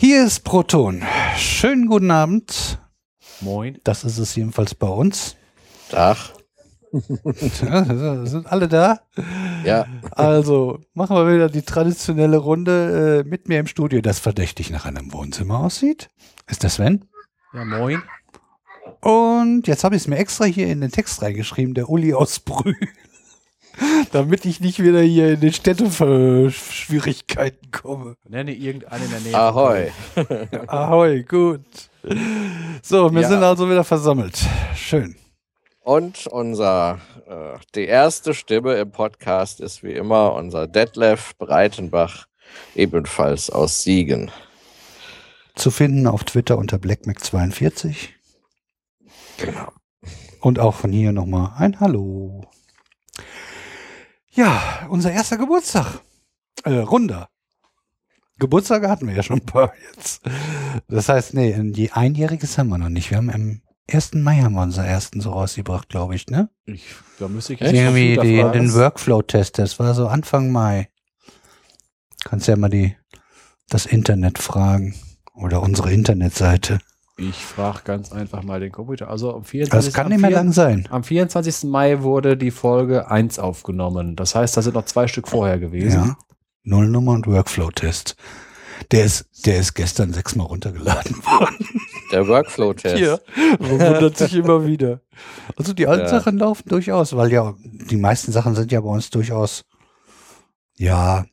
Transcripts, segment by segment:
Hier ist Proton. Schönen guten Abend. Moin. Das ist es jedenfalls bei uns. Ach, Ja, sind alle da? ja. Also machen wir wieder die traditionelle Runde äh, mit mir im Studio, das verdächtig nach einem Wohnzimmer aussieht. Ist das Sven? Ja, moin. Und jetzt habe ich es mir extra hier in den Text reingeschrieben, der Uli aus Brühl. Damit ich nicht wieder hier in den Städteschwierigkeiten komme. Nenne irgendeinen in der Nähe. Ahoi. Ahoi, gut. So, wir Ja. sind also wieder versammelt. Schön. Und unser, äh, die erste Stimme im Podcast ist wie immer unser Detlef Breitenbach, ebenfalls aus Siegen. Zu finden auf Twitter unter BlackMac42. Genau. Und auch von hier nochmal ein Hallo. Ja, unser erster Geburtstag. Äh, runder. Geburtstage hatten wir ja schon ein paar jetzt. Das heißt, nee, ein je- einjähriges haben wir noch nicht. Wir haben am 1. Mai haben wir unser ersten so rausgebracht, glaube ich, ne? Ich, da müsste ich Echt? jetzt Irgendwie die, fragen. den Workflow-Test, das war so Anfang Mai. Kannst ja mal die, das Internet fragen. Oder unsere Internetseite. Ich frage ganz einfach mal den Computer. Also am 24. Das kann nicht mehr lang sein. Am 24. Mai wurde die Folge 1 aufgenommen. Das heißt, da sind noch zwei Stück vorher gewesen. Ja. Nullnummer und Workflow-Test. Der ist, der ist gestern sechsmal runtergeladen worden. Der Workflow-Test. man wundert sich immer wieder. Also die alten Ja. Sachen laufen durchaus, weil ja, die meisten Sachen sind ja bei uns durchaus, ja,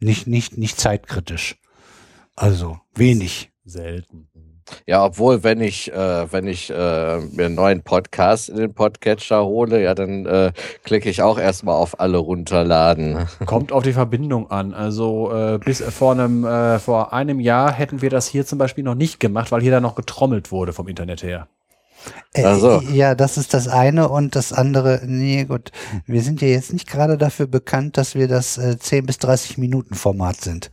nicht, nicht, nicht zeitkritisch. Also wenig. Selten. Ja, obwohl, wenn ich, äh, wenn ich äh, mir einen neuen Podcast in den Podcatcher hole, ja, dann äh, klicke ich auch erstmal auf alle runterladen. Kommt auf die Verbindung an. Also äh, bis vor einem, äh, vor einem Jahr hätten wir das hier zum Beispiel noch nicht gemacht, weil hier dann noch getrommelt wurde vom Internet her. Äh, Ach so. Ja, das ist das eine und das andere, nee, gut. Wir sind ja jetzt nicht gerade dafür bekannt, dass wir das äh, 10 bis 30 Minuten Format sind.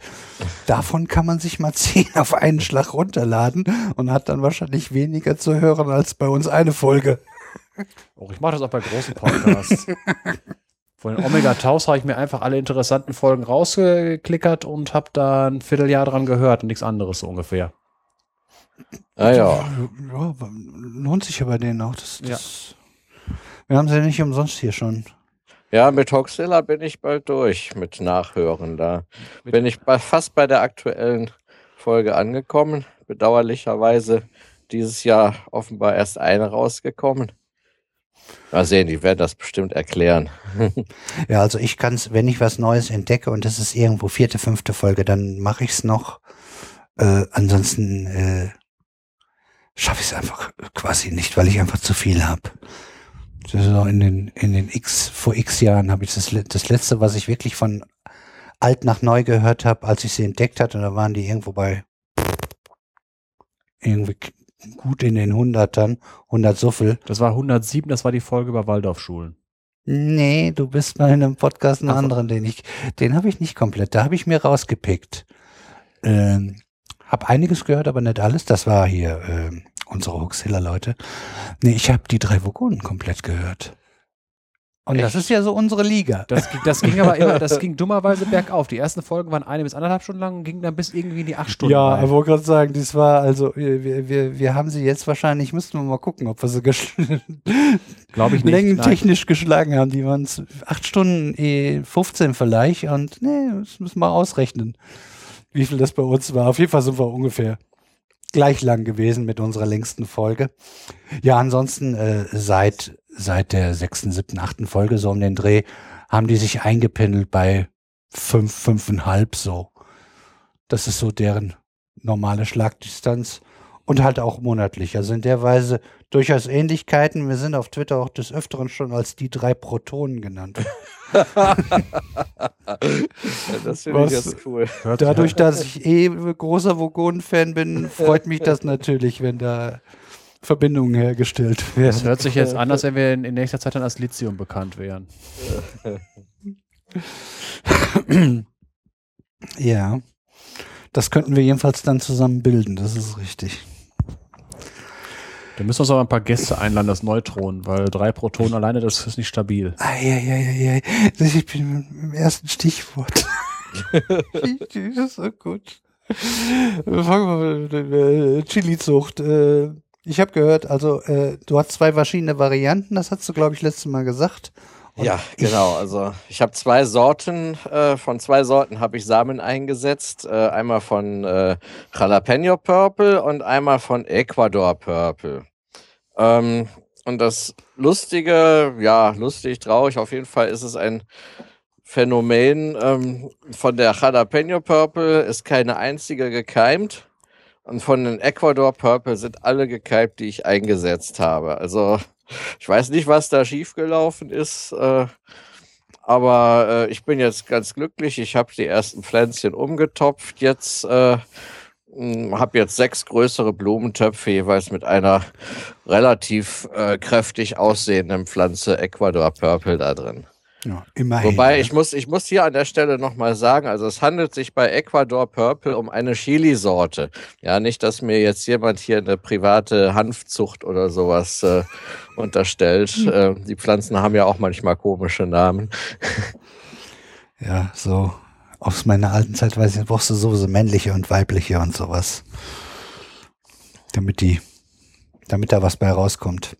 Davon kann man sich mal 10 auf einen Schlag runterladen und hat dann wahrscheinlich weniger zu hören als bei uns eine Folge. Oh, ich mache das auch bei großen Podcasts. Von den Omega Taus habe ich mir einfach alle interessanten Folgen rausgeklickert und habe da ein Vierteljahr dran gehört und nichts anderes so ungefähr. Ah ja. ja lohnt sich ja bei denen auch. Das, das Wir haben sie ja nicht umsonst hier schon. Ja, mit Hoxilla bin ich bald durch mit Nachhören. Da Mit- bin ich fast bei der aktuellen Folge angekommen. Bedauerlicherweise dieses Jahr offenbar erst eine rausgekommen. Mal sehen, die werden das bestimmt erklären. Ja, also ich kann es, wenn ich was Neues entdecke und das ist irgendwo vierte, fünfte Folge, dann mache ich es noch. Äh, ansonsten äh, schaffe ich es einfach quasi nicht, weil ich einfach zu viel habe. Das ist auch in den in den X vor X Jahren habe ich das das letzte, was ich wirklich von alt nach neu gehört habe, als ich sie entdeckt hatte, da waren die irgendwo bei irgendwie gut in den Hundertern, 100 so viel. Das war 107, das war die Folge über Waldorfschulen. Nee, du bist bei einem Podcast einen Ach anderen, den ich, den habe ich nicht komplett, da habe ich mir rausgepickt. Ähm, hab einiges gehört, aber nicht alles. Das war hier ähm, unsere Huxhiller-Leute. Nee, ich habe die drei Vogonen komplett gehört. Und das Echt? ist ja so unsere Liga. Das, ging- das ging aber immer, das ging dummerweise bergauf. Die ersten Folgen waren eine bis anderthalb Stunden lang und gingen dann bis irgendwie in die acht Stunden. Ja, ich wollte gerade sagen, das war also, wir, wir, wir haben sie jetzt wahrscheinlich, müssten wir mal gucken, ob wir sie glaube ich nicht. Längentechnisch geschlagen haben. Die waren acht Stunden, eh 15 vielleicht und nee, das müssen wir ausrechnen, wie viel das bei uns war. Auf jeden Fall sind wir ungefähr gleich lang gewesen mit unserer längsten Folge. Ja, ansonsten äh, seit seit der sechsten, siebten, achten Folge so um den Dreh haben die sich eingependelt bei fünf, fünfeinhalb so. Das ist so deren normale Schlagdistanz und halt auch monatlich. Also in der Weise durchaus Ähnlichkeiten. Wir sind auf Twitter auch des Öfteren schon als die drei Protonen genannt. Das finde ich jetzt cool. Dadurch, dass ich eh großer Vogonen-Fan bin, freut mich das natürlich, wenn da Verbindungen hergestellt Das werden. hört sich jetzt an, als wenn wir in, in nächster Zeit dann als Lithium bekannt wären. Ja. Das könnten wir jedenfalls dann zusammen bilden, das ist richtig. Da müssen wir uns aber ein paar Gäste einladen, das Neutron, weil drei Protonen alleine, das ist nicht stabil. Eieieiei. Ich bin im ersten Stichwort. das ist so gut. Fangen wir mit der äh, Chili-Zucht. Äh, ich habe gehört, also äh, du hast zwei verschiedene Varianten, das hast du, glaube ich, letztes Mal gesagt. Und Ja, genau. Also ich habe zwei Sorten, äh, von zwei Sorten habe ich Samen eingesetzt. Äh, einmal von äh, Jalapeno Purple und einmal von Ecuador Purple. Ähm, und das Lustige, ja, lustig, traurig, auf jeden Fall ist es ein Phänomen. Ähm, von der Jalapeno Purple ist keine einzige gekeimt. Und von den Ecuador Purple sind alle gekeimt, die ich eingesetzt habe. Also ich weiß nicht, was da schiefgelaufen ist, äh, aber äh, ich bin jetzt ganz glücklich. Ich habe die ersten Pflänzchen umgetopft. Jetzt äh, habe jetzt sechs größere Blumentöpfe jeweils mit einer relativ äh, kräftig aussehenden Pflanze Ecuador Purple da drin. Ja, immerhin. Wobei ne? ich muss, ich muss hier an der Stelle nochmal sagen, also es handelt sich bei Ecuador Purple um eine Chili-Sorte. Ja, nicht, dass mir jetzt jemand hier eine private Hanfzucht oder sowas äh, unterstellt. Äh, die Pflanzen haben ja auch manchmal komische Namen. Ja, so aus meiner alten Zeit weiß ich, brauchst du sowieso männliche und weibliche und sowas. Damit die, damit da was bei rauskommt.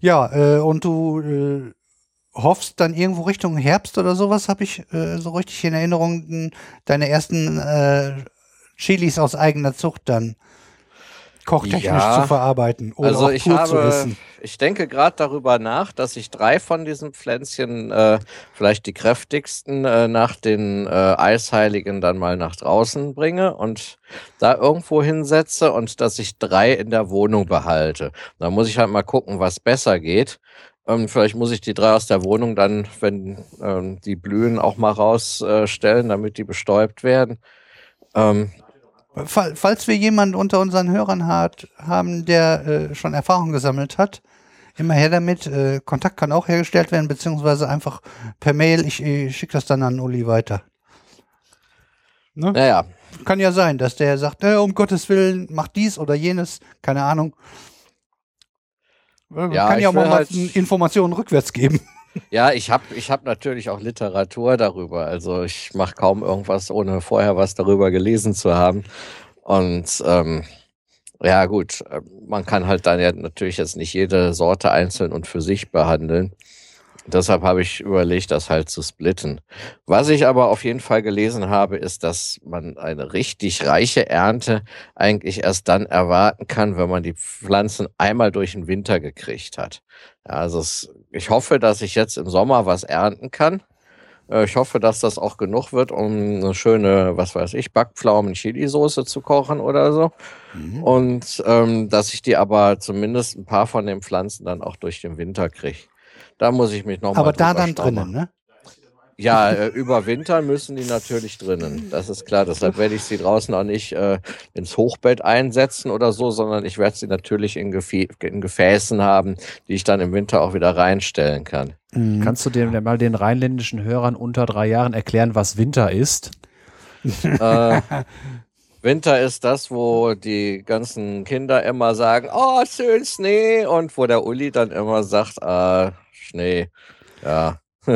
Ja, äh, und du äh, hoffst dann irgendwo Richtung Herbst oder sowas, habe ich äh, so richtig in Erinnerung, deine ersten äh, Chilis aus eigener Zucht dann kochtechnisch Ja. zu verarbeiten oder also auch ich pur zu habe, essen. ich denke gerade darüber nach, dass ich drei von diesen Pflänzchen, äh, vielleicht die kräftigsten, äh, nach den äh, Eisheiligen dann mal nach draußen bringe und da irgendwo hinsetze und dass ich drei in der Wohnung behalte. Da muss ich halt mal gucken, was besser geht. Ähm, vielleicht muss ich die drei aus der Wohnung dann, wenn ähm, die blühen, auch mal rausstellen, damit die bestäubt werden. Ähm, falls wir jemanden unter unseren Hörern hat, haben, der äh, schon Erfahrung gesammelt hat, immer her damit. Äh, Kontakt kann auch hergestellt werden, beziehungsweise einfach per Mail. Ich, ich schicke das dann an Uli weiter. Ne? naja, Kann ja sein, dass der sagt, äh, um Gottes Willen, mach dies oder jenes, keine Ahnung. Äh, Ja, kann ja will mal halt- Informationen rückwärts geben. Ja, ich habe ich hab natürlich auch Literatur darüber. Also ich mache kaum irgendwas, ohne vorher was darüber gelesen zu haben. Und ähm, ja gut, äh, man kann halt dann ja natürlich jetzt nicht jede Sorte einzeln und für sich behandeln. Deshalb habe ich überlegt, das halt zu splitten. Was ich aber auf jeden Fall gelesen habe, ist, dass man eine richtig reiche Ernte eigentlich erst dann erwarten kann, wenn man die Pflanzen einmal durch den Winter gekriegt hat. Ja, also es, ich hoffe, dass ich jetzt im Sommer was ernten kann. Äh, Ich hoffe, dass das auch genug wird, um eine schöne, was weiß ich, Backpflaumen-Chili-Soße zu kochen oder so. Und ähm, dass ich die aber zumindest ein paar von den Pflanzen dann auch durch den Winter kriege. Da muss ich mich noch Aber mal da drüber dann drinnen, ne? Ja, äh, über Winter müssen die natürlich drinnen. Das ist klar. Deshalb werde ich sie draußen auch nicht äh, ins Hochbett einsetzen oder so, sondern ich werde sie natürlich in, Gefä in Gefäßen haben, die ich dann im Winter auch wieder reinstellen kann. Mhm. Kannst du den, mal den rheinländischen Hörern unter drei Jahren erklären, was Winter ist? äh, Winter ist das, wo die ganzen Kinder immer sagen, oh, schön Schnee. Und wo der Uli dann immer sagt, ah, Schnee. Ja.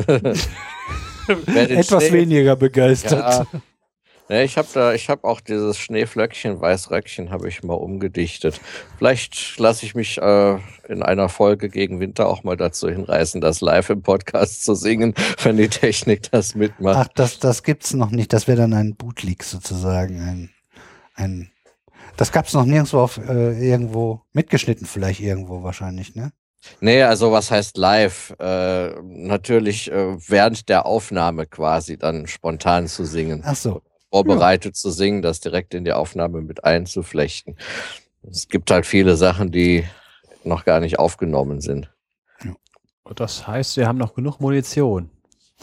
Etwas Schnee- weniger begeistert. Ja. Ne, ich habe da, ich habe auch dieses Schneeflöckchen, Weißröckchen, habe ich mal umgedichtet. Vielleicht lasse ich mich äh, in einer Folge gegen Winter auch mal dazu hinreißen, das live im Podcast zu singen, wenn die Technik das mitmacht. Ach, das, das gibt's noch nicht. Das wäre dann ein Bootleg sozusagen. Ein, ein, das gab's noch nirgendwo auf äh, irgendwo mitgeschnitten, vielleicht irgendwo wahrscheinlich, ne? Nee, also was heißt live? Äh, natürlich äh, während der Aufnahme quasi dann spontan zu singen. Ach so. Vorbereitet zu singen, das direkt in die Aufnahme mit einzuflechten. Es gibt halt viele Sachen, die noch gar nicht aufgenommen sind. Das heißt, wir haben noch genug Munition.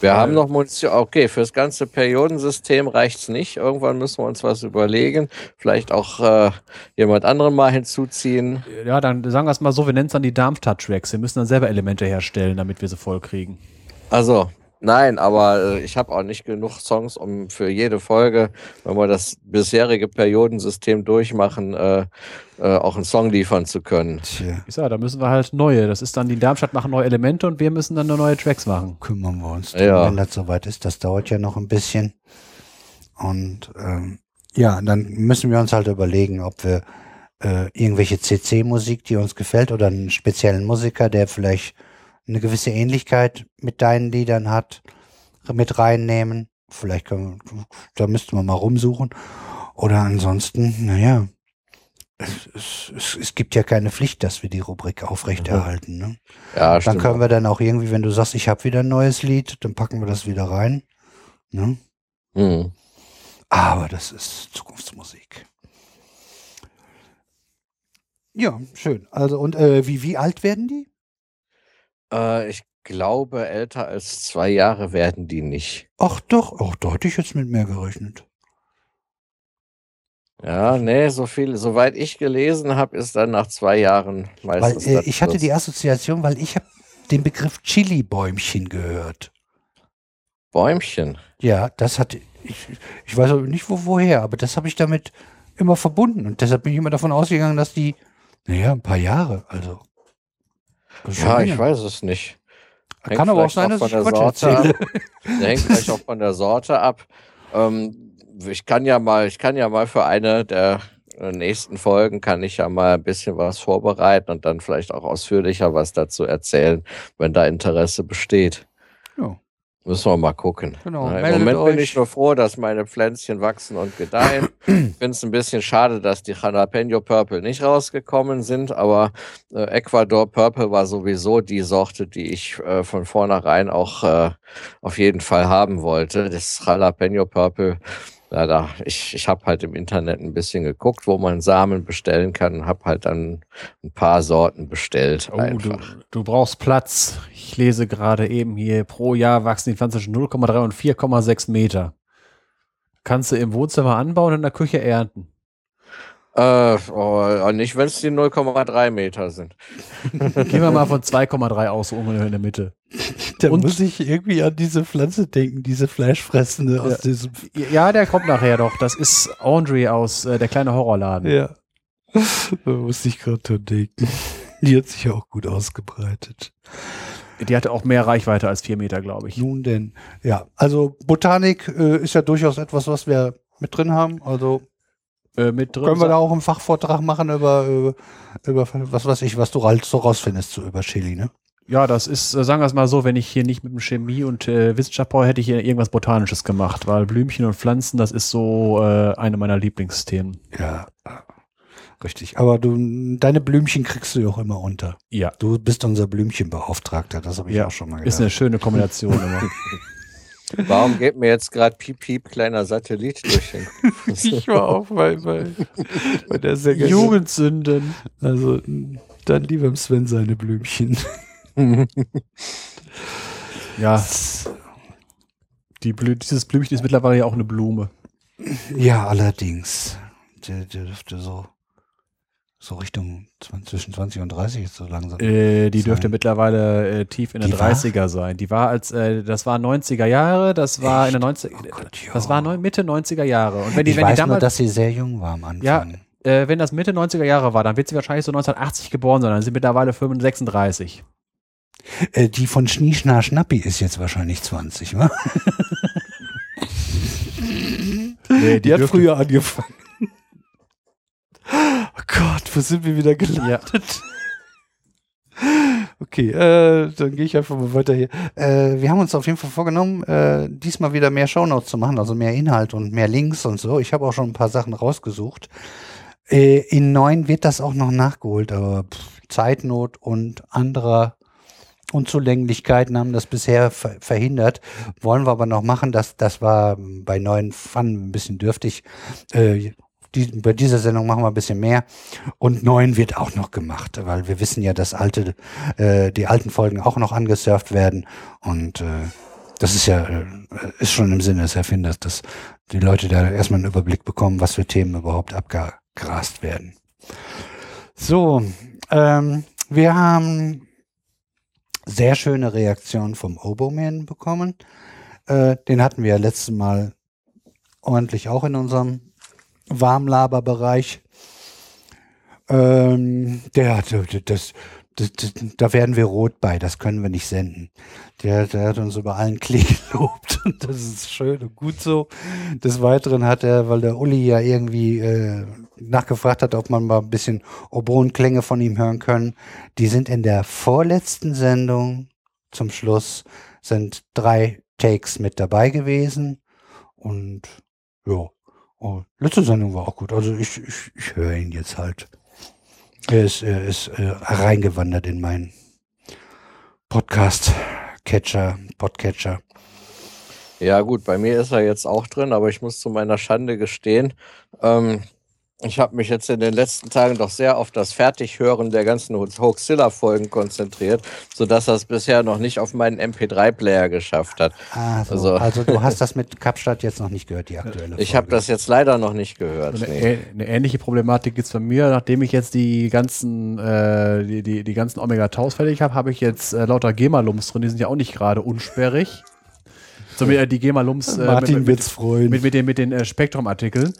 Wir Weil- haben noch Munition. Okay, fürs ganze Periodensystem reicht's nicht. Irgendwann müssen wir uns was überlegen. Vielleicht auch äh, jemand anderen mal hinzuziehen. Ja, dann sagen wir es mal so, wir nennen es dann die Darmstadt-Tracks. Wir müssen dann selber Elemente herstellen, damit wir sie voll kriegen. Also, nein, aber äh, ich habe auch nicht genug Songs, um für jede Folge, wenn wir das bisherige Periodensystem durchmachen, äh, äh, auch einen Song liefern zu können. Tja, Ich sag, da müssen wir halt neue. Das ist dann, die Darmstadt machen neue Elemente und wir müssen dann neue Tracks machen. kümmern wir uns drum, Ja. wenn das soweit ist. Das dauert ja noch ein bisschen. Und ähm, ja, dann müssen wir uns halt überlegen, ob wir äh, irgendwelche CC-Musik, die uns gefällt, oder einen speziellen Musiker, der vielleicht eine gewisse Ähnlichkeit mit deinen Liedern hat, mit reinnehmen. Vielleicht können wir, da müssten wir mal rumsuchen. Oder ansonsten, naja, es, es, es, gibt ja keine Pflicht, dass wir die Rubrik aufrechterhalten. Ne? Ja, Dann stimmt. können wir dann auch irgendwie, wenn du sagst, ich habe wieder ein neues Lied, dann packen wir das wieder rein. Ne? Hm. Aber das ist Zukunftsmusik. Ja, schön. Also und äh, wie, wie alt werden die? Äh, ich glaube, älter als zwei Jahre werden die nicht. Ach doch, ach, da hätte ich jetzt mit mehr gerechnet. Ja, nee, so viel, soweit ich gelesen habe, ist dann nach zwei Jahren Weil meistens. äh, das ich hatte die Assoziation, weil ich habe den Begriff Chili-Bäumchen gehört. Bäumchen. Ja, das hat ich, ich weiß auch nicht wo, woher, aber das habe ich damit immer verbunden und deshalb bin ich immer davon ausgegangen, dass die, naja, ein paar Jahre, also. Ja, ich weiß es nicht. Hängt Kann aber auch sein, dass ich von der Quatsch Sorte erzähle. hängt vielleicht auch von der Sorte ab. Ähm, ich kann ja mal, ich kann ja mal für eine der äh, nächsten Folgen kann ich ja mal ein bisschen was vorbereiten und dann vielleicht auch ausführlicher was dazu erzählen, wenn da Interesse besteht. Ja. Müssen wir mal gucken. Genau, Na, Im Moment bin euch. ich nur froh, dass meine Pflänzchen wachsen und gedeihen. Ich finde es ein bisschen schade, dass die Jalapeno Purple nicht rausgekommen sind, aber äh, Ecuador Purple war sowieso die Sorte, die ich äh, von vornherein auch äh, auf jeden Fall haben wollte. Das Jalapeno Purple, da, ich, ich habe halt im Internet ein bisschen geguckt, wo man Samen bestellen kann und habe halt dann ein paar Sorten bestellt. Oh, du, einfach. du brauchst Platz. Ich lese gerade eben hier, pro Jahr wachsen die Pflanzen zwischen 0,3 und 4,6 Meter. Kannst du im Wohnzimmer anbauen und in der Küche ernten. Äh, oh, nicht, wenn es die 0,3 Meter sind. Gehen wir mal von 2,3 aus, ungefähr in der Mitte. Da Und- muss ich irgendwie an diese Pflanze denken, diese Fleischfressende Ja. aus diesem. Ja, der kommt nachher doch. Das ist Audrey aus äh, der kleine Horrorladen. Ja. Da muss ich gerade dran denken. Die hat sich ja auch gut ausgebreitet. Die hatte auch mehr Reichweite als 4 Meter, glaube ich. Nun denn, ja, also Botanik äh, ist ja durchaus etwas, was wir mit drin haben. Also Äh, mit drin. können wir da auch einen Fachvortrag machen über, über, über was weiß ich, was du halt so rausfindest so über Chili, ne? Ja, das ist, äh, sagen wir es mal so, wenn ich hier nicht mit dem Chemie und äh, Wissenschaft brauche, hätte ich hier irgendwas Botanisches gemacht, weil Blümchen und Pflanzen, das ist so äh, eine meiner Lieblingsthemen. Ja, richtig. Aber du, deine Blümchen kriegst du ja auch immer unter. Ja, Du bist unser Blümchenbeauftragter, das habe ich Ja, auch schon mal ist gedacht. eine schöne Kombination immer. Warum geht mir jetzt gerade Piep Piep kleiner Satellit durch den Kopf? ich war auch bei, bei, bei der Sängerin. Jugendsünden. Also dann lieber im Sven seine Blümchen. Ja, die Blü dieses Blümchen ist mittlerweile ja auch eine Blume. Ja, allerdings. Der, der dürfte so, so Richtung 20, zwischen 20 und 30 jetzt so langsam. Äh, die Sein. dürfte mittlerweile äh, tief in den Die war? 30er sein. Die war als, äh, das war 90er Jahre, das war in der 90 Oh Gott, das war neun, Mitte 90er Jahre. Und wenn die, ich wenn die weiß nur, damals, dass sie sehr jung war am Anfang. Ja, äh, wenn das Mitte 90er Jahre war, dann wird sie wahrscheinlich so 1980 geboren sein. Dann sind mittlerweile 35. Äh, die von Schnieschnar Schnappi ist jetzt wahrscheinlich 20, wa? Nee, Die, hat dürfte- früher angefangen. Oh Gott, wo sind wir wieder gelandet? Okay, äh, dann gehe ich einfach mal weiter hier. Äh, wir haben uns auf jeden Fall vorgenommen, äh, diesmal wieder mehr Shownotes zu machen, also mehr Inhalt und mehr Links und so. Ich habe auch schon ein paar Sachen rausgesucht. Äh, in neun wird das auch noch nachgeholt, aber pff, Zeitnot und anderer Unzulänglichkeiten haben das bisher ver verhindert. Wollen wir aber noch machen. Das, das war bei neuen Fun ein bisschen dürftig. Äh, die, bei dieser Sendung machen wir ein bisschen mehr. Und neun wird auch noch gemacht, weil wir wissen ja, dass alte, äh, die alten Folgen auch noch angesurft werden. Und äh, das ist ja, äh, ist schon im Sinne des Erfinders, dass die Leute da erstmal einen Überblick bekommen, was für Themen überhaupt abgegrast werden. So, ähm, wir haben sehr schöne Reaktionen vom Oboman bekommen. Äh, den hatten wir ja letztes Mal ordentlich auch in unserem Warmlaberbereich. Ähm, der hatte das, d- d- da werden wir rot bei, das können wir nicht senden. Der, der hat uns über allen Klee gelobt und das ist schön und gut so. Des Weiteren hat er, weil der Uli ja irgendwie äh, nachgefragt hat, ob man mal ein bisschen Oboenklänge von ihm hören können. Die sind in der vorletzten Sendung zum Schluss sind drei Takes mit dabei gewesen und ja, oh, letzte Sendung war auch gut. Also ich, ich, ich höre ihn jetzt halt. Er ist, er ist äh, reingewandert in meinen Podcast-Catcher, Podcatcher. Ja, gut, bei mir ist er jetzt auch drin, aber ich muss zu meiner Schande gestehen, ähm, ich habe mich jetzt in den letzten Tagen doch sehr auf das Fertighören der ganzen Hoaxilla-Folgen konzentriert, sodass er es bisher noch nicht auf meinen MP3-Player geschafft hat. Ah, so. Also, Also- du hast das mit Kapstadt jetzt noch nicht gehört, die aktuelle Ich habe Folge. das jetzt leider noch nicht gehört. Eine, Nee. eine ähnliche Problematik gibt's bei mir. Nachdem ich jetzt die ganzen, äh, die, die, die ganzen Omega-Taus fertig habe, habe ich jetzt äh, lauter GEMA-Lums drin. Die sind ja auch nicht gerade unsperrig. So mit, äh, die GEMA-Lums äh, Martin mit, wird's freuen. mit, mit den, mit den äh, Spektrum-Artikeln.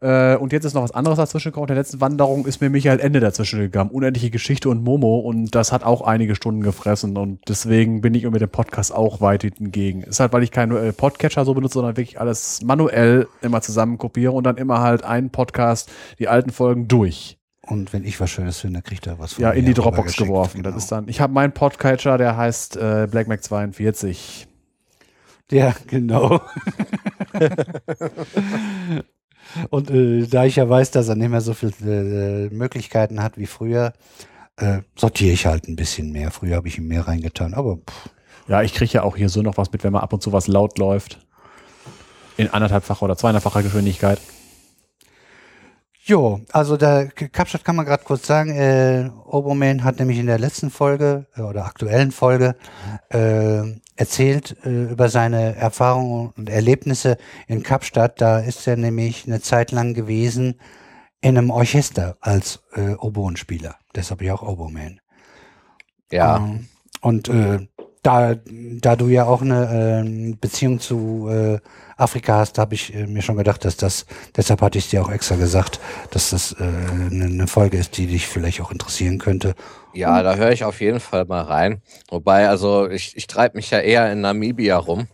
Äh, und jetzt ist noch was anderes dazwischen gekommen. In der letzten Wanderung ist mir Michael Ende dazwischen gegangen. Unendliche Geschichte und Momo. Und das hat auch einige Stunden gefressen. Und deswegen bin ich mit dem Podcast auch weit hingegen. Ist halt, weil ich keinen äh, Podcatcher so benutze, sondern wirklich alles manuell immer zusammen kopiere und dann immer halt einen Podcast, die alten Folgen durch. Und wenn ich was Schönes finde, kriegt er was von Ja, in die Dropbox geworfen. Genau. Das ist dann, ich habe meinen Podcatcher, der heißt äh, Black Mac 42. Ja, genau. Und äh, da ich ja weiß, dass er nicht mehr so viele äh, Möglichkeiten hat wie früher, äh, sortiere ich halt ein bisschen mehr. Früher habe ich ihm mehr reingetan, aber pff, Ja, ich kriege ja auch hier so noch was mit, wenn mal ab und zu was laut läuft. In anderthalbfacher oder zweieinhalbfacher Geschwindigkeit. Jo, also der Kapstadt kann man gerade kurz sagen, äh, Oberman hat nämlich in der letzten Folge äh, oder aktuellen Folge äh, erzählt äh, über seine Erfahrungen und Erlebnisse in Kapstadt. Da ist er nämlich eine Zeit lang gewesen in einem Orchester als äh, Oboenspieler. Deshalb ja auch Oberman. Ja, Ähm, Und äh, da, da du ja auch eine ähm, Beziehung zu äh, Afrika hast, habe ich äh, mir schon gedacht, dass das, deshalb hatte ich dir auch extra gesagt, dass das äh, eine, eine Folge ist, die dich vielleicht auch interessieren könnte. ja, da höre ich auf jeden Fall mal rein. Wobei, also ich, ich treibe mich ja eher in Namibia rum.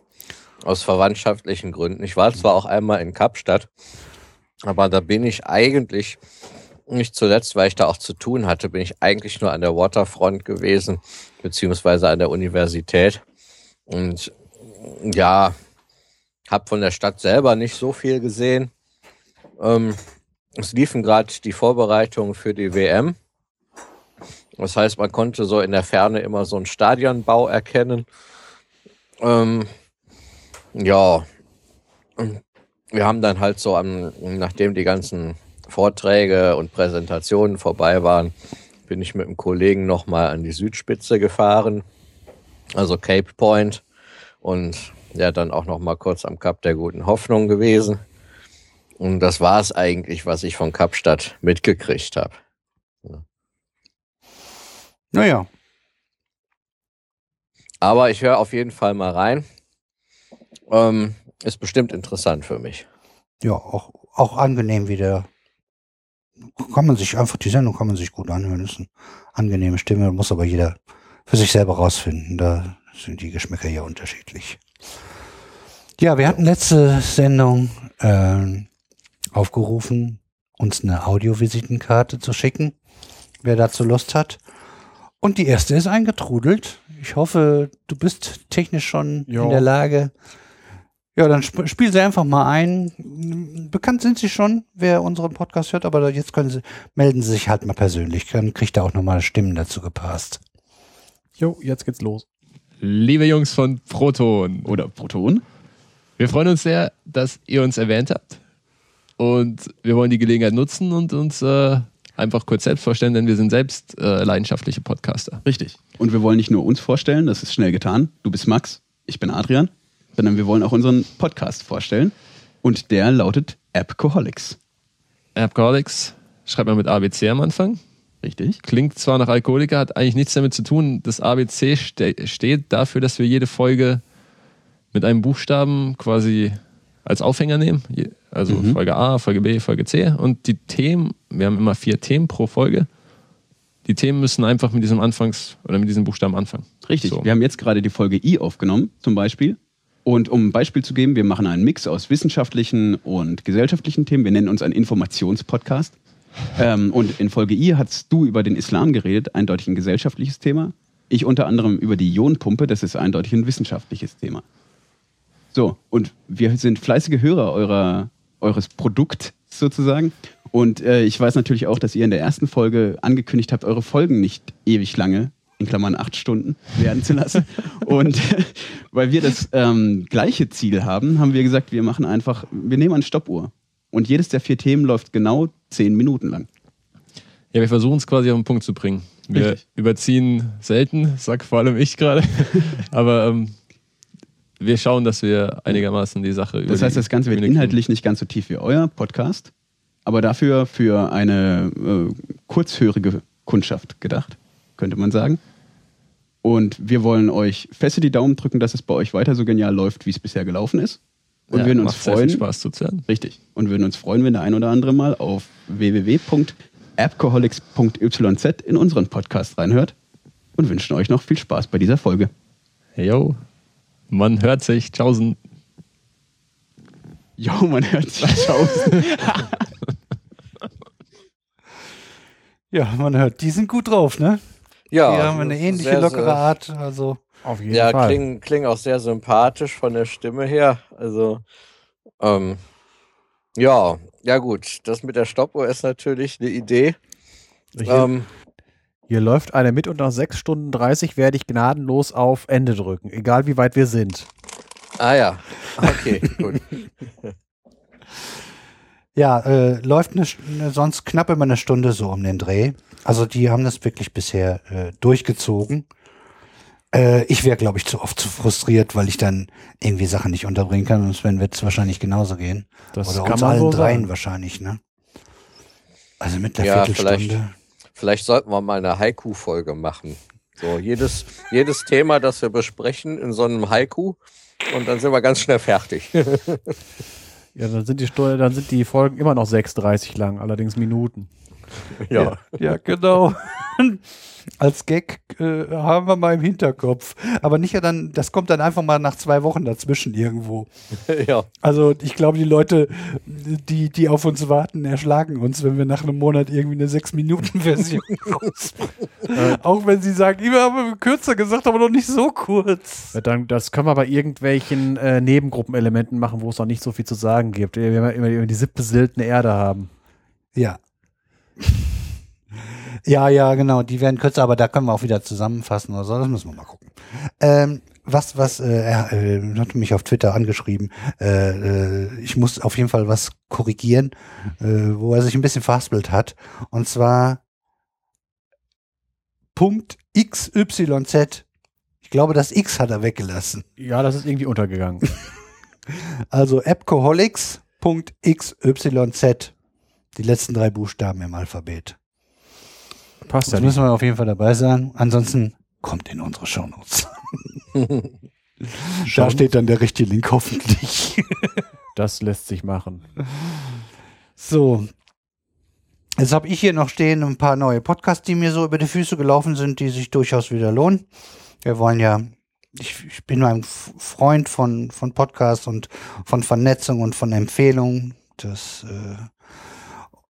Aus verwandtschaftlichen Gründen. Ich war zwar auch einmal in Kapstadt, aber da bin ich eigentlich, nicht zuletzt, weil ich da auch zu tun hatte, bin ich eigentlich nur an der Waterfront gewesen, beziehungsweise an der Universität. Und ja, habe von der Stadt selber nicht so viel gesehen. Ähm, es liefen gerade die Vorbereitungen für die WM. Das heißt, man konnte so in der Ferne immer so einen Stadionbau erkennen. Ähm, ja, wir haben dann halt so, am, nachdem die ganzen Vorträge und Präsentationen vorbei waren, bin ich mit einem Kollegen nochmal an die Südspitze gefahren, also Cape Point. Und ja, dann auch nochmal kurz am Kap der Guten Hoffnung gewesen. Und das war es eigentlich, was ich von Kapstadt mitgekriegt habe. Naja, Aber ich höre auf jeden Fall mal rein. Ähm, ist bestimmt interessant für mich. ja, auch, auch angenehm wieder. Kann man sich einfach, die Sendung kann man sich gut anhören. Ist eine angenehme Stimme, muss aber jeder für sich selber rausfinden. Da sind die Geschmäcker ja unterschiedlich. Ja, wir hatten letzte Sendung ähm, aufgerufen, uns eine Audiovisitenkarte zu schicken, wer dazu Lust hat. Und die erste ist eingetrudelt. Ich hoffe, du bist technisch schon Ja. in der Lage. Ja, dann sp spiel sie einfach mal ein. Bekannt sind sie schon, wer unseren Podcast hört, aber jetzt können sie, melden sie sich halt mal persönlich. Dann kriegt er auch nochmal Stimmen dazu gepasst. Jo, jetzt geht's los. Liebe Jungs von Proton, Oder Proton. wir freuen uns sehr, dass ihr uns erwähnt habt. Und wir wollen die Gelegenheit nutzen und uns äh, einfach kurz selbst vorstellen, denn wir sind selbst äh, leidenschaftliche Podcaster. Richtig. Und wir wollen nicht nur uns vorstellen, das ist schnell getan. Du bist Max, ich bin Adrian. Sondern wir wollen auch unseren Podcast vorstellen. Und der lautet Appcoholics. Alcoholics, schreibt man mit ABC am Anfang. Richtig? Klingt zwar nach Alkoholiker, hat eigentlich nichts damit zu tun. Das ABC ste steht dafür, dass wir jede Folge mit einem Buchstaben quasi als Aufhänger nehmen. Also Mhm. Folge A, Folge B, Folge C. Und die Themen, wir haben immer vier Themen pro Folge. die Themen müssen einfach mit diesem Anfangs- oder mit diesem Buchstaben anfangen. Richtig. So. Wir haben jetzt gerade die Folge I aufgenommen, zum Beispiel. Und um ein Beispiel zu geben, wir machen einen Mix aus wissenschaftlichen und gesellschaftlichen Themen. Wir nennen uns einen Informationspodcast. Ähm, und in Folge I hast du über den Islam geredet, eindeutig ein gesellschaftliches Thema. Ich unter anderem über die Ionenpumpe, das ist eindeutig ein wissenschaftliches Thema. So, und wir sind fleißige Hörer eurer, eures Produkts sozusagen. Und äh, ich weiß natürlich auch, dass ihr in der ersten Folge angekündigt habt, eure Folgen nicht ewig lange, in Klammern acht Stunden, werden zu lassen. Und weil wir das ähm, gleiche Ziel haben, haben wir gesagt, wir machen einfach, wir nehmen eine Stoppuhr. Und jedes der vier Themen läuft genau zehn Minuten lang. Ja, wir versuchen es quasi auf den Punkt zu bringen. Wir Richtig. überziehen selten, sag vor allem ich gerade. Aber ähm, wir schauen, dass wir einigermaßen die Sache über Das heißt, das Ganze wird inhaltlich nicht ganz so tief wie euer Podcast, aber dafür für eine äh, kurzhörige Kundschaft gedacht, könnte man sagen. Und wir wollen euch feste die Daumen drücken, dass es bei euch weiter so genial läuft, wie es bisher gelaufen ist. Und ja, würden uns macht sehr viel freuen, Spaß zuzuhören. richtig, und würden uns freuen, wenn der ein oder andere mal auf www.appcoholics.yz in unseren Podcast reinhört und wünschen euch noch viel Spaß bei dieser Folge. Hey, yo, man hört sich. Tschaußen. Jo, man hört sich tausend. Ja, man hört, die sind gut drauf, ne? Ja, die haben eine ähnliche sehr, lockere sehr- Art. Also, Auf jeden Ja, Fall. klingen, klingen auch sehr sympathisch von der Stimme her. Also, ähm, ja, ja gut. Das mit der Stoppuhr ist natürlich eine Idee. Hier, Ähm, hier läuft eine mit und nach 6 Stunden 30 werde ich gnadenlos auf Ende drücken, egal wie weit wir sind. ah ja, okay, gut. ja, äh, läuft eine, St- eine, sonst knapp immer eine Stunde so um den Dreh. Also die haben das wirklich bisher äh, durchgezogen. Äh, ich wäre, glaube ich, zu oft zu frustriert, weil ich dann irgendwie Sachen nicht unterbringen kann. Und Sven wird es wahrscheinlich genauso gehen. Das Oder kann uns man allen so dreien sagen. wahrscheinlich, ne? Also mit einer Ja, Viertelstunde. Vielleicht sollten wir mal eine Haiku-Folge machen. So, jedes, jedes Thema, das wir besprechen, in so einem Haiku. Und dann sind wir ganz schnell fertig. Ja, dann sind die Stunde, dann sind die Folgen immer noch 6,30 lang, allerdings Minuten. ja. Ja, genau. Als Gag äh, haben wir mal im Hinterkopf. Aber nicht ja dann, das kommt dann einfach mal nach zwei Wochen dazwischen irgendwo. ja. Also ich glaube, die Leute, die, die auf uns warten, erschlagen uns, wenn wir nach einem Monat irgendwie eine 6-Minuten-Version rausbringen. Auch wenn sie sagen, ich habe kürzer gesagt, aber noch nicht so kurz. Ja, Dann, das können wir bei irgendwelchen äh, Nebengruppenelementen machen, wo es noch nicht so viel zu sagen gibt. Wenn wir immer immer die siebte seltene Erde haben. Ja. Ja, ja, genau, die werden kürzer, aber da können wir auch wieder zusammenfassen oder so, das müssen wir mal gucken. Ähm, was, was, äh, er äh, hat mich auf Twitter angeschrieben, äh, äh, ich muss auf jeden Fall was korrigieren, äh, wo er sich ein bisschen verhaspelt hat, und zwar Punkt XYZ. Ich glaube, das X hat er weggelassen. Ja, das ist irgendwie untergegangen. Also appcoholics.xyz. Die letzten drei Buchstaben im Alphabet. Passt ja Das nicht. müssen wir auf jeden Fall dabei sein. Ansonsten kommt in unsere Shownotes. Da steht dann der richtige Link hoffentlich. Das lässt sich machen. So. Jetzt habe ich hier noch stehen ein paar neue Podcasts, die mir so über die Füße gelaufen sind, die sich durchaus wieder lohnen. Wir wollen ja, ich, ich bin ein Freund von, von Podcasts und von Vernetzung und von Empfehlungen. Das äh,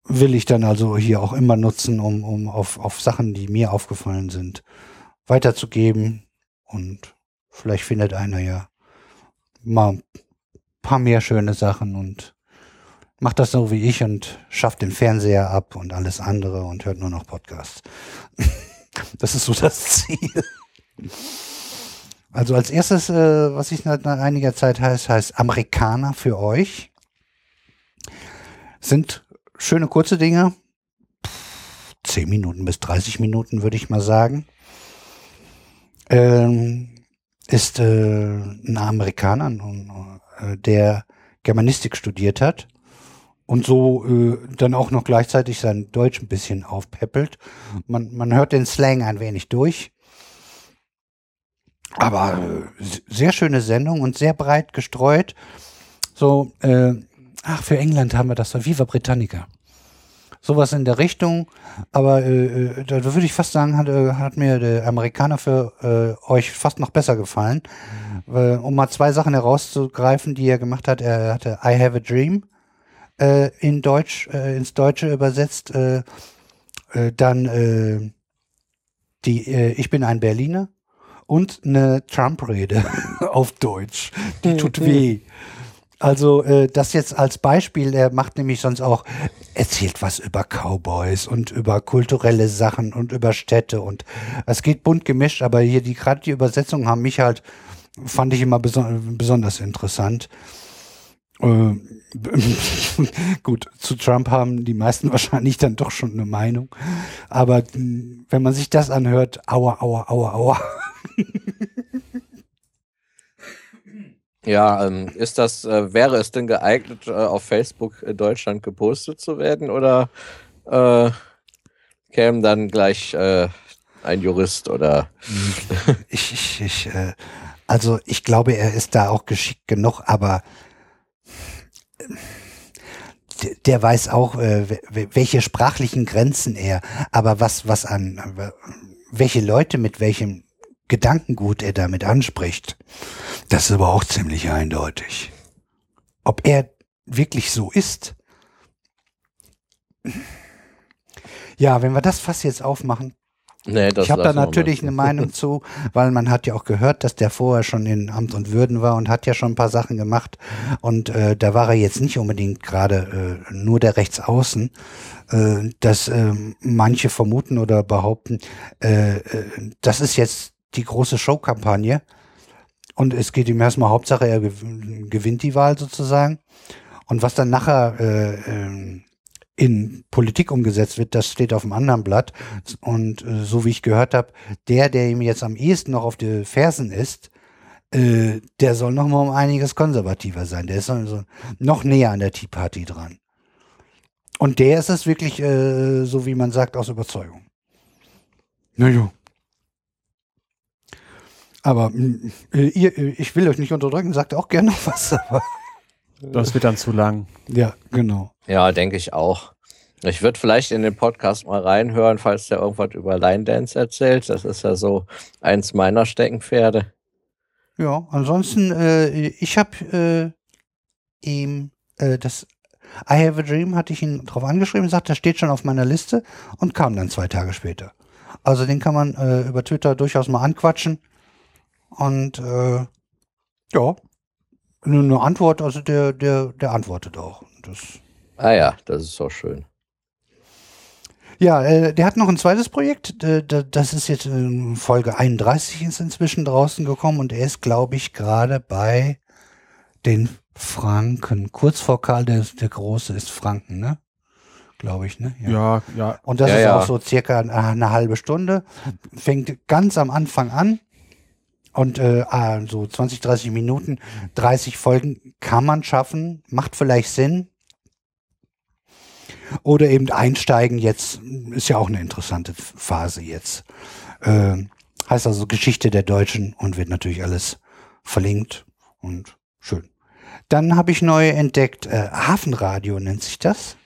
will ich dann also hier auch immer nutzen, um, um auf, auf Sachen, die mir aufgefallen sind, weiterzugeben. Und vielleicht findet einer ja mal ein paar mehr schöne Sachen und macht das so wie ich und schafft den Fernseher ab und alles andere und hört nur noch Podcasts. Das ist so das Ziel. Also als erstes, äh, was ich nach einiger Zeit heißt, heißt Amerikaner für euch. Sind schöne kurze Dinge. Pff, 10 Minuten bis 30 Minuten würde ich mal sagen. Ähm, ist äh, ein Amerikaner, äh, der Germanistik studiert hat und so äh, dann auch noch gleichzeitig sein Deutsch ein bisschen aufpeppelt. Man, man hört den Slang ein wenig durch. Aber äh, sehr schöne Sendung und sehr breit gestreut. So, äh, ach, für England haben wir das, Viva Britannica. sowas in der Richtung. Aber äh, äh, da würde ich fast sagen, hat, äh, hat mir der Amerikaner für äh, euch fast noch besser gefallen. Äh, um mal zwei Sachen herauszugreifen, die er gemacht hat. Er hatte I Have a Dream äh, in Deutsch, äh, ins Deutsche übersetzt. Äh, äh, dann äh, die äh, Ich bin ein Berliner und eine Trump-Rede auf Deutsch. Die tut weh. Also äh, das jetzt als Beispiel, er macht nämlich sonst auch, erzählt was über Cowboys und über kulturelle Sachen und über Städte und es geht bunt gemischt, aber hier die gerade die Übersetzungen haben mich halt, fand ich immer beson besonders interessant. Äh, gut, zu Trump haben die meisten wahrscheinlich dann doch schon eine Meinung. Aber mh, wenn man sich das anhört, aua, aua, aua, aua. Ja, ähm, ist das, äh, wäre es denn geeignet, äh, auf Facebook in Deutschland gepostet zu werden oder äh, käme dann gleich äh, ein Jurist oder Ich, ich, ich, äh, also ich glaube, er ist da auch geschickt genug, aber der, weiß auch, äh, we- we- welche sprachlichen Grenzen er, aber was, was an, äh, welche Leute mit welchem Gedankengut er damit anspricht, das ist aber auch ziemlich eindeutig. Ob er wirklich so ist? Ja, wenn wir das Fass jetzt aufmachen, Nee, ich habe da natürlich eine Meinung zu, weil man hat ja auch gehört, dass der vorher schon in Amt und Würden war und hat ja schon ein paar Sachen gemacht. Und äh, da war er jetzt nicht unbedingt gerade äh, nur der Rechtsaußen, äh, dass äh, manche vermuten oder behaupten, äh, äh, das ist jetzt die große Showkampagne. Und es geht ihm erstmal Hauptsache, er gew- gewinnt die Wahl sozusagen. Und was dann nachher äh, ähm, in Politik umgesetzt wird, das steht auf dem anderen Blatt. Und äh, so wie ich gehört habe, der, der ihm jetzt am ehesten noch auf die Fersen ist, äh, der soll noch mal um einiges konservativer sein. Der ist so, so noch näher an der Tea Party dran. Und der ist es wirklich, äh, so wie man sagt, aus Überzeugung. Naja. Aber mh, äh, ihr, äh, ich will euch nicht unterdrücken, sagt auch gerne noch was. Aber, Das wird dann zu lang. ja, genau. Ja, denke ich auch. Ich würde vielleicht in den Podcast mal reinhören, falls der irgendwas über Line Dance erzählt. Das ist ja so eins meiner Steckenpferde. Ja, ansonsten, äh, ich habe äh, ihm äh, das I Have a Dream hatte ich ihn drauf angeschrieben, sagt, der steht schon auf meiner Liste und kam dann zwei Tage später. Also den kann man äh, über Twitter durchaus mal anquatschen und äh, ja, eine, eine Antwort, also der, der, der antwortet auch. Das, Ah ja, das ist so schön. ja, äh, der hat noch ein zweites Projekt, äh, da- das ist jetzt in Folge 31 ist inzwischen draußen gekommen und er ist, glaube ich, gerade bei den Franken. Kurz vor Karl der, der Große ist Franken, ne? Glaube ich, ne? Ja, ja. Und das Ja, ist ja. auch so circa eine, eine halbe Stunde. Fängt ganz am Anfang an. Und äh, ah, so 20, 30 Minuten, 30 Folgen kann man schaffen, macht vielleicht Sinn. Oder eben einsteigen jetzt, ist ja auch eine interessante Phase jetzt. Ähm, heißt also Geschichte der Deutschen und wird natürlich alles verlinkt und schön. Dann habe ich neu entdeckt, äh, Hafenradio nennt sich das.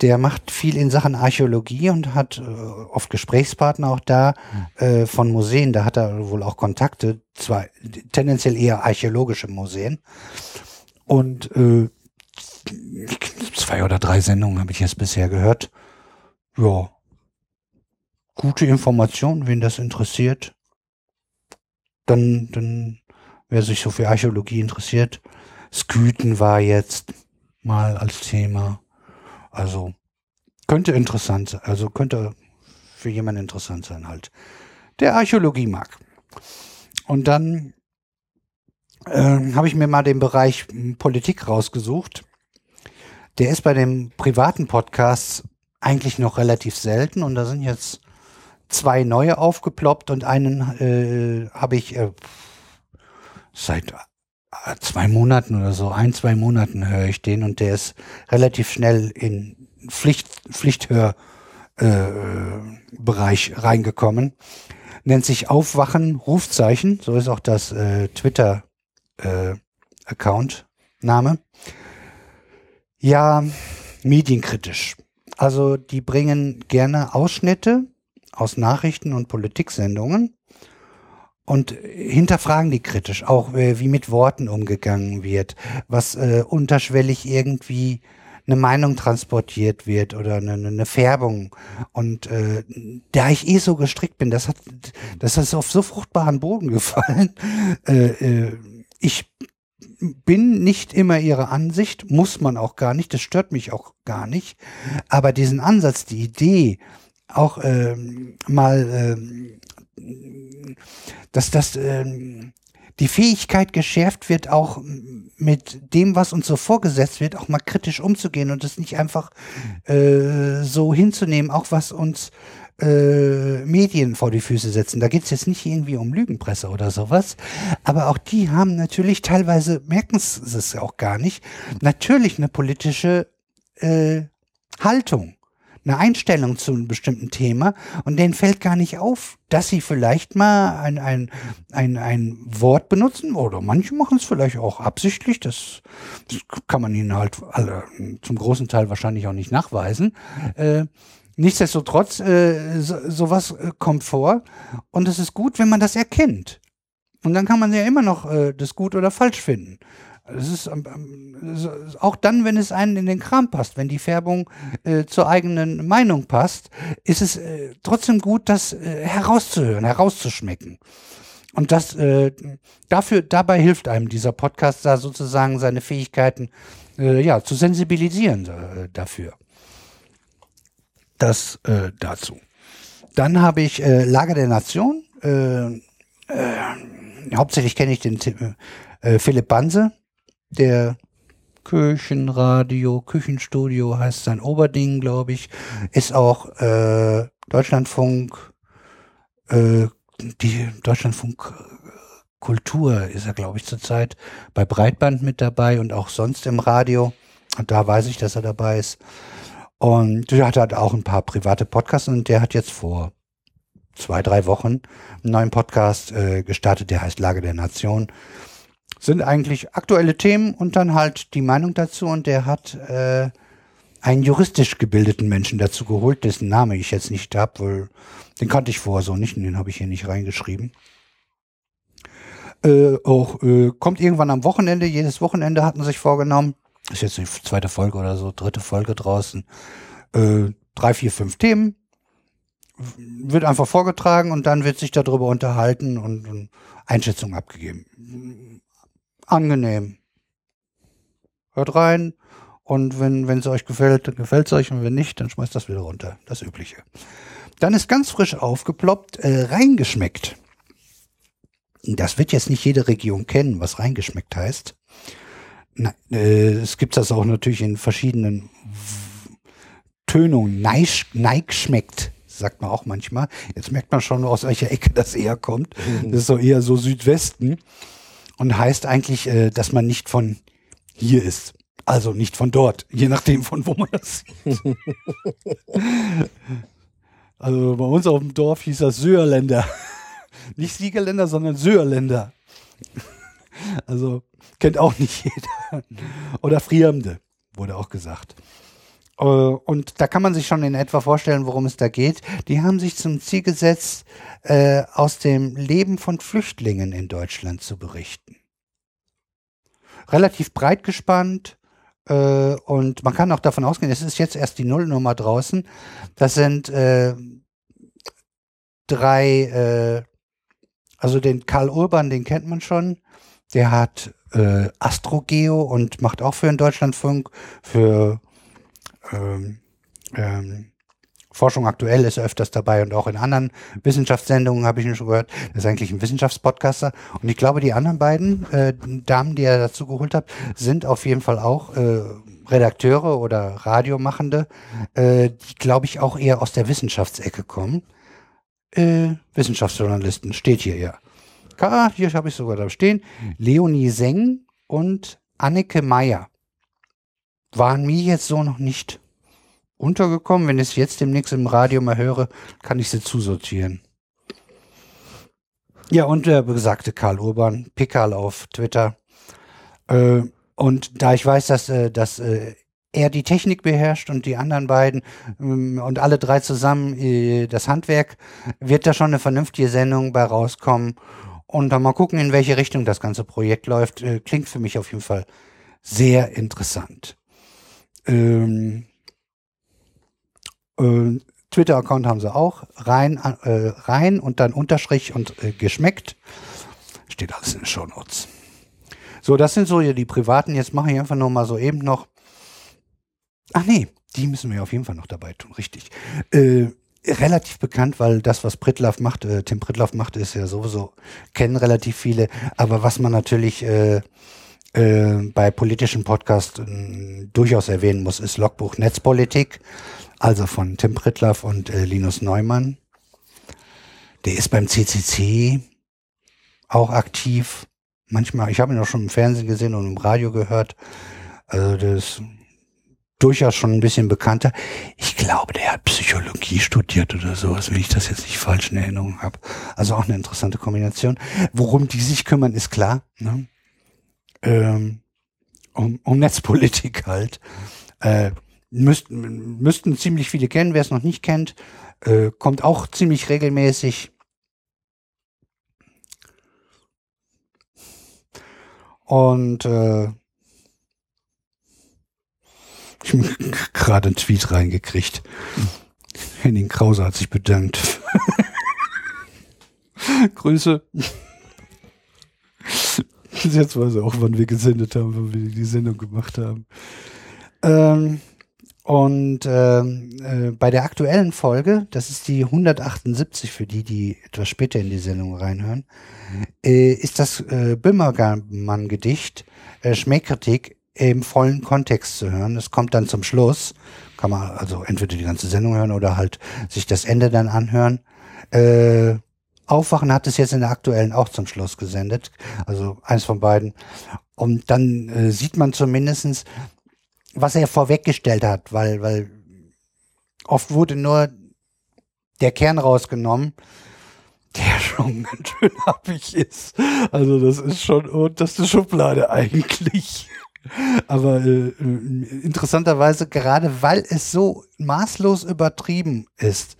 Der macht viel in Sachen Archäologie und hat äh, oft Gesprächspartner auch da äh, von Museen. Da hat er wohl auch Kontakte, zwar tendenziell eher archäologische Museen. Und äh, zwei oder drei Sendungen habe ich jetzt bisher gehört. Ja. Gute Information, wen das interessiert. Dann, dann, wer sich so für Archäologie interessiert. Sküten war jetzt mal als Thema. Also könnte interessant sein, also könnte für jemanden interessant sein halt, der Archäologie mag. Und dann ähm, habe ich mir mal den Bereich m, Politik rausgesucht. Der ist bei den privaten Podcasts eigentlich noch relativ selten und da sind jetzt zwei neue aufgeploppt und einen äh, habe ich äh, seit äh, zwei Monaten oder so, ein, zwei Monaten höre ich den und der ist relativ schnell in Pflicht, Pflichthör äh, reingekommen. Nennt sich Aufwachen, Rufzeichen, so ist auch das äh, Twitter äh, Account Name. Ja, medienkritisch. Also die bringen gerne Ausschnitte aus Nachrichten und Politiksendungen und hinterfragen die kritisch, auch äh, wie mit Worten umgegangen wird, was äh, unterschwellig irgendwie eine Meinung transportiert wird oder eine, eine Färbung. Und äh, da ich eh so gestrickt bin, das hat, das ist auf so fruchtbaren Boden gefallen. Äh, äh, ich bin nicht immer ihrer Ansicht, muss man auch gar nicht, das stört mich auch gar nicht. Aber diesen Ansatz, die Idee, auch ähm, mal, ähm, dass das ähm, die Fähigkeit geschärft wird, auch mit dem, was uns so vorgesetzt wird, auch mal kritisch umzugehen und das nicht einfach äh, so hinzunehmen, auch was uns äh, Medien vor die Füße setzen. Da geht es jetzt nicht irgendwie um Lügenpresse oder sowas, aber auch die haben natürlich teilweise, merken sie es auch gar nicht, natürlich eine politische äh, Haltung eine Einstellung zu einem bestimmten Thema und denen fällt gar nicht auf, dass sie vielleicht mal ein, ein, ein, ein Wort benutzen oder manche machen es vielleicht auch absichtlich, das, das kann man ihnen halt alle, zum großen Teil wahrscheinlich auch nicht nachweisen. Äh, nichtsdestotrotz, äh, so, sowas äh, kommt vor und es ist gut, wenn man das erkennt. Und dann kann man ja immer noch äh, das gut oder falsch finden. Es ist ähm, auch dann, wenn es einen in den Kram passt, wenn die Färbung äh, zur eigenen Meinung passt, ist es äh, trotzdem gut, das äh, herauszuhören, herauszuschmecken. Und das äh, dafür, dabei hilft einem dieser Podcast da sozusagen seine Fähigkeiten äh, ja zu sensibilisieren äh, dafür. Das dazu. Dann habe ich Lager der Nation. Hauptsächlich kenne ich den äh, Philipp Banse, der Küchenradio, Küchenstudio heißt sein Oberding, glaube ich, ist auch äh, Deutschlandfunk, äh, die Deutschlandfunk Kultur ist er, glaube ich, zurzeit bei Breitband mit dabei und auch sonst im Radio. Und da weiß ich, dass er dabei ist. Und der hat halt auch ein paar private Podcasts und der hat jetzt vor zwei, drei Wochen einen neuen Podcast äh, gestartet, der heißt Lage der Nation sind eigentlich aktuelle Themen und dann halt die Meinung dazu. Und der hat äh, einen juristisch gebildeten Menschen dazu geholt, dessen Name ich jetzt nicht habe, weil den kannte ich vorher so nicht und den habe ich hier nicht reingeschrieben. Äh, auch äh, kommt irgendwann am Wochenende, jedes Wochenende hatten sich vorgenommen. Ist jetzt die zweite Folge oder so, dritte Folge draußen. Äh, drei, vier, fünf Themen. Wird einfach vorgetragen und dann wird sich darüber unterhalten und, und Einschätzung abgegeben angenehm. Hört rein und wenn es euch gefällt, dann gefällt es euch und wenn nicht, dann schmeißt das wieder runter. Das Übliche. Dann ist ganz frisch aufgeploppt, äh, reingeschmeckt. Das wird jetzt nicht jede Region kennen, was reingeschmeckt heißt. Na, äh, es gibt das auch natürlich in verschiedenen Tönungen. Neig, neig schmeckt, sagt man auch manchmal. Jetzt merkt man schon, aus welcher Ecke das eher kommt. Das ist so eher so Südwesten und heißt eigentlich, äh, dass man nicht von hier ist. Also nicht von dort, je nachdem von wo man das sieht. also bei uns auf dem Dorf hieß das Söerländer. Nicht Siegerländer, sondern Söerländer. Also kennt auch nicht jeder. Oder Friemde, wurde auch gesagt. Äh, und da kann man sich schon in etwa vorstellen, worum es da geht. Die haben sich zum Ziel gesetzt, äh, aus dem Leben von Flüchtlingen in Deutschland zu berichten. Relativ breit gespannt äh, und man kann auch davon ausgehen, es ist jetzt erst die Nullnummer draußen. Das sind äh, drei, äh, also den Karl Urban, den kennt man schon. Der hat äh, Astrogeo und macht auch für den Deutschlandfunk, für ähm, ähm, Forschung aktuell ist er öfters dabei und auch in anderen Wissenschaftssendungen habe ich ihn schon gehört. Das ist eigentlich ein Wissenschaftspodcaster. Und ich glaube, die anderen beiden äh, Damen, die er dazu geholt hat, sind auf jeden Fall auch äh, Redakteure oder Radiomachende, äh, die, glaube ich, auch eher aus der Wissenschaftsecke kommen. Äh, Wissenschaftsjournalisten, steht hier ja. Ah, hier habe ich sogar da stehen. Leonie Seng und Anneke Meyer waren mir jetzt so noch nicht untergekommen. Wenn ich es jetzt demnächst im Radio mal höre, kann ich sie zusortieren. Ja, und der besagte Karl Urban, Pikal auf Twitter. Äh, und da ich weiß, dass, äh, dass äh, er die Technik beherrscht und die anderen beiden ähm, und alle drei zusammen das Handwerk, wird da schon eine vernünftige Sendung bei rauskommen. Und dann mal gucken, in welche Richtung das ganze Projekt läuft. Klingt für mich auf jeden Fall sehr interessant. Ähm, äh, Twitter-Account haben sie auch. Rein, äh, rein und dann Unterstrich und äh, geschmeckt. Steht alles in den Show Notes. So, das sind so hier die privaten. Jetzt mache ich einfach noch mal so eben noch. Ach nee, die müssen wir auf jeden Fall noch dabei tun, richtig. Äh, relativ bekannt, weil das, was Pritlaff macht, äh, Tim Pritlaff macht, ist ja sowieso, kennen relativ viele. Aber was man natürlich äh, äh, bei politischen Podcasts äh, durchaus erwähnen muss, ist Logbuch Netzpolitik, also von Tim Pritlaff und äh, Linus Neumann. Der ist beim CCC auch aktiv. Manchmal, ich habe ihn auch schon im Fernsehen gesehen und im Radio gehört. Also das ist durchaus schon ein bisschen bekannter. Ich glaube, der hat Psychologie studiert oder sowas, wenn ich das jetzt nicht falsch in Erinnerung habe. Also auch eine interessante Kombination. Worum die sich kümmern, ist klar. Ne? Ähm, um, um Netzpolitik halt. Äh, müssten, müssten ziemlich viele kennen, wer es noch nicht kennt. Äh, kommt auch ziemlich regelmäßig. Und äh, ich habe gerade einen Tweet reingekriegt. Henning Krause hat sich bedankt. Grüße. Jetzt weiß er auch, wann wir gesendet haben, wann wir die Sendung gemacht haben. Ähm, und ähm, äh, bei der aktuellen Folge, das ist die 178 für die, die etwas später in die Sendung reinhören, äh, ist das äh, Böhmermann-Gedicht äh, Schmähkritik im vollen Kontext zu hören. Es kommt dann zum Schluss, kann man also entweder die ganze Sendung hören oder halt sich das Ende dann anhören. Äh, Aufwachen hat es jetzt in der aktuellen auch zum Schluss gesendet, also eins von beiden. Und dann äh, sieht man zumindestens, was er vorweggestellt hat, weil, weil oft wurde nur der Kern rausgenommen, der schon ganz schön happig ist. Also das ist schon unterste Schublade eigentlich. Aber äh, interessanterweise, gerade weil es so maßlos übertrieben ist,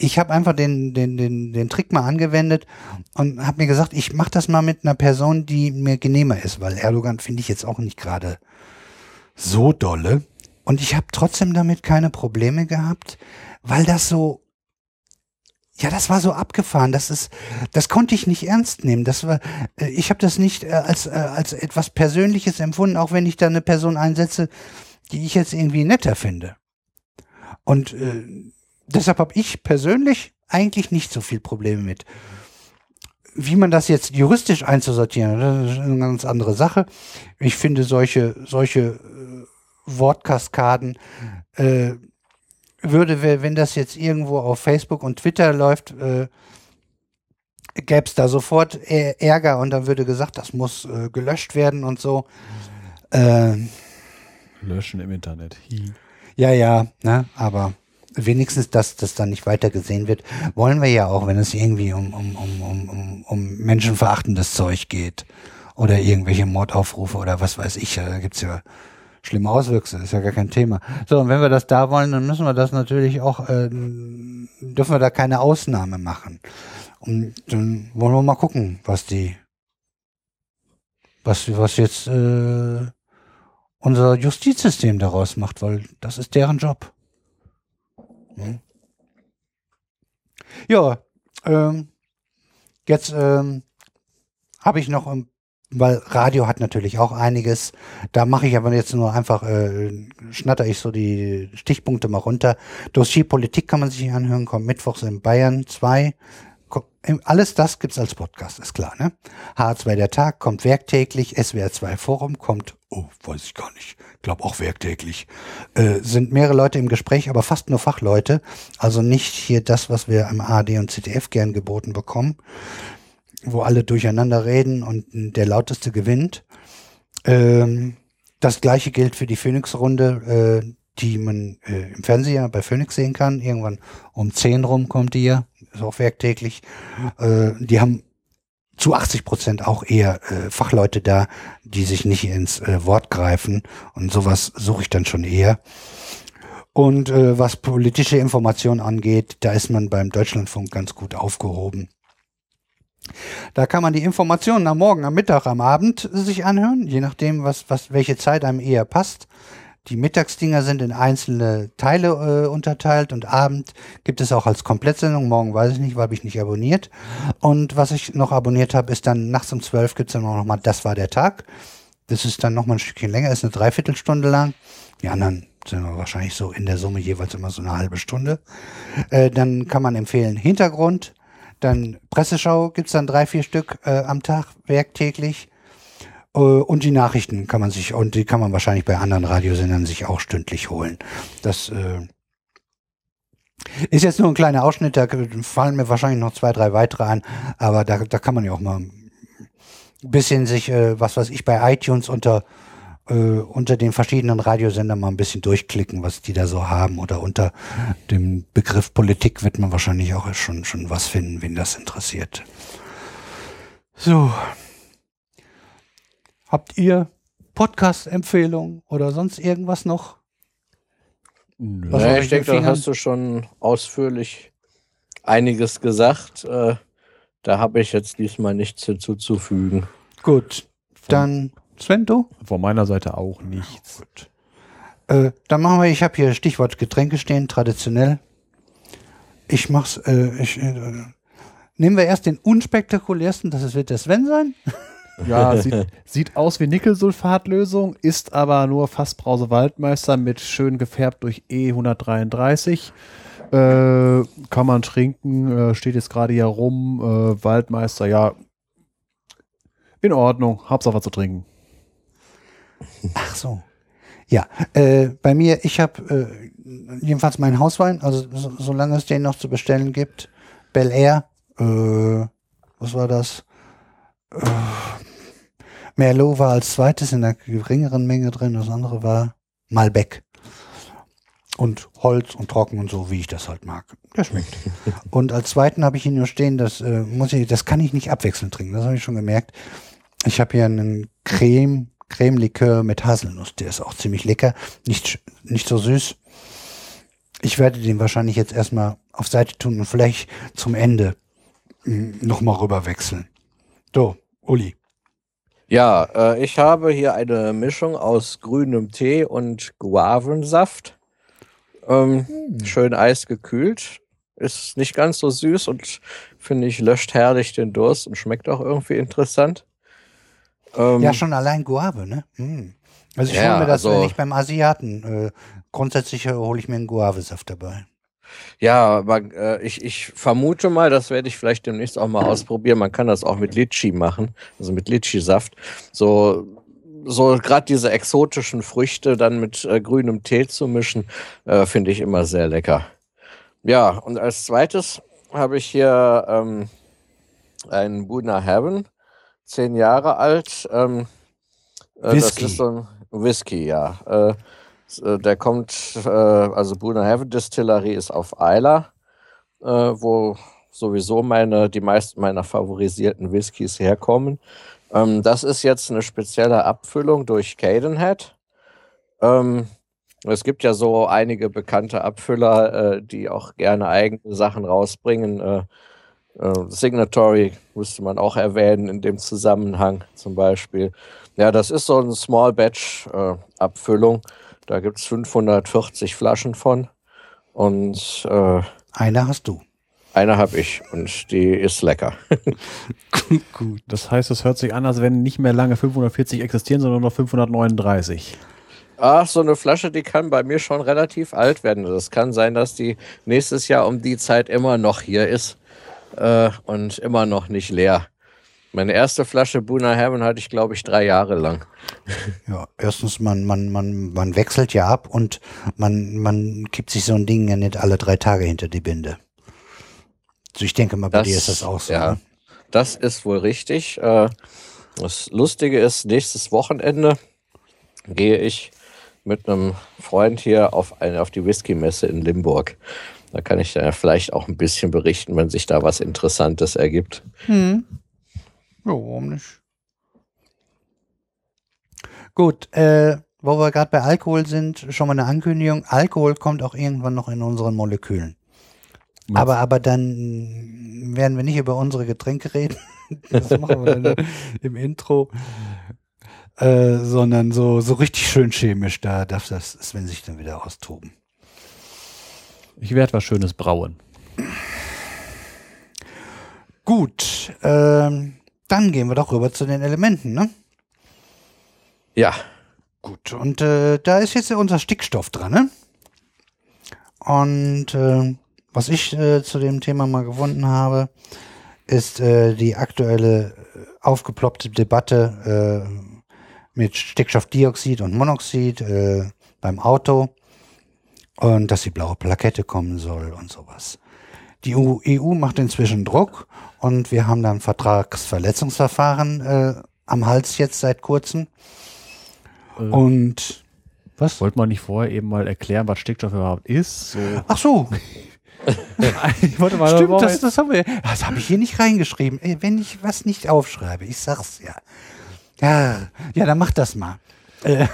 ich habe einfach den, den, den, den Trick mal angewendet und habe mir gesagt, ich mache das mal mit einer Person, die mir genehmer ist, weil Erdogan finde ich jetzt auch nicht gerade so dolle. Und ich habe trotzdem damit keine Probleme gehabt, weil das so, ja, das war so abgefahren. Das ist, das konnte ich nicht ernst nehmen. Das war, äh, ich habe das nicht äh, als äh, als etwas Persönliches empfunden, auch wenn ich da eine Person einsetze, die ich jetzt irgendwie netter finde. Und äh, deshalb habe ich persönlich eigentlich nicht so viel Probleme mit. Wie man das jetzt juristisch einzusortieren, das ist eine ganz andere Sache. Ich finde solche, solche äh, Wortkaskaden äh, würde, wenn das jetzt irgendwo auf Facebook und Twitter läuft, äh, gäbe es da sofort Ärger und dann würde gesagt, das muss äh, gelöscht werden und so. Äh, Löschen im Internet. Hi. Ja, ja, ne, aber wenigstens, dass das dann nicht weiter gesehen wird, wollen wir ja auch, wenn es irgendwie um, um, um, um, um menschenverachtendes Zeug geht oder irgendwelche Mordaufrufe oder was weiß ich, da gibt's ja schlimme Auswüchse, ist ja gar kein Thema. So, und wenn wir das da wollen, dann müssen wir das natürlich auch, äh, dürfen wir da keine Ausnahme machen. Und dann wollen wir mal gucken, was die, was, was jetzt äh, unser Justizsystem daraus macht, weil das ist deren Job. Hm? Ja, ähm, jetzt ähm, habe ich noch ein weil Radio hat natürlich auch einiges. Da mache ich aber jetzt nur einfach, äh, schnatter ich so die Stichpunkte mal runter. Dossier Politik kann man sich anhören, kommt mittwochs in Bayern 2. Alles das gibt's als Podcast, ist klar, ne? H2 der Tag kommt werktäglich, SWR 2 Forum kommt, oh, weiß ich gar nicht, glaube auch werktäglich. Äh, sind mehrere Leute im Gespräch, aber fast nur Fachleute, also nicht hier das, was wir am ARD und ZDF gern geboten bekommen wo alle durcheinander reden und der lauteste gewinnt. Ähm, das gleiche gilt für die Phoenix-Runde, äh, die man äh, im Fernseher bei Phoenix sehen kann. Irgendwann um 10 rum kommt die ja, ist auch werktäglich. Äh, die haben zu 80 Prozent auch eher äh, Fachleute da, die sich nicht ins äh, Wort greifen. Und sowas suche ich dann schon eher. Und äh, was politische Information angeht, da ist man beim Deutschlandfunk ganz gut aufgehoben. Da kann man die Informationen am Morgen, am Mittag, am Abend sich anhören, je nachdem, was, was, welche Zeit einem eher passt. Die Mittagsdinger sind in einzelne Teile äh, unterteilt und Abend gibt es auch als Komplettsendung. Morgen weiß ich nicht, weil ich nicht abonniert. Und was ich noch abonniert habe, ist dann nachts um zwölf gibt es dann auch noch mal Das war der Tag. Das ist dann noch mal ein Stückchen länger, ist eine Dreiviertelstunde lang. Die anderen sind wahrscheinlich so in der Summe jeweils immer so eine halbe Stunde. Äh, dann kann man empfehlen Hintergrund. Dann Presseschau gibt's dann drei, vier Stück äh, am Tag, werktäglich. Äh, und die Nachrichten kann man sich, und die kann man wahrscheinlich bei anderen Radiosendern sich auch stündlich holen. Das äh, ist jetzt nur ein kleiner Ausschnitt, da fallen mir wahrscheinlich noch zwei, drei weitere an, aber da, da kann man ja auch mal ein bisschen sich, äh, was weiß ich, bei iTunes unter unter den verschiedenen Radiosendern mal ein bisschen durchklicken, was die da so haben. Oder unter dem Begriff Politik wird man wahrscheinlich auch schon, schon was finden, wen das interessiert. So. Habt ihr Podcast-Empfehlungen oder sonst irgendwas noch? Nö. Ich denke, da hast du schon ausführlich einiges gesagt. Äh, da habe ich jetzt diesmal nichts hinzuzufügen. Gut. Dann Sven, du? Von meiner Seite auch nichts. Gut. Äh, dann machen wir, ich habe hier Stichwort Getränke stehen, traditionell. Ich mach's, äh, ich, äh, nehmen wir erst den unspektakulärsten, das wird der Sven sein. Ja, sieht, sieht aus wie Nickelsulfatlösung, ist aber nur Fassbrause Waldmeister mit schön gefärbt durch E133. Äh, kann man trinken, äh, steht jetzt gerade hier rum. Äh, Waldmeister, ja. In Ordnung, Hauptsache was zu trinken. Ach so. Ja, äh, bei mir, ich habe äh, jedenfalls meinen Hauswein, also so, solange es den noch zu bestellen gibt, Bel Air, äh, was war das? Äh, Merlot war als zweites in einer geringeren Menge drin, das andere war Malbec. Und Holz und trocken und so, wie ich das halt mag. Der schmeckt. und als zweiten habe ich hier nur stehen, das äh, muss ich, das kann ich nicht abwechselnd trinken, das habe ich schon gemerkt. Ich habe hier einen Creme, Creme-Likör mit Haselnuss, der ist auch ziemlich lecker, nicht, nicht so süß. Ich werde den wahrscheinlich jetzt erstmal auf Seite tun und vielleicht zum Ende nochmal rüber wechseln. So, Uli. Ja, äh, ich habe hier eine Mischung aus grünem Tee und Guavensaft. Ähm, Schön eisgekühlt. Ist nicht ganz so süß und finde ich löscht herrlich den Durst und schmeckt auch irgendwie interessant. Ähm, Ja, schon allein Guave, ne? Hm. Also ich Ja, hole mir das, also- wenn ich beim Asiaten, äh, grundsätzlich äh, hole ich mir einen Guavesaft dabei. Ja, aber äh, ich, ich vermute mal, das werde ich vielleicht demnächst auch mal ausprobieren. Man kann das auch mit Litschi machen, also mit Litschi-Saft. So, so gerade diese exotischen Früchte dann mit äh, grünem Tee zu mischen, äh, finde ich immer sehr lecker. Ja, und als zweites habe ich hier ähm, einen Buna Heaven, zehn Jahre alt. Ähm, äh, Whisky. Das ist so ein Whisky, ja. Äh, der kommt, äh, also Buna Heaven Distillery ist auf Isla, äh, wo sowieso meine, die meisten meiner favorisierten Whiskys herkommen. Ähm, das ist jetzt eine spezielle Abfüllung durch Cadenhead. Ähm, es gibt ja so einige bekannte Abfüller, die auch gerne eigene Sachen rausbringen. Signatory müsste man auch erwähnen in dem Zusammenhang zum Beispiel. Ja, das ist so eine Small Batch Abfüllung. Da gibt es 540 Flaschen von. Und äh, Eine hast du. eine habe ich und die ist lecker. Gut. Das heißt, es hört sich an, als wenn nicht mehr lange 540 existieren, sondern nur noch 539. Ach, so eine Flasche, die kann bei mir schon relativ alt werden. Das kann sein, dass die nächstes Jahr um die Zeit immer noch hier ist äh, und immer noch nicht leer. Meine erste Flasche Buna Heaven hatte ich, glaube ich, drei Jahre lang. Ja, erstens, man, man, man, man wechselt ja ab und man, man kippt sich so ein Ding ja nicht alle drei Tage hinter die Binde. Also ich denke mal, bei dir ist das auch so. Ja, ne? das ist wohl richtig. Äh, das Lustige ist, nächstes Wochenende gehe ich mit einem Freund hier auf, eine, auf die Whisky-Messe in Limburg. Da kann ich dann vielleicht auch ein bisschen berichten, wenn sich da was Interessantes ergibt. Ja, warum nicht? Gut, äh, wo wir gerade bei Alkohol sind, schon mal eine Ankündigung. Alkohol kommt auch irgendwann noch in unseren Molekülen. Aber, aber dann werden wir nicht über unsere Getränke reden. Das machen wir dann im Intro. Äh, sondern so, so richtig schön chemisch. Da darf das Sven sich dann wieder austoben. Ich werde was Schönes brauen. Gut, ähm, dann gehen wir doch rüber zu den Elementen, ne? Ja, Gut, und äh, da ist jetzt unser Stickstoff dran, ne? Und äh, was ich äh, zu dem Thema mal gefunden habe, ist äh, die aktuelle äh, aufgeploppte Debatte äh, mit Stickstoffdioxid und Monoxid beim Auto und dass die blaue Plakette kommen soll und sowas. Die EU, EU macht inzwischen Druck und wir haben dann Vertragsverletzungsverfahren äh, am Hals jetzt seit kurzem. Äh, Und was? Wollte man nicht vorher eben mal erklären, was Stickstoff überhaupt ist? So. Ach so, ich wollte mal stimmt, das, das haben wir. Das habe ich hier nicht reingeschrieben. Ey, Wenn ich was nicht aufschreibe, ich sag's ja. Ja, ja, dann mach das mal.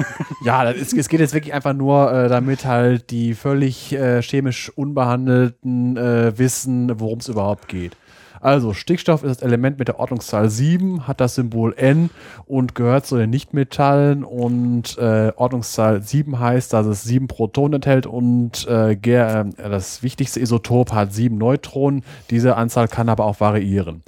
Ja, das ist, es geht jetzt wirklich einfach nur, äh, damit halt die völlig äh, chemisch unbehandelten äh, wissen, worum es überhaupt geht. Also, Stickstoff ist das Element mit der Ordnungszahl 7, hat das Symbol N und gehört zu den Nichtmetallen und äh, Ordnungszahl 7 heißt, dass es 7 Protonen enthält und äh, äh, das wichtigste Isotop hat 7 Neutronen. Diese Anzahl kann aber auch variieren.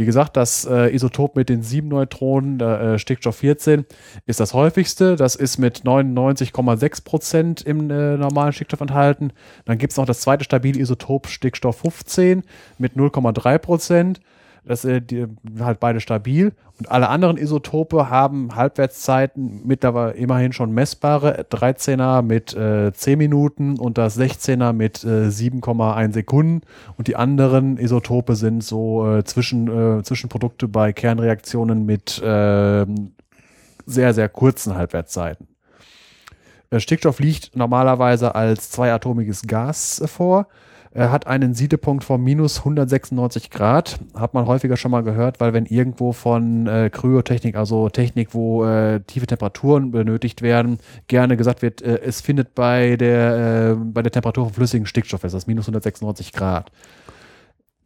Wie gesagt, das äh, Isotop mit den sieben Neutronen, äh, Stickstoff 14, ist das häufigste. Das ist mit 99,6 Prozent im äh, normalen Stickstoff enthalten. Dann gibt es noch das zweite stabile Isotop Stickstoff 15 mit 0,3 Prozent. Das äh, die, halt beide stabil. Und alle anderen Isotope haben Halbwertszeiten mittlerweile immerhin schon messbare. 13er mit äh, 10 Minuten und das 16er mit äh, 7,1 Sekunden. Und die anderen Isotope sind so äh, zwischen, äh, Zwischenprodukte bei Kernreaktionen mit ähm, sehr, sehr kurzen Halbwertszeiten. Äh, Stickstoff liegt normalerweise als zweiatomiges Gas äh, vor. Er hat einen Siedepunkt von minus 196 Grad. Hat man häufiger schon mal gehört, weil wenn irgendwo von äh, Kryotechnik, also Technik, wo äh, tiefe Temperaturen benötigt werden, gerne gesagt wird, äh, es findet bei der, äh, bei der Temperatur von flüssigem Stickstoff, ist das minus 196 Grad.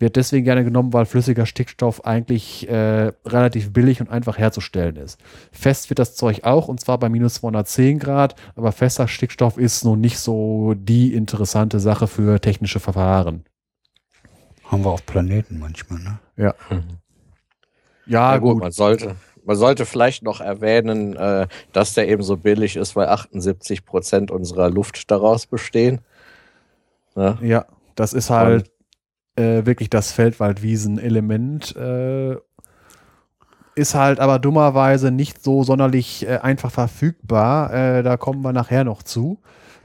Wird deswegen gerne genommen, weil flüssiger Stickstoff eigentlich äh, relativ billig und einfach herzustellen ist. Fest wird das Zeug auch, und zwar bei minus 210 Grad, aber fester Stickstoff ist nun nicht so die interessante Sache für technische Verfahren. Haben wir auf Planeten manchmal, ne? Ja. Ja, Ja, gut, gut. man sollte, man sollte vielleicht noch erwähnen, äh, dass der eben so billig ist, weil 78 Prozent unserer Luft daraus bestehen. Ne? Ja, das ist halt äh, wirklich das Feldwaldwiesen-Element. Äh, ist halt aber dummerweise nicht so sonderlich äh, einfach verfügbar. Äh, da kommen wir nachher noch zu,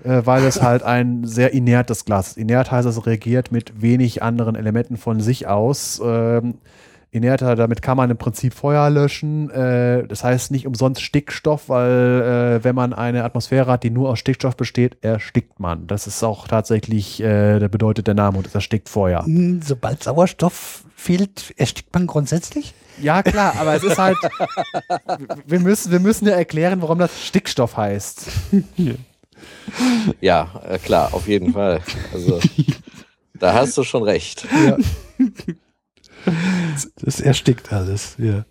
äh, weil es halt ein sehr inertes Glas ist. Inert heißt, es reagiert mit wenig anderen Elementen von sich aus. Ähm, inerter, damit kann man im Prinzip Feuer löschen. Äh, das heißt nicht umsonst Stickstoff, weil äh, wenn man eine Atmosphäre hat, die nur aus Stickstoff besteht, erstickt man. Das ist auch tatsächlich, äh, der bedeutet der Name und es erstickt Feuer. Hm, Sobald Sauerstoff fehlt, erstickt man grundsätzlich? Ja, klar, aber es ist halt, wir müssen, wir müssen ja erklären, warum das Stickstoff heißt. Ja, äh, klar, auf jeden Fall. Also, da hast du schon recht. Das erstickt alles, ja.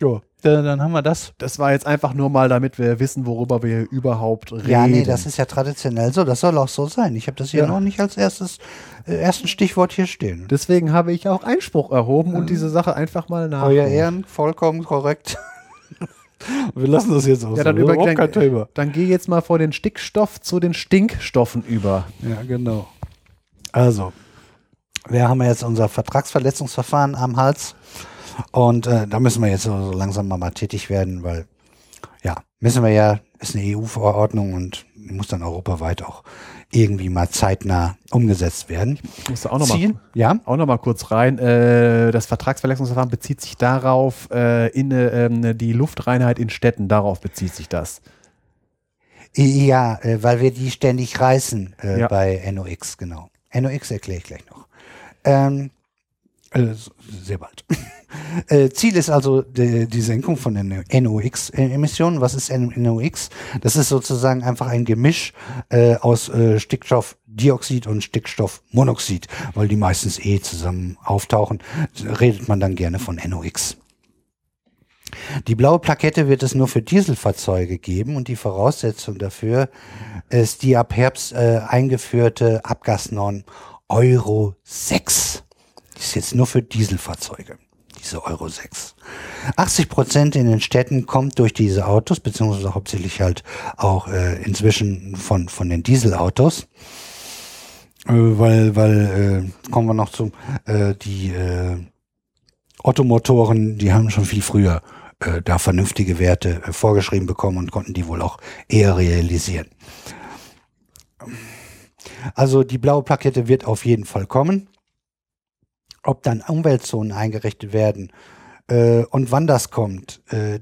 Jo, dann, dann haben wir das. Das war jetzt einfach nur mal, damit wir wissen, worüber wir überhaupt reden. Ja, nee, das ist ja traditionell so. Das soll auch so sein. Ich habe das hier Ja. noch nicht als erstes, äh, ersten Stichwort hier stehen. Deswegen habe ich auch Einspruch erhoben und diese Sache einfach mal nach. Euer Ehren, vollkommen korrekt. wir lassen das jetzt aus. Ja, dann, über, kein dann, Thema. dann geh jetzt mal vor den Stickstoff zu den Stinkstoffen über. Ja, genau. Also, wir haben jetzt unser Vertragsverletzungsverfahren am Hals. Und äh, da müssen wir jetzt so, so langsam mal, mal tätig werden, weil, ja, müssen wir ja, ist eine EU-Verordnung und muss dann europaweit auch irgendwie mal zeitnah umgesetzt werden. Ich muss da auch nochmal? Ja? auch noch mal kurz rein. Äh, das Vertragsverletzungsverfahren bezieht sich darauf, äh, in, äh, ähm, die Luftreinheit in Städten, darauf bezieht sich das. Ja, äh, weil wir die ständig reißen Ja. bei NOx, genau. NOx erkläre ich gleich noch. Ähm, Äh, sehr bald. Äh, Ziel ist also die, die Senkung von NOx-Emissionen. Was ist NOx? Das ist sozusagen einfach ein Gemisch äh, aus äh, Stickstoffdioxid und Stickstoffmonoxid, weil die meistens eh zusammen auftauchen, redet man dann gerne von NOx. Die blaue Plakette wird es nur für Dieselfahrzeuge geben und die Voraussetzung dafür ist die ab Herbst äh, eingeführte Abgasnorm Euro 6. Die ist jetzt nur für Dieselfahrzeuge, diese Euro 6. 80 Prozent in den Städten kommt durch diese Autos, beziehungsweise hauptsächlich halt auch äh, inzwischen von, von den Dieselautos. Äh, weil, weil, äh, kommen wir noch zu, äh, die äh, Ottomotoren, die haben schon viel früher äh, da vernünftige Werte äh, vorgeschrieben bekommen und konnten die wohl auch eher realisieren. Also die blaue Plakette wird auf jeden Fall kommen. Ob dann Umweltzonen eingerichtet werden äh, und wann das kommt, äh,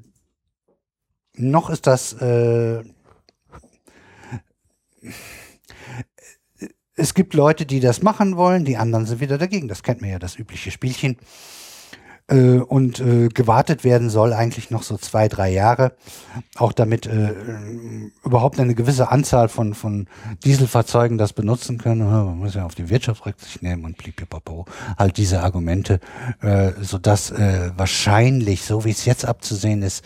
noch ist das äh, es gibt Leute, die das machen wollen, die anderen sind wieder dagegen. Das kennt man ja, das übliche Spielchen. Äh, und äh, gewartet werden soll eigentlich noch so zwei, drei Jahre, auch damit äh, überhaupt eine gewisse Anzahl von, von Dieselfahrzeugen das benutzen können. Man muss ja auf die Wirtschaft Rücksicht nehmen und blibipapo. Halt diese Argumente, äh, sodass äh, wahrscheinlich, so wie es jetzt abzusehen ist,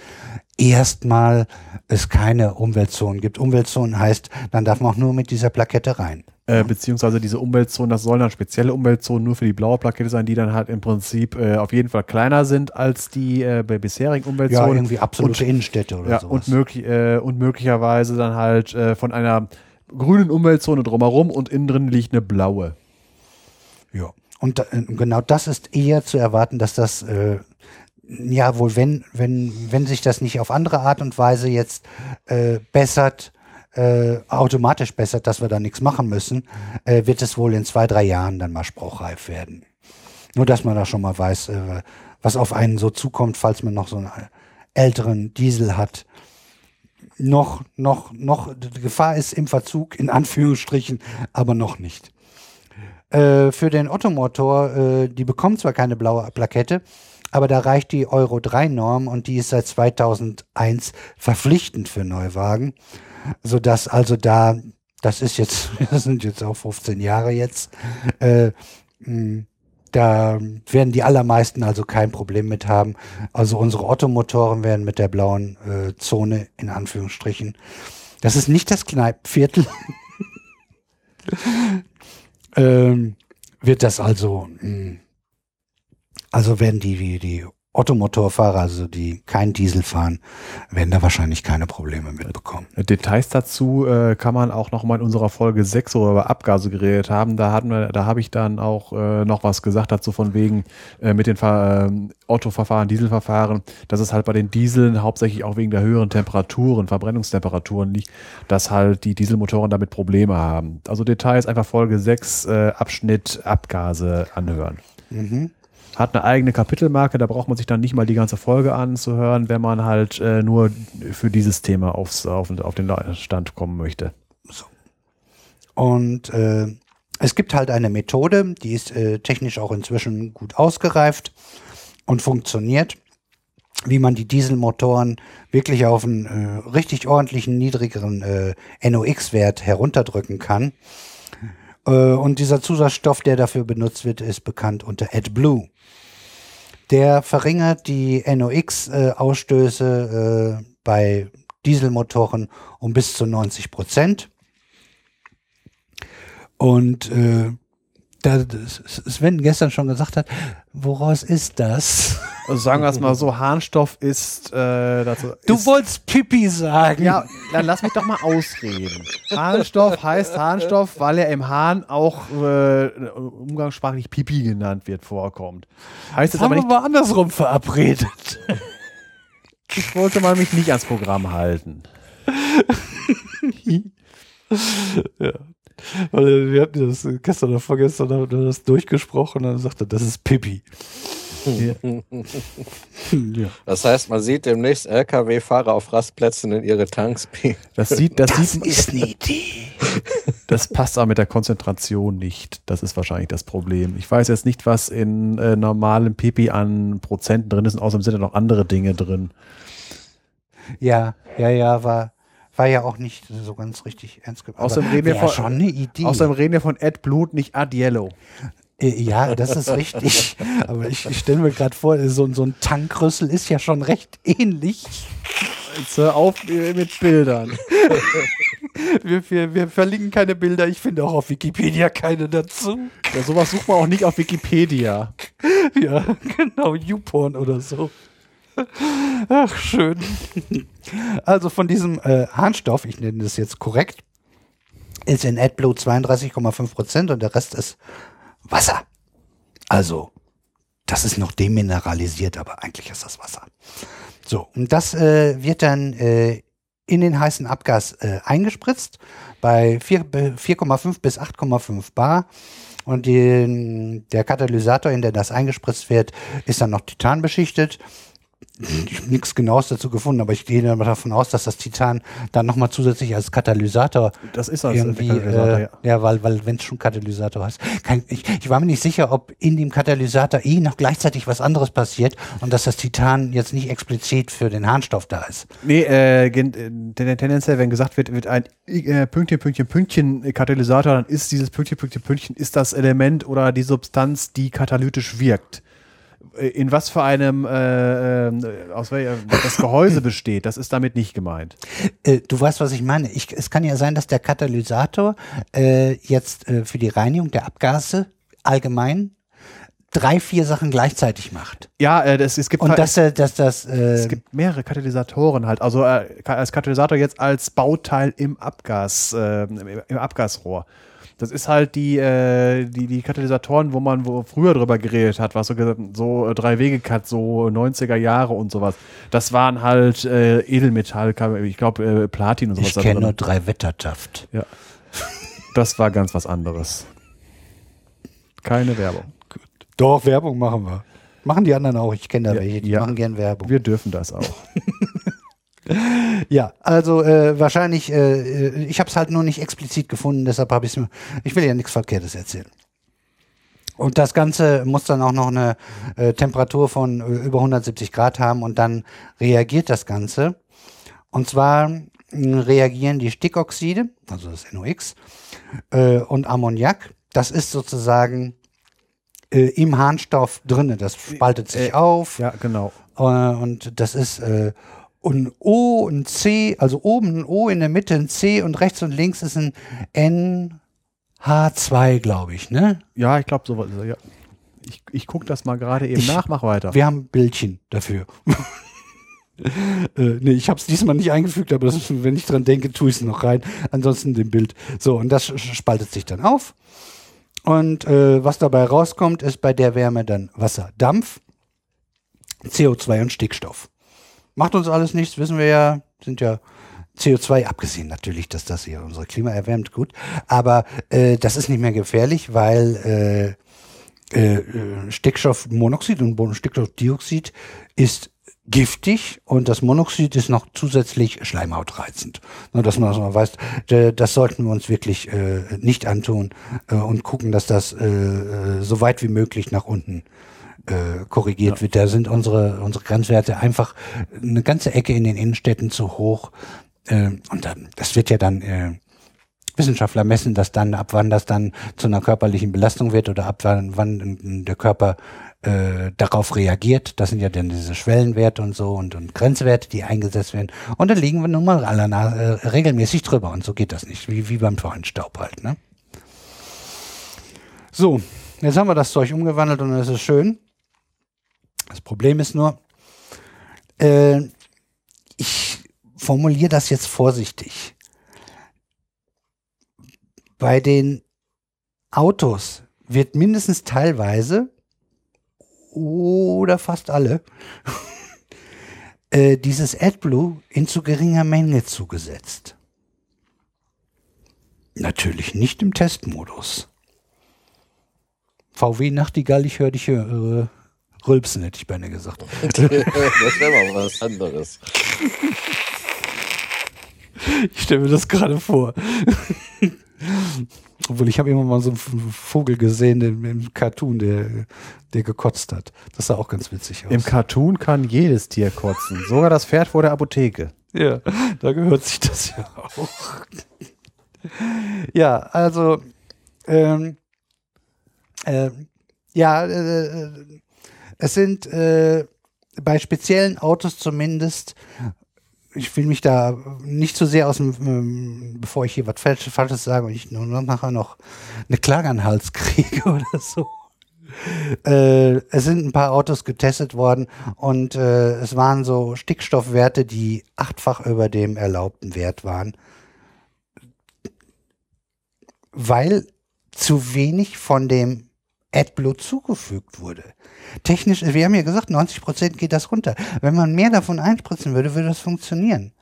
erstmal es keine Umweltzonen gibt. Umweltzonen heißt, dann darf man auch nur mit dieser Plakette rein. Äh, beziehungsweise diese Umweltzonen, das sollen dann spezielle Umweltzonen nur für die blaue Plakette sein, die dann halt im Prinzip äh, auf jeden Fall kleiner sind als die äh, bei bisherigen Ja, Umweltzonen. irgendwie absolute und, Innenstädte oder ja, sowas. und, möglich, äh, und möglicherweise dann halt äh, von einer grünen Umweltzone drumherum und innen drin liegt eine blaue. Ja, und genau das ist eher zu erwarten, dass das ja wohl, wenn, wenn, wenn sich das nicht auf andere Art und Weise jetzt bessert, äh, automatisch bessert, dass wir da nichts machen müssen, äh, wird es wohl in zwei, drei Jahren dann mal spruchreif werden. Nur, dass man da schon mal weiß, äh, was auf einen so zukommt, falls man noch so einen älteren Diesel hat. Noch, noch, noch, die Gefahr ist im Verzug, in Anführungsstrichen, aber noch nicht. Äh, für den Ottomotor, äh, die bekommen zwar keine blaue Plakette, aber da reicht die Euro 3 Norm und die ist seit 2001 verpflichtend für Neuwagen, sodass also da, das ist jetzt, das sind jetzt auch 15 Jahre jetzt, äh, mh, da werden die allermeisten also kein Problem mit haben. Also unsere Ottomotoren werden mit der blauen äh, Zone in Anführungsstrichen. Das ist nicht das Kneippviertel. ähm, wird das also, mh, also werden die, die, die Ottomotorfahrer, also die kein Diesel fahren, werden da wahrscheinlich keine Probleme mitbekommen. Details dazu äh, kann man auch noch mal in unserer Folge 6, wo wir über Abgase geredet haben. Da hatten wir, da habe ich dann auch äh, noch was gesagt dazu von wegen äh, mit den äh, Autoverfahren, Dieselverfahren, dass es halt bei den Dieseln hauptsächlich auch wegen der höheren Temperaturen, Verbrennungstemperaturen liegt, dass halt die Dieselmotoren damit Probleme haben. Also Details einfach Folge 6, äh, Abschnitt Abgase anhören. Mhm. Hat eine eigene Kapitelmarke, da braucht man sich dann nicht mal die ganze Folge anzuhören, wenn man halt äh, nur für dieses Thema aufs, auf, auf den Stand kommen möchte. Und äh, es gibt halt eine Methode, die ist äh, technisch auch inzwischen gut ausgereift und funktioniert, wie man die Dieselmotoren wirklich auf einen äh, richtig ordentlichen niedrigeren äh, NOx-Wert herunterdrücken kann. Äh, und dieser Zusatzstoff, der dafür benutzt wird, ist bekannt unter AdBlue. Der verringert die NOx-Ausstöße äh, bei Dieselmotoren um bis zu 90 Prozent. Und äh, da Sven gestern schon gesagt hat, woraus ist das? Also sagen wir es mal so, Harnstoff ist, äh, dazu, Du ist, wolltest Pipi sagen. Ja, dann lass mich doch mal ausreden. Harnstoff heißt Harnstoff, weil er im Hahn auch äh, umgangssprachlich Pipi genannt wird, vorkommt. Heißt das jetzt haben aber wir nicht, mal andersrum verabredet. ich wollte mal mich nicht ans Programm halten. Weil wir hatten das gestern oder vorgestern haben wir das durchgesprochen und dann sagte, er, das ist Pipi. Ja. Das heißt, man sieht demnächst LKW-Fahrer auf Rastplätzen in ihre Tanks. Das sieht, das, Das sieht, ist eine Idee. das passt aber mit der Konzentration nicht. Das ist wahrscheinlich das Problem. Ich weiß jetzt nicht, was in äh, normalem Pipi an Prozenten drin ist und außerdem sind da noch andere Dinge drin. Ja, ja, ja, war, war ja auch nicht so ganz richtig ernst gemeint. Außerdem reden wir von- schon eine Idee. Außerdem reden wir von Ad Blut, nicht Ad Yellow. Äh, Ja, das ist richtig. Aber ich, ich stelle mir gerade vor, so, so ein Tankrüssel ist ja schon recht ähnlich. Jetzt hör auf mit Bildern. Wir, wir, wir verlinken keine Bilder. Ich finde auch auf Wikipedia keine dazu. Ja, sowas sucht man auch nicht auf Wikipedia. Ja, genau, YouPorn oder so. Ach, schön. Also von diesem äh, Harnstoff, ich nenne das jetzt korrekt, ist in AdBlue 32,5 Prozent und der Rest ist Wasser. Also, das ist noch demineralisiert, aber eigentlich ist das Wasser. So, und das äh, wird dann äh, in den heißen Abgas äh, eingespritzt bei 4 be- 4,5 bis 8,5 Bar. Und den, der Katalysator, in der das eingespritzt wird, ist dann noch Titan beschichtet. Ich habe nichts Genaues dazu gefunden, aber ich gehe davon aus, dass das Titan dann nochmal zusätzlich als Katalysator Das ist also irgendwie, Katalysator, äh, ja. ja. weil, weil wenn es schon Katalysator heißt. Kein, ich, ich war mir nicht sicher, ob in dem Katalysator eh noch gleichzeitig was anderes passiert und dass das Titan jetzt nicht explizit für den Harnstoff da ist. Nee, äh, äh, ten- tendenziell, wenn gesagt wird, wird ein äh, Pünktchen, Pünktchen, Pünktchen äh, Katalysator, dann ist dieses Pünktchen, Pünktchen, Pünktchen, ist das Element oder die Substanz, die katalytisch wirkt. In was für einem, äh, äh, aus welcher, das Gehäuse besteht, das ist damit nicht gemeint. Äh, du weißt, was ich meine. Ich, es kann ja sein, dass der Katalysator äh, jetzt äh, für die Reinigung der Abgase allgemein drei, vier Sachen gleichzeitig macht. Ja, äh, das, es gibt Und dass, äh, dass das äh, es gibt mehrere Katalysatoren halt. Also als Katalysator jetzt als Bauteil im Abgas, im Abgasrohr. Das ist halt die, äh, die, die Katalysatoren, wo man wo früher drüber geredet hat, was so, gesagt, so äh, Drei-Wege-Cut, so 90er Jahre und sowas. Das waren halt äh, Edelmetall, ich glaube äh, Platin und sowas. ich kenne nur drei Wettertaft. Ja. Das war ganz was anderes. Keine Werbung. Doch, Werbung machen wir. Machen die anderen auch. Ich kenne da Ja, welche, die ja. machen gern Werbung. Wir dürfen das auch. Ja, also äh, wahrscheinlich, äh, äh, ich habe es halt nur nicht explizit gefunden, deshalb habe ich es mir, ich will ja nichts Verkehrtes erzählen. Und das Ganze muss dann auch noch eine äh, Temperatur von äh, über 170 Grad haben und dann reagiert das Ganze. Und zwar mh, reagieren die Stickoxide, also das NOx, äh, und Ammoniak. Das ist sozusagen äh, im Harnstoff drinne. Das spaltet sich Äh, auf. Ja, genau. Äh, und das ist ein O, ein C, also oben ein O, in der Mitte ein C und rechts und links ist ein NH2, glaube ich, ne? Ja, ich glaube, sowas ist er, ja. Ich, ich gucke das mal gerade eben Ich- nach, mach weiter. Wir haben ein Bildchen dafür. äh, nee, ich habe es diesmal nicht eingefügt, aber das, wenn ich dran denke, tue ich es noch rein. Ansonsten dem Bild. So, und das spaltet sich dann auf. Und äh, was dabei rauskommt, ist bei der Wärme dann Wasser, Dampf, CO2 und Stickstoff. Macht uns alles nichts, wissen wir ja, sind ja CO2, abgesehen natürlich, dass das hier unser Klima erwärmt, gut. Aber äh, das ist nicht mehr gefährlich, weil äh, äh, Stickstoffmonoxid und Stickstoffdioxid ist giftig und das Monoxid ist noch zusätzlich schleimhautreizend. Nur, dass man das mal weiß, das sollten wir uns wirklich äh, nicht antun äh, und gucken, dass das äh, äh, so weit wie möglich nach unten äh, korrigiert wird. Da sind unsere, unsere Grenzwerte einfach eine ganze Ecke in den Innenstädten zu hoch. Äh, und dann, das wird ja dann, äh, Wissenschaftler messen das dann, ab wann das dann zu einer körperlichen Belastung wird oder ab wann, wann der Körper äh, darauf reagiert. Das sind ja dann diese Schwellenwerte und so und, und Grenzwerte, die eingesetzt werden. Und da liegen wir nun mal alle äh, regelmäßig drüber und so geht das nicht, wie, wie beim Feinstaub halt. Ne? So, jetzt haben wir das Zeug umgewandelt und es ist schön. Das Problem ist nur, äh, ich formuliere das jetzt vorsichtig. Bei den Autos wird mindestens teilweise oder fast alle äh, dieses AdBlue in zu geringer Menge zugesetzt. Natürlich nicht im Testmodus. VW Nachtigall, ich höre dich äh, Rülpsen hätte ich beinahe gesagt. das wäre mal was anderes. Ich stelle mir das gerade vor. Obwohl ich habe immer mal so einen Vogel gesehen im, im Cartoon, der, der gekotzt hat. Das sah auch ganz witzig aus. Im Cartoon kann jedes Tier kotzen, sogar das Pferd vor der Apotheke. ja, da gehört sich das ja auch. ja, also ähm, ähm, ja, äh, es sind äh, bei speziellen Autos zumindest ich will mich da nicht zu sehr aus dem, ähm, bevor ich hier was Falsches, Falsches sage und ich nur noch nachher noch eine Klage an den Hals kriege oder so. Äh, es sind ein paar Autos getestet worden und äh, es waren so Stickstoffwerte, die achtfach über dem erlaubten Wert waren. Weil zu wenig von dem AdBlue zugefügt wurde. Technisch, wir haben ja gesagt, 90 Prozent geht das runter. Wenn man mehr davon einspritzen würde, würde das funktionieren.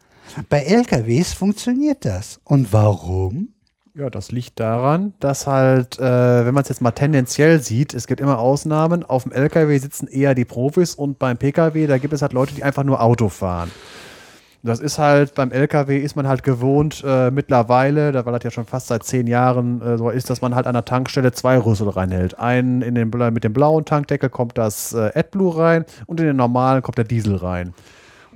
Bei LKWs funktioniert das. Und warum? Ja, das liegt daran, dass halt, äh, wenn man es jetzt mal tendenziell sieht, es gibt immer Ausnahmen. Auf dem LKW sitzen eher die Profis und beim PKW, da gibt es halt Leute, die einfach nur Auto fahren. Das ist halt, beim LKW ist man halt gewohnt äh, mittlerweile, da weil das ja schon fast seit zehn Jahren äh, so ist, dass man halt an der Tankstelle zwei Rüssel reinhält. Einen in den, mit dem blauen Tankdeckel kommt das äh, AdBlue rein und in den normalen kommt der Diesel rein.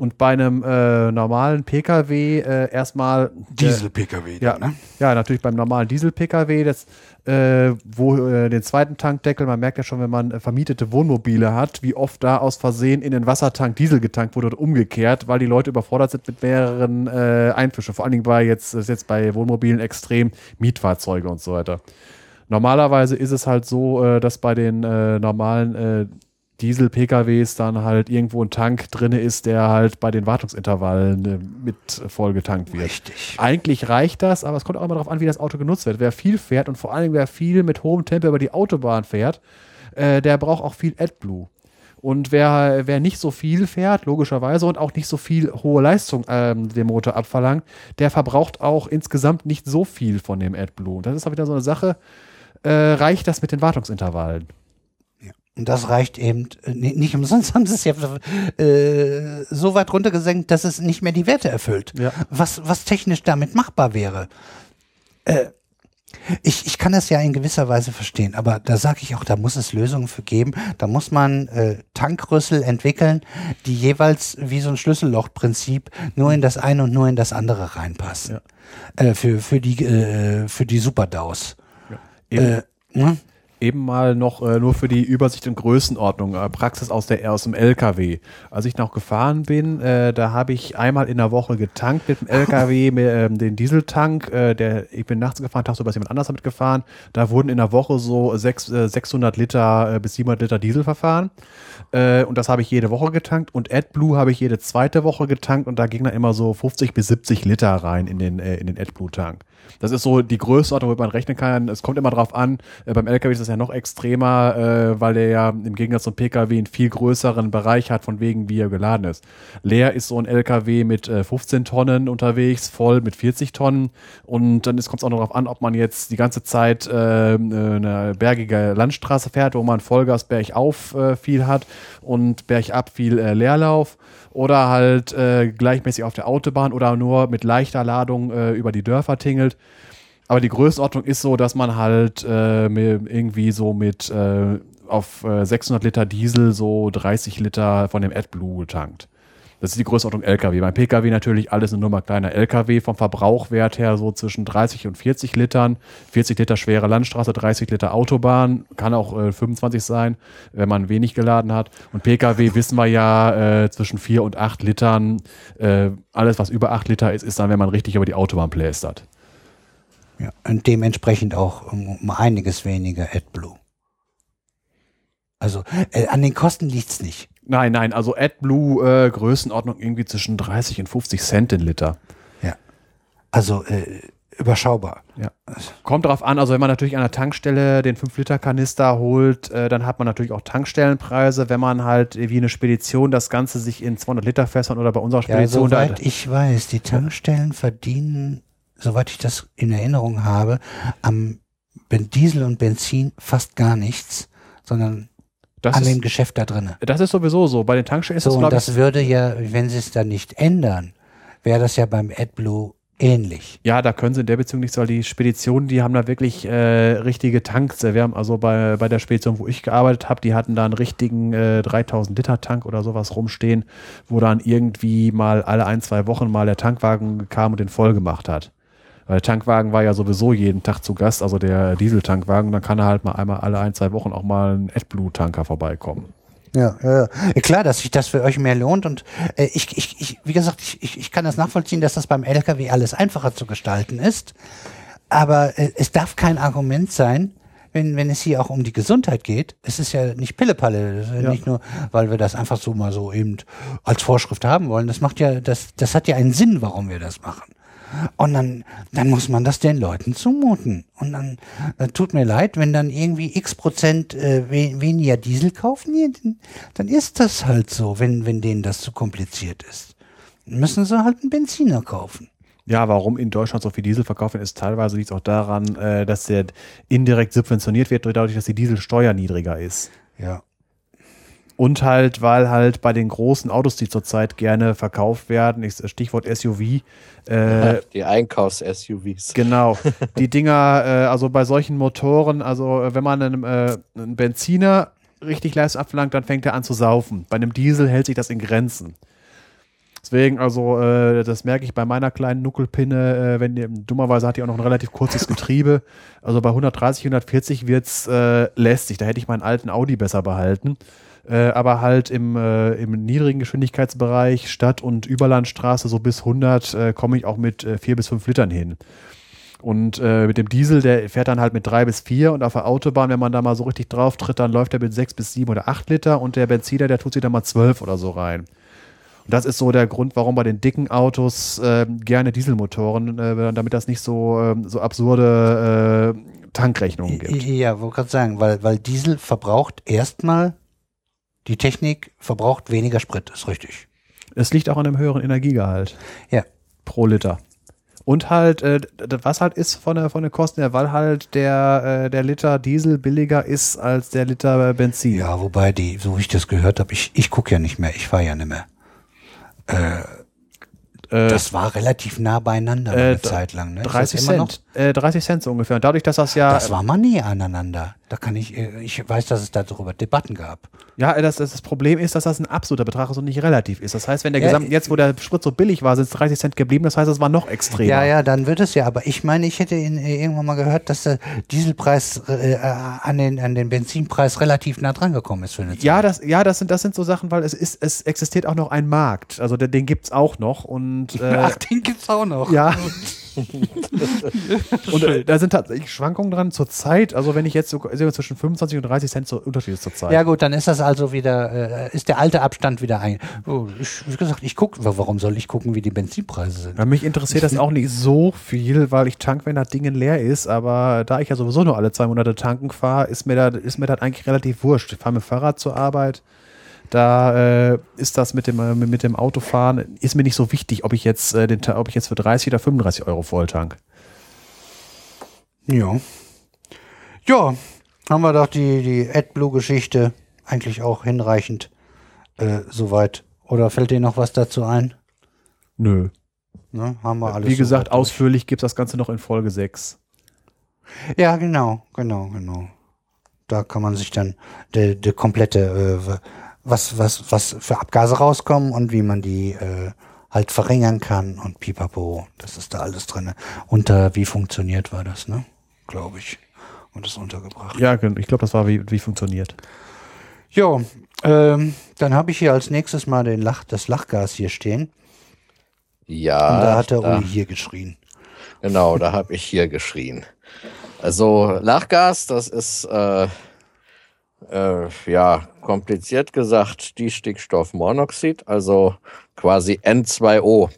Und bei einem äh, normalen Pkw äh, erstmal. Diesel-Pkw, ja, ne? ja, natürlich beim normalen Diesel-Pkw, das, äh, wo äh, den zweiten Tankdeckel, man merkt ja schon, wenn man äh, vermietete Wohnmobile hat, wie oft da aus Versehen in den Wassertank Diesel getankt wurde oder umgekehrt, weil die Leute überfordert sind mit mehreren äh, Einfischen. Vor allen Dingen bei jetzt, ist jetzt bei Wohnmobilen extrem Mietfahrzeuge und so weiter. Normalerweise ist es halt so, äh, dass bei den äh, normalen äh, Diesel-PKWs dann halt irgendwo ein Tank drin ist, der halt bei den Wartungsintervallen äh, mit vollgetankt wird. Richtig. Eigentlich reicht das, aber es kommt auch immer darauf an, wie das Auto genutzt wird. Wer viel fährt und vor allem wer viel mit hohem Tempo über die Autobahn fährt, äh, der braucht auch viel AdBlue. Und wer, wer nicht so viel fährt, logischerweise, und auch nicht so viel hohe Leistung ähm, dem Motor abverlangt, der verbraucht auch insgesamt nicht so viel von dem AdBlue. Das ist auch wieder so eine Sache, äh, reicht das mit den Wartungsintervallen? Und das reicht eben äh, nicht, umsonst haben sie es ja äh, so weit runtergesenkt, dass es nicht mehr die Werte erfüllt. Ja. Was, was technisch damit machbar wäre. Äh, ich, ich kann das ja in gewisser Weise verstehen, aber da sage ich auch, da muss es Lösungen für geben. Da muss man äh, Tankrüssel entwickeln, die jeweils wie so ein Schlüssellochprinzip nur in das eine und nur in das andere reinpassen. Ja. Äh, für, für die, äh, für die Superdaus. Äh, ne? Eben mal noch äh, nur für die Übersicht und Größenordnung, äh, Praxis aus der aus dem LKW. Als ich noch gefahren bin, äh, da habe ich einmal in der Woche getankt mit dem LKW, mit, ähm, den Dieseltank. Äh, der, ich bin nachts gefahren, tagsüber ist jemand anders damit gefahren. Da wurden in der Woche so sechs, äh, 600 Liter äh, bis 700 Liter Diesel verfahren. Äh, und das habe ich jede Woche getankt. Und AdBlue habe ich jede zweite Woche getankt und da ging da immer so 50 bis 70 Liter rein in den, äh, in den AdBlue-Tank. Das ist so die Größenordnung, womit man rechnen kann. Es kommt immer drauf an, äh, beim LKW ist das ja noch extremer, äh, weil der ja im Gegensatz zum PKW einen viel größeren Bereich hat, von wegen wie er geladen ist. Leer ist so ein LKW mit äh, 15 Tonnen unterwegs, voll mit 40 Tonnen. Und dann kommt es auch noch darauf an, ob man jetzt die ganze Zeit äh, eine bergige Landstraße fährt, wo man Vollgas bergauf äh, viel hat und bergab viel äh, Leerlauf oder halt äh, gleichmäßig auf der Autobahn oder nur mit leichter Ladung äh, über die Dörfer tingelt. Aber die Größenordnung ist so, dass man halt äh, irgendwie so mit äh, auf äh, 600 Liter Diesel so 30 Liter von dem AdBlue tankt. Das ist die Größenordnung LKW. Beim PKW natürlich alles eine Nummer kleiner. LKW vom Verbrauchwert her so zwischen 30 und 40 Litern. 40 Liter schwere Landstraße, 30 Liter Autobahn. Kann auch äh, 25 sein, wenn man wenig geladen hat. Und PKW wissen wir ja äh, zwischen 4 und 8 Litern. Äh, alles, was über 8 Liter ist, ist dann, wenn man richtig über die Autobahn plästert. Ja, und dementsprechend auch um, einiges weniger AdBlue. Also äh, an den Kosten liegt's nicht. Nein, nein, also AdBlue äh, Größenordnung irgendwie zwischen 30 und 50 Cent den Liter. Ja. Also äh, überschaubar. Ja. Kommt drauf an, also wenn man natürlich an der Tankstelle den 5-Liter-Kanister holt, äh, dann hat man natürlich auch Tankstellenpreise. Wenn man halt wie eine Spedition das Ganze sich in 200 Liter Fässern oder bei unserer Ja, Spedition soweit da, ich weiß, die Tankstellen verdienen, soweit ich das in Erinnerung habe, am Diesel und Benzin fast gar nichts, sondern Das an ist- dem Geschäft da drin. Das ist sowieso so. Bei den Tankstellen ist So, das, und glaube das würde ja, wenn sie es dann nicht ändern, wäre das ja beim AdBlue ähnlich. Ja, da können sie in der Beziehung nichts, weil die Speditionen, die haben da wirklich äh, richtige Tanks. Wir haben also bei, bei der Spedition, wo ich gearbeitet habe, die hatten da einen richtigen äh, 3000 Liter Tank oder sowas rumstehen, wo dann irgendwie mal alle ein, zwei Wochen mal der Tankwagen kam und den voll gemacht hat. Weil der Tankwagen war ja sowieso jeden Tag zu Gast, also der Dieseltankwagen, dann kann er halt mal einmal alle ein, zwei Wochen auch mal ein AdBlue-Tanker vorbeikommen. Ja, ja, ja. Klar, dass sich das für euch mehr lohnt und äh, ich, ich, ich, wie gesagt, ich, ich, kann das nachvollziehen, dass das beim LKW alles einfacher zu gestalten ist. Aber äh, es darf kein Argument sein, wenn, wenn es hier auch um die Gesundheit geht. Es ist ja nicht Pillepalle, ja Ja. nicht nur, weil wir das einfach so mal so eben als Vorschrift haben wollen. Das macht ja, das, das hat ja einen Sinn, warum wir das machen. Und dann, dann muss man das den Leuten zumuten. Und dann äh, tut mir leid, wenn dann irgendwie x Prozent äh, we weniger Diesel kaufen, ja, dann, dann ist das halt so, wenn, wenn denen das zu kompliziert ist. Dann müssen sie halt einen Benziner kaufen. Ja, warum in Deutschland so viel Diesel verkauft wird, ist teilweise liegt auch daran, äh, dass der indirekt subventioniert wird, dadurch, dass die Dieselsteuer niedriger ist. Ja. Und halt, weil halt bei den großen Autos, die zurzeit gerne verkauft werden, ich, Stichwort SUV, äh, Die Einkaufs-SUVs. genau, die Dinger, äh, also bei solchen Motoren, also äh, wenn man einem, äh, einen Benziner richtig Leistung abverlangt, dann fängt er an zu saufen. Bei einem Diesel hält sich das in Grenzen. Deswegen, also, äh, das merke ich bei meiner kleinen Nuckelpinne, äh, wenn die, dummerweise hat die auch noch ein relativ kurzes Getriebe. Also bei 130, 140 wird's äh, lästig. Da hätte ich meinen alten Audi besser behalten. Äh, aber halt im, äh, im niedrigen Geschwindigkeitsbereich, Stadt- und Überlandstraße, so bis 100, äh, komme ich auch mit äh, 4 bis 5 Litern hin. Und äh, mit dem Diesel, der fährt dann halt mit 3 bis 4 und auf der Autobahn, wenn man da mal so richtig drauf tritt, dann läuft er mit 6 bis 7 oder 8 Liter und der Benziner, der tut sich dann mal 12 oder so rein. Und das ist so der Grund, warum bei den dicken Autos äh, gerne Dieselmotoren, äh, damit das nicht so, ähm, so absurde äh, Tankrechnungen gibt. Ja, wollte gerade sagen, weil, weil Diesel verbraucht erstmal, die Technik verbraucht weniger Sprit, ist richtig. Es liegt auch an einem höheren Energiegehalt Ja. pro Liter. Und halt, äh, was halt ist von der, von den Kosten her, weil halt der, äh, der Liter Diesel billiger ist als der Liter Benzin. Ja, wobei die, so wie ich das gehört habe, ich, ich gucke ja nicht mehr, ich fahre ja nicht mehr. Äh, Das war relativ nah beieinander äh, eine Zeit lang. Ne? Ist 30 das immer noch? Cent. Äh, 30 Cent so ungefähr. Und dadurch, dass das ja. Das war mal nie aneinander. Da kann ich, äh, ich weiß, dass es darüber Debatten gab. Ja, das, das, das Problem ist, dass das ein absoluter Betrag ist und nicht relativ ist. Das heißt, wenn der Ja, Gesamt, jetzt wo der Sprit so billig war, sind es 30 Cent geblieben. Das heißt, es war noch extremer. Ja, ja, dann wird es ja. Aber ich meine, ich hätte in, äh, irgendwann mal gehört, dass der Dieselpreis äh, äh, an, den, an den Benzinpreis relativ nah dran gekommen ist für eine Zeit. Ja, das, ja das, sind, das sind so Sachen, weil es, ist, es existiert auch noch ein Markt. Also den, den gibt es auch noch. Und, äh, Ach, den gibt's auch noch. ja. und äh, da sind tatsächlich Schwankungen dran zur Zeit. Also wenn ich jetzt so also zwischen 25 und 30 Cent so Unterschied ist zur Zeit. Ja gut, dann ist das also wieder, äh, ist der alte Abstand wieder ein. Oh, ich, wie gesagt, ich gucke, warum soll ich gucken, wie die Benzinpreise sind? Ja, mich interessiert das auch nicht so viel, weil ich tank, wenn das Ding leer ist. Aber da ich ja sowieso nur alle zwei Monate tanken fahre, ist mir das ist mir das eigentlich relativ wurscht. Ich fahre mit Fahrrad zur Arbeit. Da äh, ist das mit dem, äh, mit dem Autofahren, ist mir nicht so wichtig, ob ich jetzt, äh, den, ob ich jetzt für 30 oder 35 Euro voll tank. Ja. Ja, haben wir doch die, die AdBlue-Geschichte eigentlich auch hinreichend äh, soweit. Oder fällt dir noch was dazu ein? Nö. Ne, haben wir alles Wie gesagt, durch. ausführlich gibt es das Ganze noch in Folge 6. Ja, genau, genau, genau. Da kann man sich dann der der komplette, äh, was, was, was für Abgase rauskommen und wie man die äh, halt verringern kann und pipapo. Das ist da alles drin. Unter wie funktioniert war das, ne? Glaube ich. Und das untergebracht. Ja, ich glaube, das war, wie, wie funktioniert. Jo, ähm, dann habe ich hier als nächstes mal den Lach, das Lachgas hier stehen. Ja, Und da hat der da- Uli hier geschrien. Genau, da habe ich hier geschrien. Also Lachgas, das ist äh, äh, ja kompliziert gesagt die Stickstoffmonoxid, also quasi N2O.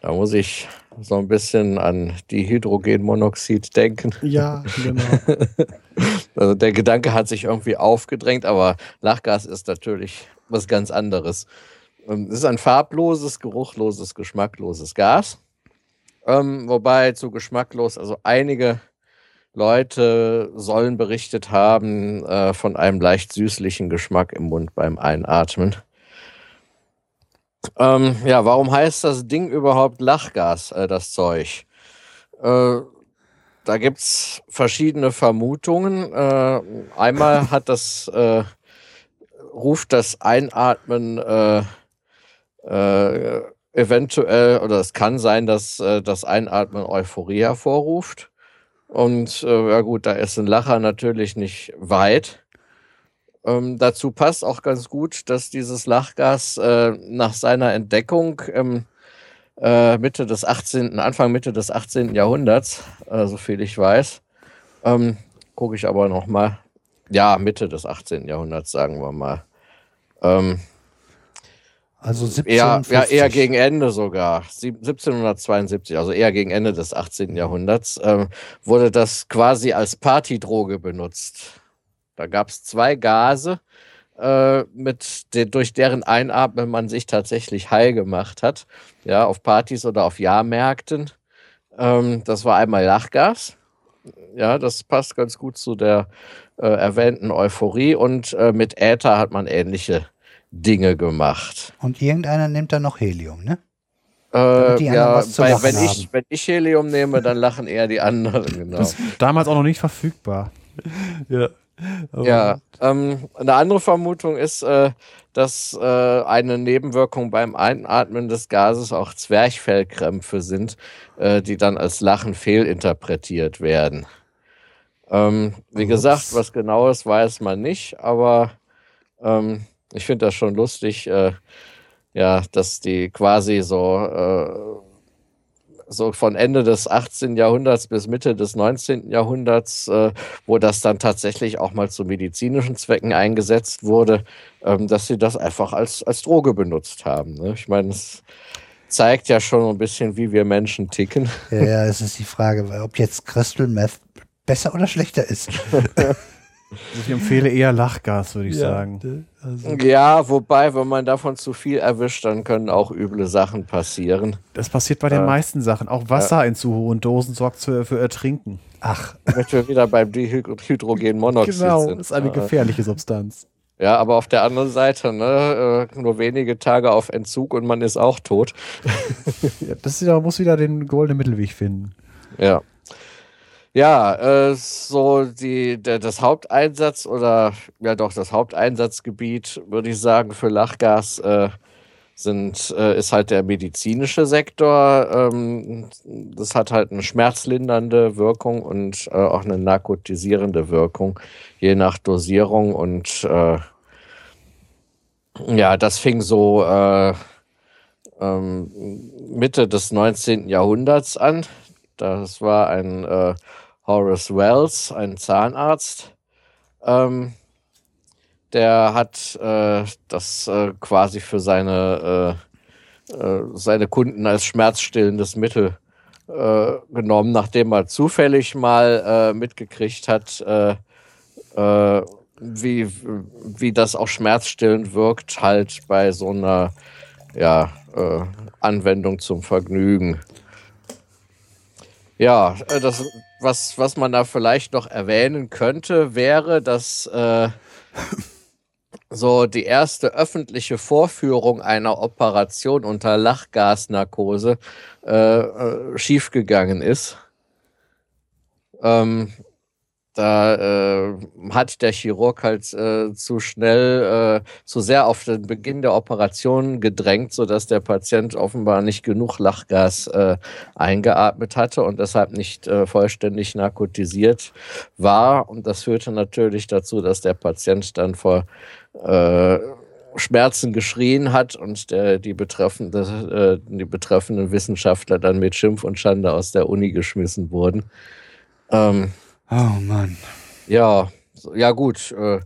Da muss ich so ein bisschen an Dihydrogenmonoxid denken. Ja, genau. Also der Gedanke hat sich irgendwie aufgedrängt, aber Lachgas ist natürlich was ganz anderes. Ähm, Es ist ein farbloses, geruchloses, geschmackloses Gas. Ähm, wobei zu geschmacklos, also einige Leute sollen berichtet haben äh, von einem leicht süßlichen Geschmack im Mund beim Einatmen. Ähm, ja, warum heißt das Ding überhaupt Lachgas, äh, das Zeug? Äh, da gibt es verschiedene Vermutungen. Äh, einmal hat das, äh, ruft das Einatmen äh, eventuell, oder es kann sein, dass das Einatmen Euphorie hervorruft. Und äh, ja gut, da ist ein Lacher natürlich nicht weit. Ähm, dazu passt auch ganz gut, dass dieses Lachgas äh, nach seiner Entdeckung ähm, äh, Mitte des 18., Anfang Mitte des 18. Jahrhunderts, äh, so viel ich weiß. Ähm, Gucke ich aber noch mal. Ja, Mitte des 18. Jahrhunderts, sagen wir mal. Also eher, 1750. ja, eher gegen Ende sogar. Sieb- 1772, also eher gegen Ende des 18. Jahrhunderts, ähm, wurde das quasi als Partydroge benutzt. Da gab es zwei Gase, äh, mit de durch deren Einatmen man sich tatsächlich heil gemacht hat. Ja, auf Partys oder auf Jahrmärkten. Ähm, das war einmal Lachgas. Ja, das passt ganz gut zu der äh, erwähnten Euphorie. Und äh, mit Äther hat man ähnliche Dinge gemacht. Und irgendeiner nimmt da noch Helium, ne? Äh, Damit die anderen ja, bei, wenn, ich, haben. wenn ich Helium nehme, dann lachen eher die anderen, genau. Das ist damals auch noch nicht verfügbar. Ja. Ja, ähm, eine andere Vermutung ist, äh, dass äh, eine Nebenwirkung beim Einatmen des Gases auch Zwerchfellkrämpfe sind, äh, die dann als Lachen fehlinterpretiert werden. Ähm, wie Ups. gesagt, was genau ist, weiß man nicht, aber ähm, ich finde das schon lustig, äh, ja, dass die quasi so äh, so von Ende des 18. Jahrhunderts bis Mitte des 19. Jahrhunderts, äh, wo das dann tatsächlich auch mal zu medizinischen Zwecken eingesetzt wurde, ähm, dass sie das einfach als, als Droge benutzt haben. Ne? Ich meine, es zeigt ja schon ein bisschen, wie wir Menschen ticken. Ja, ja, es ist die Frage, ob jetzt Crystal Meth besser oder schlechter ist. Ich empfehle eher Lachgas, würde ich sagen. Also, Ja, wobei, wenn man davon zu viel erwischt, dann können auch üble Sachen passieren. Das passiert bei den Äh, meisten Sachen. Auch Wasser in zu hohen Dosen sorgt für, für Ertrinken. ach, Damit wir wieder beim Dihydrogenmonoxid Genau, sind. ist eine Äh, gefährliche Substanz. Ja, aber auf der anderen Seite, ne, äh, nur wenige Tage auf Entzug und man ist auch tot. Ja, das ist ja, man muss wieder den goldenen Mittelweg finden. Ja. Ja, äh, so die, der, das Haupteinsatz oder ja doch, das Haupteinsatzgebiet, würde ich sagen, für Lachgas äh, sind, äh, ist halt der medizinische Sektor. Ähm, das hat halt eine schmerzlindernde Wirkung und äh, auch eine narkotisierende Wirkung, je nach Dosierung. Und äh, ja, das fing so äh, ähm, Mitte des 19. Jahrhunderts an. Das war ein äh, Horace Wells, ein Zahnarzt. Ähm, der hat äh, das äh, quasi für seine, äh, äh, seine Kunden als schmerzstillendes Mittel äh, genommen, nachdem er zufällig mal äh, mitgekriegt hat, wie, wie das auch schmerzstillend wirkt, halt bei so einer ja, Anwendung zum Vergnügen. Ja, das, was, was man da vielleicht noch erwähnen könnte, wäre, dass äh, so die erste öffentliche Vorführung einer Operation unter Lachgasnarkose äh, äh, schiefgegangen ist. Ähm, da äh, hat der Chirurg halt äh, zu schnell, äh, zu sehr auf den Beginn der Operation gedrängt, sodass der Patient offenbar nicht genug Lachgas äh, eingeatmet hatte und deshalb nicht äh, vollständig narkotisiert war. Und das führte natürlich dazu, dass der Patient dann vor äh, Schmerzen geschrien hat und der, die, betreffende, äh, die betreffenden Wissenschaftler dann mit Schimpf und Schande aus der Uni geschmissen wurden. Ähm, oh Mann. ja, ja gut. Äh,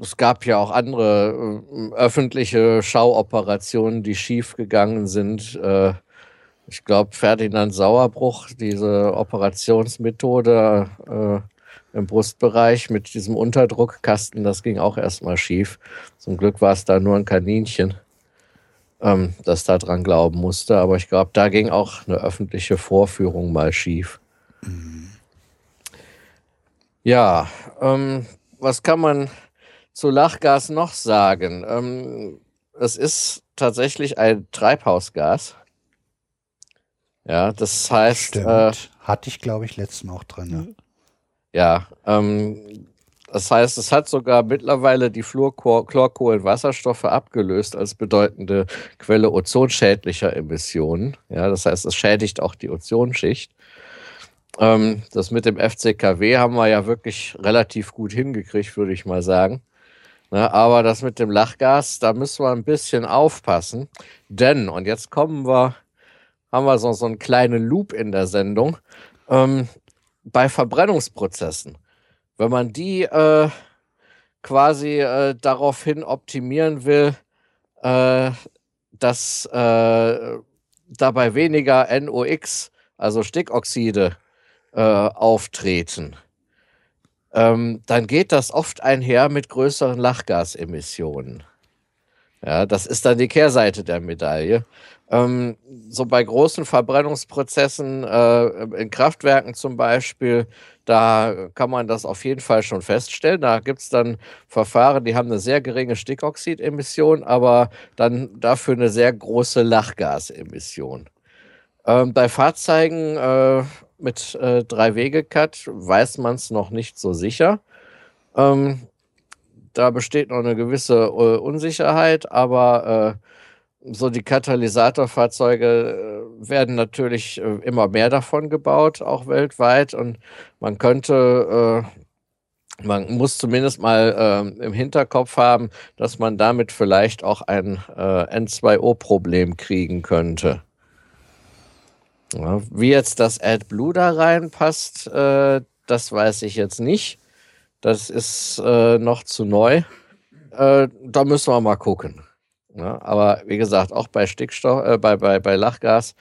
es gab ja auch andere äh, öffentliche Schauoperationen, die schief gegangen sind. Äh, ich glaube, Ferdinand Sauerbruch, diese Operationsmethode äh, im Brustbereich mit diesem Unterdruckkasten, das ging auch erstmal schief. Zum Glück war es da nur ein Kaninchen, ähm, das da dran glauben musste. Aber ich glaube, da ging auch eine öffentliche Vorführung mal schief. Ja, ähm, was kann man zu Lachgas noch sagen? Ähm, es ist tatsächlich ein Treibhausgas. Ja, das heißt, Stimmt. äh, Hatte ich, glaube ich, letzten auch drin. Ne? ja, ähm, das heißt, es hat sogar mittlerweile die Fluorkohlenwasserstoffe abgelöst als bedeutende Quelle ozonschädlicher Emissionen. Ja, das heißt, es schädigt auch die Ozonschicht. Ähm, das mit dem FCKW haben wir ja wirklich relativ gut hingekriegt, würde ich mal sagen. Ne, aber das mit dem Lachgas, da müssen wir ein bisschen aufpassen. Denn, und jetzt kommen wir, haben wir so, so einen kleinen Loop in der Sendung, ähm, bei Verbrennungsprozessen, wenn man die äh, quasi äh, daraufhin optimieren will, äh, dass äh, dabei weniger NOx, also Stickoxide, äh, auftreten, ähm, dann geht das oft einher mit größeren Lachgasemissionen. Ja, das ist dann die Kehrseite der Medaille. Ähm, so bei großen Verbrennungsprozessen äh, in Kraftwerken zum Beispiel, da kann man das auf jeden Fall schon feststellen. Da gibt es dann Verfahren, die haben eine sehr geringe Stickoxidemission, aber dann dafür eine sehr große Lachgasemission. Ähm, bei Fahrzeugen äh, mit äh, Drei-Wege-Cut weiß man es noch nicht so sicher. Ähm, da besteht noch eine gewisse äh, Unsicherheit, aber äh, so die Katalysatorfahrzeuge äh, werden natürlich äh, immer mehr davon gebaut, auch weltweit. Und man könnte, äh, man muss zumindest mal äh, im Hinterkopf haben, dass man damit vielleicht auch ein äh, N2O-Problem kriegen könnte. Ja, wie jetzt das AdBlue da reinpasst, äh, das weiß ich jetzt nicht. Das ist äh, noch zu neu. Äh, da müssen wir mal gucken. Ja, aber wie gesagt, auch bei Stickstoff, äh, bei, bei, bei Lachgas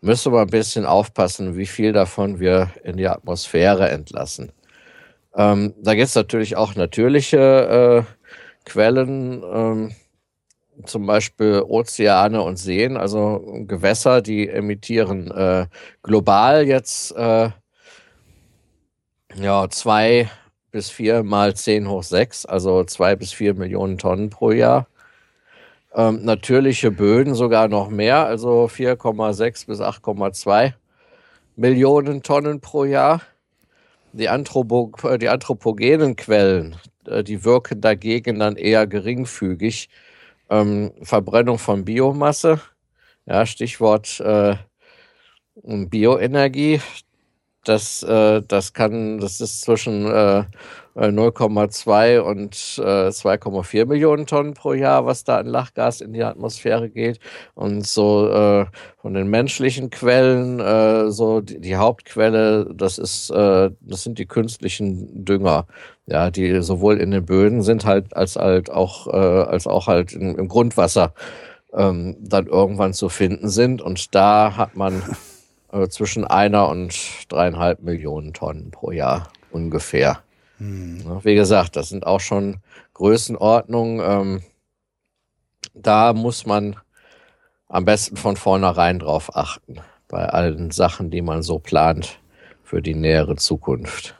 müssen wir ein bisschen aufpassen, wie viel davon wir in die Atmosphäre entlassen. Ähm, da gibt es natürlich auch natürliche äh, Quellen, ähm, zum Beispiel Ozeane und Seen, also Gewässer, die emittieren äh, global jetzt äh, ja, zwei bis vier mal zehn hoch sechs, also zwei bis vier Millionen Tonnen pro Jahr. Ähm, natürliche Böden sogar noch mehr, also 4,6 bis 8,2 Millionen Tonnen pro Jahr. Die, Anthropo die anthropogenen Quellen, äh, die wirken dagegen dann eher geringfügig. Ähm, Verbrennung von Biomasse, ja, Stichwort äh, Bioenergie, das, äh, das kann, das ist zwischen äh, 0,2 und äh, 2,4 Millionen Tonnen pro Jahr, was da an Lachgas in die Atmosphäre geht. Und so äh, von den menschlichen Quellen, äh, so die, die Hauptquelle, das ist, äh, das sind die künstlichen Dünger, ja, die sowohl in den Böden sind halt als halt auch äh, als auch halt im, im Grundwasser ähm, dann irgendwann zu finden sind. Und da hat man äh, zwischen einer und dreieinhalb Millionen Tonnen pro Jahr ungefähr. Ja, Wie gesagt, das sind auch schon Größenordnungen. Ähm, da muss man am besten von vornherein drauf achten, bei allen Sachen, die man so plant für die nähere Zukunft.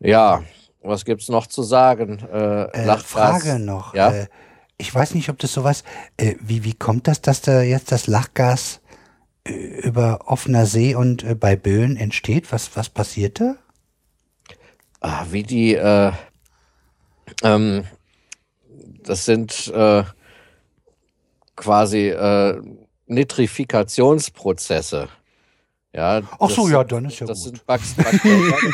Ja, was gibt's noch zu sagen? Äh, Äh, Frage noch. Ja? Äh, ich weiß nicht, ob das sowas. Äh, wie, wie kommt das, dass da jetzt das Lachgas äh, über offener See und äh, bei Böen entsteht? Was, was passiert da? Ah, wie die, äh, ähm, das sind äh, quasi äh, Nitrifikationsprozesse. Ja, Ach so, ja, dann ist ja das gut. sind Bak bakterielle,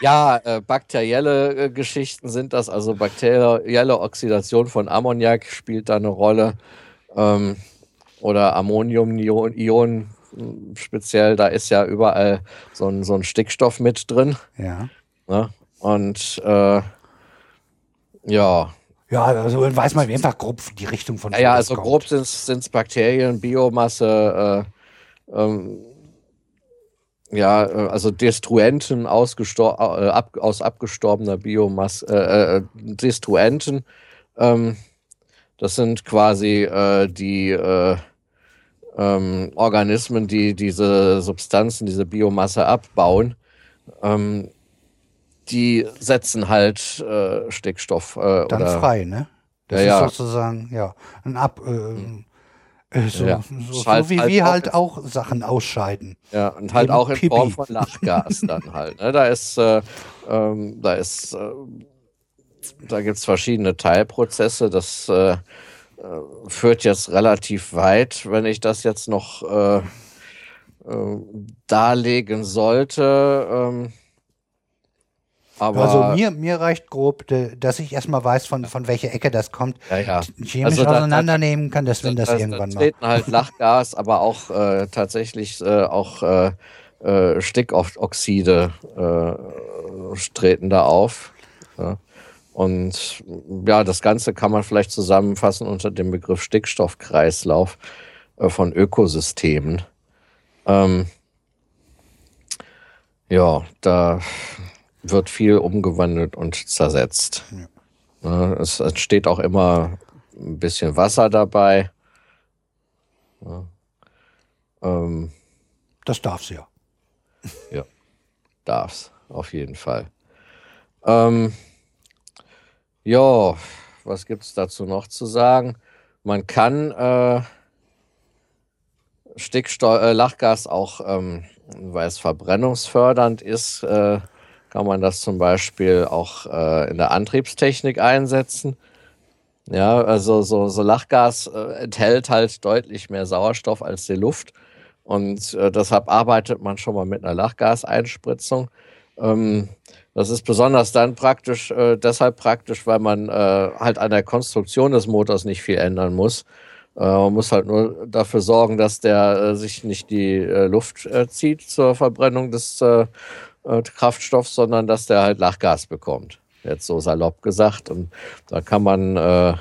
ja, äh, bakterielle äh, Geschichten sind das, also bakterielle Oxidation von Ammoniak spielt da eine Rolle. Ähm, oder Ammoniumionen mh, speziell, da ist ja überall so ein, so ein Stickstoff mit drin. Ja. Ne? Und äh, ja, Ja, also weiß man einfach grob die Richtung von ja, ja, also kommt. grob sind es Bakterien, Biomasse, äh, ähm, ja, äh, also Destruenten ausgestor äh, ab aus abgestorbener Biomasse, äh, äh, Destruenten. Ähm, das sind quasi äh, die äh, ähm, Organismen, die diese Substanzen, diese Biomasse abbauen. Ähm, die setzen halt äh, Stickstoff äh, Dann frei, ne? Das Ja, ja. ist sozusagen, ja, ein Ab. Äh, äh, so, Ja. so, halt- wie halt wir auch- halt auch Sachen ausscheiden. Ja, und halt Eben auch in Pipi. Form von Lachgas dann halt. Ne? Da ist, äh, ähm, da ist, äh, da gibt's verschiedene Teilprozesse. Das äh, äh, führt jetzt relativ weit, wenn ich das jetzt noch äh, äh, darlegen sollte. Ähm, aber also mir, mir reicht grob, dass ich erstmal weiß, von, von welcher Ecke das kommt. ja, ja. Chemisch Also da- auseinandernehmen kann der Sven das, da, irgendwann da mal. treten halt Lachgas, aber auch äh, tatsächlich äh, auch äh, äh, Stickoxide äh, treten da auf. Ja. Und ja, das Ganze kann man vielleicht zusammenfassen unter dem Begriff Stickstoffkreislauf äh, von Ökosystemen. Ähm, ja, da wird viel umgewandelt und zersetzt. Ja, es entsteht auch immer ein bisschen Wasser dabei. Ja. Ähm, Das darf's ja. darf's, auf jeden Fall. Ähm, ja, was gibt's dazu noch zu sagen? Man kann äh, Stickstoff, äh, Lachgas auch, ähm, weil es verbrennungsfördernd ist, äh, kann man das zum Beispiel auch äh, in der Antriebstechnik einsetzen. Ja, also so, so Lachgas äh, enthält halt deutlich mehr Sauerstoff als die Luft. Und äh, deshalb arbeitet man schon mal mit einer Lachgaseinspritzung. Ähm, das ist besonders dann praktisch, äh, deshalb praktisch, weil man äh, halt an der Konstruktion des Motors nicht viel ändern muss. Äh, man muss halt nur dafür sorgen, dass der sich nicht die Luft zieht zur Verbrennung des äh, Kraftstoffs, sondern dass der halt Lachgas bekommt. Jetzt so salopp gesagt. Und da kann man äh,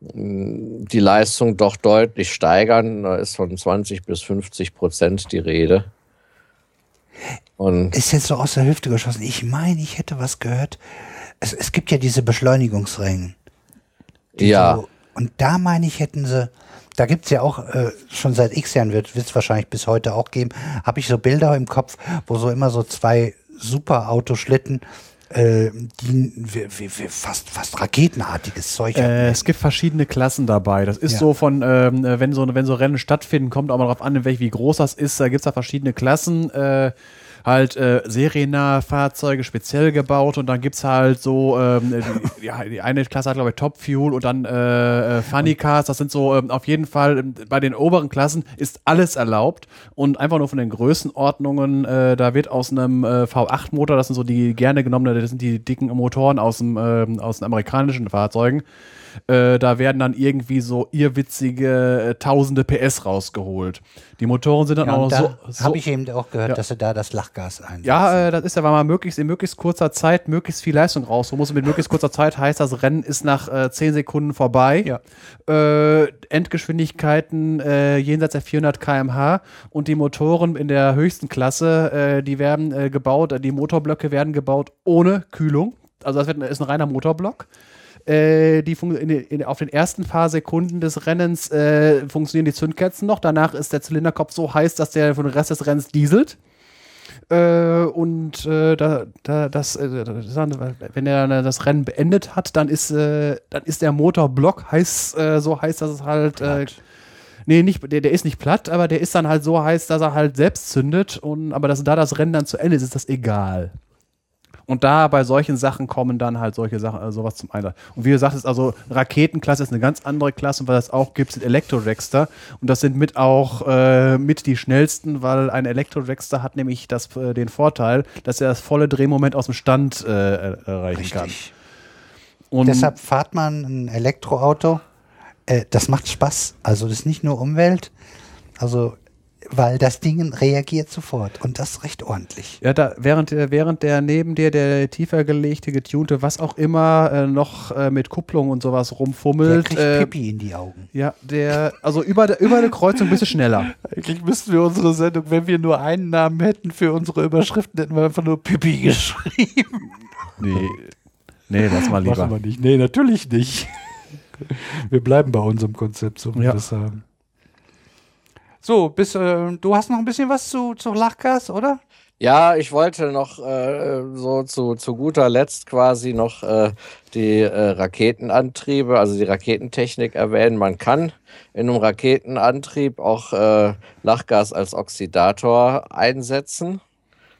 die Leistung doch deutlich steigern. Da ist von 20 bis 50 Prozent die Rede. Und Ist jetzt so aus der Hüfte geschossen. Ich meine, ich hätte was gehört. Es, es gibt ja diese Beschleunigungsrängen. die ja, So, und da meine ich, hätten sie, da gibt's ja auch, äh, schon seit x Jahren wird es wahrscheinlich bis heute auch geben, habe ich so Bilder im Kopf, wo so immer so zwei Superautoschlitten, äh, die wie, wie, wie fast, fast raketenartiges Zeug Äh, es gibt verschiedene Klassen dabei. Das ist Ja. so von, ähm, äh, wenn so, wenn so Rennen stattfinden, kommt auch mal drauf an, in welch, wie groß das ist. Da gibt's da verschiedene Klassen. Äh, halt äh, seriennahe Fahrzeuge speziell gebaut und dann gibt's halt so, ähm, die, ja, die eine Klasse hat glaube ich Top Fuel und dann äh, äh, Funny Cars, das sind so ähm, auf jeden Fall ähm, bei den oberen Klassen ist alles erlaubt und einfach nur von den Größenordnungen, äh, da wird aus einem äh, V8 Motor, das sind so die gerne genommene, das sind die dicken Motoren aus dem ähm, aus den amerikanischen Fahrzeugen, äh, da werden dann irgendwie so irrwitzige äh, tausende PS rausgeholt. Die Motoren sind dann Ja, auch noch da so, so habe ich eben auch gehört, Ja. dass sie da das Lachgas einsetzen. ja, äh, das ist ja, weil man möglichst in möglichst kurzer Zeit möglichst viel Leistung rausholen muss. Und mit möglichst kurzer Zeit heißt das Rennen ist nach äh, 10 Sekunden vorbei. Ja. Äh, Endgeschwindigkeiten äh, jenseits der 400 km/h und die Motoren in der höchsten Klasse, die werden gebaut, die Motorblöcke werden gebaut ohne Kühlung. Also das wird, ist ein reiner Motorblock. Äh, die in, in, auf den ersten paar Sekunden des Rennens äh, funktionieren die Zündkerzen noch. Danach ist der Zylinderkopf so heiß, dass der für den Rest des Rennens dieselt. Äh, und äh, da, da, das, äh, wenn er das Rennen beendet hat, dann ist, äh, dann ist der Motorblock heiß, äh, so heiß, dass es halt. Nee, nicht, der, der ist nicht platt, aber der ist dann halt so heiß, dass er halt selbst zündet. Und, aber dass da das Rennen dann zu Ende ist, ist das egal. Und da bei solchen Sachen kommen dann halt solche Sachen, äh, sowas zum Einsatz. Und wie gesagt, ist also Raketenklasse ist eine ganz andere Klasse und was es auch gibt, sind Elektrodragster. Und das sind mit auch äh, mit die schnellsten, weil ein Elektrodragster hat nämlich das, äh, den Vorteil, dass er das volle Drehmoment aus dem Stand äh, er- erreichen kann. Richtig. Und Deshalb fahrt man ein Elektroauto. Äh, das macht Spaß. Also das ist nicht nur Umwelt. Also, weil das Ding reagiert sofort und das recht ordentlich. Ja, da, während, äh, während der neben dir der tiefer gelegte, getunte, was auch immer, äh, noch äh, mit Kupplung und sowas Der rumfummelt. kriegt Äh, Pipi in die Augen. ja, der, also über, der, über eine Kreuzung bist du schneller. Eigentlich müssten wir unsere Sendung, wenn wir nur einen Namen hätten für unsere Überschriften, hätten wir einfach nur Pipi geschrieben. Nee. Nee, lass mal lieber. Machen wir nicht. Nee, natürlich nicht. Wir bleiben bei unserem Konzept, so wie Ja. wir das haben. So, bis, äh, du hast noch ein bisschen was zu, zu Lachgas, oder? Ja, ich wollte noch äh, so zu, zu guter Letzt quasi noch äh, die äh, Raketenantriebe, also die Raketentechnik erwähnen. Man kann in einem Raketenantrieb auch äh, Lachgas als Oxidator einsetzen,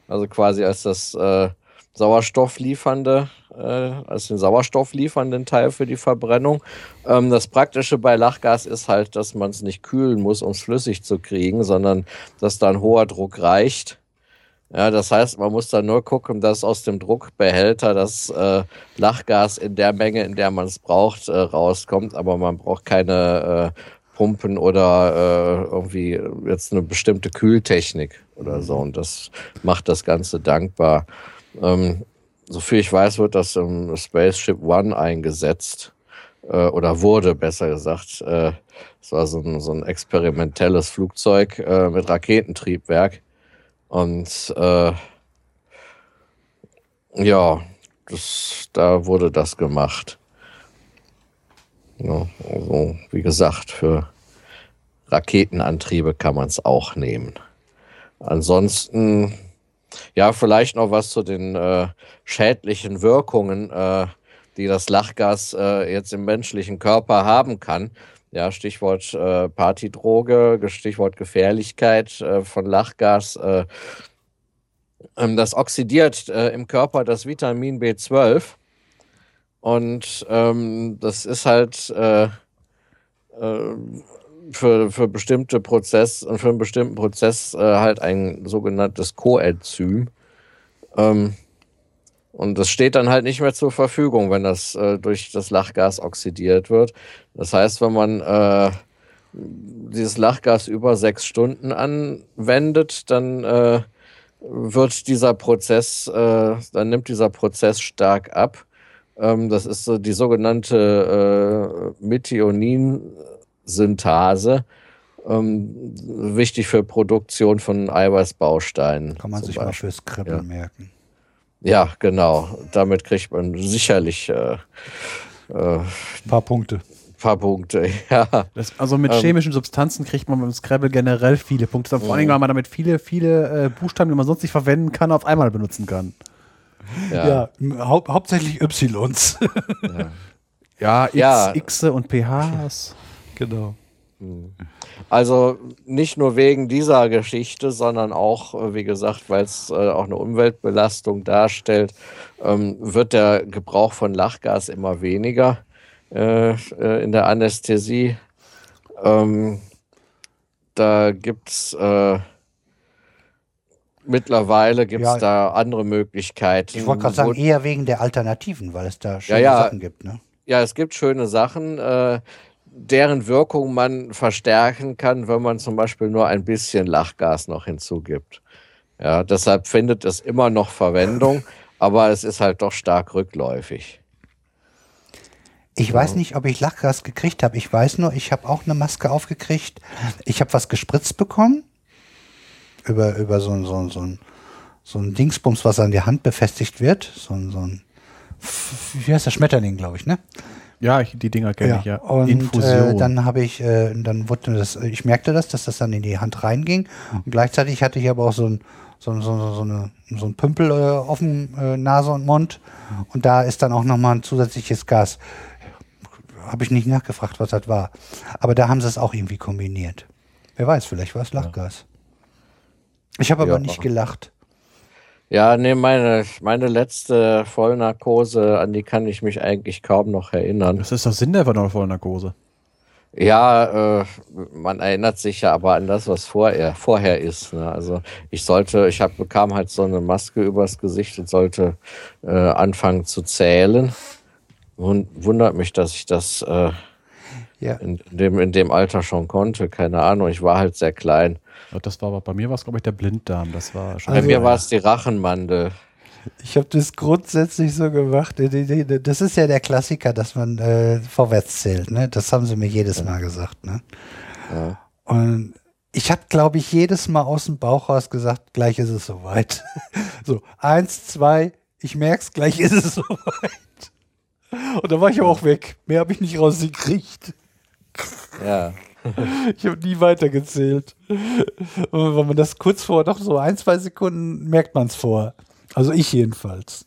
also quasi als das äh, sauerstoffliefernde, äh, als den sauerstoffliefernden Teil für die Verbrennung. Ähm, das Praktische bei Lachgas ist halt, dass man es nicht kühlen muss, um es flüssig zu kriegen, sondern dass da ein hoher Druck reicht ja, das heißt, man muss da nur gucken, dass aus dem Druckbehälter das äh, Lachgas in der Menge, in der man es braucht, äh, rauskommt. Aber man braucht keine äh, Pumpen oder äh, irgendwie jetzt eine bestimmte Kühltechnik oder so. Und das macht das Ganze dankbar. Ähm, soviel ich weiß, wird das im Spaceship One eingesetzt. Äh, oder wurde, besser gesagt. Äh, es war so ein, so ein experimentelles Flugzeug äh, mit Raketentriebwerk und äh, ja, das, da wurde das gemacht. Ja, also, wie gesagt, für Raketenantriebe kann man es auch nehmen. Ansonsten, ja, vielleicht noch was zu den äh, schädlichen Wirkungen, äh, die das Lachgas äh, jetzt im menschlichen Körper haben kann. Ja, Stichwort äh, Partydroge, Stichwort Gefährlichkeit äh, von Lachgas. Äh, ähm, das oxidiert äh, im Körper das Vitamin B12. Und ähm, das ist halt für, für bestimmte Prozess und für einen bestimmten Prozess halt ein sogenanntes Coenzym. Ähm, und das steht dann halt nicht mehr zur Verfügung, wenn das äh, durch das Lachgas oxidiert wird. Das heißt, wenn man äh, dieses Lachgas über sechs Stunden anwendet, dann äh, wird dieser Prozess, äh, dann nimmt dieser Prozess stark ab. Ähm, das ist so die sogenannte äh, Methionin-Synthase. Ähm, wichtig für Produktion von Eiweißbausteinen. Kann man sich Beispiel. mal fürs Kribbeln ja. merken. Ja, genau. Damit kriegt man sicherlich äh, äh, ein paar Punkte. Paar Punkte, ja. Das, also mit ähm, chemischen Substanzen kriegt man beim Scrabble generell viele Punkte. Vor allem, weil man damit viele, viele äh, Buchstaben, die man sonst nicht verwenden kann, auf einmal benutzen kann. Ja, ja hau hauptsächlich Ys. ja, ja, X, ja. und PHs. Genau. Hm. Also nicht nur wegen dieser Geschichte, sondern auch, äh, wie gesagt, weil es äh, auch eine Umweltbelastung darstellt, ähm, wird der Gebrauch von Lachgas immer weniger äh, in der Anästhesie. Ähm, da gibt es mittlerweile gibt's ja, da andere Möglichkeiten. Ich wollte gerade sagen, eher wegen der Alternativen, weil es da schöne ja, ja, Sachen gibt. Ne? Ja, es gibt schöne Sachen. Deren Wirkung man verstärken kann, wenn man zum Beispiel nur ein bisschen Lachgas noch hinzugibt. Ja, deshalb findet es immer noch Verwendung, aber es ist halt doch stark rückläufig. Ich weiß nicht, ob ich Lachgas gekriegt habe. Ich weiß nur, ich habe auch eine Maske aufgekriegt. Ich habe was gespritzt bekommen. Über, über so, ein so, so, ein, so ein Dingsbums, was an die Hand befestigt wird. So, ein so ein, wie heißt der Schmetterling, glaube ich, ne? Ja, ich, die Dinger kenne ja. ich ja. Und Infusion. Äh, dann habe ich, äh, dann wurde das, ich merkte das, dass das dann in die Hand reinging. Und gleichzeitig hatte ich aber auch so ein, so, so, so, eine, so ein Pümpel äh, auf dem äh, Nase und Mund. Und da ist dann auch nochmal ein zusätzliches Gas. Habe ich nicht nachgefragt, was das war. Aber da haben sie es auch irgendwie kombiniert. Wer weiß, vielleicht war es Lachgas. Ich habe aber ja. nicht gelacht. Ja, nee, meine, meine letzte Vollnarkose, an die kann ich mich eigentlich kaum noch erinnern. Das ist doch Sinn der Vollnarkose. Ja, äh, man erinnert sich ja aber an das, was vorher, vorher ist. Ne? Also ich sollte, ich hab, bekam halt so eine Maske übers Gesicht und sollte äh, anfangen zu zählen. Und wundert mich, dass ich das äh, ja. in, dem, in dem Alter schon konnte. Keine Ahnung, ich war halt sehr klein. Das war aber bei mir war es, glaube ich, der Blinddarm. Das war schon. Also, bei mir war es die Rachenmandel. Ich habe das grundsätzlich so gemacht. Das ist ja der Klassiker, dass man äh, vorwärts zählt. Ne? Das haben sie mir jedes Mal gesagt. Ne? Ja. Und ich habe, glaube ich, jedes Mal aus dem Bauch raus gesagt, gleich ist es soweit. so, eins, zwei, ich merk's, gleich ist es soweit. Und da war ich aber auch weg. Mehr habe ich nicht rausgekriegt. Ja. Ich habe nie weitergezählt. Und wenn man das kurz vor, noch so ein, zwei Sekunden merkt man es vor. Also ich jedenfalls.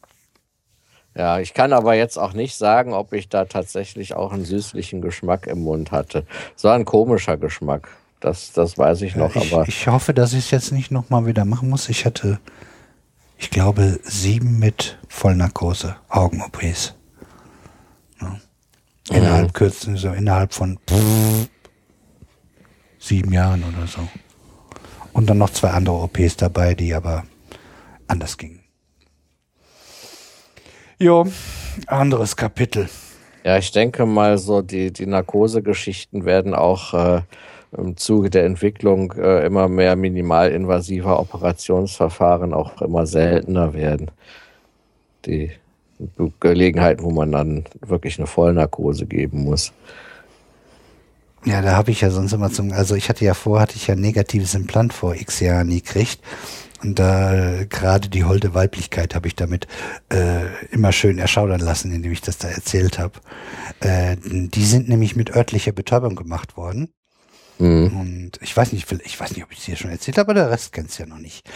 Ja, ich kann aber jetzt auch nicht sagen, ob ich da tatsächlich auch einen süßlichen Geschmack im Mund hatte. Es war ein komischer Geschmack. Das, das weiß ich noch, ich, aber ich hoffe, dass ich es jetzt nicht nochmal wieder machen muss. Ich hatte, ich glaube, sieben mit Vollnarkose, Augen-OPs. Ja. Innerhalb kürzen, so innerhalb von sieben Jahren oder so. Und dann noch zwei andere OPs dabei, die aber anders gingen. Jo, anderes Kapitel. ja, ich denke mal so, die, die Narkosegeschichten werden auch äh, im Zuge der Entwicklung äh, immer mehr minimalinvasiver Operationsverfahren auch immer seltener werden. Die Gelegenheiten, wo man dann wirklich eine Vollnarkose geben muss. Ja, da habe ich ja sonst immer zum, also ich hatte ja vor, hatte ich ja ein negatives Implant vor x Jahren gekriegt. Und da äh, gerade die holde Weiblichkeit habe ich damit äh, immer schön erschaudern lassen, indem ich das da erzählt habe. Äh, die sind nämlich mit örtlicher Betäubung gemacht worden. Mhm. Und ich weiß nicht, ich weiß nicht, ob ich es dir schon erzählt habe, aber der Rest kennst ja noch nicht.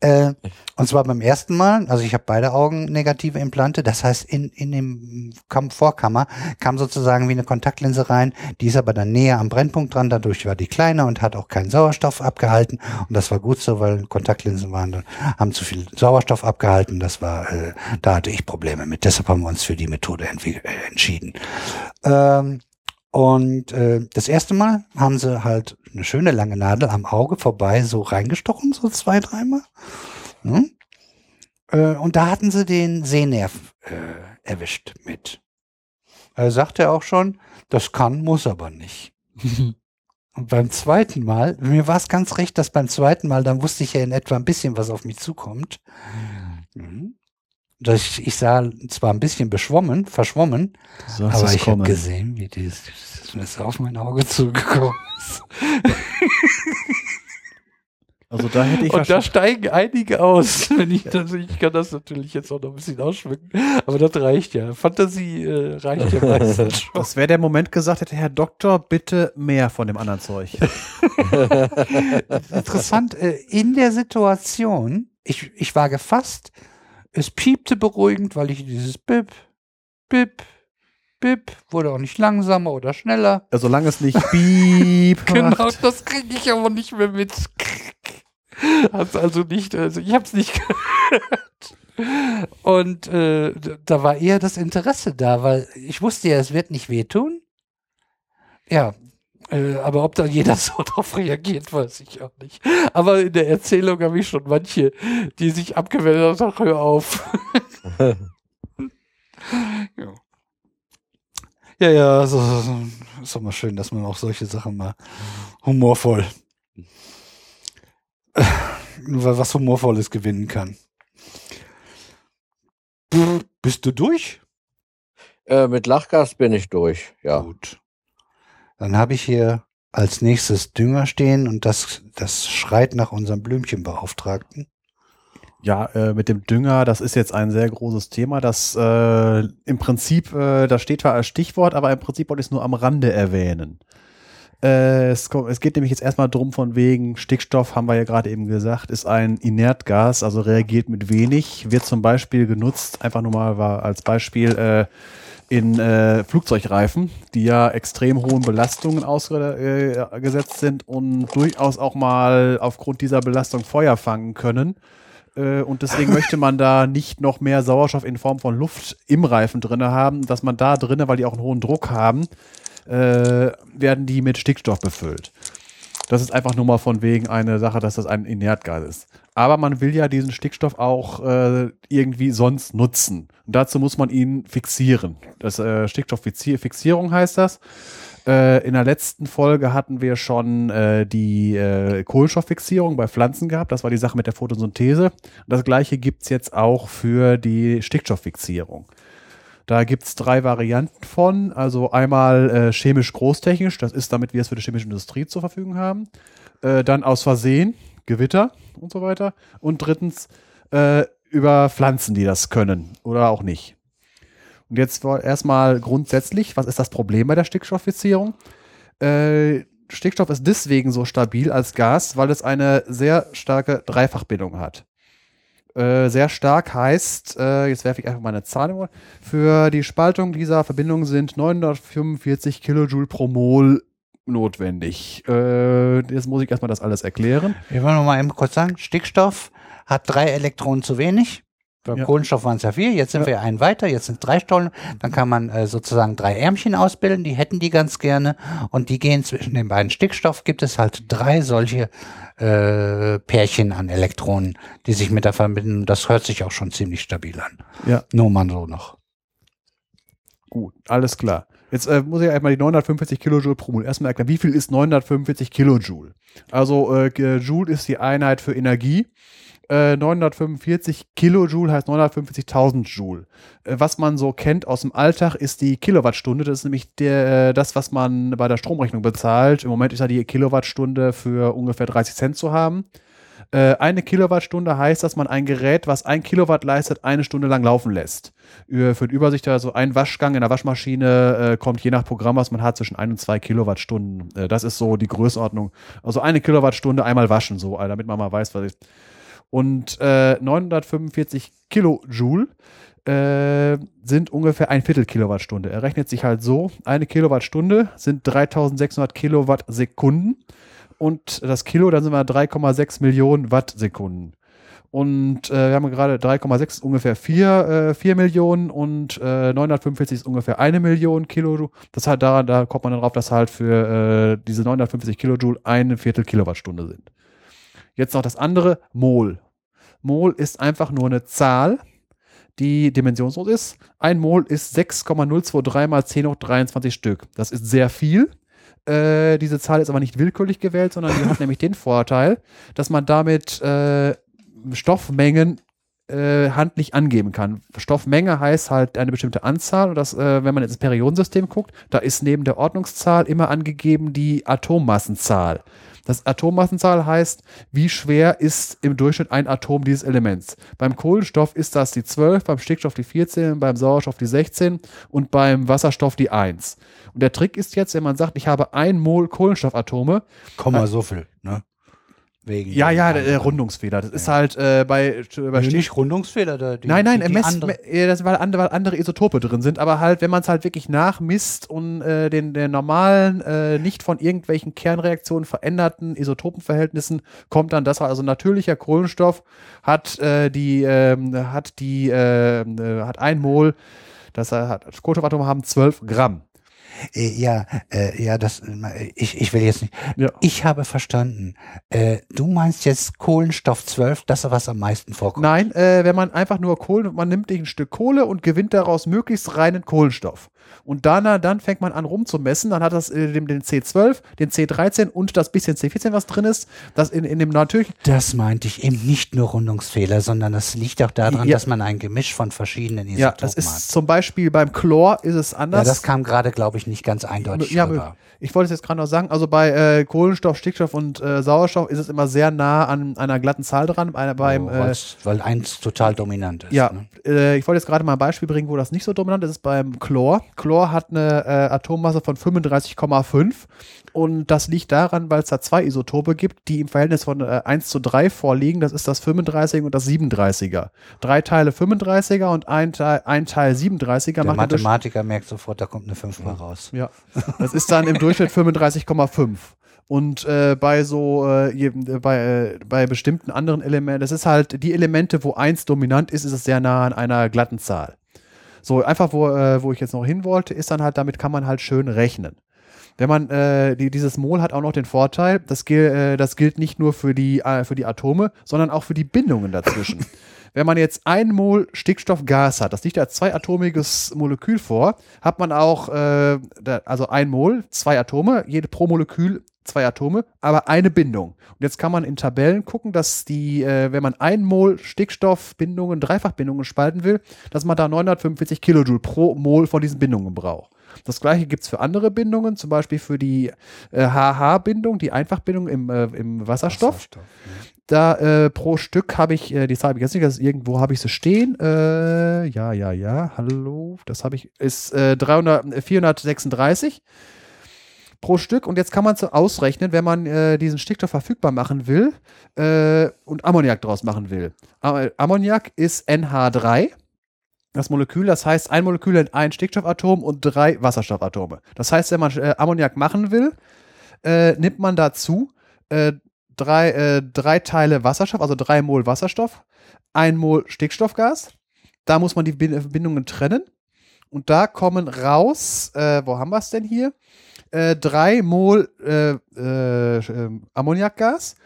Äh, und zwar beim ersten Mal, also ich habe beide Augen negative Implante, das heißt in, in dem Kam Vorkammer kam sozusagen wie eine Kontaktlinse rein, die ist aber dann näher am Brennpunkt dran, dadurch war die kleiner und hat auch keinen Sauerstoff abgehalten und das war gut so, weil Kontaktlinsen waren dann, haben zu viel Sauerstoff abgehalten, das war, äh, da hatte ich Probleme mit, deshalb haben wir uns für die Methode äh, entschieden. Ähm, und äh, das erste Mal haben sie halt eine schöne lange Nadel am Auge vorbei so reingestochen, so zwei, dreimal. Hm? Äh, und da hatten sie den Sehnerv äh, erwischt mit. Er sagte auch schon, das kann, muss aber nicht. Und beim zweiten Mal, mir war es ganz recht, dass beim zweiten Mal, dann wusste ich ja in etwa ein bisschen, was auf mich zukommt. Mhm. Dass ich, sah zwar ein bisschen beschwommen, verschwommen, aber ich habe gesehen, wie dieses das Messer auf mein Auge zugekommen ist. Also da hätte ich Und da steigen einige aus. Wenn ich, das, ich kann das natürlich jetzt auch noch ein bisschen ausschmücken, aber das reicht ja. Fantasie äh, reicht ja meistens schon. das wäre der Moment gesagt hätte, Herr Doktor, bitte mehr von dem anderen Zeug. Interessant, äh, in der Situation, ich, ich war gefasst, es piepte beruhigend, weil ich dieses Bip, Bip, Bip, wurde auch nicht langsamer oder schneller. Also solange es nicht piep Genau, das kriege ich aber nicht mehr mit. Hat's also nicht, also ich habe es nicht gehört. Und äh, da war eher das Interesse da, weil ich wusste ja, es wird nicht wehtun. Ja, äh, aber ob da jeder so drauf reagiert, weiß ich auch nicht. Aber in der Erzählung habe ich schon manche, die sich abgewendet haben, hör auf. ja. Ja, ja, so, so, so, ist doch mal schön, dass man auch solche Sachen mal humorvoll, äh, was Humorvolles gewinnen kann. Bist du durch? Äh, mit Lachgas bin ich durch, ja. Gut. Dann habe ich hier als nächstes Dünger stehen und das, das schreit nach unserem Blümchenbeauftragten. Ja, äh, mit dem Dünger, das ist jetzt ein sehr großes Thema. Das äh, im Prinzip, äh, da steht zwar als Stichwort, aber im Prinzip wollte ich es nur am Rande erwähnen. Äh, es, kommt, es geht nämlich jetzt erstmal drum von wegen Stickstoff, haben wir ja gerade eben gesagt, ist ein Inertgas, also reagiert mit wenig, wird zum Beispiel genutzt, einfach nur mal als Beispiel äh, in äh, Flugzeugreifen, die ja extrem hohen Belastungen ausgesetzt sind und durchaus auch mal aufgrund dieser Belastung Feuer fangen können. Äh, und deswegen möchte man da nicht noch mehr Sauerstoff in Form von Luft im Reifen drinne haben, dass man da drinne, weil die auch einen hohen Druck haben, äh, werden die mit Stickstoff befüllt. Das ist einfach nur mal von wegen eine Sache, dass das ein Inertgas ist. Aber man will ja diesen Stickstoff auch äh, irgendwie sonst nutzen. Und dazu muss man ihn fixieren. Das äh, Stickstofffixierung heißt das. Äh, in der letzten Folge hatten wir schon äh, die äh, Kohlenstofffixierung bei Pflanzen gehabt. Das war die Sache mit der Photosynthese. Das gleiche gibt's jetzt auch für die Stickstofffixierung. Da gibt's drei Varianten von. Also einmal äh, chemisch großtechnisch, das ist damit wir es für die chemische Industrie zur Verfügung haben. Äh, dann aus Versehen, Gewitter und so weiter. Und drittens äh, über Pflanzen, die das können oder auch nicht. Und jetzt erstmal grundsätzlich, was ist das Problem bei der Stickstofffixierung? Äh, Stickstoff ist deswegen so stabil als Gas, weil es eine sehr starke Dreifachbindung hat. Äh, sehr stark heißt, äh, jetzt werfe ich einfach mal eine Zahl im für die Spaltung dieser Verbindung sind 945 Kilojoule pro Mol notwendig. Äh, jetzt muss ich erstmal das alles erklären. Wir wollen noch mal eben kurz sagen, Stickstoff hat drei Elektronen zu wenig. Beim Ja. Kohlenstoff waren es ja vier, jetzt sind Ja. wir einen weiter, jetzt sind drei Stollen. Dann kann man äh, sozusagen drei Ärmchen ausbilden, die hätten die ganz gerne. Und die gehen zwischen den beiden Stickstoff, gibt es halt drei solche äh, Pärchen an Elektronen, die sich mit der verbinden. Das hört sich auch schon ziemlich stabil an. Ja. Nur mal so noch. Gut, alles klar. Jetzt äh, muss ich einmal die 945 Kilojoule pro Mol erstmal erklären. Wie viel ist 945 Kilojoule? Also äh, Joule ist die Einheit für Energie. Äh, 945 Kilojoule heißt 950.000 Joule. Äh, was man so kennt aus dem Alltag ist die Kilowattstunde. Das ist nämlich der, äh, das, was man bei der Stromrechnung bezahlt. Im Moment ist ja die Kilowattstunde für ungefähr 30 Cent zu haben. Äh, eine Kilowattstunde heißt, dass man ein Gerät, was ein Kilowatt leistet, eine Stunde lang laufen lässt. Äh, Für die Übersicht, also ein Waschgang in der Waschmaschine äh, kommt je nach Programm, was man hat, zwischen ein und zwei Kilowattstunden. Äh, das ist so die Größenordnung. Also eine Kilowattstunde einmal waschen, so, äh, damit man mal weiß, was ist. Und äh, 945 Kilojoule äh, sind ungefähr ein Viertel Kilowattstunde. Er rechnet sich halt so, eine Kilowattstunde sind 3600 Kilowattsekunden und das Kilo, dann sind wir 3,6 Millionen Wattsekunden. Und äh, wir haben gerade 3,6 ist ungefähr 4, äh, 4 Millionen und äh, 945 ist ungefähr eine Million Kilojoule. Das halt daran, da kommt man dann drauf, dass halt für äh, diese 950 Kilojoule eine Viertel Kilowattstunde sind. Jetzt noch das andere, Mol. Mol ist einfach nur eine Zahl, die dimensionslos ist. Ein Mol ist 6,023 mal 10 hoch 23 Stück. Das ist sehr viel. Äh, diese Zahl ist aber nicht willkürlich gewählt, sondern die hat nämlich den Vorteil, dass man damit äh, Stoffmengen äh, handlich angeben kann. Stoffmenge heißt halt eine bestimmte Anzahl und das, äh, wenn man ins Periodensystem guckt, da ist neben der Ordnungszahl immer angegeben die Atommassenzahl. Das Atommassenzahl heißt, wie schwer ist im Durchschnitt ein Atom dieses Elements. Beim Kohlenstoff ist das die 12, beim Stickstoff die 14, beim Sauerstoff die 16 und beim Wasserstoff die 1. Und der Trick ist jetzt, wenn man sagt, ich habe ein Mol Kohlenstoffatome, Komm mal so viel, ne? Wegen ja, ja, der, der anderen. Rundungsfehler. Das ist halt äh, bei, bei Nee, nicht Rundungsfehler, da, die, Nein, nein, die, die Mess, andere. äh, das, weil, andere, andere Isotope drin sind, aber halt, wenn man es halt wirklich nachmisst und äh, den, den normalen, äh, nicht von irgendwelchen Kernreaktionen veränderten Isotopenverhältnissen, kommt dann das, also natürlicher Kohlenstoff hat äh, die, ähm, hat die, äh, äh, hat ein Mol, das hat, Kohlenstoffatome haben 12 Gramm. Äh, ja, äh, ja, das, ich, ich will jetzt nicht. Ja. Ich habe verstanden. Äh, du meinst jetzt Kohlenstoff 12, das, was am meisten vorkommt. Nein, äh, wenn man einfach nur Kohle, man nimmt sich ein Stück Kohle und gewinnt daraus möglichst reinen Kohlenstoff. Und dann, dann fängt man an rumzumessen, dann hat das äh, den, den C12, den C13 und das bisschen C14, was drin ist, das in, in dem natürlich, Das meinte ich eben nicht nur Rundungsfehler, sondern das liegt auch daran, Ja. dass man ein Gemisch von verschiedenen Isotopen ja, das ist hat. zum Beispiel beim Chlor ist es Ja, anders. das kam gerade, glaube ich, nicht ganz eindeutig ja, rüber. ich wollte es jetzt gerade noch sagen, also bei äh, Kohlenstoff, Stickstoff und äh, Sauerstoff ist es immer sehr nah an einer glatten Zahl dran. Bei, beim, Oh, äh, weil's- weil eins total dominant ist. Ja, Ne? äh, ich wollte jetzt gerade mal ein Beispiel bringen, wo das nicht so dominant ist, ist beim Chlor. Chlor hat eine äh, Atommasse von 35,5 und das liegt daran, weil es da zwei Isotope gibt, die im Verhältnis von äh, 1 zu 3 vorliegen. Das ist das 35er und das 37er. Drei Teile 35er und ein Teil, ein Teil 37er Der Mathematiker merkt sofort, da kommt eine 5 mal raus. ja, das ist dann im Durchschnitt 35,5. Und äh, bei so, äh, bei, äh, bei bestimmten anderen Elementen, das ist halt die Elemente, wo eins dominant ist, ist es sehr nah an einer glatten Zahl. So, einfach, wo, äh, wo ich jetzt noch hin wollte, ist dann halt, damit kann man halt schön rechnen. Wenn man, äh, die, dieses Mol hat auch noch den Vorteil, das, gil, äh, das gilt nicht nur für die, äh, für die Atome, sondern auch für die Bindungen dazwischen. Wenn man jetzt ein Mol Stickstoffgas hat, das liegt als zweiatomiges Molekül vor, hat man auch, äh, also ein Mol, zwei Atome, jede pro Molekül zwei Atome, aber eine Bindung. Und jetzt kann man in Tabellen gucken, dass die, äh, wenn man ein Mol Stickstoffbindungen, Dreifachbindungen spalten will, dass man da 945 Kilojoule pro Mol von diesen Bindungen braucht. Das gleiche gibt es für andere Bindungen, zum Beispiel für die äh, HH-Bindung, die Einfachbindung im, äh, im Wasserstoff. Da äh, pro Stück habe ich, äh, die Zahl habe ich jetzt nicht, ist, irgendwo habe ich sie stehen. Äh, ja, ja, ja, hallo, das habe ich, ist äh, 300, äh, 436. pro Stück. Und jetzt kann man so ausrechnen, wenn man äh, diesen Stickstoff verfügbar machen will äh, und Ammoniak draus machen will. Am- Ammoniak ist NH3 das Molekül, das heißt ein Molekül in ein Stickstoffatom und drei Wasserstoffatome. Das heißt, wenn man äh, Ammoniak machen will, äh, nimmt man dazu äh, drei, äh, drei Teile Wasserstoff, also drei Mol Wasserstoff, ein Mol Stickstoffgas. Da muss man die Bin- Bindungen trennen. Und da kommen raus, äh, wo haben wir es denn hier? Äh, drei Mol äh, äh, ähm, Ammoniakgas.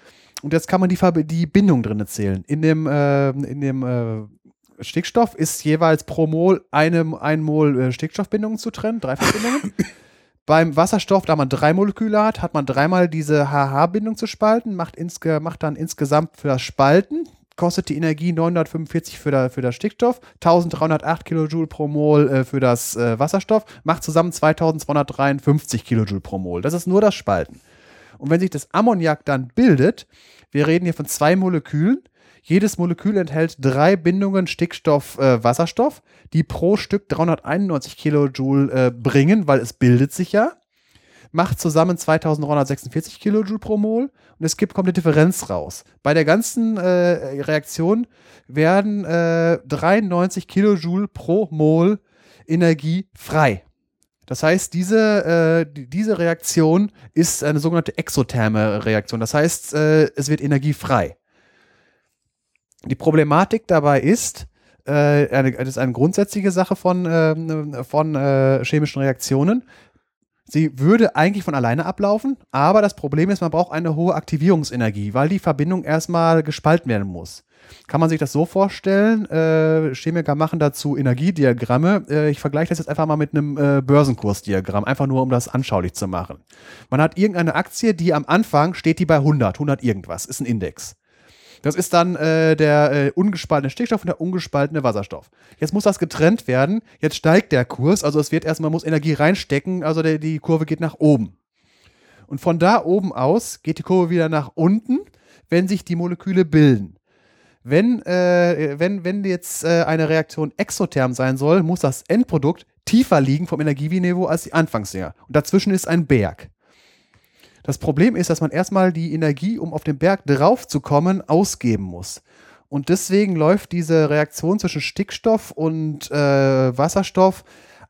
Und jetzt kann man die, Verb- die Bindung drin zählen. In dem, äh, in dem äh, Stickstoff ist jeweils pro Mol eine, ein Mol äh, Stickstoffbindungen zu trennen, drei Verbindungen. Beim Wasserstoff, da man drei Moleküle hat, hat man dreimal diese HH-Bindung zu spalten, macht, insge macht dann insgesamt für das Spalten, kostet die Energie 945 für, der, für das Stickstoff, 1308 Kilojoule pro Mol äh, für das äh, Wasserstoff, macht zusammen 2253 Kilojoule pro Mol. Das ist nur das Spalten. Und wenn sich das Ammoniak dann bildet, wir reden hier von zwei Molekülen, jedes Molekül enthält drei Bindungen Stickstoff, äh, die pro Stück 391 Kilojoule äh, bringen, weil es bildet sich ja. Macht zusammen 2346 Kilojoule pro Mol und es gibt kommt eine Differenz raus. Bei der ganzen äh, Reaktion werden äh, 93 Kilojoule pro Mol Energie frei. Das heißt, diese, äh, die- diese Reaktion ist eine sogenannte exotherme Reaktion. Das heißt, äh, es wird Energie frei. Die Problematik dabei ist, äh, eine, das ist eine grundsätzliche Sache von, ähm, von äh, chemischen Reaktionen. Sie würde eigentlich von alleine ablaufen, aber das Problem ist, man braucht eine hohe Aktivierungsenergie, weil die Verbindung erstmal gespalten werden muss. Kann man sich das so vorstellen? Äh, Chemiker machen dazu Energiediagramme. Äh, ich vergleiche das jetzt einfach mal mit einem äh, Börsenkursdiagramm, einfach nur um das anschaulich zu machen. Man hat irgendeine Aktie, die am Anfang steht die bei 100, 100 irgendwas, ist ein Index. Das ist dann äh, der äh, ungespaltene Stickstoff und der ungespaltene Wasserstoff. Jetzt muss das getrennt werden. Jetzt steigt der Kurs, also es wird erstmal muss Energie reinstecken, also der, die Kurve geht nach oben. Und von da oben aus geht die Kurve wieder nach unten, wenn sich die Moleküle bilden. Wenn, äh, wenn, wenn jetzt äh, eine Reaktion exotherm sein soll, muss das Endprodukt tiefer liegen vom Energieniveau als die Anfangsdinger. Und dazwischen ist ein Berg. Das Problem ist, dass man erstmal die Energie, um auf den Berg draufzukommen, ausgeben muss. Und deswegen läuft diese Reaktion zwischen Stickstoff und äh, Wasserstoff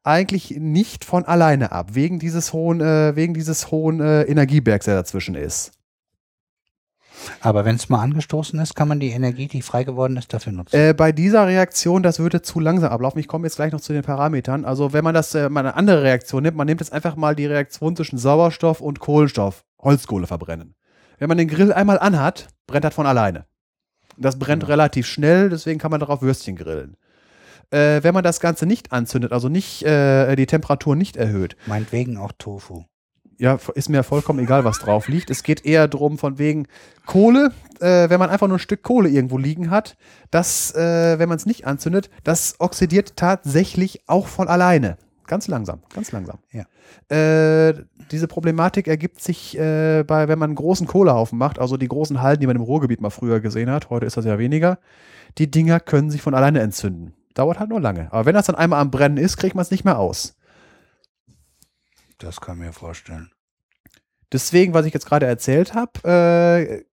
eigentlich nicht von alleine ab, wegen dieses hohen, äh, wegen dieses hohen äh, Energiebergs, der dazwischen ist. Aber wenn es mal angestoßen ist, kann man die Energie, die frei geworden ist, dafür nutzen. Äh, bei dieser Reaktion, das würde zu langsam ablaufen. Ich komme jetzt gleich noch zu den Parametern. Also wenn man das äh, mal eine andere Reaktion nimmt, man nimmt jetzt einfach mal die Reaktion zwischen Sauerstoff und Kohlenstoff, Holzkohle verbrennen. Wenn man den Grill einmal anhat, brennt das von alleine. Das brennt relativ schnell, deswegen kann man darauf Würstchen grillen. Äh, wenn man das Ganze nicht anzündet, also nicht äh, die Temperatur nicht erhöht, Meinetwegen auch Tofu. Ja, ist mir vollkommen egal, was drauf liegt. Es geht eher drum von wegen Kohle, äh, wenn man einfach nur ein Stück Kohle irgendwo liegen hat, das, äh, wenn man es nicht anzündet, das oxidiert tatsächlich auch von alleine. Ganz langsam, ganz langsam. Ja. Äh, diese Problematik ergibt sich äh, bei, wenn man einen großen Kohlehaufen macht, also die großen Halden, die man im Ruhrgebiet mal früher gesehen hat, heute ist das ja weniger. Die Dinger können sich von alleine entzünden. Dauert halt nur lange. Aber wenn das dann einmal am Brennen ist, kriegt man es nicht mehr aus. Das kann mir vorstellen. Deswegen, was ich jetzt gerade erzählt habe, äh,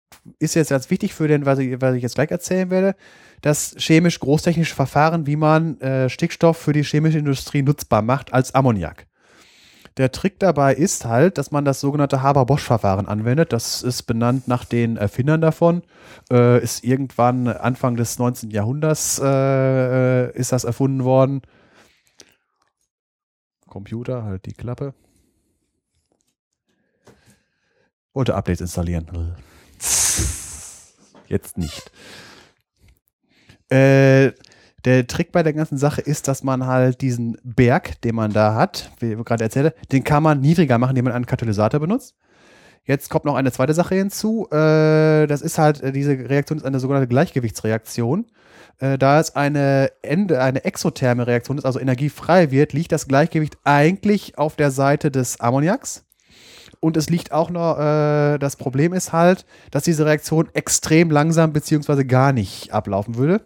ist jetzt ganz wichtig für den, was ich, was ich jetzt gleich erzählen werde, das chemisch großtechnische Verfahren, wie man äh, Stickstoff für die chemische Industrie nutzbar macht als Ammoniak. Der Trick dabei ist halt, dass man das sogenannte Haber-Bosch-Verfahren anwendet. Das ist benannt nach den Erfindern davon. Äh, ist irgendwann Anfang des 19. Jahrhunderts äh, äh, ist das erfunden worden. Computer, halt die Klappe. Wollte Updates installieren. Jetzt nicht. Äh, der Trick bei der ganzen Sache ist, dass man halt diesen Berg, den man da hat, wie ich gerade erzählte, den kann man niedriger machen, indem man einen Katalysator benutzt. Jetzt kommt noch eine zweite Sache hinzu. Äh, das ist halt, äh, diese Reaktion ist eine sogenannte Gleichgewichtsreaktion. Äh, da es eine, Ende, eine exotherme Reaktion ist, also energiefrei wird, liegt das Gleichgewicht eigentlich auf der Seite des Ammoniaks. Und es liegt auch noch, äh, das Problem ist halt, dass diese Reaktion extrem langsam beziehungsweise gar nicht ablaufen würde.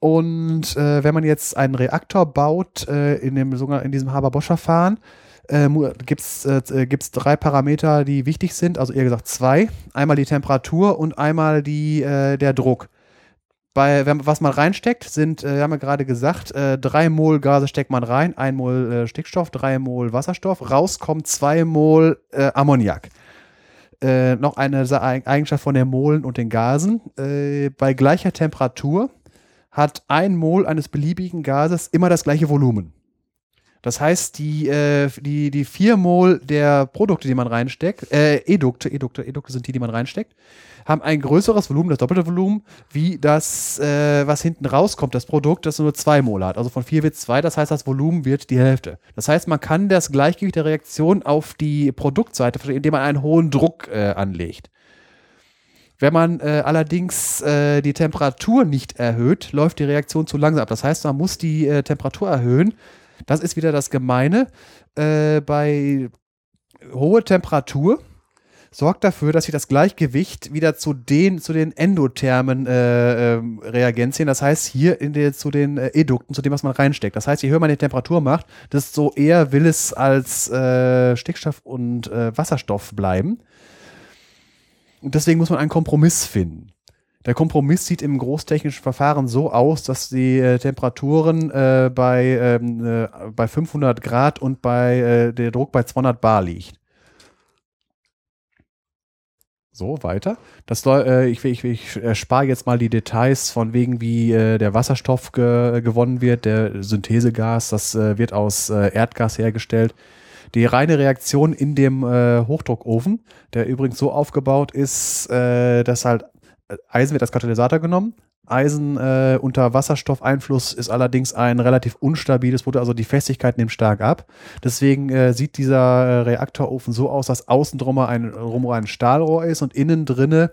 Und äh, wenn man jetzt einen Reaktor baut äh, in, dem, in diesem Haber-Bosch-Verfahren, äh, gibt es äh, gibt's drei Parameter, die wichtig sind, also eher gesagt zwei. Einmal die Temperatur und einmal die, äh, der Druck. Bei, wenn, was man reinsteckt, sind, äh, haben wir gerade gesagt, äh, drei Mol Gase steckt man rein, ein Mol äh, Stickstoff, drei Mol Wasserstoff, raus kommt zwei Mol äh, Ammoniak. Äh, noch eine Eigenschaft von den Molen und den Gasen. Äh, bei gleicher Temperatur hat ein Mol eines beliebigen Gases immer das gleiche Volumen. Das heißt, die, äh, die, die vier Mol der Produkte, die man reinsteckt, äh, Edukte, Edukte, Edukte sind die, die man reinsteckt, haben ein größeres Volumen, das doppelte Volumen, wie das, äh, was hinten rauskommt, das Produkt, das nur zwei Mol hat. Also von vier wird zwei, das heißt, das Volumen wird die Hälfte. Das heißt, man kann das Gleichgewicht der Reaktion auf die Produktseite, indem man einen hohen Druck äh, anlegt. Wenn man äh, allerdings äh, die Temperatur nicht erhöht, läuft die Reaktion zu langsam ab. Das heißt, man muss die äh, Temperatur erhöhen. Das ist wieder das Gemeine. Äh, bei hoher Temperatur sorgt dafür, dass sich das Gleichgewicht wieder zu den, zu den endothermen äh, ähm, Reagenzien, das heißt hier in der, zu den äh, Edukten, zu dem, was man reinsteckt. Das heißt, je höher man die Temperatur macht, desto eher will es als äh, Stickstoff und äh, Wasserstoff bleiben. Und deswegen muss man einen Kompromiss finden. Der Kompromiss sieht im großtechnischen Verfahren so aus, dass die äh, Temperaturen äh, bei, ähm, äh, bei 500 Grad und bei äh, der Druck bei 200 Bar liegt. So, weiter. Das äh, ich ich, ich spare jetzt mal die Details von wegen, wie äh, der Wasserstoff ge gewonnen wird, der Synthesegas, das wird aus Erdgas hergestellt. Die reine Reaktion in dem Hochdruckofen, der übrigens so aufgebaut ist, dass halt Eisen wird als Katalysator genommen. Eisen äh, unter Wasserstoffeinfluss ist allerdings ein relativ unstabiles Produkt, also die Festigkeit nimmt stark ab. Deswegen äh, sieht dieser äh, Reaktorofen so aus, dass außen drum ein, drum ein Stahlrohr ist und innen drinne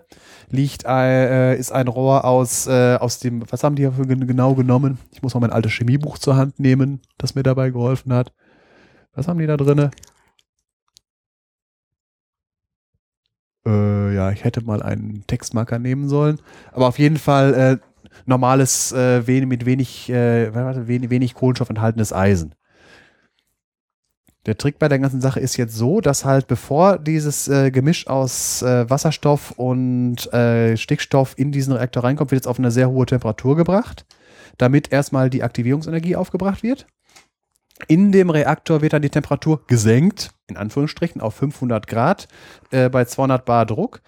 liegt äh, ist ein Rohr aus, äh, aus dem, was haben die dafür gen- genau genommen? Ich muss mal mein altes Chemiebuch zur Hand nehmen, das mir dabei geholfen hat. Was haben die da drinne? Äh, ja, ich hätte mal einen Textmarker nehmen sollen. Aber auf jeden Fall äh, normales, äh, wen, mit wenig, äh, warte, wenig, wenig Kohlenstoff enthaltenes Eisen. Der Trick bei der ganzen Sache ist jetzt so, dass halt bevor dieses äh, Gemisch aus äh, Wasserstoff und Stickstoff in diesen Reaktor reinkommt, wird es auf eine sehr hohe Temperatur gebracht, damit erstmal die Aktivierungsenergie aufgebracht wird. In dem Reaktor wird dann die Temperatur gesenkt, in Anführungsstrichen, auf 500 Grad äh, bei 200 Bar Druck.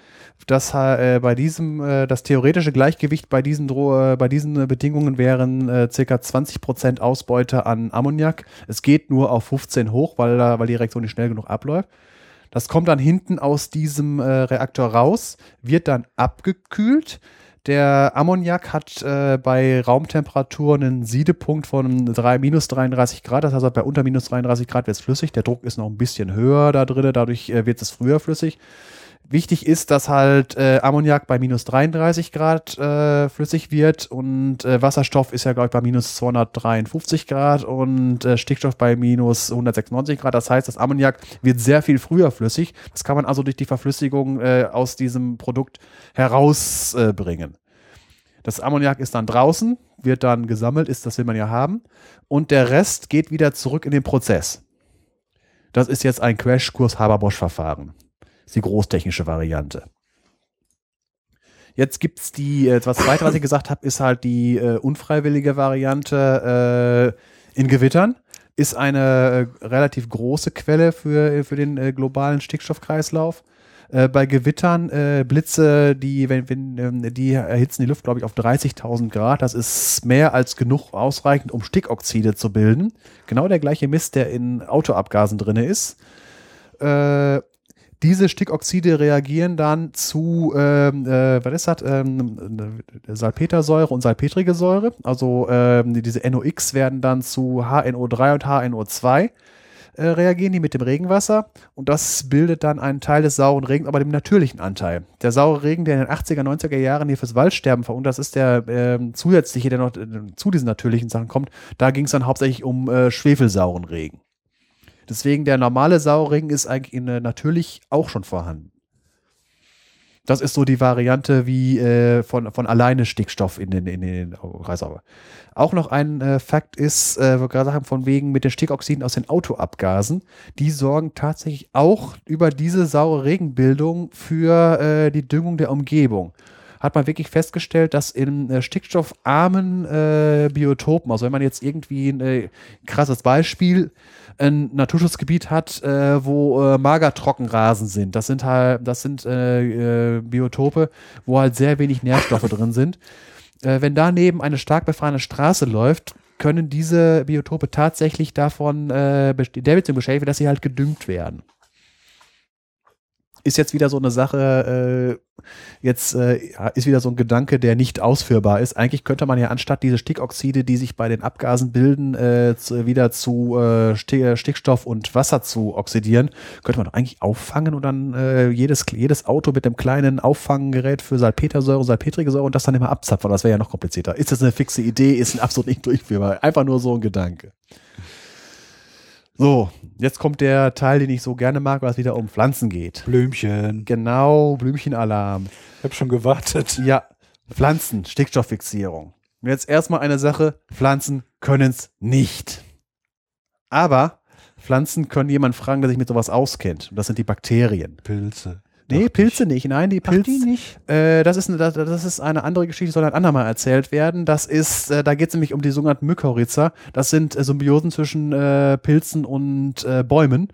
Das, äh, bei diesem, äh, das theoretische Gleichgewicht bei diesen, Dro äh, bei diesen Bedingungen wären äh, circa 20% Ausbeute an Ammoniak. Es geht nur auf 15 hoch, weil, da- weil die Reaktion nicht schnell genug abläuft. Das kommt dann hinten aus diesem äh, Reaktor raus, wird dann abgekühlt. Der Ammoniak hat äh, bei Raumtemperatur einen Siedepunkt von drei, minus 33 Grad. Das heißt, bei unter minus 33 Grad wird es flüssig. Der Druck ist noch ein bisschen höher da drin, dadurch äh, wird es früher flüssig. Wichtig ist, dass halt äh, Ammoniak bei minus 33 Grad äh, flüssig wird und äh, Wasserstoff ist ja, glaube ich, bei minus 253 Grad und äh, Stickstoff bei minus 196 Grad. Das heißt, das Ammoniak wird sehr viel früher flüssig. Das kann man also durch die Verflüssigung äh, aus diesem Produkt herausbringen. Äh, das Ammoniak ist dann draußen, wird dann gesammelt, ist, das will man ja haben. Und der Rest geht wieder zurück in den Prozess. Das ist jetzt ein Crashkurs Haber-Bosch-Verfahren. Ist die großtechnische Variante. Jetzt gibt es die, äh, was zweite, was ich gesagt habe, ist halt die äh, unfreiwillige Variante äh, in Gewittern. Ist eine äh, relativ große Quelle für, für den äh, globalen Stickstoffkreislauf. Äh, bei Gewittern äh, Blitze, die, wenn, wenn, ähm, die erhitzen die Luft, glaube ich, auf 30.000 Grad. Das ist mehr als genug ausreichend, um Stickoxide zu bilden. Genau der gleiche Mist, der in Autoabgasen drin ist. Äh, diese Stickoxide reagieren dann zu, ähm, äh, was ist das, ähm, äh, Salpetersäure und salpetrige Säure. Also ähm, diese NOx werden dann zu HNO3 und HNO2 äh, reagieren die mit dem Regenwasser und das bildet dann einen Teil des sauren Regens, aber dem natürlichen Anteil. Der saure Regen, der in den 80er, 90er Jahren hier fürs Waldsterben verursacht, das ist der ähm, zusätzliche, der noch äh, zu diesen natürlichen Sachen kommt. Da ging es dann hauptsächlich um äh, schwefelsauren Regen. Deswegen der normale saure Regen ist eigentlich in, äh, natürlich auch schon vorhanden. Das ist so die Variante wie äh, von, von alleine Stickstoff in den, in den Kreisauber. Auch noch ein äh, Fakt ist, äh, wir gerade haben von wegen mit den Stickoxiden aus den Autoabgasen, die sorgen tatsächlich auch über diese saure Regenbildung für äh, die Düngung der Umgebung hat man wirklich festgestellt, dass in äh, stickstoffarmen äh, Biotopen, also wenn man jetzt irgendwie ein äh, krasses Beispiel, ein Naturschutzgebiet hat, äh, wo äh, Magertrockenrasen sind, das sind halt, das sind äh, Biotope, wo halt sehr wenig Nährstoffe drin sind. Wenn daneben eine stark befahrene Straße läuft, können diese Biotope tatsächlich davon äh, der Beziehung beschädigt dass sie halt gedüngt werden ist jetzt wieder so eine Sache, äh, jetzt äh, ist wieder so ein Gedanke, der nicht ausführbar ist. Eigentlich könnte man ja anstatt diese Stickoxide, die sich bei den Abgasen bilden, äh, zu, wieder zu äh, Sti- Stickstoff und Wasser zu oxidieren, könnte man doch eigentlich auffangen und dann äh, jedes, jedes Auto mit einem kleinen Auffanggerät für Salpetersäure, salpetrige Säure und das dann immer abzapfen. Das wäre ja noch komplizierter. Ist das eine fixe Idee? Ist ein absolut nicht durchführbar. Einfach nur so ein Gedanke. So, jetzt kommt der Teil, den ich so gerne mag, was wieder um Pflanzen geht. Blümchen. Genau, Blümchenalarm. Ich habe schon gewartet. Ja, Pflanzen, Stickstofffixierung. Und Jetzt erstmal eine Sache, Pflanzen können es nicht. Aber Pflanzen können jemanden fragen, der sich mit sowas auskennt. Und das sind die Bakterien. Pilze. Nee, Dachte Pilze nicht. Nein, die Ach, Pilze. die nicht? Äh, das, ist eine, das, das ist eine andere Geschichte, die soll ein andermal erzählt werden. Das ist, äh, da geht es nämlich um die sogenannten Mykorrhiza. Das sind äh, Symbiosen zwischen äh, Pilzen und äh, Bäumen.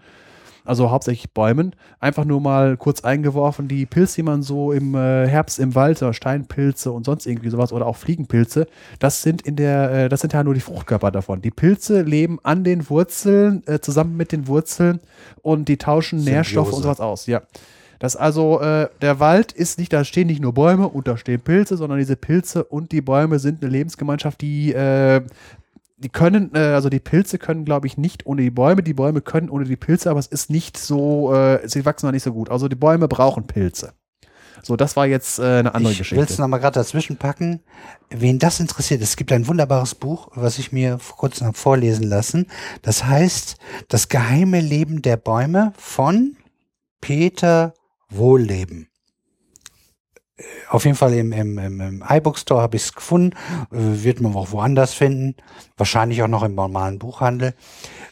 Also hauptsächlich Bäumen. Einfach nur mal kurz eingeworfen, die Pilze, die man so im äh, Herbst im Wald, oder Steinpilze und sonst irgendwie sowas oder auch Fliegenpilze, das sind in der, das sind ja nur die Fruchtkörper davon. Die Pilze leben an den Wurzeln, zusammen mit den Wurzeln und die tauschen Symbiose. Nährstoffe und sowas aus. Ja. Das also, äh, der Wald ist nicht, da stehen nicht nur Bäume und da stehen Pilze, sondern diese Pilze und die Bäume sind eine Lebensgemeinschaft, die, äh, die können, äh, also die Pilze können, glaube ich, nicht ohne die Bäume, die Bäume können ohne die Pilze, aber es ist nicht so, äh, sie wachsen noch nicht so gut. Also die Bäume brauchen Pilze. So, das war jetzt äh, eine andere ich will es Geschichte. nochmal gerade dazwischen packen. Wen das interessiert, es gibt ein wunderbares Buch, was ich mir vor kurzem habe vorlesen lassen. Das heißt Das geheime Leben der Bäume von Peter Wohlleben. Äh, Auf jeden Fall im, im, im, im iBook Store habe ich es gefunden. Äh, wird man auch woanders finden. Wahrscheinlich auch noch im normalen Buchhandel.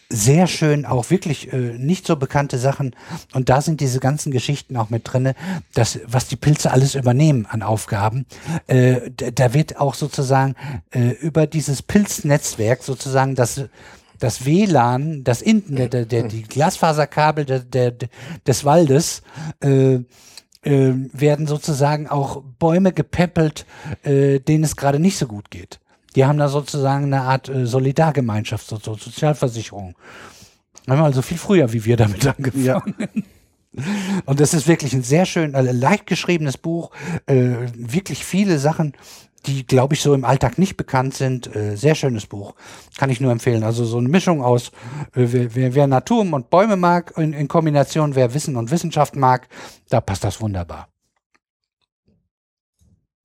Sehr schön, auch wirklich äh, nicht so bekannte Sachen. Und da sind diese ganzen Geschichten auch mit drinne, dass was die Pilze alles übernehmen an Aufgaben. Äh, da, da wird auch sozusagen äh, über dieses Pilznetzwerk sozusagen das das WLAN, das Internet, der, der, die Glasfaserkabel der, der, des Waldes äh, äh, werden sozusagen auch Bäume gepäppelt, äh, denen es gerade nicht so gut geht. Die haben da sozusagen eine Art äh, Solidargemeinschaft, so, so Sozialversicherung. Haben wir also viel früher wie wir damit angefangen. Und das ist wirklich ein sehr schön, äh, leicht geschriebenes Buch, äh, wirklich viele Sachen, die, glaube ich, so im Alltag nicht bekannt sind. Äh, sehr schönes Buch, kann ich nur empfehlen. Also so eine Mischung aus, äh, wer, wer, Natur und Bäume mag, in, in Kombination, wer Wissen und Wissenschaft mag, da passt das wunderbar.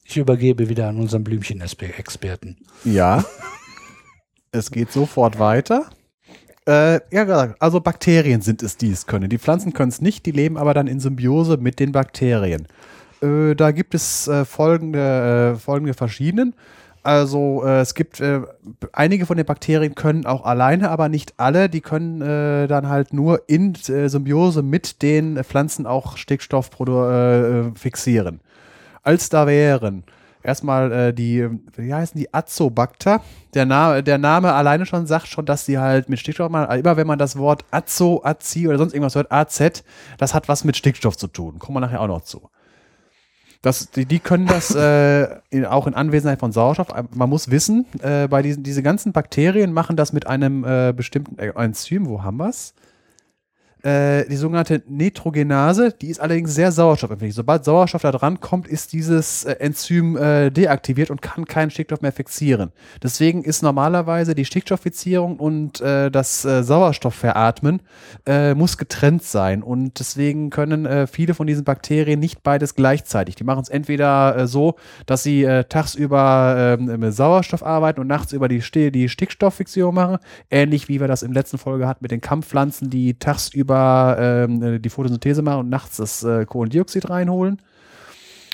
Ich übergebe wieder an unseren Blümchen-Experten. Ja. es geht sofort weiter. Äh, ja, gesagt, also Bakterien sind es, die es können. Die Pflanzen können es nicht, die leben aber dann in Symbiose mit den Bakterien. Äh, da gibt es äh, folgende, äh, folgende verschiedenen. Also äh, es gibt äh, einige von den Bakterien können auch alleine, aber nicht alle. Die können dann halt nur in Symbiose mit den Pflanzen auch Stickstoff fixieren. Als da wären erstmal die, wie heißen die, Azobacter. Der, Na der Name alleine schon sagt schon, dass sie halt mit Stickstoff machen. Immer wenn man das Wort Azo, Azi oder sonst irgendwas hört, AZ, das hat was mit Stickstoff zu tun. Kommen wir nachher auch noch zu. Das, die, die können das äh, in, auch in Anwesenheit von Sauerstoff. Man muss wissen, äh, bei diesen diese ganzen Bakterien machen das mit einem äh, bestimmten äh, Enzym. Wo haben wir's? Äh, die sogenannte Nitrogenase, die ist allerdings sehr sauerstoffempfindlich. Sobald Sauerstoff da dran kommt, ist dieses äh, Enzym äh, deaktiviert und kann keinen Stickstoff mehr fixieren. Deswegen ist normalerweise die Stickstofffixierung und äh, das Sauerstoffveratmen muss getrennt sein. Und deswegen können viele von diesen Bakterien nicht beides gleichzeitig. Die machen es entweder so, dass sie tagsüber mit Sauerstoff arbeiten und nachts über die, die Stickstofffixierung machen. Ähnlich wie wir das der letzten Folge hatten mit den Kampfpflanzen, die tagsüber ähm, die Photosynthese machen und nachts das äh, Kohlendioxid reinholen.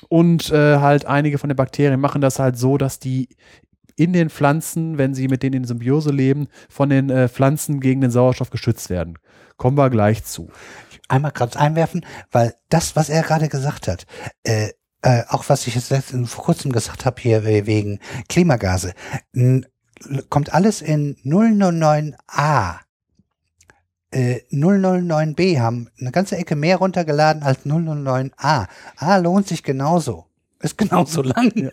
Und äh, halt einige von den Bakterien machen das halt so, dass die in den Pflanzen, wenn sie mit denen in Symbiose leben, von den äh, Pflanzen gegen den Sauerstoff geschützt werden. Kommen wir gleich zu. Einmal gerade einwerfen, weil das, was er gerade gesagt hat, äh, äh, auch was ich jetzt vor kurzem gesagt habe hier äh, wegen Klimagase, kommt alles in 009a. Äh, 009b haben eine ganze Ecke mehr runtergeladen als 009a. A lohnt sich genauso. Ist genauso lang.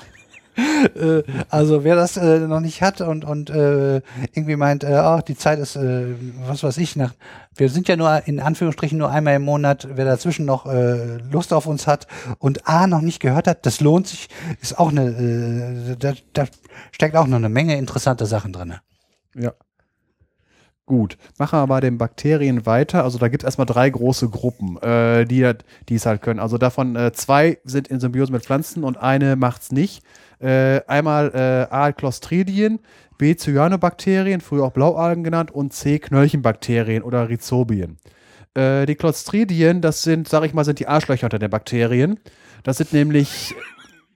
äh, also wer das äh, noch nicht hat und und äh, irgendwie meint, äh, ach, die Zeit ist, äh, was weiß ich, nach, wir sind ja nur in Anführungsstrichen nur einmal im Monat, wer dazwischen noch äh, Lust auf uns hat und A noch nicht gehört hat, das lohnt sich, ist auch eine, da, da steckt auch noch eine Menge interessante Sachen drin. Ja. Gut, machen wir bei den Bakterien weiter. Also da gibt es erstmal drei große Gruppen, äh, die, die es halt können. Also davon äh, zwei sind in Symbiose mit Pflanzen und eine macht's nicht. Äh, einmal äh, A. Clostridien, B. Cyanobakterien, früher auch Blaualgen genannt, und C. Knöllchenbakterien oder Rhizobien. Äh, die Clostridien, das sind, sag ich mal, sind die Arschlöcher unter den Bakterien. Das sind nämlich,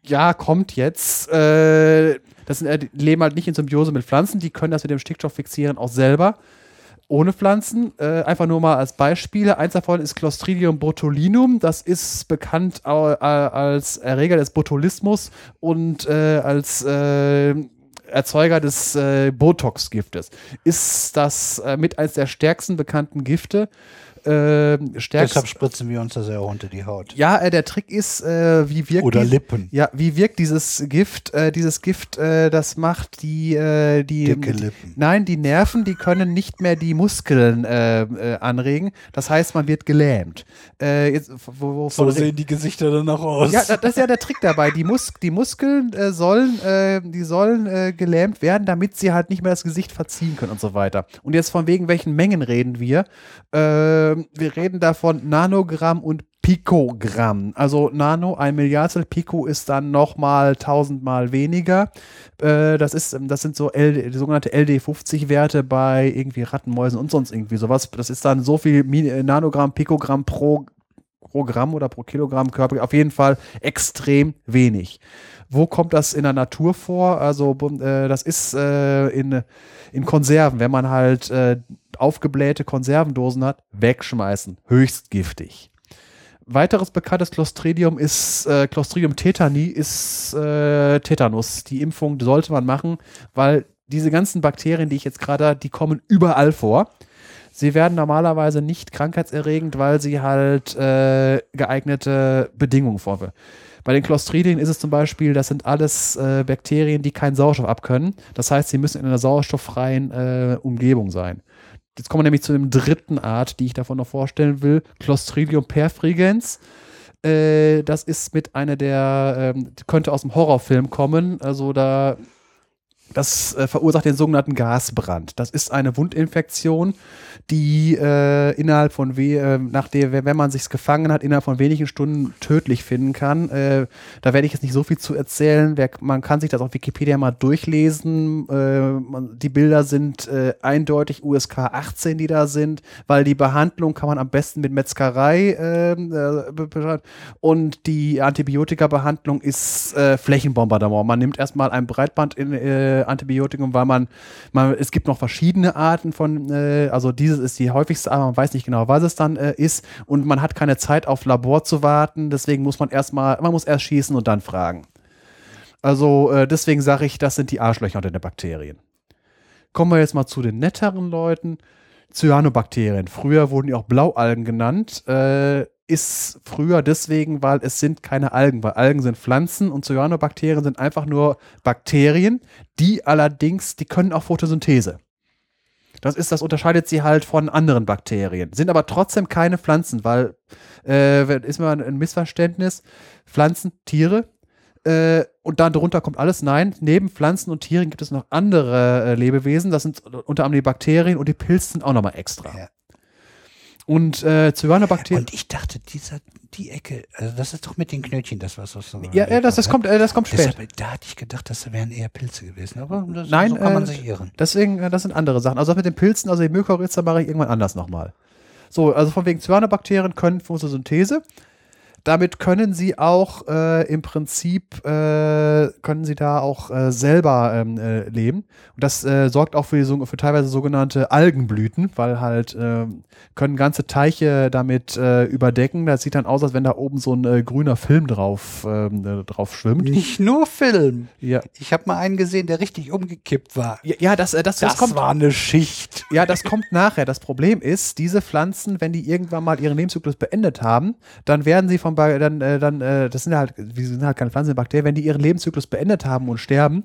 ja, kommt jetzt, äh, das sind, äh, leben halt nicht in Symbiose mit Pflanzen, die können das mit dem Stickstoff fixieren auch selber ohne Pflanzen. Äh, einfach nur mal als Beispiele. Eins davon ist Clostridium botulinum. Das ist bekannt als Erreger des Botulismus und äh, als äh, Erzeuger des äh, Botox-Giftes. Ist das äh, mit eines der stärksten bekannten Gifte äh. Deshalb spritzen wir uns das ja auch unter die Haut. Ja, äh, der Trick ist, äh, wie wirkt Oder die- Lippen. Ja, wie wirkt dieses Gift? Äh, dieses Gift, äh, das macht die, äh, die Dicke die, Lippen. Nein, die Nerven, die können nicht mehr die Muskeln äh, äh, anregen. Das heißt, man wird gelähmt. Äh, jetzt, wo, wo, So sehen die Gesichter dann auch aus. ja, da- das ist ja der Trick dabei. Die, Mus die Muskeln äh, sollen, äh, die sollen äh, gelähmt werden, damit sie halt nicht mehr das Gesicht verziehen können und so weiter. Und jetzt von wegen welchen Mengen reden wir? Ähm, wir reden davon Nanogramm und Pikogramm. Also Nano, ein Milliardstel, Pico ist dann nochmal tausendmal weniger. Äh, das, ist, das sind so L, die sogenannte LD50-Werte bei irgendwie Ratten, Mäusen und sonst irgendwie sowas. Das ist dann so viel Mi äh, Nanogramm, Pikogramm pro pro Gramm oder pro Kilogramm Körper auf jeden Fall extrem wenig. Wo kommt das in der Natur vor? Also bum- äh, das ist äh, in, in Konserven, wenn man halt äh, aufgeblähte Konservendosen hat, wegschmeißen. Höchst giftig. Weiteres bekanntes Clostridium ist äh, Clostridium tetani, ist äh, Tetanus. Die Impfung sollte man machen, weil diese ganzen Bakterien, die ich jetzt gerade, die kommen überall vor. Sie werden normalerweise nicht krankheitserregend, weil sie halt äh, geeignete Bedingungen vorweisen. Bei den Clostridien ist es zum Beispiel, das sind alles äh, Bakterien, die keinen Sauerstoff abkönnen. Das heißt, sie müssen in einer sauerstofffreien äh, Umgebung sein. Jetzt kommen wir nämlich zu dem dritten Art, die ich davon noch vorstellen will. Clostridium perfrigens. Äh, das ist mit einer der, ähm, könnte aus dem Horrorfilm kommen. Also da das äh, verursacht den sogenannten Gasbrand. Das ist eine Wundinfektion, die äh, innerhalb von, we äh, nach der, wenn man sich's gefangen hat, innerhalb von wenigen Stunden tödlich finden kann. Äh, da werde ich jetzt nicht so viel zu erzählen. Wer, man kann sich das auf Wikipedia mal durchlesen. Äh, man, die Bilder sind äh, eindeutig USK 18, die da sind, weil die Behandlung kann man am besten mit Metzgerei äh, und die Antibiotika-Behandlung ist Flächenbombardement. Man nimmt erstmal ein Breitband in äh, Antibiotikum, weil man, man, es gibt noch verschiedene Arten von, äh, also dieses ist die häufigste, aber man weiß nicht genau, was es dann äh, ist und man hat keine Zeit auf Labor zu warten, deswegen muss man erstmal, man muss erst schießen und dann fragen. Also äh, deswegen sage ich, das sind die Arschlöcher unter den Bakterien. Kommen wir jetzt mal zu den netteren Leuten. Cyanobakterien. Früher wurden die auch Blaualgen genannt. Äh, ist früher deswegen, weil es sind keine Algen, weil Algen sind Pflanzen und Cyanobakterien sind einfach nur Bakterien, die allerdings, die können auch Photosynthese. Das ist, das unterscheidet sie halt von anderen Bakterien. Sind aber trotzdem keine Pflanzen, weil äh, ist mal ein Missverständnis. Pflanzen, Tiere, äh, und dann drunter kommt alles. Nein, neben Pflanzen und Tieren gibt es noch andere äh, Lebewesen. Das sind unter anderem die Bakterien und die Pilze sind auch nochmal extra. Ja. Und äh, Cyanobakterien. Und ich dachte, dieser, die Ecke, also das ist doch mit den Knötchen, das was so. Ja, ja das, das kommt, äh, das kommt spät. Deshalb, da hatte ich gedacht, das wären eher Pilze gewesen. Aber das, Nein, so kann man äh, sich irren. Deswegen, äh, das sind andere Sachen. Also das mit den Pilzen, also die Mykorrhiza mache ich irgendwann anders nochmal. So, also von wegen Cyanobakterien können Photosynthese. Damit können sie auch äh, im Prinzip, äh, können sie da auch äh, selber ähm, äh, leben. Und das äh, sorgt auch für, die, für teilweise sogenannte Algenblüten, weil halt ähm, können ganze Teiche damit äh, überdecken. Das sieht dann aus, als wenn da oben so ein grüner Film drauf, ähm, äh, drauf schwimmt. Nicht nur Film. Ja, Ich habe mal einen gesehen, der richtig umgekippt war. ja, ja das, das, das, Das, kommt. war eine Schicht. Ja, das kommt nachher. Das Problem ist, diese Pflanzen, wenn die irgendwann mal ihren Lebenszyklus beendet haben, dann werden sie von Ba- dann äh, dann äh, das sind halt wir sind halt keine Pflanzen, Bakterien, wenn die ihren Lebenszyklus beendet haben und sterben,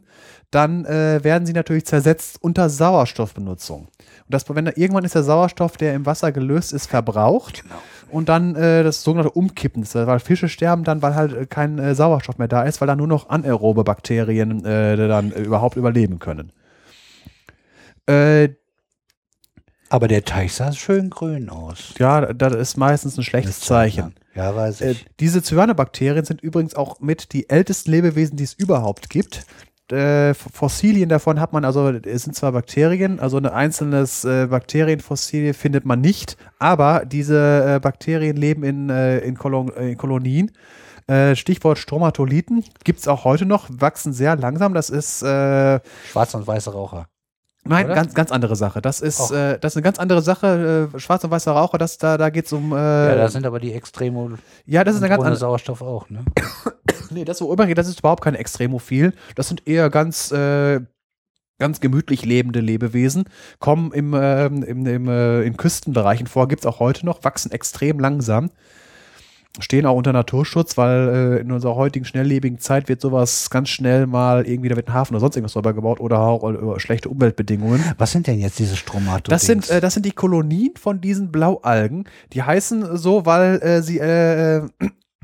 dann äh, werden sie natürlich zersetzt unter Sauerstoffbenutzung. Und das wenn da, irgendwann ist der Sauerstoff, der im Wasser gelöst ist, verbraucht. Und dann äh, das sogenannte Umkippen, ist, weil Fische sterben dann, weil halt äh, kein äh, Sauerstoff mehr da ist, weil da nur noch anaerobe Bakterien dann überhaupt überleben können. Äh, Aber der Teich sah schön grün aus. Ja, das ist meistens ein schlechtes Zeichen. Ja, weiß Äh, ich. diese Cyanobakterien sind übrigens auch mit die ältesten Lebewesen, die es überhaupt gibt. Äh, Fossilien davon hat man, also es sind zwar Bakterien, also ein einzelnes äh, Bakterienfossil findet man nicht, aber diese äh, Bakterien leben in, äh, in, Kolon äh, in Kolonien. Äh, Stichwort Stromatolithen gibt es auch heute noch, wachsen sehr langsam. Das ist äh, Schwarz und weiße Raucher. Nein, Oder? ganz, ganz andere Sache. Das ist, äh, das ist eine ganz andere Sache. Äh, Schwarz und weißer Raucher, das, da, da geht es um. Äh, ja, da sind aber die Extremo ja, das ist eine ganz andere. Sauerstoff auch, ne? Nee, das, wo übergeht, das ist überhaupt kein Extremophil. Das sind eher ganz, äh, ganz gemütlich lebende Lebewesen. Kommen im, ähm, im, im, äh, in Küstenbereichen vor, gibt es auch heute noch, wachsen extrem langsam. Stehen auch unter Naturschutz, weil äh, in unserer heutigen schnelllebigen Zeit wird sowas ganz schnell mal irgendwie, da wird ein Hafen oder sonst irgendwas drüber gebaut oder auch über schlechte Umweltbedingungen. Was sind denn jetzt diese Stromato? Das sind, äh, das sind die Kolonien von diesen Blaualgen. Die heißen so, weil äh, sie, äh, äh,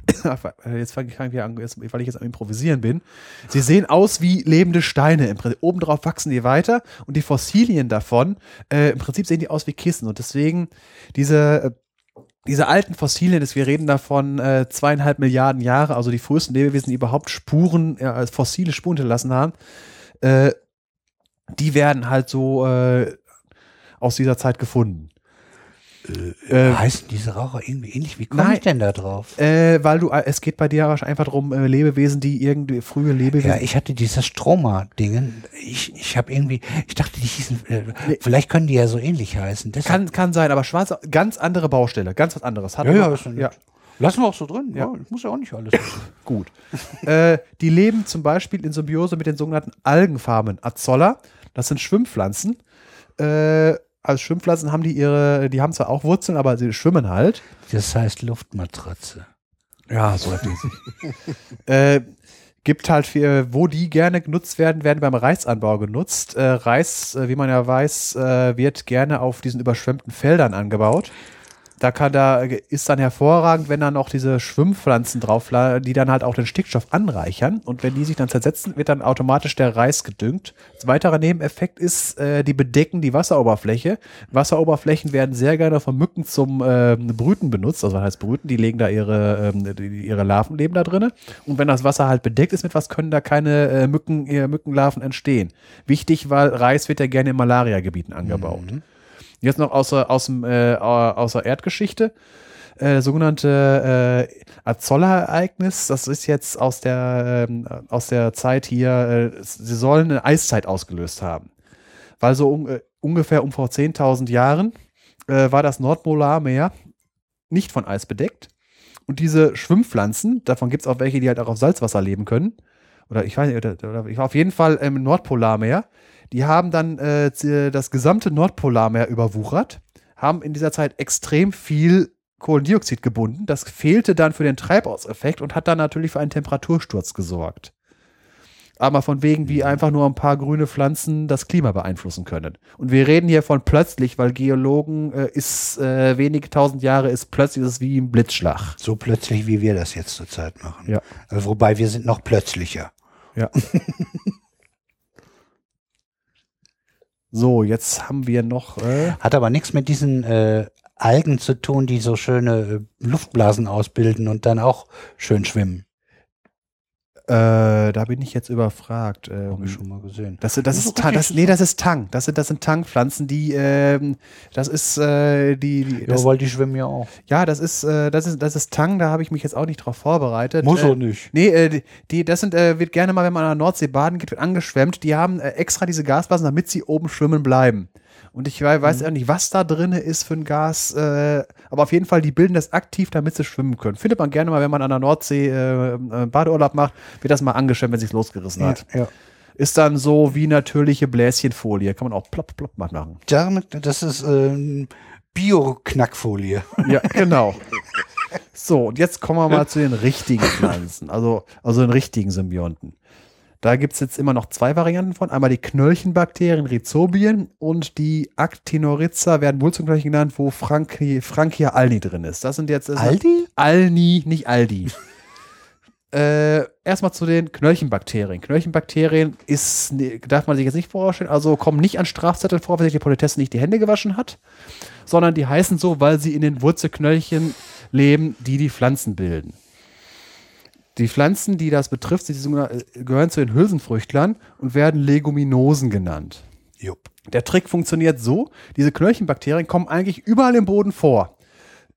jetzt fange ich wieder an, weil ich jetzt am Improvisieren bin. Sie sehen aus wie lebende Steine. Obendrauf wachsen die weiter und die Fossilien davon, äh, im Prinzip sehen die aus wie Kissen. Und deswegen diese, äh, diese alten Fossilien, wir reden davon äh, zweieinhalb Milliarden Jahre, also die frühesten Lebewesen, die überhaupt Spuren, als fossile Spuren hinterlassen haben, äh, die werden halt so äh, aus dieser Zeit gefunden. Äh, heißen diese Raucher irgendwie ähnlich? Wie komme Nein. ich denn da drauf? äh, weil du, äh, es geht bei dir einfach darum, äh, Lebewesen, die irgendwie frühe Lebewesen. Ja, ich hatte dieses Stroma-Dingen. Ich, ich habe irgendwie, ich dachte, die hießen, äh, vielleicht können die ja so ähnlich heißen. Deshalb- kann, kann sein, aber schwarz, ganz andere Baustelle, ganz was anderes. Hat ja, ja, ist ja. Lassen wir auch so drin. Ja, ich muss ja auch nicht alles. Gut. äh, die leben zum Beispiel in Symbiose mit den sogenannten Algenfarmen Azolla. Das sind Schwimmpflanzen. Äh, als Schwimmpflanzen haben die ihre, die haben zwar auch Wurzeln, aber sie schwimmen halt. Das heißt Luftmatratze. Ja, so äh, Gibt halt für, wo die gerne genutzt werden, werden beim Reisanbau genutzt. Äh, Reis, äh, wie man ja weiß, äh, wird gerne auf diesen überschwemmten Feldern angebaut. Da kann da ist dann hervorragend, wenn dann auch diese Schwimmpflanzen drauf, die dann halt auch den Stickstoff anreichern und wenn die sich dann zersetzen, wird dann automatisch der Reis gedüngt. Ein weiterer Nebeneffekt ist, äh, die bedecken die Wasseroberfläche. Wasseroberflächen werden sehr gerne von Mücken zum ähm, Brüten benutzt. Also was heißt Brüten? Die legen da ihre die, ihre Larven leben da drinne. Und wenn das Wasser halt bedeckt ist mit was, können da keine äh, Mücken, äh, Mückenlarven entstehen. Wichtig, weil Reis wird ja gerne in Malariagebieten angebaut. Jetzt noch außer, aus, äh, außer Erdgeschichte. Äh, sogenannte äh, Azolla-Ereignis, das ist jetzt aus der, ähm, aus der Zeit hier, äh, sie sollen eine Eiszeit ausgelöst haben. Weil so un äh, ungefähr um vor 10.000 Jahren äh, war das Nordpolarmeer nicht von Eis bedeckt. Und diese Schwimmpflanzen, davon gibt es auch welche, die halt auch auf Salzwasser leben können. Oder ich weiß nicht, oder, oder ich war auf jeden Fall im Nordpolarmeer. Die haben dann äh, das gesamte Nordpolarmeer überwuchert, haben in dieser Zeit extrem viel Kohlendioxid gebunden. Das fehlte dann für den Treibhauseffekt und hat dann natürlich für einen Temperatursturz gesorgt. Aber von wegen, wie einfach nur ein paar grüne Pflanzen das Klima beeinflussen können. Und wir reden hier von plötzlich, weil Geologen äh, ist äh, wenige tausend Jahre ist plötzlich ist es wie ein Blitzschlag. So plötzlich, wie wir das jetzt zurzeit machen. Ja. Äh, Wobei wir sind noch plötzlicher. Ja. so, jetzt haben wir noch. Äh, Hat aber nichts mit diesen äh, Algen zu tun, die so schöne äh, Luftblasen ausbilden und dann auch schön schwimmen. Äh, da bin ich jetzt überfragt. Ähm, Hab ich schon mal gesehen. Das, das Das ist, ist das, nee, das ist Tang. Das sind, das sind Tangpflanzen, die, ähm, das ist, äh, die, die Ja, weil die schwimmen ja auch. ja, das ist, äh, das ist, das ist Tang. Da habe ich mich jetzt auch nicht drauf vorbereitet. Muss äh, auch nicht. Nee, äh, die- die, das sind, äh, wird gerne mal, wenn man an der Nordsee baden geht, wird angeschwemmt. Die haben äh, extra diese Gasblasen, damit sie oben schwimmen bleiben. Und ich wei- weiß auch nicht, was da drin ist für ein Gas, äh, aber auf jeden Fall, die bilden das aktiv, damit sie schwimmen können. Findet man gerne mal, wenn man an der Nordsee äh, äh, Badeurlaub macht, wird das mal angeschwemmt, wenn sich's losgerissen hat. ja. Ist dann so wie natürliche Bläschenfolie. Kann man auch plopp, plopp mal machen. Damit, das ist ähm, Bio-Knackfolie. Ja, genau. So, und jetzt kommen wir mal zu den richtigen Pflanzen, also, also den richtigen Symbionten. Da gibt es jetzt immer noch zwei Varianten von. Einmal die Knöllchenbakterien Rhizobien und die Actinoriza werden Wurzelknöllchen genannt, wo Franki, Frankia alni drin ist. Das sind jetzt Aldi? Alni, nicht Aldi. äh, erstmal zu den Knöllchenbakterien. Knöllchenbakterien ist, ne- darf man sich jetzt nicht vorstellen, also kommen nicht an Strafzettel vor, wenn sich die Politesse nicht die Hände gewaschen hat, sondern die heißen so, weil sie in den Wurzelknöllchen leben, die die Pflanzen bilden. Die Pflanzen, die das betrifft, äh, gehören zu den Hülsenfrüchtlern und werden Leguminosen genannt. Jupp. Der Trick funktioniert so: Diese Knöllchenbakterien kommen eigentlich überall im Boden vor.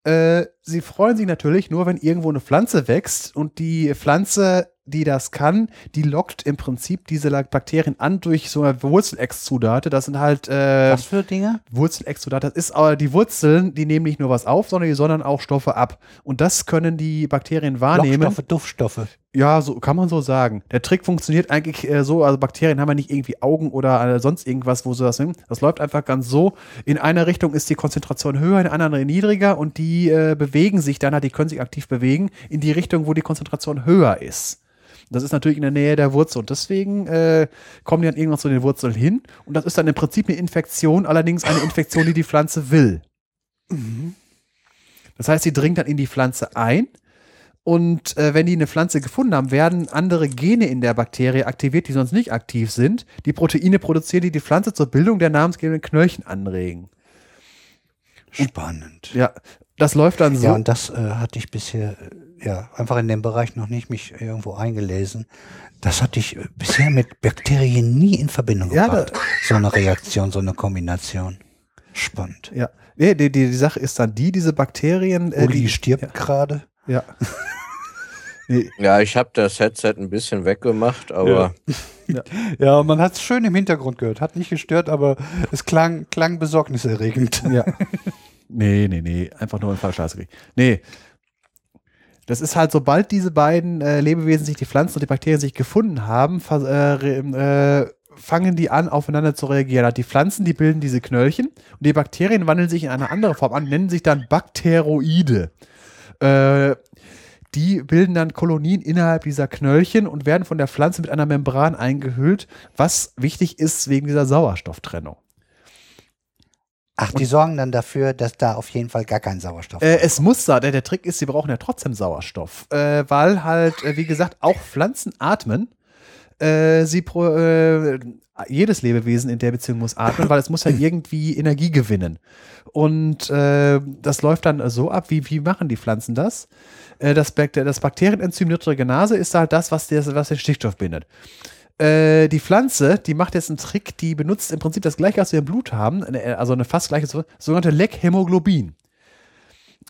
Äh, sie freuen sich natürlich nur, wenn irgendwo eine Pflanze wächst und die Pflanze, die das kann, die lockt im Prinzip diese Bakterien an durch so eine Wurzelexudate. Das sind halt äh, Was für Dinge? Wurzelexudat. Das ist aber die Wurzeln, die nehmen nicht nur was auf, sondern die sondern auch Stoffe ab. Und das können die Bakterien wahrnehmen. Lockstoffe, Duftstoffe. Ja, so kann man so sagen. Der Trick funktioniert eigentlich äh, so, also Bakterien haben ja nicht irgendwie Augen oder äh, sonst irgendwas, wo sie das nehmen. Das läuft einfach ganz so. In einer Richtung ist die Konzentration höher, in einer anderen niedriger und die äh, bewegen sich dann, halt, die können sich aktiv bewegen, in die Richtung, wo die Konzentration höher ist. Das ist natürlich in der Nähe der Wurzel und deswegen äh, kommen die dann irgendwann zu den Wurzeln hin und das ist dann im Prinzip eine Infektion, allerdings eine Infektion, die die Pflanze will. Das heißt, sie dringt dann in die Pflanze ein und äh, wenn die eine Pflanze gefunden haben, werden andere Gene in der Bakterie aktiviert, die sonst nicht aktiv sind. Die Proteine produzieren, die die Pflanze zur Bildung der namensgebenden Knöllchen anregen. Spannend. Ja, das läuft dann so. Ja, und das äh, hatte ich bisher äh, ja einfach in dem Bereich noch nicht mich irgendwo eingelesen. Das hatte ich äh, bisher mit Bakterien nie in Verbindung Ja, gebracht. so eine Reaktion, so eine Kombination. Spannend. ja, nee, die, die, die Sache ist dann die, diese Bakterien. äh, Uli die, stirbt gerade. Ja. nee, Ja, ich habe das Headset ein bisschen weggemacht, aber Ja, man hat es schön im Hintergrund gehört. Hat nicht gestört, aber es klang, klang besorgniserregend. Ja. nee, nee, nee. Einfach nur ein falscher Scheiße. Nee. Das ist halt, sobald diese beiden äh, Lebewesen sich, die Pflanzen und die Bakterien sich gefunden haben, äh, äh, fangen die an, aufeinander zu reagieren. Die Pflanzen, die bilden diese Knöllchen und die Bakterien wandeln sich in eine andere Form an, nennen sich dann Bakteroide. Äh, die bilden dann Kolonien innerhalb dieser Knöllchen und werden von der Pflanze mit einer Membran eingehüllt, was wichtig ist wegen dieser Sauerstofftrennung. Ach, die sorgen dann dafür, dass da auf jeden Fall gar kein Sauerstoff Äh, es muss da, der, der Trick ist, sie brauchen ja trotzdem Sauerstoff, äh, weil halt, äh, wie gesagt, auch Pflanzen atmen. Äh, sie pro, äh, jedes Lebewesen in der Beziehung muss atmen, weil es muss ja irgendwie Energie gewinnen. Und äh, das läuft dann so ab, wie, wie machen die Pflanzen das? Äh, das, Bak das Bakterienenzym Nitrogenase ist halt das, was, der, was den Stickstoff bindet. Äh, die Pflanze, die macht jetzt einen Trick, die benutzt im Prinzip das gleiche, was wir im Blut haben, also eine fast gleiche, sogenannte Leck-Hämoglobin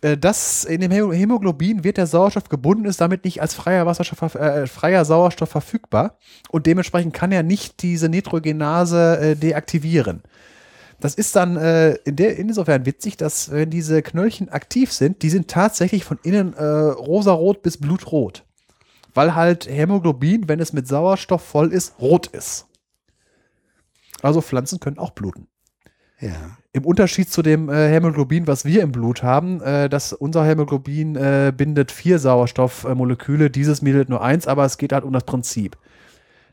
äh, das in dem Hämo- Hämoglobin wird der Sauerstoff gebunden, ist damit nicht als freier, Wasserstoff, verf- äh, freier Sauerstoff verfügbar und dementsprechend kann er nicht diese Nitrogenase äh, deaktivieren. Das ist dann äh, in der, insofern witzig, dass wenn diese Knöllchen aktiv sind, die sind tatsächlich von innen äh, rosarot bis blutrot. Weil halt Hämoglobin, wenn es mit Sauerstoff voll ist, rot ist. Also Pflanzen können auch bluten. Ja. Im Unterschied zu dem äh, Hämoglobin, was wir im Blut haben, äh, dass unser Hämoglobin äh, bindet vier Sauerstoffmoleküle, dieses bildet nur eins, aber es geht halt um das Prinzip.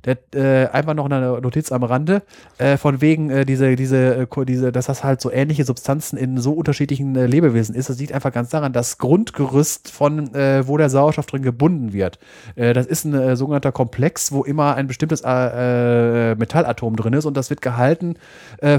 Der, äh, einfach noch eine Notiz am Rande, äh, von wegen äh, diese, diese, äh, diese, dass das halt so ähnliche Substanzen in so unterschiedlichen äh, Lebewesen ist. Das liegt einfach ganz daran, das Grundgerüst von, äh, wo der Sauerstoff drin gebunden wird. Das ist ein sogenannter Komplex, wo immer ein bestimmtes Metallatom drin ist und das wird gehalten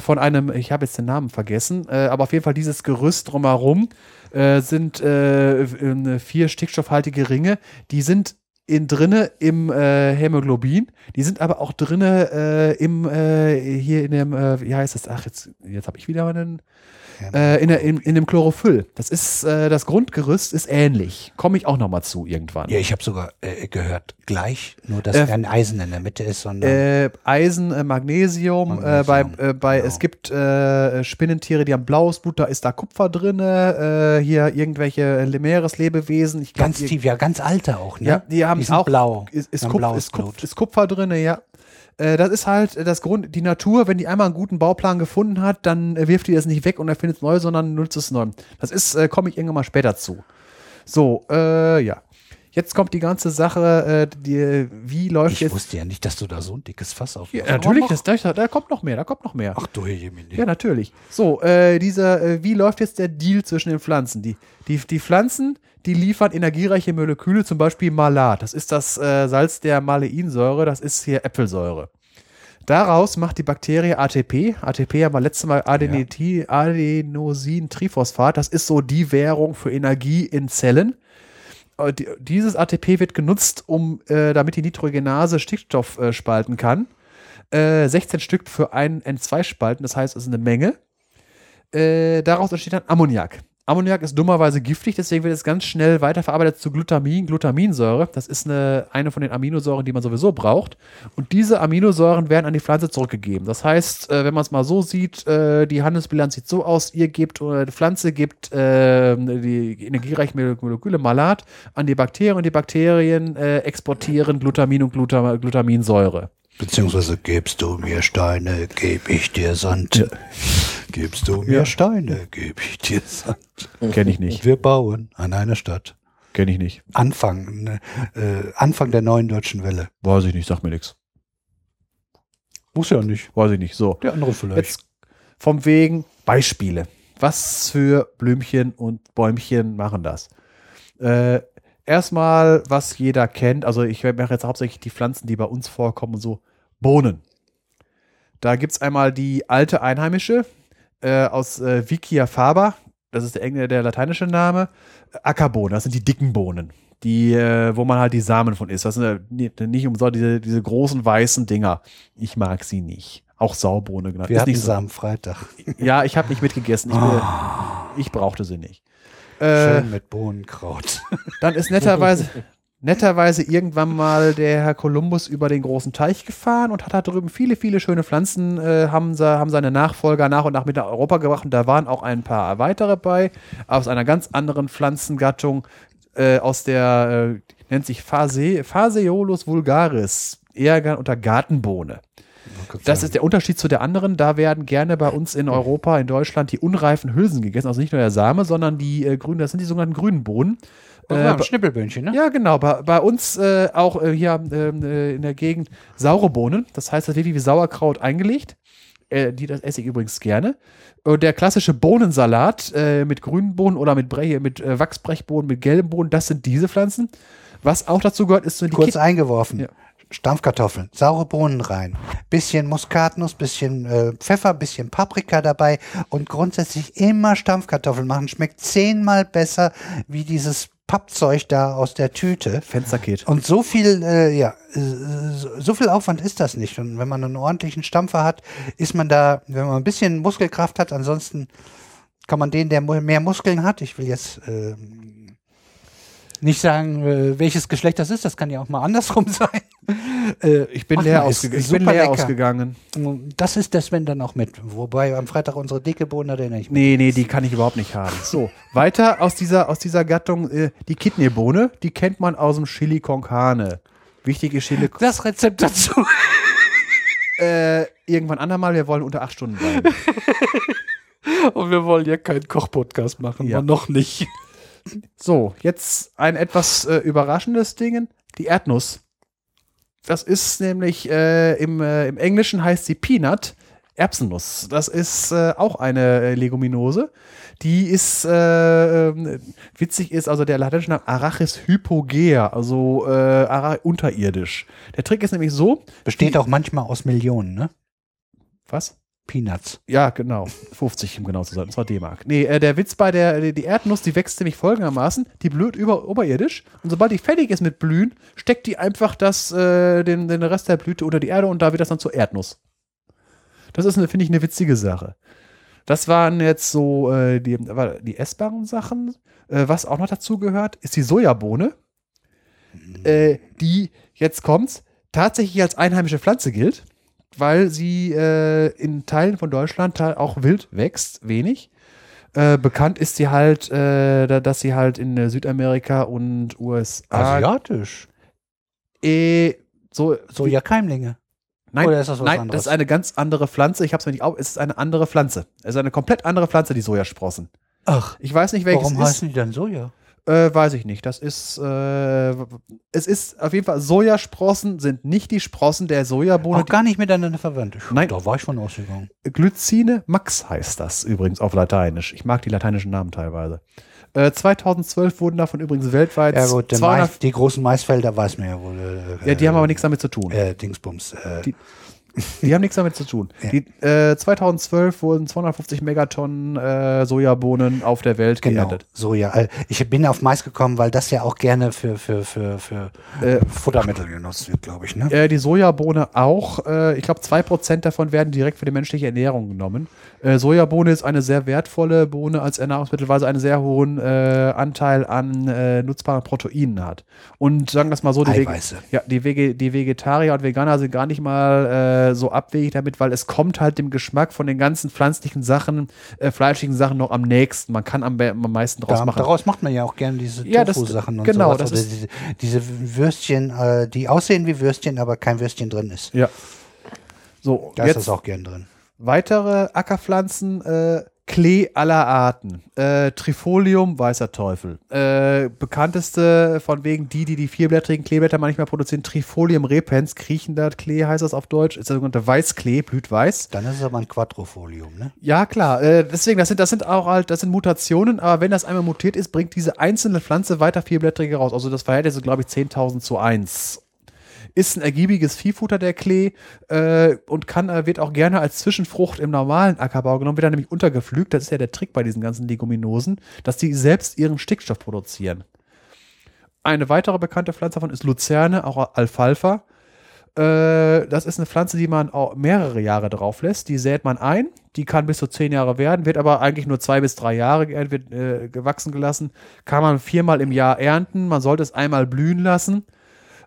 von einem, ich habe jetzt den Namen vergessen, aber auf jeden Fall dieses Gerüst drumherum sind vier stickstoffhaltige Ringe, die sind in drinne im äh, Hämoglobin, die sind aber auch drinne äh, im äh, hier in dem äh, wie heißt das? Ach jetzt jetzt habe ich wieder einen äh, in, der, in, in dem Chlorophyll. Das ist äh, das Grundgerüst ist ähnlich. Komme ich auch noch mal zu irgendwann. Ja, ich habe sogar äh, gehört, gleich, nur dass Äh, kein Eisen in der Mitte ist, sondern Äh, Eisen, äh, Magnesium, Äh, bei, Magnesium, äh, bei genau. es gibt äh, Spinnentiere, die haben blaues Blut, da ist da Kupfer drinne, äh, hier irgendwelche Meereslebewesen, ich glaub, ganz tief, ja, ganz alte auch, ne? Ja, die haben sind auch blau. Ist, ist, Kupf, ist, Kupf, ist Kupfer drinne, ja. Äh, Das ist halt das Grund, die Natur, wenn die einmal einen guten Bauplan gefunden hat, dann äh, wirft die das nicht weg und erfindet es neu, sondern nutzt es neu. Das ist, äh, komme ich irgendwann mal später zu. So, äh, ja. Jetzt kommt die ganze Sache, äh, die, wie läuft Ich jetzt. wusste ja nicht, dass du da so ein dickes Fass auf Ja, natürlich, das, da, da kommt noch mehr, da kommt noch mehr. Ach du Jemini. Ja, natürlich. So, äh, dieser, äh, wie läuft jetzt der Deal zwischen den Pflanzen? Die, die, die Pflanzen, die liefern energiereiche Moleküle, zum Beispiel Malat. Das ist das äh, Salz der Maleinsäure, das ist hier Äpfelsäure. Daraus macht die Bakterie ATP. ATP haben wir letztes Mal Adeniti, Adenosin-Triphosphat. Das ist so die Währung für Energie in Zellen. Äh, die- Dieses ATP wird genutzt, um, äh, damit die Nitrogenase Stickstoff äh, spalten kann. Äh, 16 Stück für einen N2-Spalten, das heißt, es ist eine Menge. Äh, daraus entsteht dann Ammoniak. Ammoniak ist dummerweise giftig, deswegen wird es ganz schnell weiterverarbeitet zu Glutamin, Glutaminsäure. Das ist eine, eine von den Aminosäuren, die man sowieso braucht. Und diese Aminosäuren werden an die Pflanze zurückgegeben. Das heißt, äh, wenn man es mal so sieht, äh, die Handelsbilanz sieht so aus, ihr gebt, oder die Pflanze gibt äh, die energiereichen Mole- Moleküle Malat an die Bakterien und die Bakterien äh, exportieren Glutamin und Gluta Glutaminsäure. Beziehungsweise gibst du mir Steine, geb ich dir Sand. Gibst du mir Steine, geb ich dir Sand. Kenne ich nicht. Wir bauen an einer Stadt. Kenne ich nicht. Anfang, ne, äh, Anfang der neuen deutschen Welle. Weiß ich nicht, sag mir nichts. Muss ja nicht. Weiß ich nicht. So. Der andere vielleicht. Jetzt vom wegen Beispiele. Was für Blümchen und Bäumchen machen das? Äh, erstmal, was jeder kennt, also ich mache jetzt hauptsächlich die Pflanzen, die bei uns vorkommen, so Bohnen. Da gibt es einmal die alte einheimische äh, aus äh, Vicia faber, das ist der, Engl der lateinische Name, Ackerbohnen, das sind die dicken Bohnen, die, äh, wo man halt die Samen von isst. Das sind äh, nicht, umsonst diese, diese großen weißen Dinger. Ich mag sie nicht. Auch Saubohne genannt. Wir Ist hatten nicht so. am Freitag. Ja, ich habe nicht mitgegessen. Ich, will, ich brauchte sie nicht. Äh, Schön mit Bohnenkraut. dann ist netterweise, netterweise irgendwann mal der Herr Kolumbus über den großen Teich gefahren und hat da drüben viele, viele schöne Pflanzen, äh, haben, haben seine Nachfolger nach und nach mit nach Europa gebracht. Und da waren auch ein paar weitere bei, aus einer ganz anderen Pflanzengattung, äh, aus der, äh, nennt sich Phase, Phaseolus vulgaris, eher unter Gartenbohne. Das ist der Unterschied zu der anderen. Da werden gerne bei uns in Europa, in Deutschland, die unreifen Hülsen gegessen. Also nicht nur der Same, sondern die äh, grünen, das sind die sogenannten grünen Bohnen. Äh, Schnippelböhnchen, ne? ja, genau. Bei, bei uns äh, auch äh, hier ähm, äh, in der Gegend saure Bohnen. Das heißt, das wird wie Sauerkraut eingelegt. Äh, die, das esse ich übrigens gerne. Und der klassische Bohnensalat äh, mit grünen Bohnen oder mit, Bre mit äh, Wachsbrechbohnen, mit gelben Bohnen, das sind diese Pflanzen. Was auch dazu gehört, ist so die Kurz Kit- eingeworfen. Ja. Stampfkartoffeln, saure Bohnen rein, bisschen Muskatnuss, bisschen äh, Pfeffer, bisschen Paprika dabei und grundsätzlich immer Stampfkartoffeln machen. Schmeckt zehnmal besser wie dieses Pappzeug da aus der Tüte. Fensterkit. Und so viel, äh, ja, äh, so, viel Aufwand ist das nicht. Und wenn man einen ordentlichen Stampfer hat, ist man da, wenn man ein bisschen Muskelkraft hat, ansonsten kann man den, der mehr Muskeln hat, ich will jetzt ähm, nicht sagen, äh, welches Geschlecht das ist, das kann ja auch mal andersrum sein. Äh, Ich bin Ach, leer, ist ausge ich bin leer ausgegangen. Das ist das, wenn dann auch mit. Wobei am Freitag unsere dicke Bohnen, erinnere ich mich. Nee, nee, die kann ich überhaupt nicht haben. So, weiter aus dieser, aus dieser Gattung, äh, die Kidneybohne, die kennt man aus dem Chili con Carne. Wichtige Chili. Das Rezept dazu. Äh, irgendwann andermal, wir wollen unter acht Stunden bleiben. Und wir wollen ja keinen Koch-Podcast machen, Ja. noch nicht. So, jetzt ein etwas äh, überraschendes Ding. Die Erdnuss. Das ist nämlich äh, im, äh, im Englischen heißt sie Peanut. Erbsennuss. Das ist äh, auch eine äh, Leguminose. Die ist, äh, ähm, witzig ist, also der lateinische Name Arachis hypogea, also unterirdisch. Der Trick ist nämlich so, Besteht auch manchmal aus Millionen, ne? was? Peanuts. Ja, genau. 50, um genau zu sein. Das war D-Mark. Nee, äh, der Witz bei der, die Erdnuss, die wächst nämlich folgendermaßen. Die blüht über, oberirdisch und sobald die fertig ist mit Blühen, steckt die einfach das, äh, den, den Rest der Blüte unter die Erde und da wird das dann zur Erdnuss. Das ist, finde ich, eine witzige Sache. Das waren jetzt so äh, die, die essbaren Sachen. Äh, was auch noch dazu gehört, ist die Sojabohne, äh, die, jetzt kommt's, tatsächlich als einheimische Pflanze gilt, weil sie äh, in Teilen von Deutschland auch wild wächst, wenig. Äh, bekannt ist sie halt, äh, da- dass sie halt in äh, Südamerika und USA Asiatisch. äh, so, Sojakeimlinge. Nein, Oder ist das was nein, anderes? das ist eine ganz andere Pflanze. Ich habe es mir nicht auf. Es ist eine andere Pflanze. Es ist eine komplett andere Pflanze, die Sojasprossen. Ach, Ich weiß nicht, welches warum ist. heißen die dann Soja? Äh, weiß ich nicht. Das ist, äh, es ist auf jeden Fall, Sojasprossen sind nicht die Sprossen der Sojabohne. Auch gar nicht miteinander verwandt. Nein. Da war ich von ausgegangen. Glycine Max heißt das übrigens auf Lateinisch. Ich mag die lateinischen Namen teilweise. Äh, 2012 wurden davon übrigens weltweit Ja gut, der 200, Mais, die großen Maisfelder weiß man ja wohl. Äh, ja, die haben aber nichts damit zu tun. Äh, Dingsbums. Äh, Die- Die haben nichts damit zu tun. Ja. Die, äh, 2012 wurden 250 Megatonnen äh, Sojabohnen auf der Welt genau, geerntet. Soja. Äh, ich bin auf Mais gekommen, weil das ja auch gerne für, für, für, für Äh, Futtermittel genutzt wird, glaube ich. Ne? Äh, die Sojabohne auch. Äh, ich glaube, 2% davon werden direkt für die menschliche Ernährung genommen. Äh, Sojabohne ist eine sehr wertvolle Bohne als Nahrungsmittel, weil sie einen sehr hohen äh, Anteil an äh, nutzbaren Proteinen hat. Und sagen wir es mal so, die, Eiweiße. ja, die, Wege die Vegetarier und Veganer sind gar nicht mal äh, so abwegig damit, weil es kommt halt dem Geschmack von den ganzen pflanzlichen Sachen, äh, fleischigen Sachen noch am nächsten. Man kann am, am meisten draus Da, machen. daraus macht man ja auch gerne diese Ja, Tofu-Sachen und genau, sowas. das diese, diese Würstchen, äh, die aussehen wie Würstchen, aber kein Würstchen drin ist. ja. So, Da jetzt ist das auch gern drin. Weitere Ackerpflanzen, äh, Klee aller Arten. Äh, Trifolium, weißer Teufel. Äh, bekannteste von wegen die, die die vierblättrigen Kleeblätter manchmal produzieren, Trifolium repens, kriechender Klee heißt das auf Deutsch, ist der sogenannte Weißklee, blüht weiß. Dann ist es aber ein Quadrofolium, ne? Ja, klar. Äh, deswegen, das sind, das sind auch halt, das sind Mutationen, aber wenn das einmal mutiert ist, bringt diese einzelne Pflanze weiter vierblättrige raus. Also das Verhältnis ist, glaube ich, 10.000 zu 1. Ist ein ergiebiges Viehfutter, der Klee, äh, und kann, äh, wird auch gerne als Zwischenfrucht im normalen Ackerbau genommen, wird dann nämlich untergepflügt. Das ist ja der Trick bei diesen ganzen Leguminosen, dass die selbst ihren Stickstoff produzieren. Eine weitere bekannte Pflanze davon ist Luzerne, auch Alfalfa. Äh, das ist eine Pflanze, die man auch mehrere Jahre drauf lässt. Die sät man ein, die kann bis zu zehn Jahre werden, wird aber eigentlich nur zwei bis drei Jahre wird äh, gewachsen gelassen. Kann man viermal im Jahr ernten. Man sollte es einmal blühen lassen.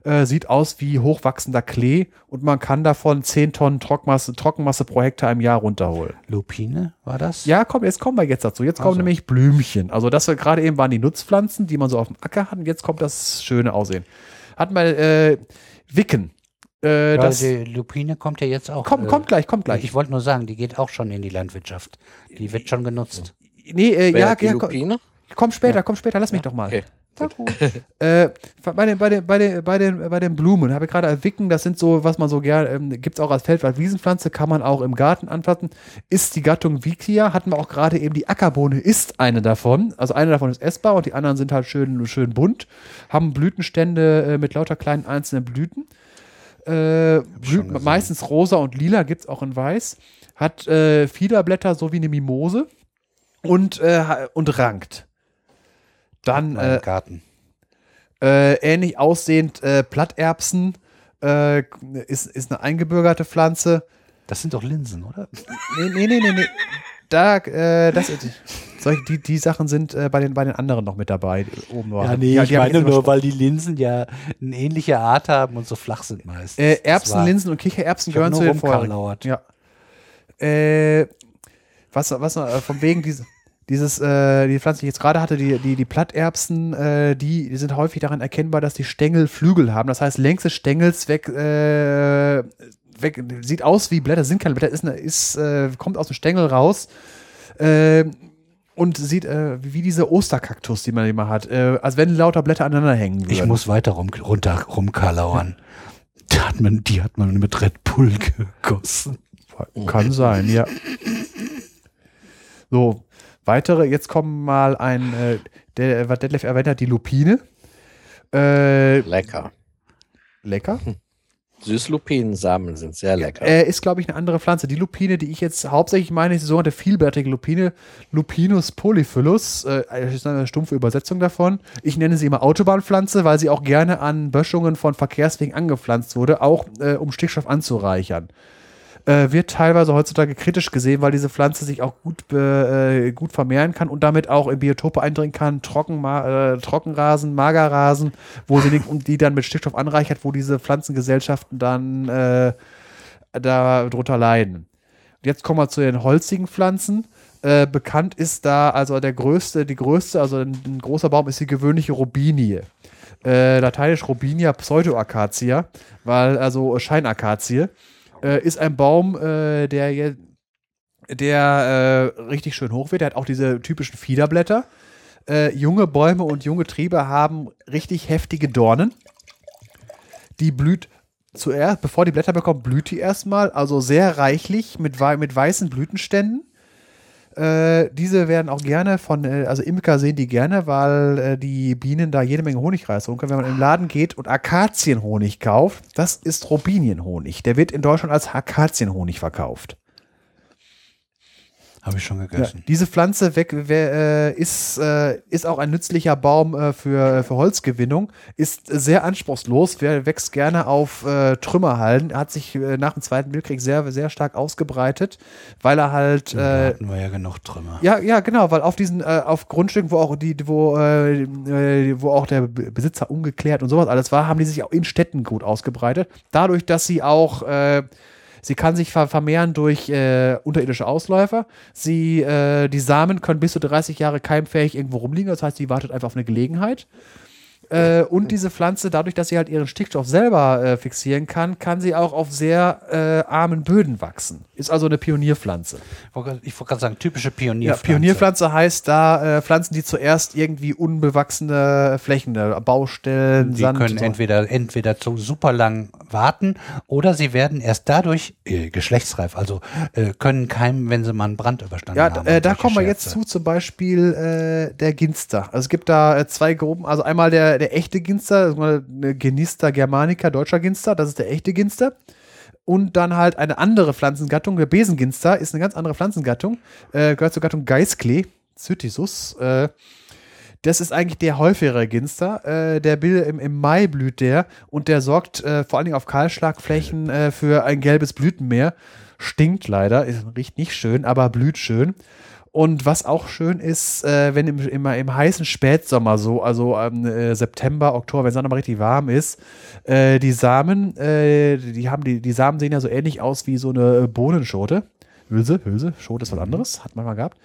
Äh, sieht aus wie hochwachsender Klee und man kann davon 10 Tonnen Trockenmasse, Trockenmasse pro Hektar im Jahr runterholen. Lupine war das? Ja, komm, jetzt kommen wir jetzt dazu. Jetzt kommen Also. nämlich Blümchen. Also das war gerade eben waren die Nutzpflanzen, die man so auf dem Acker hat. Und jetzt kommt das schöne Aussehen. Hat mal äh, Wicken. Äh, Ja, das die Lupine kommt ja jetzt auch. kommt, äh, kommt gleich, kommt gleich. Ich wollte nur sagen, die geht auch schon in die Landwirtschaft. Die wird schon genutzt. Nee, äh, ja, ja, komm, Lupine? komm später, komm später, lass mich doch mal. Okay. Äh, bei, den, bei, den, bei, den, bei, den, bei den Blumen habe ich gerade erwicken, das sind so, was man so gerne, ähm, gibt es auch als Feldwald-Wiesenpflanze, kann man auch im Garten anpflanzen. Ist die Gattung Vicia, hatten wir auch gerade eben, die Ackerbohne ist eine davon. Also eine davon ist essbar und die anderen sind halt schön, schön bunt, haben Blütenstände äh, mit lauter kleinen einzelnen Blüten. Äh, Blüten meistens rosa und lila, gibt es auch in weiß. Hat äh, Fiederblätter, so wie eine Mimose und, äh, und rankt. Dann äh, Garten. äh, ähnlich aussehend äh, Platterbsen äh, ist, ist eine eingebürgerte Pflanze. Das sind doch Linsen, oder? Nee, nee, nee, nee. nee. Da, äh, das, solche, die, die Sachen sind äh, bei, den, bei den anderen noch mit dabei. Oben war. ich die hab meine jetzt nur, weil die Linsen ja eine ähnliche Art haben und so flach sind meist. Äh, Erbsen, Linsen und Kichererbsen Ich gehören zu den vorherigen. Ja. Äh, was, was, äh, von wegen diese, dieses, äh, die Pflanze, die ich jetzt gerade hatte, die, die, die Platterbsen, äh, die, die sind häufig daran erkennbar, dass die Stängel Flügel haben. Das heißt, längs des Stängels weg, äh, weg sieht aus wie Blätter, sind keine Blätter, ist, eine, ist äh, kommt aus dem Stängel raus. Äh, und sieht äh, wie diese Osterkaktus, die man immer hat, äh, als wenn lauter Blätter aneinander hängen würden. Ich muss weiter rum, runter rumkalauern. Die hat, man, die hat man mit Red Bull gegossen. Kann sein, ja. So, weitere, jetzt kommen mal ein, äh, der, was Detlef erwähnt hat, die Lupine. Äh, Lecker. lecker. Süßlupinensamen sind sehr lecker. Äh, ist, glaube ich, eine andere Pflanze. Die Lupine, die ich jetzt hauptsächlich meine, ist die sogenannte vielblättrige Lupine, Lupinus polyphyllus. Äh, das ist eine stumpfe Übersetzung davon. Ich nenne sie immer Autobahnpflanze, weil sie auch gerne an Böschungen von Verkehrswegen angepflanzt wurde, auch äh, um Stickstoff anzureichern. Äh, wird teilweise heutzutage kritisch gesehen, weil diese Pflanze sich auch gut, äh, gut vermehren kann und damit auch in Biotope eindringen kann, Trockenma äh, Trockenrasen, Magerrasen, wo sie die, und die dann mit Stickstoff anreichert, wo diese Pflanzengesellschaften dann äh, darunter leiden. Und jetzt kommen wir zu den holzigen Pflanzen. Äh, bekannt ist da also der größte, die größte, also ein, ein großer Baum ist die gewöhnliche Robinie. Äh, lateinisch Robinia pseudoacacia, weil also Scheinakazie, äh, ist ein Baum, äh, der der äh, richtig schön hoch wird. Der hat auch diese typischen Fiederblätter. Äh, junge Bäume und junge Triebe haben richtig heftige Dornen. Die blüht zuerst, bevor die Blätter bekommt, blüht die erstmal, also sehr reichlich mit, mit weißen Blütenständen. Äh, diese werden auch gerne von, äh, also Imker sehen die gerne, weil äh, die Bienen da jede Menge Honig rausholen können. Wenn man im Laden geht und Akazienhonig kauft, das ist Robinienhonig. Der wird in Deutschland als Akazienhonig verkauft. Habe ich schon Ja, gegessen. diese Pflanze weg, wer, äh, ist, äh, ist auch ein nützlicher Baum äh, für, für Holzgewinnung, ist sehr anspruchslos, wer wächst gerne auf äh, Trümmerhalden, hat sich äh, nach dem Zweiten Weltkrieg sehr, sehr stark ausgebreitet, weil er halt da äh, hatten wir ja genug Trümmer. ja, ja, genau, weil auf diesen, äh, auf Grundstücken, wo auch die, wo, äh, äh, wo auch der Besitzer ungeklärt und sowas alles war, haben die sich auch in Städten gut ausgebreitet. Dadurch, dass sie auch, äh, sie kann sich ver vermehren durch äh, unterirdische Ausläufer. Sie, äh, die Samen können bis zu 30 Jahre keimfähig irgendwo rumliegen, das heißt, sie wartet einfach auf eine Gelegenheit. Äh, und diese Pflanze, dadurch, dass sie halt ihren Stickstoff selber äh, fixieren kann, kann sie auch auf sehr äh, armen Böden wachsen. Ist also eine Pionierpflanze. Ich wollte gerade sagen, typische Ja, Pionierpflanze. Pionierpflanze heißt da äh, Pflanzen, die zuerst irgendwie unbewachsene Flächen, äh, Baustellen, Die Sand. können so. entweder, entweder zu super lang warten oder sie werden erst dadurch äh, geschlechtsreif, also können keimen, wenn sie mal einen Brand überstanden Ja, haben. und da kommen wir jetzt zu, zum Beispiel der Ginster. Also es gibt da zwei Gruppen, also einmal der, der echte Ginster, Genista germanica, deutscher Ginster, das ist der echte Ginster. Und dann halt eine andere Pflanzengattung, der Besenginster, ist eine ganz andere Pflanzengattung, äh, gehört zur Gattung Geisklee, Cytisus. Äh, das ist eigentlich der häufigere Ginster. Äh, der Bild im, im Mai blüht der und der sorgt äh, vor allen Dingen auf Kahlschlagflächen äh, für ein gelbes Blütenmeer. Stinkt leider, riecht nicht schön, aber blüht schön. Und was auch schön ist, äh, wenn im, im, im heißen Spätsommer so, also ähm, äh, September, Oktober, wenn es dann mal richtig warm ist, äh, die Samen, äh, die haben die, die Samen sehen ja so ähnlich aus wie so eine Bohnenschote. Hülse, Hülse, Schote ist was anderes, hat man mal gehabt.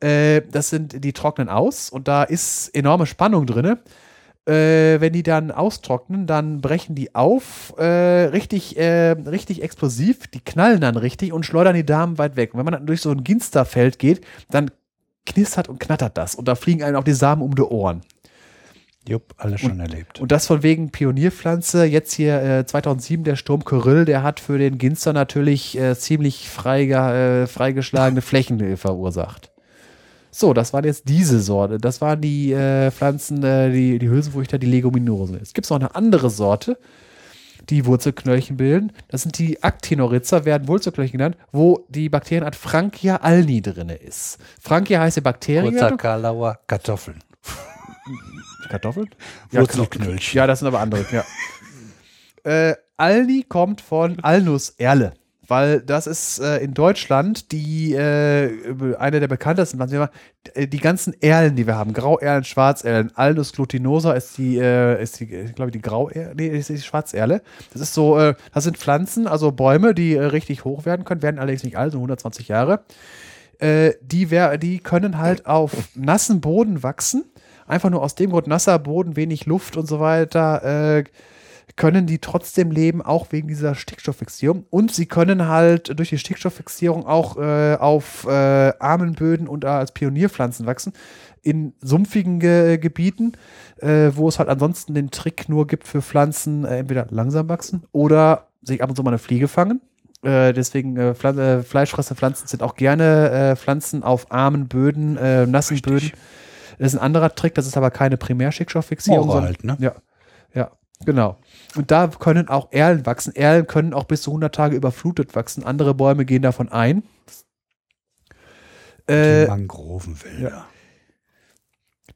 Äh, das sind, die trocknen aus und da ist enorme Spannung drin. Äh, wenn die dann austrocknen, dann brechen die auf, äh, richtig, äh, richtig explosiv, die knallen dann richtig und schleudern die Damen weit weg. Und wenn man dann durch so ein Ginsterfeld geht, dann knistert und knattert das und da fliegen einem auch die Samen um die Ohren. Jupp, alles schon erlebt. Und das von wegen Pionierpflanze. Jetzt hier äh, 2007 der Sturm Kyrill, der hat für den Ginster natürlich äh, ziemlich freige, äh, freigeschlagene Flächen äh, verursacht. So, das waren jetzt diese Sorte. Das waren die äh, Pflanzen, äh, die, die Hülsenfrüchte, die Leguminosen. Es gibt noch eine andere Sorte, die Wurzelknöllchen bilden. Das sind die Actinorrhiza, werden Wurzelknöllchen genannt, wo die Bakterienart Frankia alni drin ist. Frankia heißt die Bakterie. Kurzer Kartoffeln. Kartoffeln? Wurzelknöllchen. Ja, das sind aber andere, ja. äh, Alni kommt von Alnus Erle, weil das ist äh, in Deutschland die äh, eine der bekanntesten Pflanzen. Äh, Die ganzen Erlen, die wir haben, Grauerlen, Schwarzerlen, Alnus glutinosa ist die, äh, ist die, glaube ich, die Grauerle, nee, ist die Schwarzerle. Das ist so, äh, das sind Pflanzen, also Bäume, die äh, richtig hoch werden können, werden allerdings nicht alt, so 120 Jahre. Äh, die, wär, die können halt auf nassen Boden wachsen. Einfach nur aus dem Grund, nasser Boden, wenig Luft und so weiter, äh, können die trotzdem leben, auch wegen dieser Stickstofffixierung. Und sie können halt durch die Stickstofffixierung auch äh, auf äh, armen Böden und als Pionierpflanzen wachsen. In sumpfigen Ge Gebieten, äh, wo es halt ansonsten den Trick nur gibt für Pflanzen, äh, entweder langsam wachsen oder sich ab und zu mal eine Fliege fangen. Äh, deswegen äh, äh, fleischfressende Pflanzen sind auch gerne Pflanzen auf armen Böden, nassen Richtig. Böden. Das ist ein anderer Trick, das ist aber keine Primärstickstofffixierung. Moore halt, ne? Ja. Genau. Und da können auch Erlen wachsen. Erlen können auch bis zu 100 Tage überflutet wachsen. Andere Bäume gehen davon ein. Die Äh, Mangrovenwälder.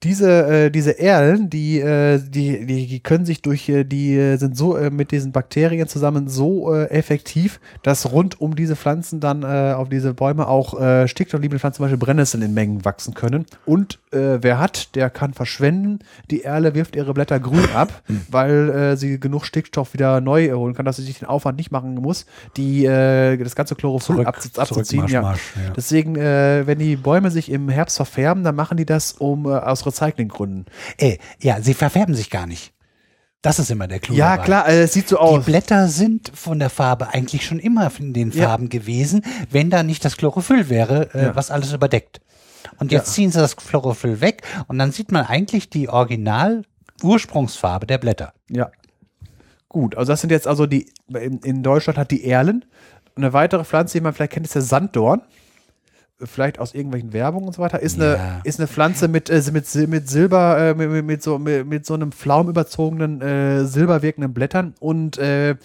Diese, äh, diese Erlen, die, äh, die, die, können sich durch, äh, die äh, sind so äh, mit diesen Bakterien zusammen so effektiv, dass rund um diese Pflanzen dann auf diese Bäume auch äh, stickstoffliebende Pflanzen, zum Beispiel Brennnesseln in Mengen wachsen können. Und wer hat, der kann verschwenden. Die Erle wirft ihre Blätter grün ab, weil äh, sie genug Stickstoff wieder neu holen kann, dass sie sich den Aufwand nicht machen muss, die, das ganze Chlorophyll Zurück, ab, zurück, abzuziehen. Marsch, ja. Marsch, ja. Deswegen, wenn die Bäume sich im Herbst verfärben, dann machen die das um aus Recyclinggründen. Ey, ja, sie verfärben sich gar nicht. Das ist immer der Clou. Ja, dabei. klar, äh, es sieht so Die aus. Blätter sind von der Farbe eigentlich schon immer in den Ja. Farben gewesen, wenn da nicht das Chlorophyll wäre, äh, Ja. was alles überdeckt. Und jetzt Ja. ziehen sie das Chlorophyll weg und dann sieht man eigentlich die Original Ursprungsfarbe der Blätter. Ja. Gut, also das sind jetzt also die, in, in Deutschland hat die Erlen. Eine weitere Pflanze, die man vielleicht kennt, ist der Sanddorn. Vielleicht aus irgendwelchen Werbungen und so weiter. Ist, Ja. eine, ist eine Pflanze mit, äh, mit, mit Silber, äh, mit, mit, so, mit, mit so einem flaumüberzogenen, äh, silberwirkenden Blättern. Und äh,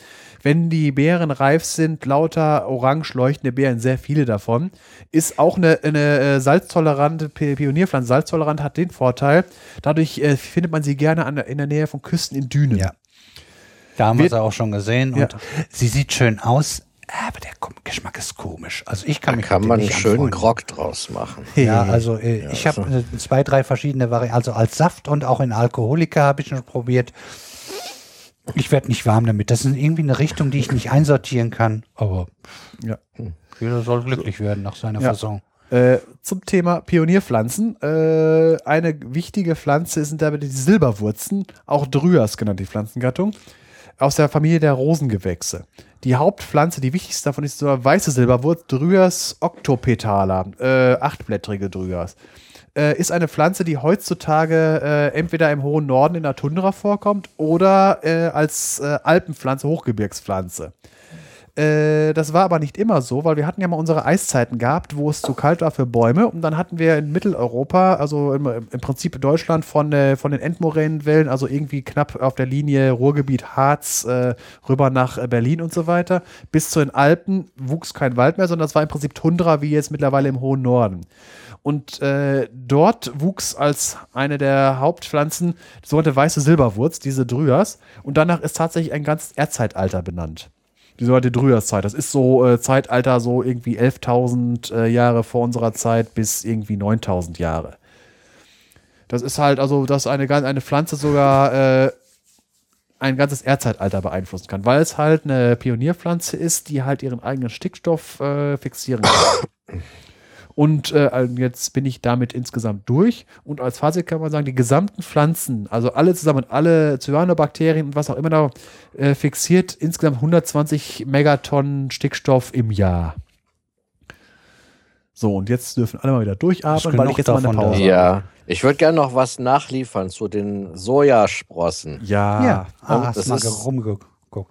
wenn die Beeren reif sind, lauter orange leuchtende Beeren, sehr viele davon. Ist auch eine, eine äh, salztolerante Pi- Pionierpflanze. Salztolerant hat den Vorteil, dadurch äh, findet man sie gerne an in der Nähe von Küsten in Dünen. Ja. Da haben wir Wir- sie auch schon gesehen Ja. und sie sieht schön aus, aber der Geschmack ist komisch. Also ich kann Da mich kann man nicht einen schönen anfreunden. Grog draus machen. Ja, also äh, ich Ja, habe so. äh, zwei, drei verschiedene Varianten, also als Saft und auch in Alkoholika habe ich schon probiert. Ich werde nicht warm damit. Das ist irgendwie eine Richtung, die ich nicht einsortieren kann. Aber Ja. jeder soll glücklich werden nach seiner Ja. Fasson. Äh, zum Thema Pionierpflanzen. Äh, eine wichtige Pflanze sind dabei die Silberwurzen, auch Dryas genannt, die Pflanzengattung, aus der Familie der Rosengewächse. Die Hauptpflanze, die wichtigste davon ist eine weiße Silberwurz, Dryas octopetala, äh, achtblättrige Dryas. Äh, ist eine Pflanze, die heutzutage äh, entweder im hohen Norden in der Tundra vorkommt oder äh, als äh, Alpenpflanze, Hochgebirgspflanze. Äh, das war aber nicht immer so, weil wir hatten ja mal unsere Eiszeiten gehabt, wo es zu kalt war für Bäume. Und dann hatten wir in Mitteleuropa, also im, im Prinzip Deutschland von, äh, von den Endmoränenwellen, also irgendwie knapp auf der Linie Ruhrgebiet, Harz, äh, rüber nach äh, Berlin und so weiter, bis zu den Alpen wuchs kein Wald mehr, sondern das war im Prinzip Tundra, wie jetzt mittlerweile im hohen Norden. Und äh, dort wuchs als eine der Hauptpflanzen die sogenannte weiße Silberwurz, diese Dryas. Und danach ist tatsächlich ein ganzes Erdzeitalter benannt. Die sogenannte Dryas-Zeit. Das ist so äh, Zeitalter so irgendwie 11.000 äh, Jahre vor unserer Zeit bis irgendwie 9.000 Jahre. Das ist halt also, dass eine, eine Pflanze sogar äh, ein ganzes Erdzeitalter beeinflussen kann, weil es halt eine Pionierpflanze ist, die halt ihren eigenen Stickstoff äh, fixieren kann. Und äh, jetzt bin ich damit insgesamt durch. Und als Fazit kann man sagen, die gesamten Pflanzen, also alle zusammen, alle Cyanobakterien und was auch immer da äh, fixiert insgesamt 120 Megatonnen Stickstoff im Jahr. So, und jetzt dürfen alle mal wieder durchatmen, weil ich jetzt mal eine. Pause Ja, ich würde gerne noch was nachliefern zu den Sojasprossen. Ja. ja, ah, das mal ist- rumgeguckt,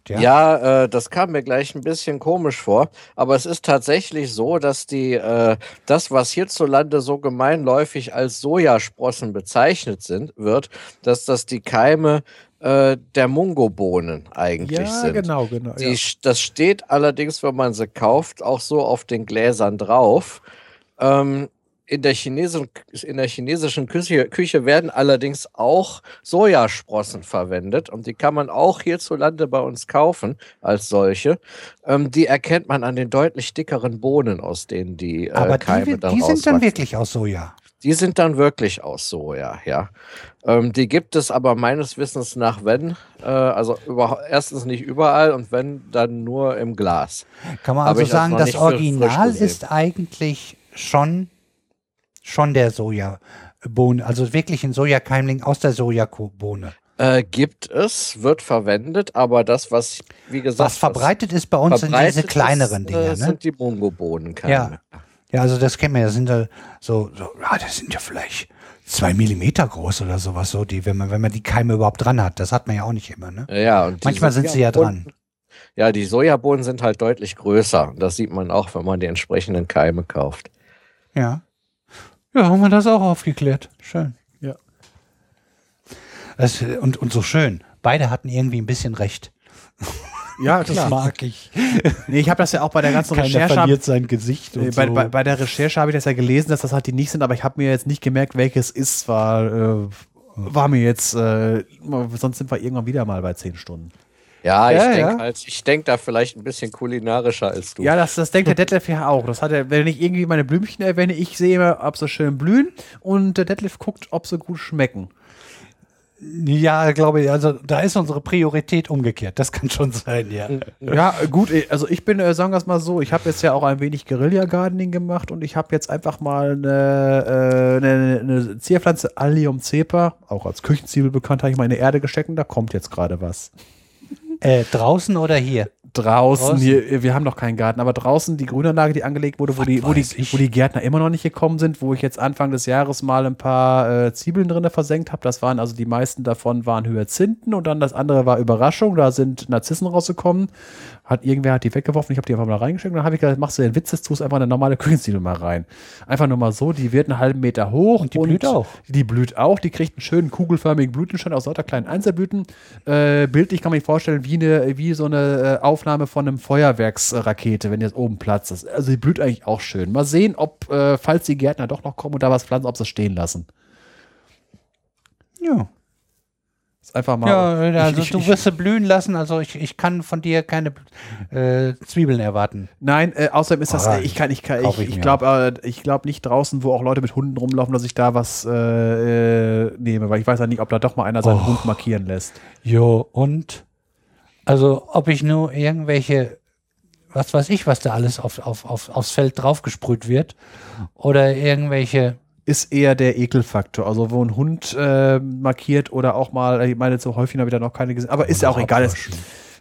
ja. Ja, äh, das kam mir gleich ein bisschen komisch vor, aber es ist tatsächlich so, dass die äh, das, was hierzulande so gemeinläufig als Sojasprossen bezeichnet sind, wird, dass das die Keime äh, der Mungobohnen eigentlich Ja, sind. genau, genau. Die, ja. Das steht allerdings, wenn man sie kauft, auch so auf den Gläsern drauf. Ähm, in, der chinesischen, in der chinesischen Küche, Küche werden allerdings auch Sojasprossen verwendet und die kann man auch hierzulande bei uns kaufen als solche. Ähm, die erkennt man an den deutlich dickeren Bohnen, aus denen die äh, Aber Keime die, dann die sind dann wirklich aus Soja. Die sind dann wirklich aus Soja, ja. Ähm, die gibt es aber meines Wissens nach, wenn, äh, also über, erstens nicht überall und wenn, dann nur im Glas. Kann man also sagen, das Original ist eigentlich schon, schon der Sojabohne, also wirklich ein Sojakeimling aus der Sojabohne. Äh, gibt es, wird verwendet, aber das, was, wie gesagt, Was verbreitet ist bei uns sind diese kleineren ist, Dinger, äh, ne? sind die Mungobohnenkeime. Ja. Ja, also das kennen wir, das sind ja so, so ja, das sind ja vielleicht zwei Millimeter groß oder sowas, so die, wenn man, wenn man die Keime überhaupt dran hat. Das hat man ja auch nicht immer, ne? Ja, und Manchmal sind sie ja dran. Ja, die Sojabohnen sind halt deutlich größer. Das sieht man auch, wenn man die entsprechenden Keime kauft. Ja. Ja, haben wir das auch aufgeklärt. Schön. Ja. Das, und, und so schön. beide hatten irgendwie ein bisschen recht. Ja, Das mag ich. Nee, ich habe das ja auch bei der ganzen Keiner Recherche. verliert sein Gesicht und bei, so. bei, bei der Recherche habe ich das ja gelesen, dass das halt die nicht sind, aber ich habe mir jetzt nicht gemerkt, welches ist, war, äh, war mir jetzt, äh, sonst sind wir irgendwann wieder mal bei zehn Stunden. Ja, ich Ja, denke ja. halt, ich denk da vielleicht ein bisschen kulinarischer als du. Ja, das, das denkt der Detlef ja auch. Das hat er, wenn ich irgendwie meine Blümchen erwähne, ich sehe immer, ob sie schön blühen und der Detlef guckt, ob sie gut schmecken. ja, glaube ich, also da ist unsere Priorität umgekehrt. Das kann schon sein, ja. Ja, gut, eh, also ich bin, äh, sagen wir es mal so, ich habe jetzt ja auch ein wenig Guerilla-Gardening gemacht und ich habe jetzt einfach mal eine, äh, eine, eine Zierpflanze Allium cepa, auch als Küchenzwiebel bekannt, habe ich mal in die Erde gesteckt und da kommt jetzt gerade was. Äh, draußen oder hier? Draußen, Draußen? hier, wir haben noch keinen Garten, aber draußen die Grünanlage, die angelegt wurde, wo Was die, wo, die, ich? wo die Gärtner immer noch nicht gekommen sind, wo ich jetzt Anfang des Jahres mal ein paar äh, Zwiebeln drinne versenkt habe. Das waren also die meisten davon waren Hyazinthen und dann das andere war Überraschung. Da sind Narzissen rausgekommen. Hat irgendwer hat die weggeworfen, ich habe die einfach mal reingeschickt und dann habe ich gesagt, machst du den Witz, jetzt tust einfach eine normale Küchenzwiebel mal rein. Einfach nur mal so, die wird einen halben Meter hoch. Und die blüht auch. Die blüht auch, die kriegt einen schönen kugelförmigen Blütenstand aus lauter kleinen Einzelblüten. Äh, bildlich kann man sich vorstellen, wie, eine, wie so eine äh, Aufnahme von einem Feuerwerksrakete, wenn jetzt oben Platz ist. Also die blüht eigentlich auch schön. Mal sehen, ob, äh, falls die Gärtner doch noch kommen und da was pflanzen, ob sie es stehen lassen. Ja. Ist einfach mal. Ja, also ich, du ich, wirst sie blühen lassen, also ich, ich kann von dir keine äh, Zwiebeln erwarten. Nein, äh, außerdem ist das, äh, ich kann, ich kann, ich, ich ich glaube, äh, ich glaube nicht draußen, wo auch Leute mit Hunden rumlaufen, dass ich da was äh, äh, nehme, weil ich weiß ja nicht, ob da doch mal einer seinen Oh. Hund markieren lässt. Jo, und also ob ich nur irgendwelche, was weiß ich, was da alles auf, auf, auf, aufs Feld draufgesprüht wird oder irgendwelche, ist eher der Ekelfaktor. Also wo ein Hund äh, markiert oder auch mal, ich meine, so häufig habe ich da noch keine gesehen, aber ist ja auch egal. Es,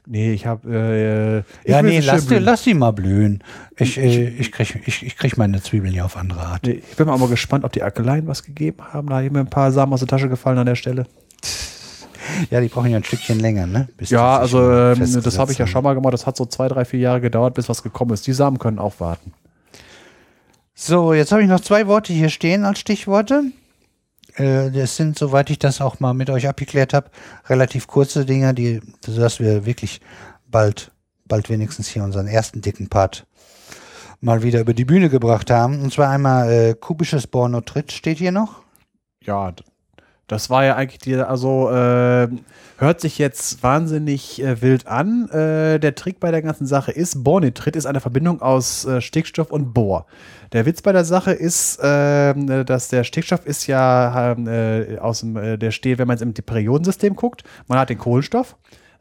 nee, ich habe äh, ich ja, nee, sie lass die, lass die mal blühen. Ich, äh, ich krieg, ich, ich krieg meine Zwiebeln ja auf andere Art. Nee, Ich bin mal mal gespannt, ob die Akeleien was gegeben haben. Da habe ich mir ein paar Samen aus der Tasche gefallen an der Stelle. Ja, die brauchen ja ein Stückchen länger, ne? Bis Ja, also ähm, das habe ich ja haben. schon mal gemacht. Das hat so zwei, drei, vier Jahre gedauert, bis was gekommen ist. Die Samen können auch warten. So, jetzt habe ich noch zwei Worte hier stehen als Stichworte. Äh, das sind, soweit ich das auch mal mit euch abgeklärt habe, relativ kurze Dinger, die, dass wir wirklich bald, bald wenigstens hier unseren ersten dicken Part mal wieder über die Bühne gebracht haben. Und zwar einmal äh, kubisches Bornotrit steht hier noch. Ja, das war ja eigentlich die, also äh, hört sich jetzt wahnsinnig äh, wild an. Äh, der Trick bei der ganzen Sache ist, Bornitrit ist eine Verbindung aus äh, Stickstoff und Bor. Der Witz bei der Sache ist, ähm, äh, dass der Stickstoff ist ja ähm, äh, aus dem, äh, der steht, wenn man jetzt im Periodensystem guckt, man hat den Kohlenstoff.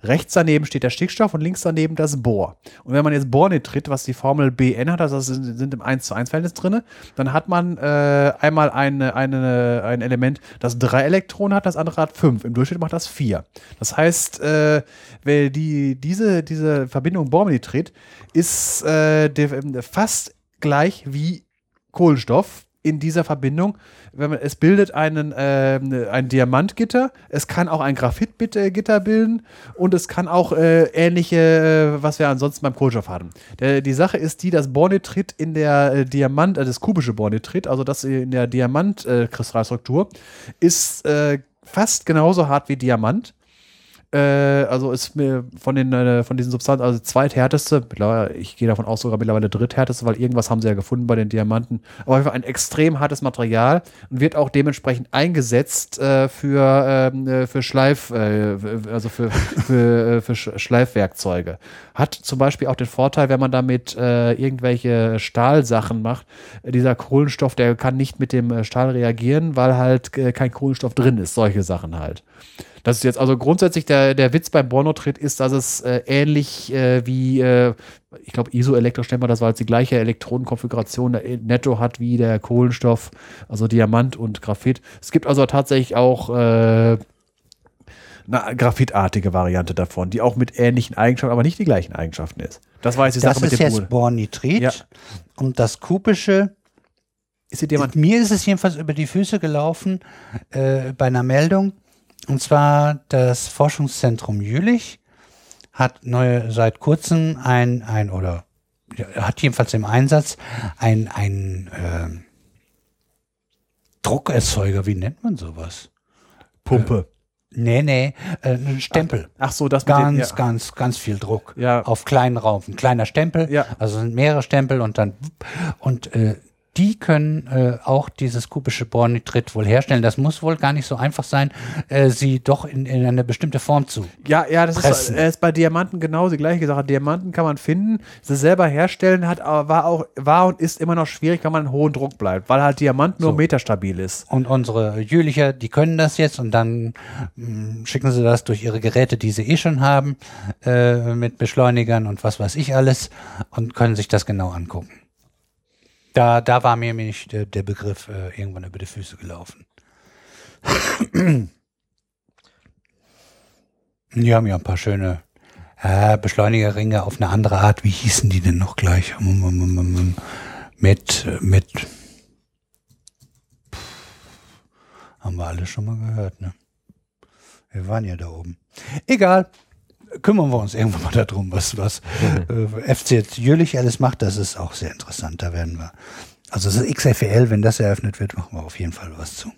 Rechts daneben steht der Stickstoff und links daneben das Bohr. Und wenn man jetzt Bornitrit, was die Formel BN hat, also das sind, im 1 zu 1 Verhältnis drin, dann hat man äh, einmal eine, eine, ein Element, das drei Elektronen hat, das andere hat fünf. Im Durchschnitt macht das vier. Das heißt, äh, weil die, diese, diese Verbindung Bornitrit ist äh, fast gleich wie Kohlenstoff in dieser Verbindung. Wenn man, es bildet einen, ähm, ein Diamantgitter, es kann auch ein Graphitgitter bilden und es kann auch äh, ähnliche, äh, was wir ansonsten beim Kohlenstoff hatten. Der, die Sache ist die, dass Bornitrit in der äh, Diamant, äh, das kubische Bornitrit, also das in der Diamantkristallstruktur, ist äh, fast genauso hart wie Diamant. Äh, also ist mir von den äh, von diesen Substanzen, also zweithärteste, ich gehe davon aus, sogar mittlerweile dritthärteste, weil irgendwas haben sie ja gefunden bei den Diamanten. Aber einfach ein extrem hartes Material und wird auch dementsprechend eingesetzt äh, für, ähm, äh, für Schleif, äh, also für, für, für Sch- Schleifwerkzeuge. Hat zum Beispiel auch den Vorteil, wenn man damit irgendwelche Stahlsachen macht, dieser Kohlenstoff, der kann nicht mit dem Stahl reagieren, weil halt kein Kohlenstoff drin ist, solche Sachen halt. Das ist jetzt also grundsätzlich der, der Witz beim Bornotrit ist, dass es äh, ähnlich äh, wie, äh, ich glaube, man das, weil es die gleiche Elektronenkonfiguration der netto hat wie der Kohlenstoff, also Diamant und Graphit. Es gibt also tatsächlich auch äh, eine graphitartige Variante davon, die auch mit ähnlichen Eigenschaften, aber nicht die gleichen Eigenschaften ist. Das war jetzt die Das Sache mit ist dem jetzt. Bornitrit. Ja. Und das kubische Ist Mir ist es jedenfalls über die Füße gelaufen äh, bei einer Meldung. Und zwar das Forschungszentrum Jülich hat neue, seit kurzem ein, ein oder hat jedenfalls im Einsatz ein, ein ähm, Druckerzeuger, wie nennt man sowas? Pumpe. Nee, nee, äh, ein Stempel. Ach so, das mit Ganz, dem, ja. ganz, ganz viel Druck. Ja. Auf kleinen Raum. Ein kleiner Stempel. Ja. Also sind mehrere Stempel und dann und äh, die können äh, auch dieses kubische Bornitrit wohl herstellen. Das muss wohl gar nicht so einfach sein, äh, sie doch in, in eine bestimmte Form zu. Ja, ja, das ist, äh, ist bei Diamanten genau die gleiche Sache. Diamanten kann man finden, sie selber herstellen hat, aber war auch war und ist immer noch schwierig, wenn man in hohen Druck bleibt, weil halt Diamant nur So. meterstabil ist. Und unsere Jülicher, die können das jetzt und dann mh, schicken sie das durch ihre Geräte, die sie eh schon haben, äh, mit Beschleunigern und was weiß ich alles und können sich das genau angucken. Da, da war mir nämlich der, der Begriff äh, irgendwann über die Füße gelaufen. Die haben ja ein paar schöne äh, Beschleunigerringe auf eine andere Art. Wie hießen die denn noch gleich? Mit, mit Haben wir alle schon mal gehört, ne? Wir waren ja da oben. Egal. Kümmern wir uns irgendwann mal darum, was, was äh, FC jetzt Jülich alles macht. Das ist auch sehr interessant. Da werden wir. Also das XFL, wenn das eröffnet wird, machen wir auf jeden Fall was zu.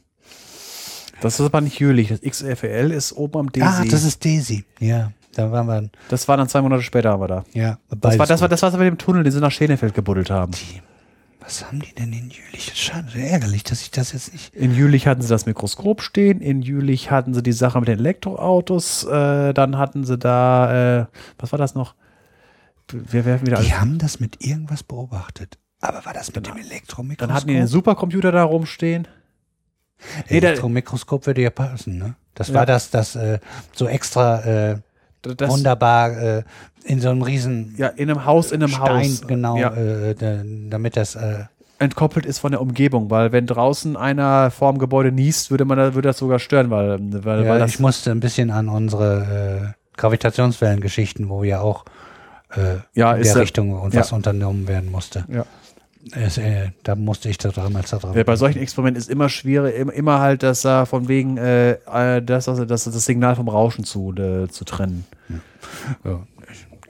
Das ist aber nicht Jülich. Das XFL ist oben am DC. Ah, das ist Daisy. Ja, da waren wir. Das war dann zwei Monate später aber da. Ja, Das war, das war das, was wir mit dem Tunnel, den sie nach Schenefeld gebuddelt haben. Was haben die denn in Jülich? Schade, ärgerlich, dass ich das jetzt nicht. In Jülich hatten sie das Mikroskop stehen, in Jülich hatten sie die Sache mit den Elektroautos, äh, dann hatten sie da, äh, was war das noch? Wir werfen wieder alles. Die haben das mit irgendwas beobachtet. Aber war das mit dem Elektromikroskop? Dann hatten die den Supercomputer da rumstehen. Elektromikroskop würde ja passen, ne? Das Ja. war das, das äh, so extra äh, Das, wunderbar äh, in so einem riesen Ja, in einem Haus, in einem Stein, Haus. genau, Ja, äh, da, damit das äh, entkoppelt ist von der Umgebung, weil wenn draußen einer vorm Gebäude niest, würde man würde das sogar stören, weil, weil, ja, weil das, ich musste ein bisschen an unsere äh, Gravitationswellengeschichten, wo ja auch äh, Ja, in der ja- Richtung und ja. was unternommen werden musste. Ja. Es, äh, da musste ich da damals da dran. Ja, bei solchen Experimenten ist immer schwierig, im- immer halt, dass da von wegen äh, äh, das, also das, das Signal vom Rauschen zu, äh, zu trennen. Ja.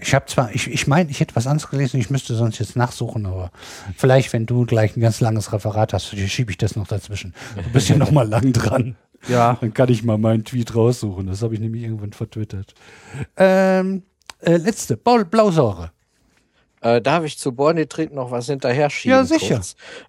Ich habe zwar, ich, ich meine, ich hätte was anderes gelesen, ich müsste sonst jetzt nachsuchen, aber vielleicht, wenn du gleich ein ganz langes Referat hast, schiebe ich das noch dazwischen. Du bist ja noch mal lang dran. Ja. Dann kann ich mal meinen Tweet raussuchen. Das habe ich nämlich irgendwann vertwittert. Ähm, äh, letzte, Blau, Blausäure. Äh, darf ich zu Bornitrit noch was hinterher schieben? Ja, sicher.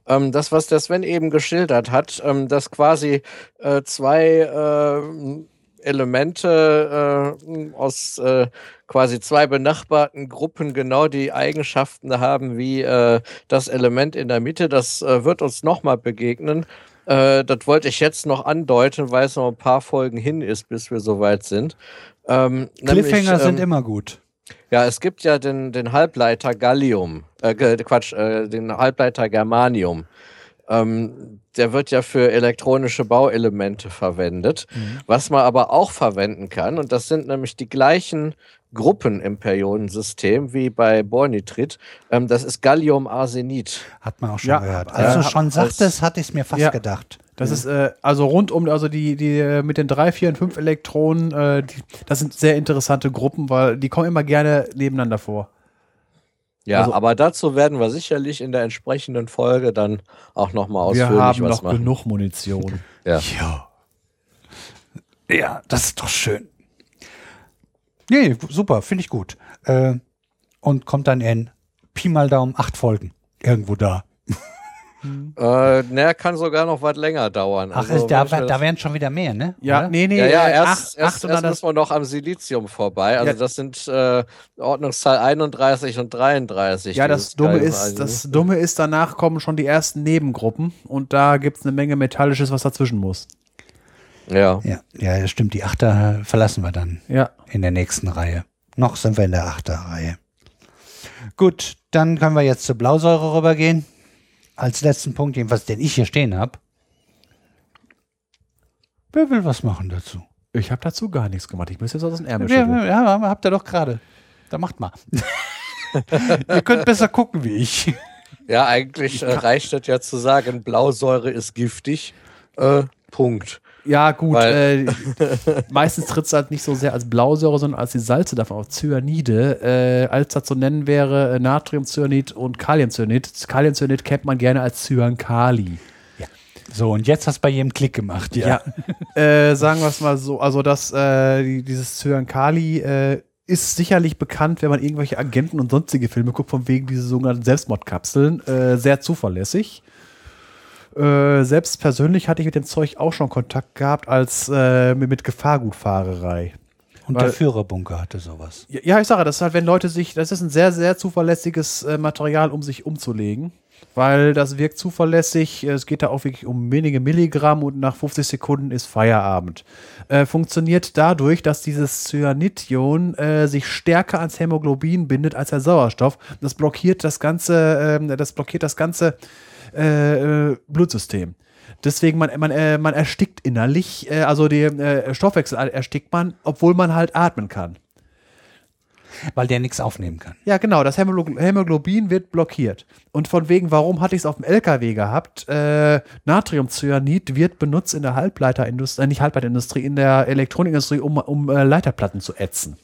Ähm, das, was der Sven eben geschildert hat, ähm, dass quasi äh, zwei äh, Elemente äh, aus äh, quasi zwei benachbarten Gruppen genau die Eigenschaften haben wie äh, das Element in der Mitte, das äh, wird uns nochmal begegnen. Äh, das wollte ich jetzt noch andeuten, weil es noch ein paar Folgen hin ist, bis wir soweit sind. Ähm, nämlich, Cliffhanger sind ähm, immer gut. ja, es gibt ja den, den Halbleiter Gallium, äh, Quatsch, äh, den Halbleiter Germanium. Ähm, der wird ja für elektronische Bauelemente verwendet. Was man aber auch verwenden kann, und das sind nämlich die gleichen Gruppen im Periodensystem wie bei Bornitrit, ähm, das ist Galliumarsenid. Hat man auch schon Ja, gehört. äh, Als du hab- schon sagtest, hatte ich es mir fast Ja. gedacht. Das ist äh, also rund um, also die, die äh, mit den drei, vier und fünf Elektronen, äh, die, das sind sehr interessante Gruppen, weil die kommen immer gerne nebeneinander vor. Ja, Also- aber dazu werden wir sicherlich in der entsprechenden Folge dann auch nochmal Wir ausführlich haben was noch machen. genug Munition. Ja. Ja. Ja, das ist doch schön. Nee, super, finde ich gut. Äh, und kommt dann in Pi mal Daumen acht Folgen. Irgendwo da. Äh, naja, kann sogar noch was länger dauern. Ach, Also, ist, da, da das- wären schon wieder mehr, ne? Ja, Oder? nee, nee, Ja, ja, äh, erst, acht, erst, acht und erst dann müssen wir noch am Silizium vorbei. Also Ja. das sind äh, Ordnungszahl 31 und 33. Ja, das Dumme ist, das Dumme ist, danach kommen schon die ersten Nebengruppen und da gibt es eine Menge Metallisches, was dazwischen muss. Ja. Ja, ja, das stimmt. Die Achter verlassen wir dann Ja. in der nächsten Reihe. Noch sind wir in der Achterreihe. Gut, dann können wir jetzt zur Blausäure rübergehen. Als letzten Punkt, jedenfalls, den ich hier stehen habe. Wer will was machen dazu? Ich habe dazu gar nichts gemacht. Ich müsste jetzt aus dem Ärmel Ja, schütteln. ja, habt ihr doch gerade. Da macht mal. ihr könnt besser gucken wie ich. Ja, eigentlich äh, reicht es ja zu sagen, Blausäure ist giftig. Äh, Punkt. Ja, gut. Weil- Äh, meistens tritt es halt nicht so sehr als Blausäure, sondern als die Salze davon auf Cyanide. Äh, als das zu nennen wäre äh, Natriumcyanid und Kaliumcyanid. Kaliumcyanid kennt man gerne als Cyankali. So, und jetzt hast du bei jedem Klick gemacht, ja. Ja, äh, sagen wir es mal so, also das, äh, die, dieses Zyankali äh, ist sicherlich bekannt, wenn man irgendwelche Agenten und sonstige Filme guckt, von wegen diese sogenannten Selbstmordkapseln, äh, sehr zuverlässig. Äh, selbst persönlich hatte ich mit dem Zeug auch schon Kontakt gehabt, als äh, mit Gefahrgutfahrerei. Und Weil- der Führerbunker hatte sowas. Ja, Ja, ich sage, das ist halt, wenn Leute sich, das ist ein sehr, sehr zuverlässiges äh, Material, um sich umzulegen, weil das wirkt zuverlässig. Es geht da auch wirklich um wenige Milligramm und nach 50 Sekunden ist Feierabend. Äh, funktioniert dadurch, dass dieses Cyanidionen äh, sich stärker ans Hämoglobin bindet als der Sauerstoff. Das blockiert das ganze, ähm, das blockiert das ganze äh, äh, Blutsystem. Deswegen, man, man, äh, man erstickt innerlich, äh, also den äh, Stoffwechsel erstickt man, obwohl man halt atmen kann. Weil der nichts aufnehmen kann. Ja, genau, das Hämoglo- Hämoglobin wird blockiert. Und von wegen, warum hatte ich es auf dem LKW gehabt? Äh, Natriumcyanid wird benutzt in der Halbleiterindustrie, äh, nicht Halbleiterindustrie, in der Elektronikindustrie, um, um äh, Leiterplatten zu ätzen.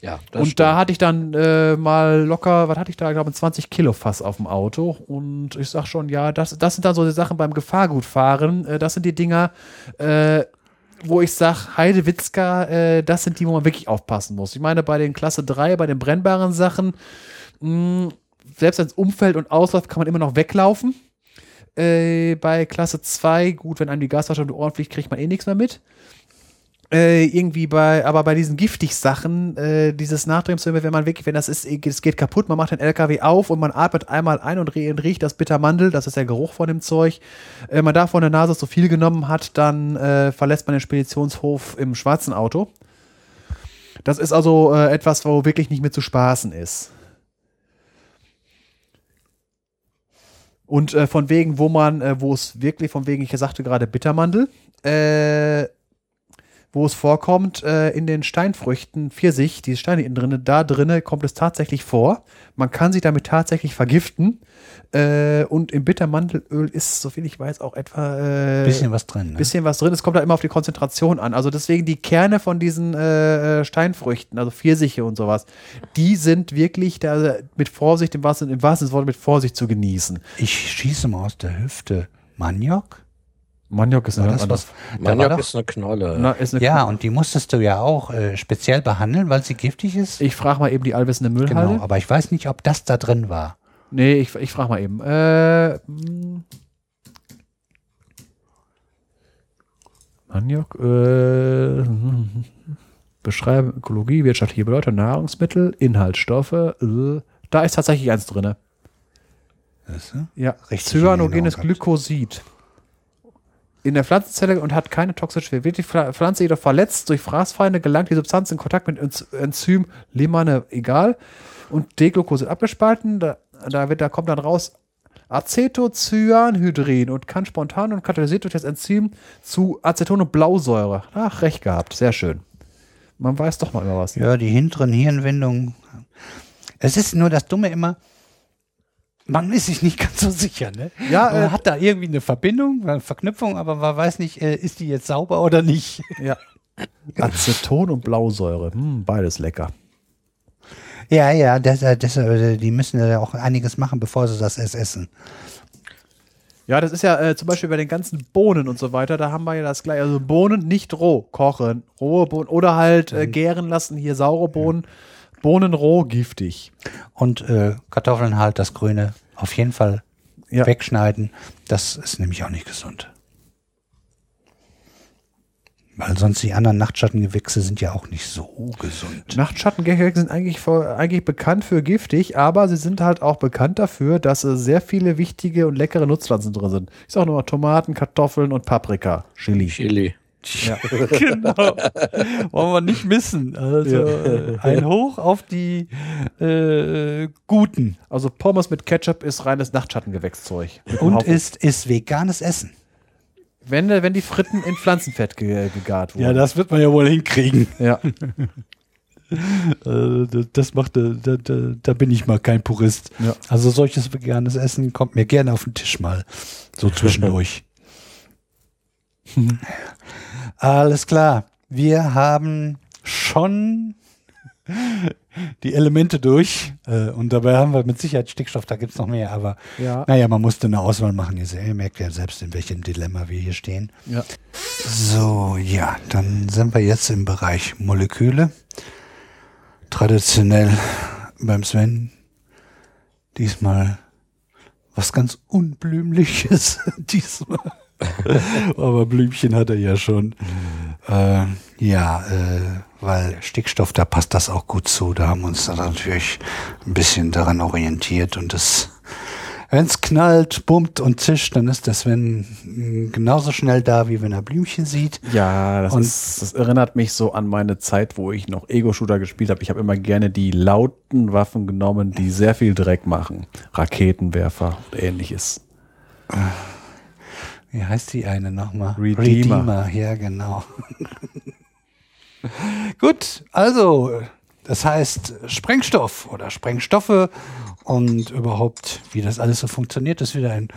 Ja, das und stimmt. da hatte ich dann äh, mal locker, was hatte ich da, ich glaube, ein 20 Kilo Fass auf dem Auto. Und ich sag schon, ja, das, das sind dann so die Sachen beim Gefahrgutfahren. Äh, das sind die Dinger, äh, wo ich sage, Heidewitzka, äh, das sind die, wo man wirklich aufpassen muss. Ich meine, bei den Klasse 3, bei den brennbaren Sachen, mh, selbst ins Umfeld und ausläuft, kann man immer noch weglaufen. Äh, bei Klasse 2, gut, wenn einem die Gasflasche um die Ohren fliegt, kriegt man eh nichts mehr mit. Äh, irgendwie bei, aber bei diesen giftig Sachen, äh, dieses Natriumsäure, wenn man wirklich, wenn das ist, es geht kaputt, man macht den LKW auf und man atmet einmal ein und, rie- und riecht das Bittermandel, das ist der Geruch von dem Zeug. Äh, man davon der Nase zu viel genommen hat, dann äh, verlässt man den Speditionshof im schwarzen Auto. Das ist also äh, etwas, wo wirklich nicht mehr zu spaßen ist. Und äh, von wegen, wo man, äh, wo es wirklich, von wegen, ich sagte gerade Bittermandel, äh, wo es vorkommt, äh, in den Steinfrüchten, Pfirsich, diese Steine innen drinne, da drinne kommt es tatsächlich vor. Man kann sich damit tatsächlich vergiften. Äh, und im Bittermandelöl ist, soviel ich weiß, auch etwa äh, Bisschen was drin. Ne? bisschen was drin. Es kommt halt immer auf die Konzentration an. Also deswegen die Kerne von diesen äh, äh, Steinfrüchten, also Pfirsiche und sowas, die sind wirklich da mit Vorsicht, im wahrsten, im wahrsten Sinne mit Vorsicht zu genießen. Ich schieße mal aus der Hüfte. Maniok? Maniok ist eine das was? Maniok doch- ist eine Knolle. Na, ist eine Ja, und die musstest du ja auch äh, speziell behandeln, weil sie giftig ist. ich frage mal eben die allwissende Müllhalde. genau, aber ich weiß nicht, ob das da drin war. Nee, ich, ich frage mal eben. Äh. Maniok, äh, beschreiben Ökologie, wirtschaftliche Bedeutung, Nahrungsmittel, Inhaltsstoffe. Äh, da ist tatsächlich eins drin. Ja, Richtig cyanogenes. Glykosid. In der Pflanzenzelle und hat keine toxische Wirkung. Die Pfla- Pflanze jedoch verletzt durch Fraßfeinde, gelangt die Substanz in Kontakt mit Enz Enzym Limane, egal, und Deglucosid abgespalten. Da, da, wird, da kommt dann raus Acetocyanhydrin und kann spontan und katalysiert durch das Enzym zu Aceton und Blausäure. Ach, recht gehabt. Sehr schön. Man weiß doch mal immer was. Ja, die hinteren Hirnwindungen. Es ist nur das Dumme immer, man ist sich nicht ganz so sicher, ne? Ja, man äh, hat da irgendwie eine Verbindung, eine Verknüpfung, aber man weiß nicht, äh, ist die jetzt sauber oder nicht. Ja. Aceton und Blausäure. Hm, beides lecker. Ja, ja, das, äh, das, äh, die müssen ja auch einiges machen, bevor sie das erst essen. Ja, das ist ja äh, zum Beispiel bei den ganzen Bohnen und so weiter, da haben wir ja das gleiche. Also Bohnen nicht roh kochen, rohe Bohnen oder halt Mhm. äh, gären lassen, hier saure Bohnen. Bohnen roh, giftig. Und äh, Kartoffeln halt, das Grüne, auf jeden Fall Ja. wegschneiden. Das ist nämlich auch nicht gesund. Weil sonst die anderen Nachtschattengewächse sind ja auch nicht so gesund. Nachtschattengehege sind eigentlich, eigentlich bekannt für giftig, aber sie sind halt auch bekannt dafür, dass äh, sehr viele wichtige und leckere Nutzpflanzen drin sind. Ich sag nur mal Tomaten, Kartoffeln und Paprika. Chili. Chili. genau. Wollen wir nicht missen. Also äh, ein Hoch auf die äh, Guten. Also Pommes mit Ketchup ist reines Nachtschattengewächszeug. Und ist, ist veganes Essen. wenn, wenn die Fritten in Pflanzenfett ge gegart wurden. das wird man ja wohl hinkriegen. ja. Äh, das- das macht, äh, da, da, da bin ich mal kein Purist. Ja. Also solches veganes Essen kommt mir gerne auf den Tisch mal. So zwischendurch. Alles klar. Wir haben schon die Elemente durch. Äh, und dabei haben wir mit Sicherheit Stickstoff, da gibt's noch mehr. Aber Ja. naja, man musste eine Auswahl machen. Ihr merkt ja selbst, in welchem Dilemma wir hier stehen. Ja. So, ja, dann sind wir jetzt im Bereich Moleküle. Traditionell beim Sven. Diesmal was ganz Unblümliches. Diesmal. Aber Blümchen hat er ja schon. Äh, ja, äh, weil Stickstoff, da passt das auch gut zu. Da haben wir uns dann natürlich ein bisschen daran orientiert und das wenn es knallt, bummt und zischt, dann ist der Sven mh, genauso schnell da, wie wenn er Blümchen sieht. Ja, das, ist, das erinnert mich so an meine Zeit, wo ich noch Ego-Shooter gespielt habe. Ich habe immer gerne die lauten Waffen genommen, die sehr viel Dreck machen. Raketenwerfer und ähnliches. Wie heißt die eine nochmal? Redeemer. ja, genau. Gut, also, das heißt Sprengstoff oder Sprengstoffe und überhaupt, wie das alles so funktioniert, ist wieder eine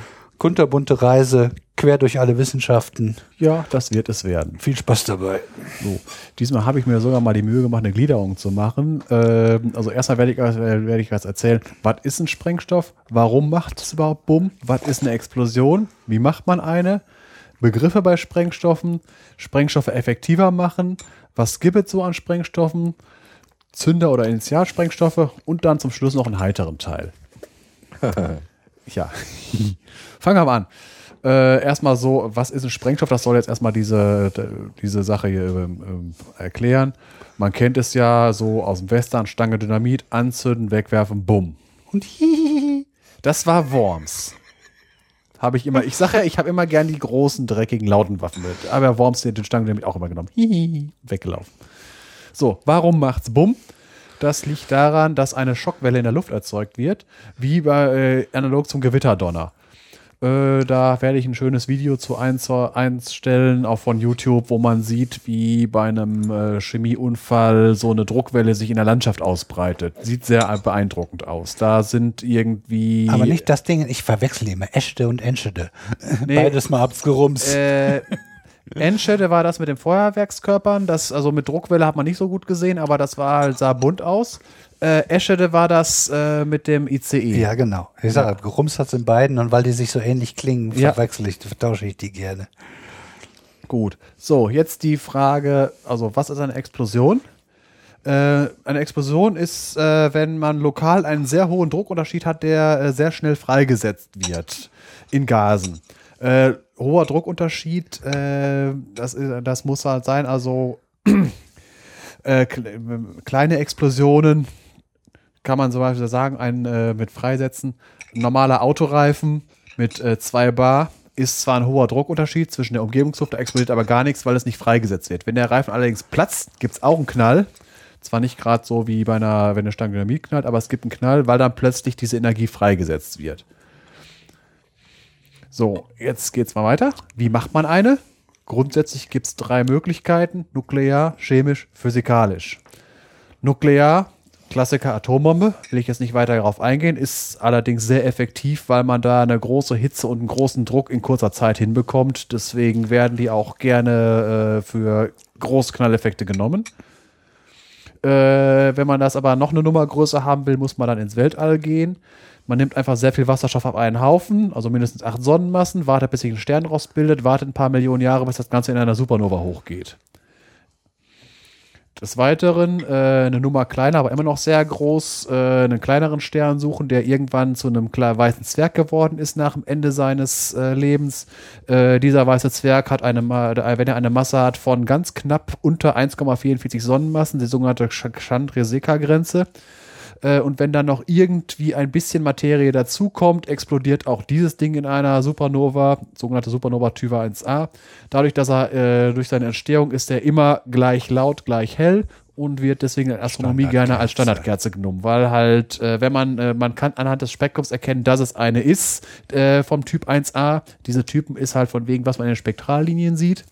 kunterbunte Reise quer durch alle Wissenschaften. Ja, das wird es werden. Viel Spaß dabei. So, diesmal habe ich mir sogar mal die Mühe gemacht, eine Gliederung zu machen. Ähm, also erstmal werde ich, äh, werde ich was erzählen. Was ist ein Sprengstoff? Warum macht es überhaupt Bumm? Was ist eine Explosion? Wie macht man eine? Begriffe bei Sprengstoffen, Sprengstoffe effektiver machen. Was gibt es so an Sprengstoffen? Zünder- oder Initialsprengstoffe und dann zum Schluss noch einen heiteren Teil. ja, fangen wir mal an. Äh, erstmal so, was ist ein Sprengstoff? Das soll jetzt erstmal diese, diese Sache hier ähm, ähm, erklären. Man kennt es ja so aus dem Western, Stange Dynamit, anzünden, wegwerfen, bumm. Und hihihi. Das war Worms. Habe ich immer, ich sage ja, ich habe immer gern die großen, dreckigen, lauten Waffen mit. Aber Worms den, den Stangendynamit auch immer genommen. Hihihi, weggelaufen. So, warum macht's Bumm? Das liegt daran, dass eine Schockwelle in der Luft erzeugt wird, wie bei äh, analog zum Gewitterdonner. Äh, da werde ich ein schönes Video zu eins, einstellen, auch von YouTube, wo man sieht, wie bei einem äh, Chemieunfall so eine Druckwelle sich in der Landschaft ausbreitet. Sieht sehr beeindruckend aus. Da sind irgendwie. Aber nicht das Ding, ich verwechsel immer Eschede und Enschede. Nee. Beides mal abgerumst. Äh, Enschede war das mit den Feuerwerkskörpern. Das, also mit Druckwelle hat man nicht so gut gesehen, aber das war, sah bunt aus. Äh, Eschede war das äh, mit dem ICE. ja, genau. Ich sage, gerumst hat's in beiden und weil die sich so ähnlich klingen, Ja. verwechsel ich, vertausche ich die gerne. Gut. So, jetzt die Frage, also was ist eine Explosion? Äh, eine Explosion ist, äh, wenn man lokal einen sehr hohen Druckunterschied hat, der äh, sehr schnell freigesetzt wird in Gasen. Hoher Druckunterschied, das, ist- das muss halt sein, also kle- kleine Explosionen kann man zum Beispiel sagen, ein, äh, mit Freisetzen. Ein normaler Autoreifen mit äh, 2 Bar ist zwar ein hoher Druckunterschied zwischen der Umgebungsluft, da explodiert aber gar nichts, weil es nicht freigesetzt wird. Wenn der Reifen allerdings platzt, gibt es auch einen Knall. Zwar nicht gerade so wie bei einer, wenn eine Stange Dynamit knallt, aber es gibt einen Knall, weil dann plötzlich diese Energie freigesetzt wird. So, jetzt geht's mal weiter. Wie macht man eine? Grundsätzlich gibt es drei Möglichkeiten: nuklear, chemisch, physikalisch. Nuklear, Klassiker Atombombe, will ich jetzt nicht weiter darauf eingehen, ist allerdings sehr effektiv, weil man da eine große Hitze und einen großen Druck in kurzer Zeit hinbekommt. Deswegen werden die auch gerne äh, für Großknalleffekte genommen. Äh, wenn man das aber noch eine Nummer größer haben will, muss man dann ins Weltall gehen. Man nimmt einfach sehr viel Wasserstoff auf einen Haufen, also mindestens acht Sonnenmassen, wartet, bis sich ein Sternrost bildet, wartet ein paar Millionen Jahre, bis das Ganze in einer Supernova hochgeht. Des Weiteren äh, eine Nummer kleiner, aber immer noch sehr groß, äh, einen kleineren Stern suchen, der irgendwann zu einem weißen Zwerg geworden ist nach dem Ende seines äh, Lebens. Äh, dieser weiße Zwerg hat eine, äh, wenn er eine Masse hat von ganz knapp unter 1,44 Sonnenmassen, die sogenannte Chandra-Seca-Grenze. Äh, und wenn dann noch irgendwie ein bisschen Materie dazukommt, explodiert auch dieses Ding in einer Supernova, sogenannte Supernova Tyva 1a. Dadurch, dass er äh, durch seine Entstehung ist er immer gleich laut, gleich hell und wird deswegen in Astronomie gerne als Standardkerze genommen, weil halt, äh, wenn man, äh, man kann anhand des Spektrums erkennen, dass es eine ist äh, vom Typ 1a. Diese Typen ist halt von wegen, was man in den Spektrallinien sieht.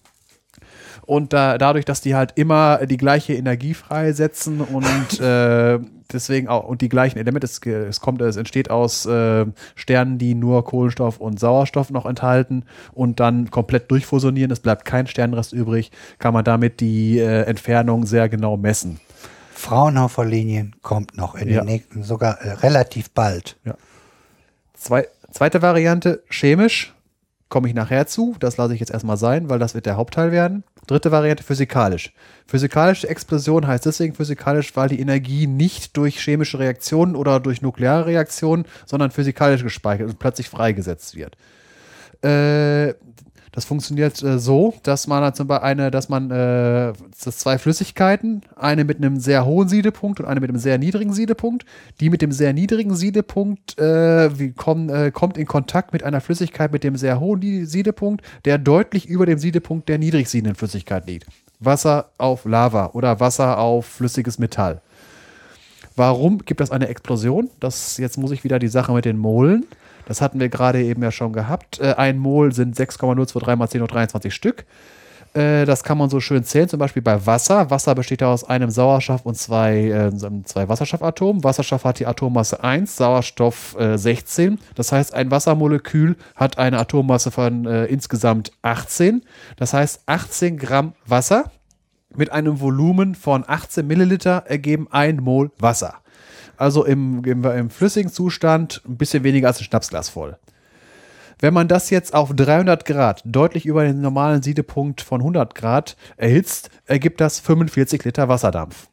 Und da, dadurch, dass die halt immer die gleiche Energie freisetzen und äh, deswegen auch und die gleichen Elemente, es, es kommt, es entsteht aus äh, Sternen, die nur Kohlenstoff und Sauerstoff noch enthalten und dann komplett durchfusionieren, es bleibt kein Sternrest übrig, kann man damit die äh, Entfernung sehr genau messen. Fraunhofer-Linien kommt noch in Ja. den nächsten, sogar äh, relativ bald. Zwei, zweite Variante, chemisch, komme ich nachher zu. Das lasse ich jetzt erstmal sein, weil das wird der Hauptteil werden. Dritte Variante, physikalisch. Physikalische Explosion heißt deswegen physikalisch, weil die Energie nicht durch chemische Reaktionen oder durch nukleare Reaktionen, sondern physikalisch gespeichert und plötzlich freigesetzt wird. Äh, das funktioniert äh, so, dass man halt zum Beispiel eine, dass man äh, das zwei Flüssigkeiten, eine mit einem sehr hohen Siedepunkt und eine mit einem sehr niedrigen Siedepunkt. Die mit dem sehr niedrigen Siedepunkt äh, wie kommen, äh, kommt in Kontakt mit einer Flüssigkeit mit dem sehr hohen Siedepunkt, der deutlich über dem Siedepunkt der niedrig siedenden Flüssigkeit liegt. Wasser auf Lava oder Wasser auf flüssiges Metall. Warum gibt das eine Explosion? Das, jetzt muss ich wieder die Sache mit den Molen. Das hatten wir gerade eben ja schon gehabt. Äh, ein Mol sind 6,023 mal 10 hoch 23 Stück. Äh, das kann man so schön zählen, zum Beispiel bei Wasser. Wasser besteht ja aus einem Sauerstoff und zwei, äh, zwei Wasserstoffatomen. Wasserstoff hat die Atommasse 1, Sauerstoff äh, 16. Das heißt, ein Wassermolekül hat eine Atommasse von äh, insgesamt 18. Das heißt, 18 Gramm Wasser mit einem Volumen von 18 Milliliter ergeben ein Mol Wasser. Also im, im, im flüssigen Zustand ein bisschen weniger als ein Schnapsglas voll. Wenn man das jetzt auf 300 Grad, deutlich über den normalen Siedepunkt von 100 Grad erhitzt, ergibt das 45 Liter Wasserdampf.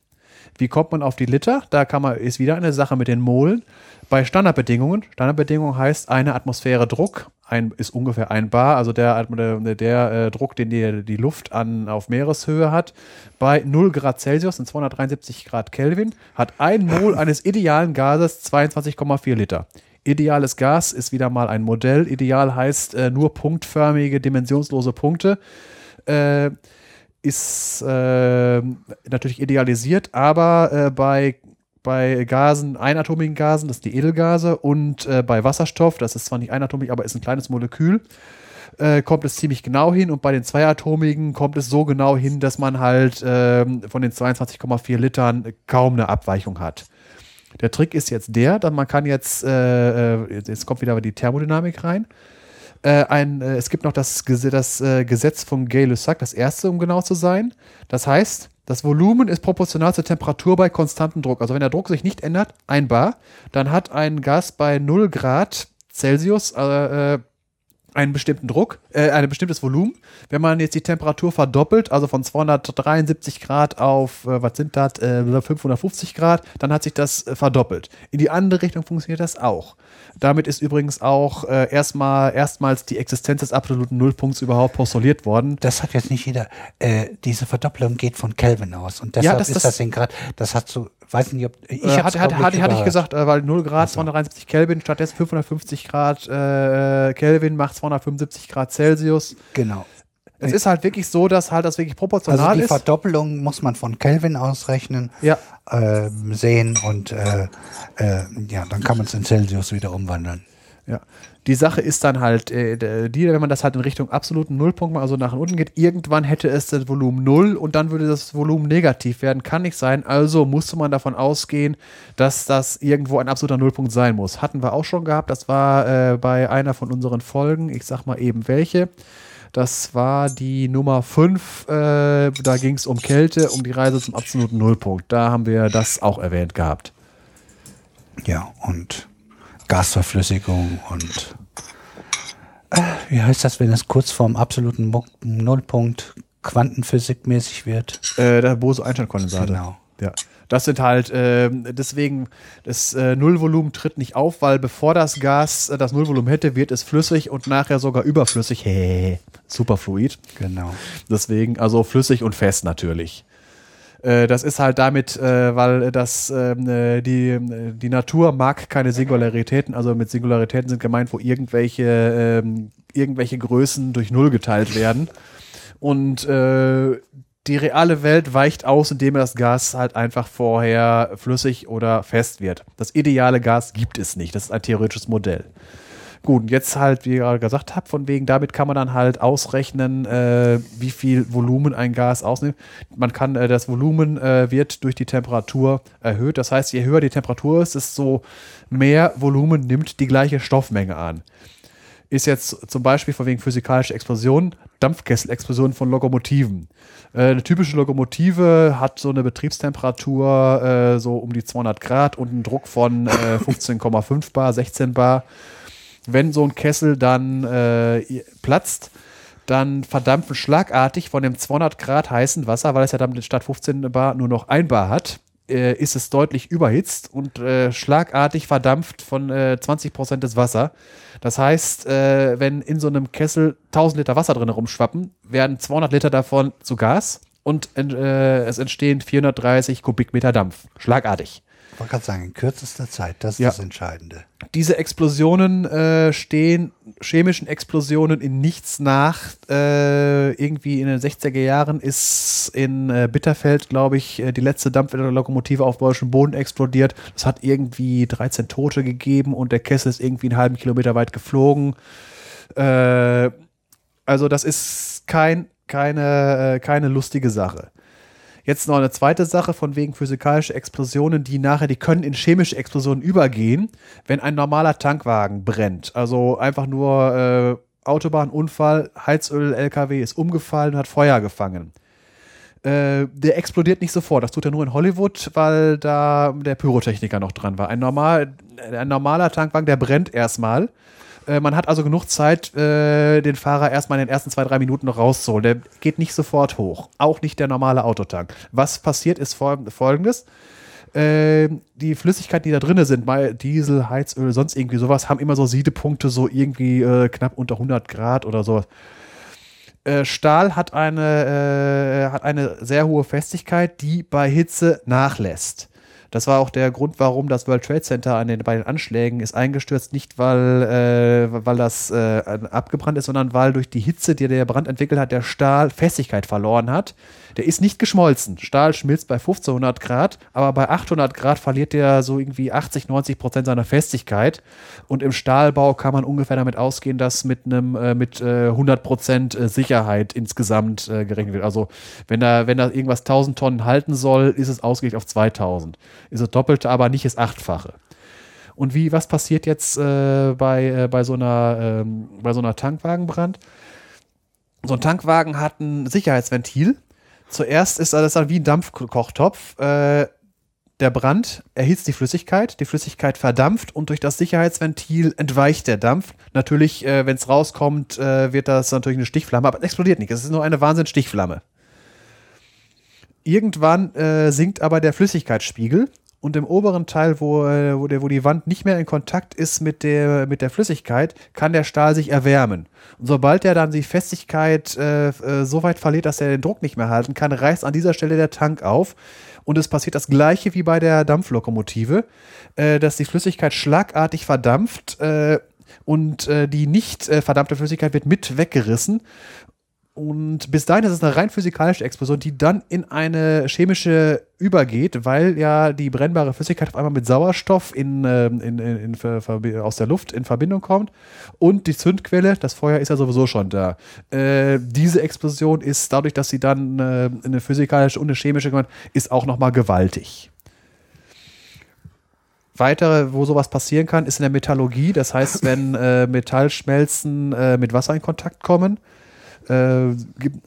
Wie kommt man auf die Liter? Da kann man, ist wieder eine Sache mit den Molen. Bei Standardbedingungen, Standardbedingung heißt eine Atmosphäre Druck, ein, ist ungefähr ein Bar, also der, der, der äh, Druck, den die, die Luft an, auf Meereshöhe hat. Bei 0 Grad Celsius und 273 Grad Kelvin hat ein Mol eines idealen Gases 22,4 Liter. Ideales Gas ist wieder mal ein Modell. Ideal heißt äh, nur punktförmige, dimensionslose Punkte. Äh, ist äh, natürlich idealisiert, aber äh, bei, bei Gasen, einatomigen Gasen, das sind die Edelgase, und äh, bei Wasserstoff, das ist zwar nicht einatomig, aber ist ein kleines Molekül, äh, kommt es ziemlich genau hin und bei den zweiatomigen kommt es so genau hin, dass man halt ähm, von den 22,4 Litern kaum eine Abweichung hat. Der Trick ist jetzt der, dass man kann jetzt, äh, äh, jetzt kommt wieder die Thermodynamik rein. Äh, ein, äh, es gibt noch das, das äh, Gesetz von Gay-Lussac, das erste, um genau zu sein. Das heißt, das Volumen ist proportional zur Temperatur bei konstantem Druck. Also wenn der Druck sich nicht ändert, ein Bar, dann hat ein Gas bei 0 Grad Celsius äh, äh, einen bestimmten Druck, äh, ein bestimmtes Volumen. Wenn man jetzt die Temperatur verdoppelt, also von 273 Grad auf, äh, was sind das, äh, 550 Grad, dann hat sich das äh, verdoppelt. In die andere Richtung funktioniert das auch. Damit ist übrigens auch äh, erstmal erstmals die Existenz des absoluten Nullpunkts überhaupt postuliert worden. Das hat jetzt nicht jeder. Äh, diese Verdoppelung geht von Kelvin aus. Und deshalb das- ist das- das Ding gerade, das hat so, weiß nicht, ob ich Äh, hatte, hatte, hatte, hatte ich gesagt, äh, weil 0 Grad 273 Kelvin, stattdessen 550 Grad äh, Kelvin macht 275 Grad Celsius. Genau. Es ist halt wirklich so, dass halt das wirklich proportional Also die ist. Verdoppelung muss man von Kelvin ausrechnen, Ja. ähm, sehen und äh, äh, ja, dann kann man es in Celsius wieder umwandeln. Ja. Die Sache ist dann halt, äh, die, wenn man das halt in Richtung absoluten Nullpunkt also nach unten geht, irgendwann hätte es das Volumen null und dann würde das Volumen negativ werden. Kann nicht sein. Also musste man davon ausgehen, dass das irgendwo ein absoluter Nullpunkt sein muss. Hatten wir auch schon gehabt. Das war äh, bei einer von unseren Folgen. Ich sag mal eben welche. Das war die Nummer 5. Äh, da ging es um Kälte, um die Reise zum absoluten Nullpunkt. Da haben wir das auch erwähnt gehabt. Ja, und Gasverflüssigung und wie heißt das, wenn es kurz vorm absoluten Nullpunkt quantenphysikmäßig wird? Äh, der Bose-Einstein-Kondensate. Genau. Ja. Das sind halt, ähm, deswegen, das äh, Nullvolumen tritt nicht auf, weil bevor das Gas äh, das Nullvolumen hätte, wird es flüssig und nachher sogar überflüssig. Hey, Superfluid. Genau. Deswegen, also flüssig und fest natürlich. Äh, Das ist halt damit, äh, weil das ähm, äh, die, die Natur mag keine Singularitäten, also mit Singularitäten sind gemeint, wo irgendwelche, ähm, irgendwelche Größen durch Null geteilt werden. Und die reale Welt weicht aus, indem das Gas halt einfach vorher flüssig oder fest wird. Das ideale Gas gibt es nicht. Das ist ein theoretisches Modell. Gut, jetzt halt, wie ich gerade gesagt habe, von wegen, damit kann man dann halt ausrechnen, äh, wie viel Volumen ein Gas ausnimmt. Man kann, äh, das Volumen äh, wird durch die Temperatur erhöht. Das heißt, je höher die Temperatur ist, desto mehr Volumen nimmt die gleiche Stoffmenge an. ist jetzt zum Beispiel von wegen physikalischer Explosion, Dampfkesselexplosion von Lokomotiven. Äh, eine typische Lokomotive hat so eine Betriebstemperatur äh, so um die 200 Grad und einen Druck von äh, 15,5 Bar, 16 Bar. Wenn so ein Kessel dann äh, platzt, dann verdampfen schlagartig von dem 200 Grad heißen Wasser, weil es ja dann statt 15 Bar nur noch 1 Bar hat, äh, ist es deutlich überhitzt und äh, schlagartig verdampft von äh, 20 Prozent des Wasser. Das heißt, äh, wenn in so einem Kessel 1000 Liter Wasser drin rumschwappen, werden 200 Liter davon zu Gas und äh, es entstehen 430 Kubikmeter Dampf. Schlagartig. Ich wollte gerade sagen, in kürzester Zeit, das ist Ja. das Entscheidende. Diese Explosionen äh, stehen chemischen Explosionen in nichts nach. Äh, irgendwie in den 60er Jahren ist in äh, Bitterfeld, glaube ich, äh, die letzte Dampflokomotive auf deutschem Boden explodiert. Das hat irgendwie 13 Tote gegeben und der Kessel ist irgendwie einen halben Kilometer weit geflogen. Äh, also das ist kein, keine, äh, keine lustige Sache. Jetzt noch eine zweite Sache von wegen physikalische Explosionen, die nachher, die können in chemische Explosionen übergehen, wenn ein normaler Tankwagen brennt. Also einfach nur äh, Autobahnunfall, Heizöl, LKW ist umgefallen und hat Feuer gefangen. Äh, der explodiert nicht sofort. Das tut er nur in Hollywood, weil da der Pyrotechniker noch dran war. Ein, normal, ein normaler Tankwagen, der brennt erstmal. Äh, Man hat also genug Zeit, äh, den Fahrer erstmal in den ersten zwei, drei Minuten noch rauszuholen. Der geht nicht sofort hoch. Auch nicht der normale Autotank. Was passiert ist fol- folgendes. Ähm, die Flüssigkeiten, die da drin sind, bei Diesel, Heizöl, sonst irgendwie sowas, haben immer so Siedepunkte, so irgendwie äh, knapp unter 100 Grad oder sowas. Äh, Stahl hat eine, äh, hat eine sehr hohe Festigkeit, die bei Hitze nachlässt. Das war auch der Grund, warum das World Trade Center an den, bei den Anschlägen ist eingestürzt, nicht weil, äh, weil das äh, abgebrannt ist, sondern weil durch die Hitze, die der Brand entwickelt hat, der Stahl Festigkeit verloren hat. Der ist nicht geschmolzen. Stahl schmilzt bei 1500 Grad, aber bei 800 Grad verliert der so irgendwie 80, 90 Prozent seiner Festigkeit. Und im Stahlbau kann man ungefähr damit ausgehen, dass mit einem äh, mit äh, 100 Prozent äh, Sicherheit insgesamt äh, gerechnet wird. Also wenn da wenn da irgendwas 1000 Tonnen halten soll, ist es ausgelegt auf 2000. Ist das Doppelte, aber nicht das Achtfache. Und wie was passiert jetzt äh, bei äh, bei so einer ähm, bei so einer Tankwagenbrand? So ein Tankwagen hat ein Sicherheitsventil. Zuerst ist das dann wie ein Dampfkochtopf. Äh, der Brand erhitzt die Flüssigkeit, die Flüssigkeit verdampft und durch das Sicherheitsventil entweicht der Dampf. Natürlich, äh, wenn es rauskommt, äh, wird das natürlich eine Stichflamme, aber es explodiert nicht. Es ist nur eine Wahnsinnsstichflamme. Irgendwann äh, sinkt aber der Flüssigkeitsspiegel und im oberen Teil, wo, äh, wo, der, wo die Wand nicht mehr in Kontakt ist mit der, mit der Flüssigkeit, kann der Stahl sich erwärmen. Und sobald er dann die Festigkeit äh, äh, so weit verliert, dass er den Druck nicht mehr halten kann, reißt an dieser Stelle der Tank auf. Und es passiert das gleiche wie bei der Dampflokomotive, äh, dass die Flüssigkeit schlagartig verdampft äh, und äh, die nicht verdampfte Flüssigkeit wird mit weggerissen. Und bis dahin ist es eine rein physikalische Explosion, die dann in eine chemische übergeht, weil ja die brennbare Flüssigkeit auf einmal mit Sauerstoff in, ähm, in, in, in, aus der Luft in Verbindung kommt. Und die Zündquelle, das Feuer ist ja sowieso schon da. Äh, diese Explosion ist dadurch, dass sie dann äh, eine physikalische und eine chemische gemacht ist auch nochmal gewaltig. Weitere, wo sowas passieren kann, ist in der Metallurgie. Das heißt, wenn äh, Metallschmelzen äh, mit Wasser in Kontakt kommen. Äh,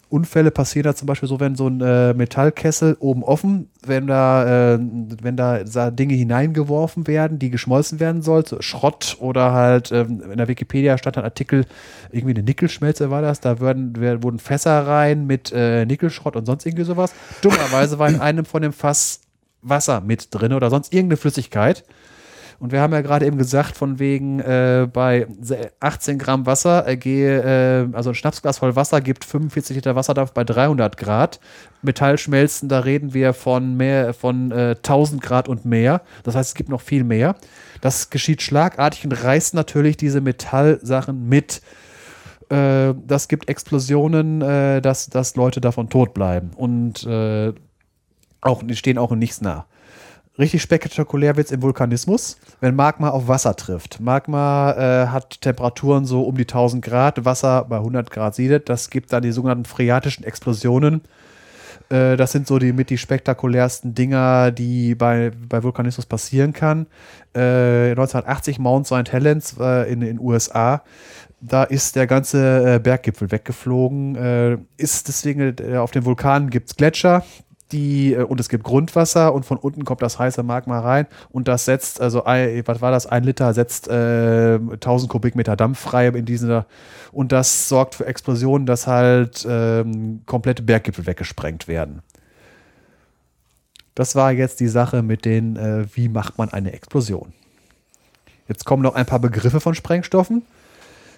Unfälle passieren da zum Beispiel so, wenn so ein äh, Metallkessel oben offen, wenn da, äh, wenn da Dinge hineingeworfen werden, die geschmolzen werden soll, so Schrott oder halt ähm, in der Wikipedia stand ein Artikel, irgendwie eine Nickelschmelze war das, da würden, wer- wurden Fässer rein mit äh, Nickelschrott und sonst irgendwie sowas. Dummerweise war in einem von dem Fass Wasser mit drin oder sonst irgendeine Flüssigkeit. Und wir haben ja gerade eben gesagt, von wegen äh, bei se- 18 Gramm Wasser, äh, gehe, äh, also ein Schnapsglas voll Wasser gibt 45 Liter Wasserdampf bei 300 Grad. Metallschmelzen, da reden wir von mehr, von äh, 1000 Grad und mehr. Das heißt, es gibt noch viel mehr. Das geschieht schlagartig und reißt natürlich diese Metallsachen mit. Äh, das gibt Explosionen, äh, dass, dass Leute davon tot bleiben. Und äh, auch, die stehen auch in nichts nah. Richtig spektakulär wird es im Vulkanismus, wenn Magma auf Wasser trifft. Magma äh, hat Temperaturen so um die 1000 Grad, Wasser bei 100 Grad siedet. Das gibt dann die sogenannten phreatischen Explosionen. Äh, das sind so die mit die spektakulärsten Dinger, die bei, bei Vulkanismus passieren kann. Äh, 1980 Mount St. Helens äh, in den USA. Da ist der ganze äh, Berggipfel weggeflogen. Ist deswegen auf dem Vulkan gibt es Gletscher, die äh, und es gibt Grundwasser und von unten kommt das heiße Magma rein und das setzt, also ein, was war das, ein Liter setzt äh, 1000 Kubikmeter Dampf frei in dieser und das sorgt für Explosionen, dass halt ähm, komplette Berggipfel weggesprengt werden. Das war jetzt die Sache mit den, äh, wie macht man eine Explosion. Jetzt kommen noch ein paar Begriffe von Sprengstoffen.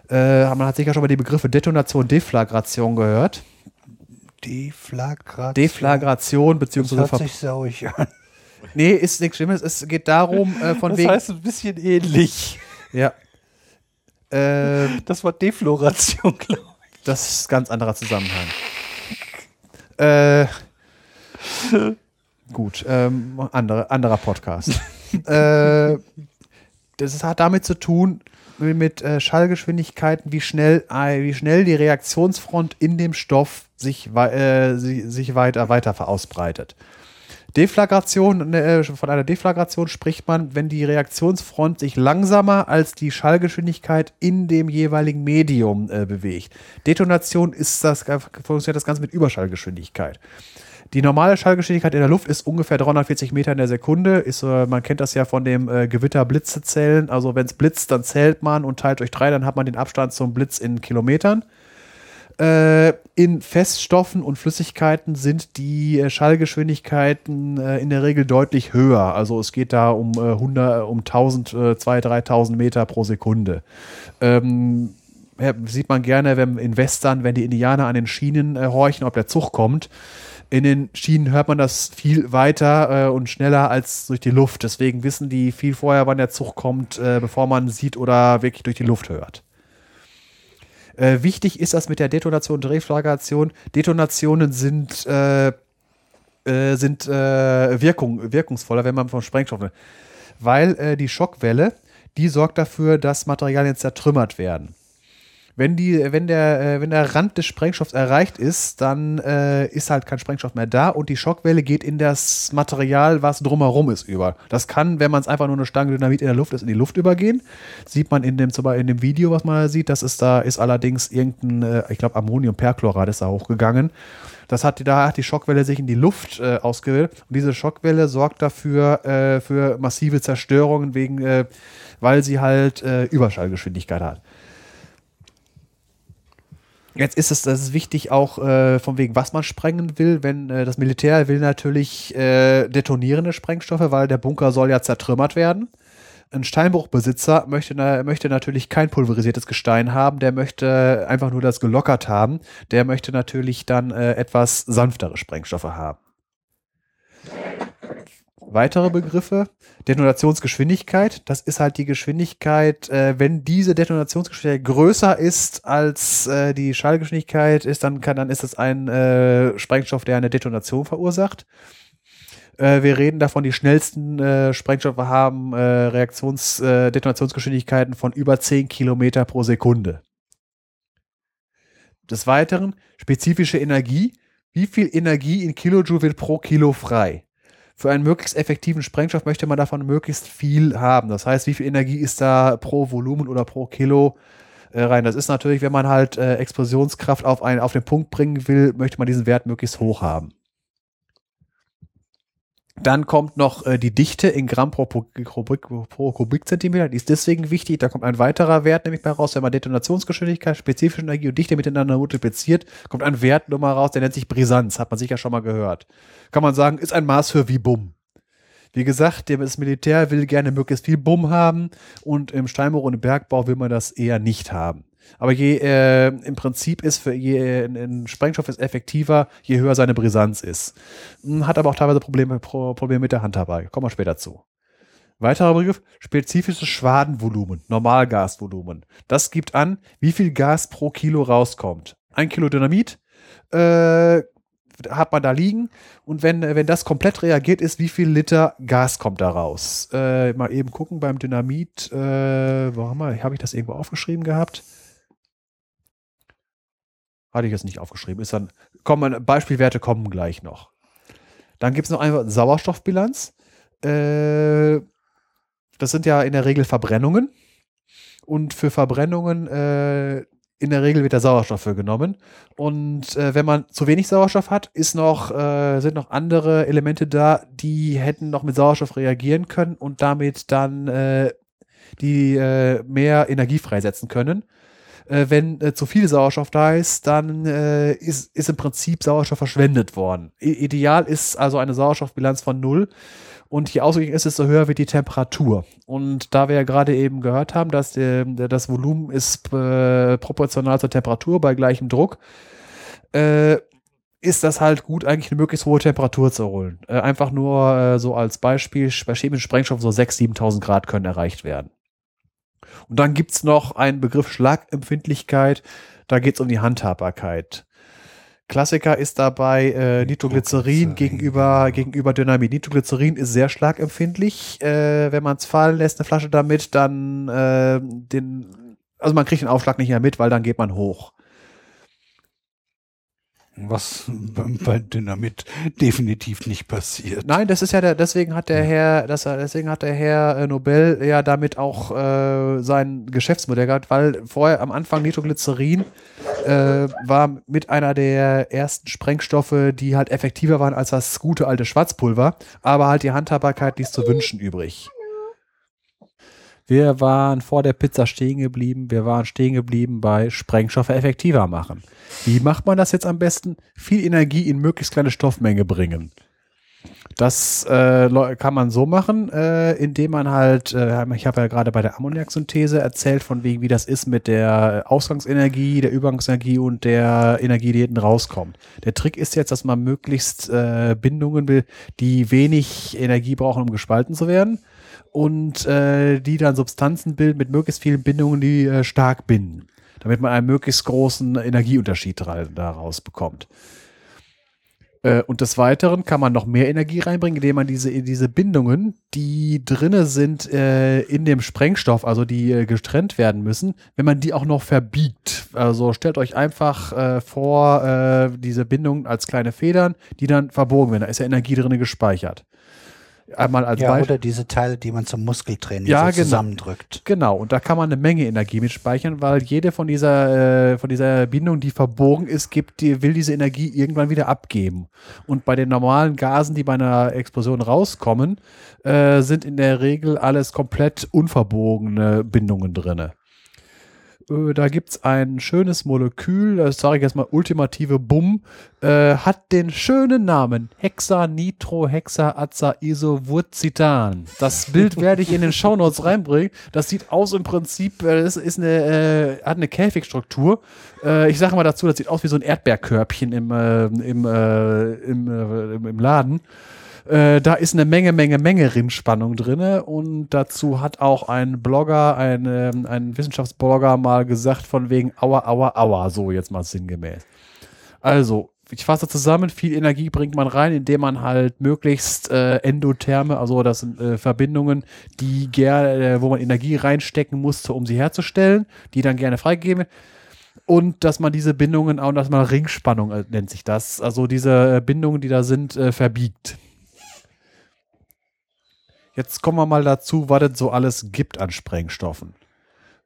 Äh, man hat sicher schon mal die Begriffe Detonation, Deflagration gehört. Deflagration. Deflagration Das beziehungsweise hört Ver sich sauig an. Nee, ist nichts Schlimmes. Es geht darum, äh, von Das wegen. heißt ein bisschen ähnlich. ja. Ähm, Das war Defloration, glaube ich. das ist ein ganz anderer Zusammenhang. Äh, gut, ähm, andere, anderer Podcast. äh, das hat damit zu tun mit äh, Schallgeschwindigkeiten, wie schnell, äh, wie schnell die Reaktionsfront in dem Stoff sich, äh, si- sich weiter, weiter ausbreitet. Deflagration, äh, von einer Deflagration spricht man, wenn die Reaktionsfront sich langsamer als die Schallgeschwindigkeit in dem jeweiligen Medium äh, bewegt. Detonation ist das, funktioniert das Ganze mit Überschallgeschwindigkeit. Die normale Schallgeschwindigkeit in der Luft ist ungefähr 340 Meter in der Sekunde. Ist, äh, man kennt das ja von dem äh, Gewitter-Blitze-Zählen. Also wenn es blitzt, dann zählt man und teilt durch drei, dann hat man den Abstand zum Blitz in Kilometern. Äh, in Feststoffen und Flüssigkeiten sind die äh, Schallgeschwindigkeiten äh, in der Regel deutlich höher. Also es geht da um, äh, 100, um 1000, äh, 2000, 3000 Meter pro Sekunde. Ähm, sieht man gerne wenn in Western, wenn die Indianer an den Schienen äh, horchen, ob der Zug kommt. In den Schienen hört man das viel weiter äh, und schneller als durch die Luft. Deswegen wissen die viel vorher, wann der Zug kommt, äh, bevor man sieht oder wirklich durch die Luft hört. Äh, wichtig ist das mit der Detonation und Deflagration. Detonationen sind, äh, äh, sind äh, Wirkung, wirkungsvoller, wenn man von Sprengstoffen. Weil äh, die Schockwelle, die sorgt dafür, dass Materialien zertrümmert werden. Wenn, die, wenn, der, äh, wenn der Rand des Sprengstoffs erreicht ist, dann äh, ist halt kein Sprengstoff mehr da und die Schockwelle geht in das Material, was drumherum ist, über. Das kann, wenn man es einfach nur eine Stange Dynamit in der Luft ist, in die Luft übergehen. Sieht man in dem, zum Beispiel in dem Video, was man da sieht, das ist da, ist allerdings irgendein, äh, ich glaube, Ammoniumperchlorat ist da hochgegangen. Das hat, da hat die Schockwelle sich in die Luft äh, ausgewählt und diese Schockwelle sorgt dafür äh, für massive Zerstörungen, wegen, äh, weil sie halt äh, Überschallgeschwindigkeit hat. Jetzt ist es, das ist wichtig auch äh, von wegen, was man sprengen will. Wenn äh, das Militär will natürlich äh, detonierende Sprengstoffe, weil der Bunker soll ja zertrümmert werden. Ein Steinbruchbesitzer möchte, möchte natürlich kein pulverisiertes Gestein haben, der möchte einfach nur das gelockert haben. Der möchte natürlich dann äh, etwas sanftere Sprengstoffe haben. Weitere Begriffe, Detonationsgeschwindigkeit, das ist halt die Geschwindigkeit, äh, wenn diese Detonationsgeschwindigkeit größer ist als äh, die Schallgeschwindigkeit ist, dann kann, dann ist es ein äh, Sprengstoff, der eine Detonation verursacht. Äh, wir reden davon, die schnellsten äh, Sprengstoffe haben äh, Reaktions, Detonationsgeschwindigkeiten von über 10 Kilometer pro Sekunde. Des Weiteren, spezifische Energie. Wie viel Energie in Kilojoule wird pro Kilo frei? Für einen möglichst effektiven Sprengstoff möchte man davon möglichst viel haben. Das heißt, wie viel Energie ist da pro Volumen oder pro Kilo äh, rein? Das ist natürlich, wenn man halt äh, Explosionskraft auf, einen, auf den Punkt bringen will, möchte man diesen Wert möglichst hoch haben. Dann kommt noch äh, die Dichte in Gramm pro, pro, pro Kubikzentimeter. Die ist deswegen wichtig. Da kommt ein weiterer Wert nämlich bei raus. Wenn man Detonationsgeschwindigkeit, spezifische Energie und Dichte miteinander multipliziert, kommt ein Wert nochmal raus, der nennt sich Brisanz. Hat man sicher schon mal gehört. Kann man sagen, ist ein Maß für wie Bumm. Wie gesagt, das Militär will gerne möglichst viel Bumm haben und im Steinbruch und im Bergbau will man das eher nicht haben. Aber je äh, im Prinzip ist für je ein, Sprengstoff ist effektiver, je höher seine Brisanz ist. Hm, Hat aber auch teilweise Probleme, Pro, Probleme mit der Hand dabei. Kommen wir später zu. Weiterer Begriff, spezifisches Schwadenvolumen, Normalgasvolumen. Das gibt an, wie viel Gas pro Kilo rauskommt. Ein Kilo Dynamit äh, hat man da liegen und wenn, wenn das komplett reagiert ist, wie viel Liter Gas kommt da raus? Äh, mal eben gucken beim Dynamit, äh, wo haben wir, habe ich das irgendwo aufgeschrieben gehabt? Hatte ich jetzt nicht aufgeschrieben. Ist dann, kommen, Beispielwerte kommen gleich noch. Dann gibt es noch eine Sauerstoffbilanz. Äh, das sind ja in der Regel Verbrennungen. Und für Verbrennungen äh, in der Regel wird der Sauerstoff für genommen. Und äh, wenn man zu wenig Sauerstoff hat, ist noch, äh, sind noch andere Elemente da, die hätten noch mit Sauerstoff reagieren können und damit dann äh, die äh, mehr Energie freisetzen können. Äh, wenn äh, zu viel Sauerstoff da ist, dann äh, ist, ist im Prinzip Sauerstoff verschwendet worden. I ideal ist also eine Sauerstoffbilanz von null. Und je ausgeglichen ist, desto höher wird die Temperatur. Und da wir ja gerade eben gehört haben, dass der, das Volumen ist äh, proportional zur Temperatur bei gleichem Druck, äh, ist das halt gut, eigentlich eine möglichst hohe Temperatur zu holen. Äh, einfach nur äh, so als Beispiel, bei chemischen Sprengstoffen so 6.000, 7.000 Grad können erreicht werden. Und dann gibt's noch einen Begriff Schlagempfindlichkeit, da geht's um die Handhabbarkeit. Klassiker ist dabei äh, Nitroglycerin, Nitroglycerin, gegenüber, gegenüber Dynamit. Nitroglycerin ist sehr schlagempfindlich. Äh, wenn man es fallen lässt, eine Flasche damit, dann äh, den, also man kriegt den Aufschlag nicht mehr mit, weil dann geht man hoch. Was bei Dynamit definitiv nicht passiert. Nein, das ist ja der, deswegen hat der Herr, das, deswegen hat der Herr äh, Nobel ja damit auch äh, sein Geschäftsmodell gehabt, weil vorher am Anfang Nitroglycerin äh, war mit einer der ersten Sprengstoffe, die halt effektiver waren als das gute alte Schwarzpulver, aber halt die Handhabbarkeit ließ zu wünschen übrig. Wir waren vor der Pizza stehen geblieben. Wir waren stehen geblieben bei Sprengstoffe effektiver machen. Wie macht man das jetzt am besten? Viel Energie in möglichst kleine Stoffmenge bringen. Das äh, kann man so machen, äh, indem man halt, äh, ich habe ja gerade bei der Ammoniaksynthese erzählt, von wegen, wie das ist mit der Ausgangsenergie, der Übergangsenergie und der Energie, die hinten rauskommt. Der Trick ist jetzt, dass man möglichst äh, Bindungen will, die wenig Energie brauchen, um gespalten zu werden und äh, die dann Substanzen bilden mit möglichst vielen Bindungen, die äh, stark binden, damit man einen möglichst großen Energieunterschied daraus bekommt. Äh, und des Weiteren kann man noch mehr Energie reinbringen, indem man diese, diese Bindungen, die drinne sind äh, in dem Sprengstoff, also die äh, getrennt werden müssen, wenn man die auch noch verbiegt. Also stellt euch einfach vor, diese Bindungen als kleine Federn, die dann verbogen werden. Da ist ja Energie drinne gespeichert. Einmal als Ja, Beispiel. oder diese Teile, die man zum Muskeltraining Ja, so genau. zusammendrückt. Genau, und da kann man eine Menge Energie mit speichern, weil jede von dieser, äh, von dieser Bindung, die verbogen ist, gibt, die, will diese Energie irgendwann wieder abgeben. Und bei den normalen Gasen, die bei einer Explosion rauskommen, äh, sind in der Regel alles komplett unverbogene Bindungen drinne. Äh, Da gibt's ein schönes Molekül, das sage ich jetzt mal ultimative Bumm, äh, hat den schönen Namen Hexanitrohexaazaisovucitan. Das Bild werde ich in den Shownotes reinbringen. Das sieht aus im Prinzip, äh, das ist eine, äh, hat eine Käfigstruktur. Ich sage mal dazu, das sieht aus wie so ein Erdbeerkörbchen im, im, im, im Laden. Äh, da ist eine Menge, Menge, Menge Rinnspannung drinne und dazu hat auch ein Blogger, ein, ähm, ein Wissenschaftsblogger mal gesagt von wegen Aua, Aua, Aua, so jetzt mal sinngemäß. Also, ich fasse zusammen, viel Energie bringt man rein, indem man halt möglichst äh, Endotherme, also das sind äh, Verbindungen, die gerne, äh, wo man Energie reinstecken musste, um sie herzustellen, die dann gerne freigegeben werden. Und dass man diese Bindungen auch, dass man Ringspannung äh, nennt sich das, also diese äh, Bindungen, die da sind, verbiegt. Jetzt kommen wir mal dazu, was es so alles gibt an Sprengstoffen.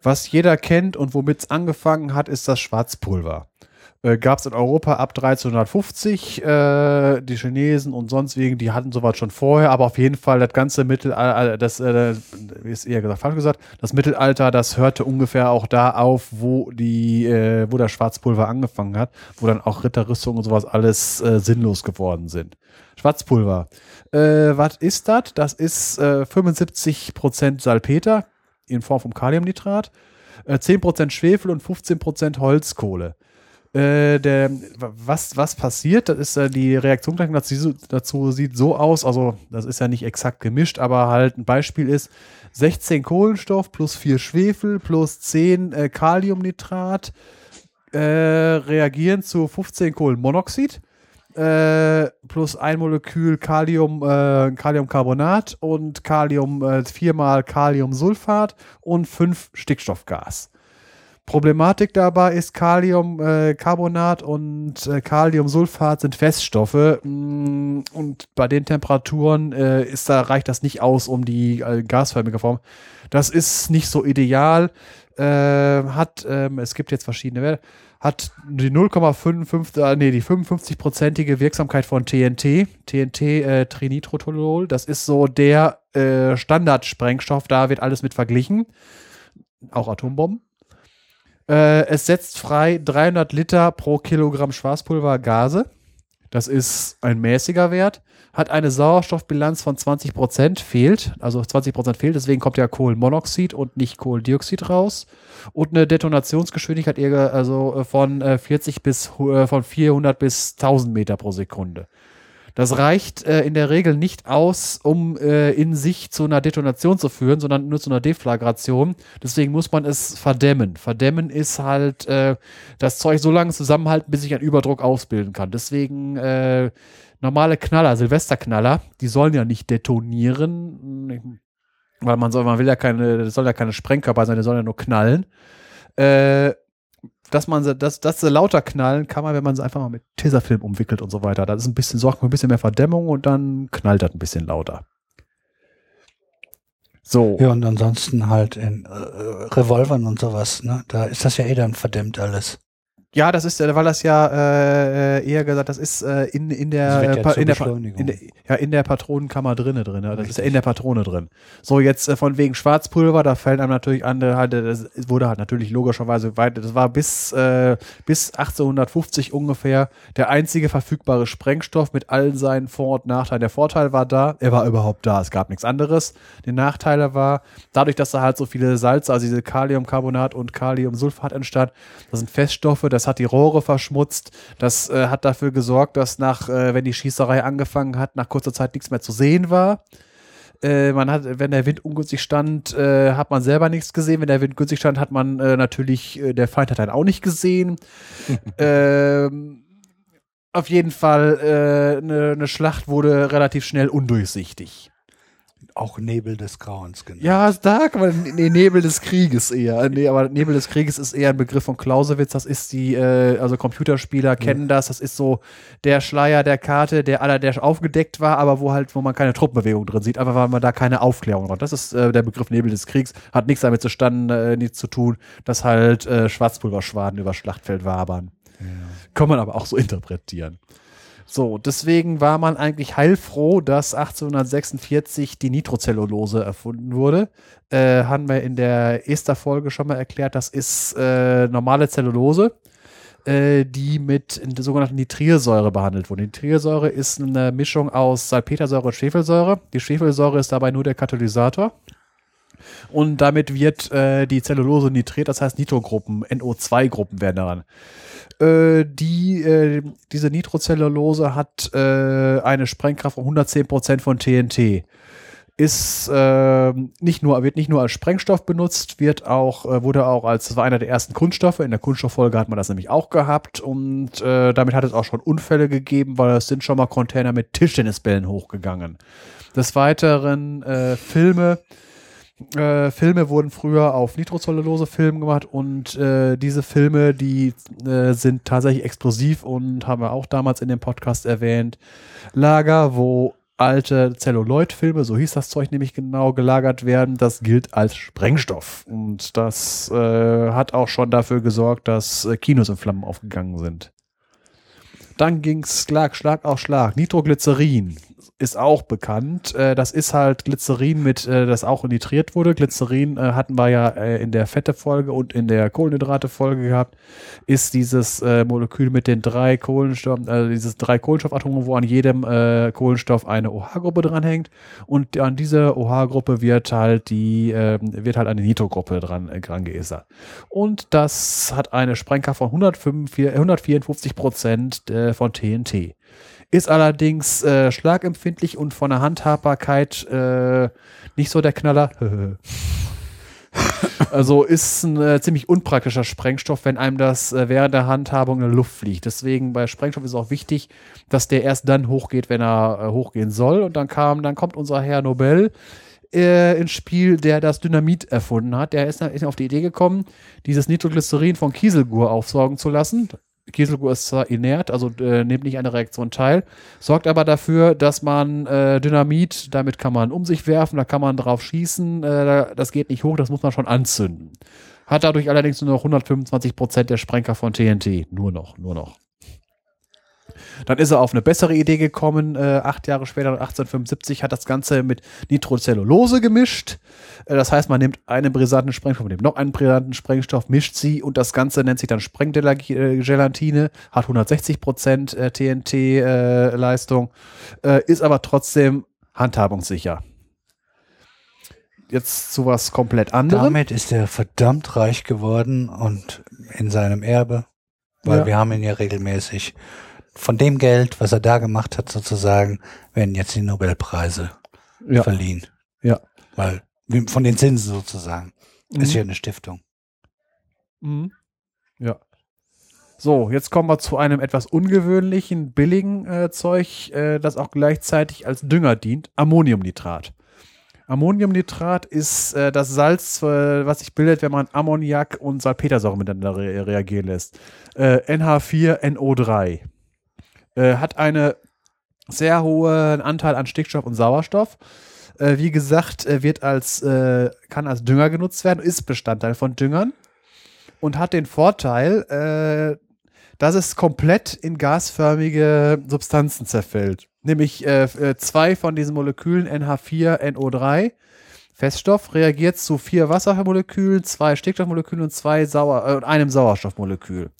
Was jeder kennt und womit es angefangen hat, ist das Schwarzpulver. Äh, Gab es in Europa ab 1350. Äh, die Chinesen und sonst wegen, die hatten sowas schon vorher, aber auf jeden Fall das ganze Mittelalter, das äh, wie ist eher gesagt, falsch gesagt, das Mittelalter, das hörte ungefähr auch da auf, wo die, äh, wo das Schwarzpulver angefangen hat, wo dann auch Ritterrüstungen und sowas alles äh, sinnlos geworden sind. Schwarzpulver. Äh, was ist das? Das ist äh, 75% Salpeter in Form von Kaliumnitrat, äh, 10% Schwefel und 15% Holzkohle. Äh, der, was, was passiert, das ist äh, die Reaktion dazu, dazu sieht so aus, also das ist ja nicht exakt gemischt, aber halt ein Beispiel ist 16 Kohlenstoff plus 4 Schwefel plus 10 äh, Kaliumnitrat äh, reagieren zu 15 Kohlenmonoxid äh, plus ein Molekül Kalium, Kaliumcarbonat und Kalium, viermal Kaliumsulfat und fünf Stickstoffgas. Problematik dabei ist Kaliumcarbonat und äh, Kaliumsulfat sind Feststoffe mh, und bei den Temperaturen äh, ist da reicht das nicht aus, um die äh, gasförmige Form. Das ist nicht so ideal. Äh, hat ähm, es gibt jetzt verschiedene Werte. Hat die 0,55, äh, nee, die 55-prozentige Wirksamkeit von TNT, TNT äh, Trinitrotolol. Das ist so der äh, Standardsprengstoff. Da wird alles mit verglichen, auch Atombomben. Äh, es setzt frei 300 Liter pro Kilogramm Schwarzpulver Gase. Das ist ein mäßiger Wert. Hat eine Sauerstoffbilanz von 20%, fehlt. Also 20% fehlt, deswegen kommt ja Kohlenmonoxid und nicht Kohlendioxid raus. Und eine Detonationsgeschwindigkeit also äh, von äh, 40 bis äh, von 400 bis 1000 Meter pro Sekunde. Das reicht äh, in der Regel nicht aus, um äh, in sich zu einer Detonation zu führen, sondern nur zu einer Deflagration. Deswegen muss man es verdämmen. Verdämmen ist halt äh, das Zeug so lange zusammenhalten, bis sich ein Überdruck ausbilden kann. Deswegen äh, normale Knaller, Silvesterknaller, die sollen ja nicht detonieren, weil man soll, man will ja keine, das soll ja keine Sprengkörper sein, die sollen ja nur knallen. Äh, dass man sie, dass, dass sie lauter knallen kann man, wenn man sie einfach mal mit Tesafilm umwickelt und so weiter. Das ist ein bisschen, sorgt für ein bisschen mehr Verdämmung und dann knallt das ein bisschen lauter. So. Ja, und ansonsten halt in äh, Revolvern und sowas, ne? Da ist das ja eh dann verdämmt alles. Ja, das ist, äh, weil das ja äh, eher gesagt, das ist äh, in, in der, ja äh, in, der in der ja in der Patronenkammer drinne drin. Das ist ja in der Patrone drin. So jetzt äh, von wegen Schwarzpulver, da fällt einem natürlich an, äh, halt, äh, das wurde halt natürlich logischerweise weit. Das war bis äh, bis 1850 ungefähr der einzige verfügbare Sprengstoff mit allen seinen Vor- und Nachteilen. Der Vorteil war da, er war überhaupt da. Es gab nichts anderes. Der Nachteil war, dadurch, dass da halt so viele Salze, also diese Kaliumcarbonat und Kaliumsulfat entstand, das sind Feststoffe, das hat die Rohre verschmutzt, das äh, hat dafür gesorgt, dass nach, äh, wenn die Schießerei angefangen hat, nach kurzer Zeit nichts mehr zu sehen war. Äh, man hat, wenn der Wind ungünstig stand, äh, hat man selber nichts gesehen. Wenn der Wind günstig stand, hat man äh, natürlich, äh, der Feind hat einen auch nicht gesehen. ähm, auf jeden Fall, eine ne Schlacht wurde relativ schnell undurchsichtig. Auch Nebel des Grauens, genau. Ja, da kann man, nee, Nebel des Krieges eher. Nee, aber Nebel des Krieges ist eher ein Begriff von Clausewitz. Das ist die, äh, also Computerspieler kennen das. Das ist so der Schleier der Karte, der aller, der aufgedeckt war, aber wo halt, wo man keine Truppenbewegung drin sieht, einfach weil man da keine Aufklärung hat. Das ist äh, der Begriff Nebel des Kriegs. Hat nichts damit zustande, äh, nichts zu tun, dass halt äh, Schwarzpulverschwaden über Schlachtfeld wabern. Kann man aber auch so interpretieren. So, deswegen war man eigentlich heilfroh, dass 1846 die Nitrocellulose erfunden wurde. Äh, haben wir in der Ester-Folge schon mal erklärt, das ist äh, normale Zellulose, äh, die mit der sogenannten Nitrilsäure behandelt wurde. Nitrilsäure ist eine Mischung aus Salpetersäure und Schwefelsäure. Die Schwefelsäure ist dabei nur der Katalysator. Und damit wird äh, die Zellulose nitriert, das heißt Nitrogruppen, NO2-Gruppen werden daran. Äh, die, äh, diese Nitrocellulose hat äh, eine Sprengkraft von 110% von TNT. Ist äh, nicht nur, wird nicht nur als Sprengstoff benutzt, wird auch, äh, wurde auch als, war einer der ersten Kunststoffe. In der Kunststofffolge hat man das nämlich auch gehabt und damit hat es auch schon Unfälle gegeben, weil es sind schon mal Container mit Tischtennisbällen hochgegangen. Des Weiteren Filme, äh, Filme wurden früher auf Nitrocellulose-Filmen gemacht und äh, diese Filme, die äh, sind tatsächlich explosiv und haben wir auch damals in dem Podcast erwähnt. Lager, wo alte Celluloid-Filme, so hieß das Zeug nämlich genau, gelagert werden, das gilt als Sprengstoff. Und das äh, hat auch schon dafür gesorgt, dass äh, Kinos in Flammen aufgegangen sind. Dann ging's Schlag, Schlag auf Schlag. Nitroglycerin ist auch bekannt. Äh, das ist halt Glycerin mit, äh, das auch nitriert wurde. Glycerin äh, hatten wir ja in der Fette-Folge und in der Kohlenhydrate-Folge gehabt. Ist dieses Molekül mit den drei Kohlenstoff, also dieses drei Kohlenstoffatome, wo an jedem Kohlenstoff eine OH-Gruppe dranhängt. Und an diese OH-Gruppe wird halt die, äh, wird halt eine Nitrogruppe dran, dran geästert. Und das hat eine Sprengkraft von 155, 154 Prozent von TNT. Ist allerdings äh, schlagempfindlich und von der Handhabbarkeit äh, nicht so der Knaller. also ist ein äh, ziemlich unpraktischer Sprengstoff, wenn einem das äh, während der Handhabung in die Luft fliegt. Deswegen bei Sprengstoff ist auch wichtig, dass der erst dann hochgeht, wenn er äh, hochgehen soll. Und dann kam, dann kommt unser Herr Nobel äh, ins Spiel, der das Dynamit erfunden hat. Der ist, ist auf die Idee gekommen, dieses Nitroglycerin von Kieselgur aufsaugen zu lassen. Kieselgur ist zwar inert, also äh, nimmt nicht an der Reaktion teil, sorgt aber dafür, dass man äh, Dynamit, damit kann man um sich werfen, da kann man drauf schießen, äh, das geht nicht hoch, das muss man schon anzünden. Hat dadurch allerdings nur noch 125 Prozent der Sprengkraft von TNT. Nur noch, nur noch. Dann ist er auf eine bessere Idee gekommen. Äh, acht Jahre später, 1875, hat das Ganze mit Nitrocellulose gemischt. Äh, das heißt, man nimmt einen brisanten Sprengstoff, man nimmt noch einen brisanten Sprengstoff, mischt sie und das Ganze nennt sich dann Sprenggelatine, hat 160 Prozent äh, TNT-Leistung, äh, ist aber trotzdem handhabungssicher. Jetzt zu was komplett anderem. Damit ist er verdammt reich geworden und in seinem Erbe, weil Ja. wir haben ihn ja regelmäßig von dem Geld, was er da gemacht hat, sozusagen, werden jetzt die Nobelpreise Ja. verliehen. Ja. Weil von den Zinsen sozusagen. Ist Mhm. ja eine Stiftung. Mhm. Ja. So, jetzt kommen wir zu einem etwas ungewöhnlichen, billigen äh, Zeug, äh, das auch gleichzeitig als Dünger dient: Ammoniumnitrat. Ammoniumnitrat ist äh, das Salz, äh, was sich bildet, wenn man Ammoniak und Salpetersäure miteinander re reagieren lässt. Äh, NH4NO3. Äh, hat einen sehr hohen Anteil an Stickstoff und Sauerstoff. Äh, wie gesagt, äh, wird als, äh, kann als Dünger genutzt werden, ist Bestandteil von Düngern und hat den Vorteil, äh, dass es komplett in gasförmige Substanzen zerfällt. Nämlich zwei von diesen Molekülen NH4NO3 Feststoff reagiert zu vier Wassermolekülen, zwei Stickstoffmolekülen und zwei Sauer äh, und einem Sauerstoffmolekül.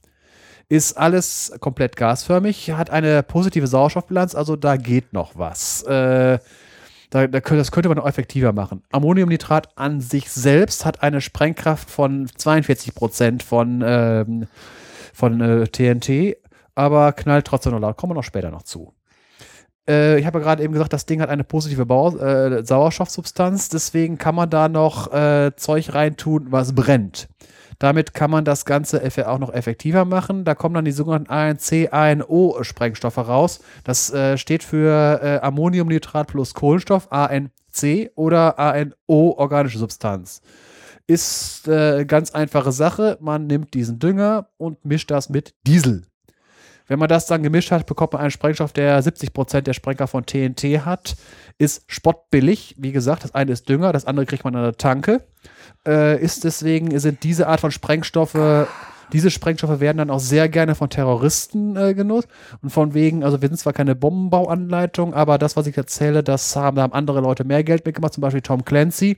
Ist alles komplett gasförmig, hat eine positive Sauerstoffbilanz, also da geht noch was. Äh, da, da, das könnte man auch effektiver machen. Ammoniumnitrat an sich selbst hat eine Sprengkraft von 42 Prozent von, ähm, von äh, TNT, aber knallt trotzdem noch laut. Kommen wir noch später noch zu. Äh, ich habe ja gerade eben gesagt, das Ding hat eine positive Bau äh, Sauerstoffsubstanz, deswegen kann man da noch äh, Zeug reintun, was brennt. Damit kann man das Ganze auch noch effektiver machen. Da kommen dann die sogenannten ANC, ANO-Sprengstoffe raus. Das äh, steht für äh, Ammoniumnitrat plus Kohlenstoff, ANC oder ANO, organische Substanz. Ist äh, ganz einfache Sache. Man nimmt diesen Dünger und mischt das mit Diesel. Wenn man das dann gemischt hat, bekommt man einen Sprengstoff, der 70% der Sprengkraft von TNT hat. Ist spottbillig. Wie gesagt, das eine ist Dünger, das andere kriegt man an der Tanke. Äh, ist deswegen, sind diese Art von Sprengstoffe, diese Sprengstoffe werden dann auch sehr gerne von Terroristen äh, genutzt. Und von wegen, also wir sind zwar keine Bombenbauanleitung, aber das, was ich erzähle, das haben, da haben andere Leute mehr Geld mitgemacht, zum Beispiel Tom Clancy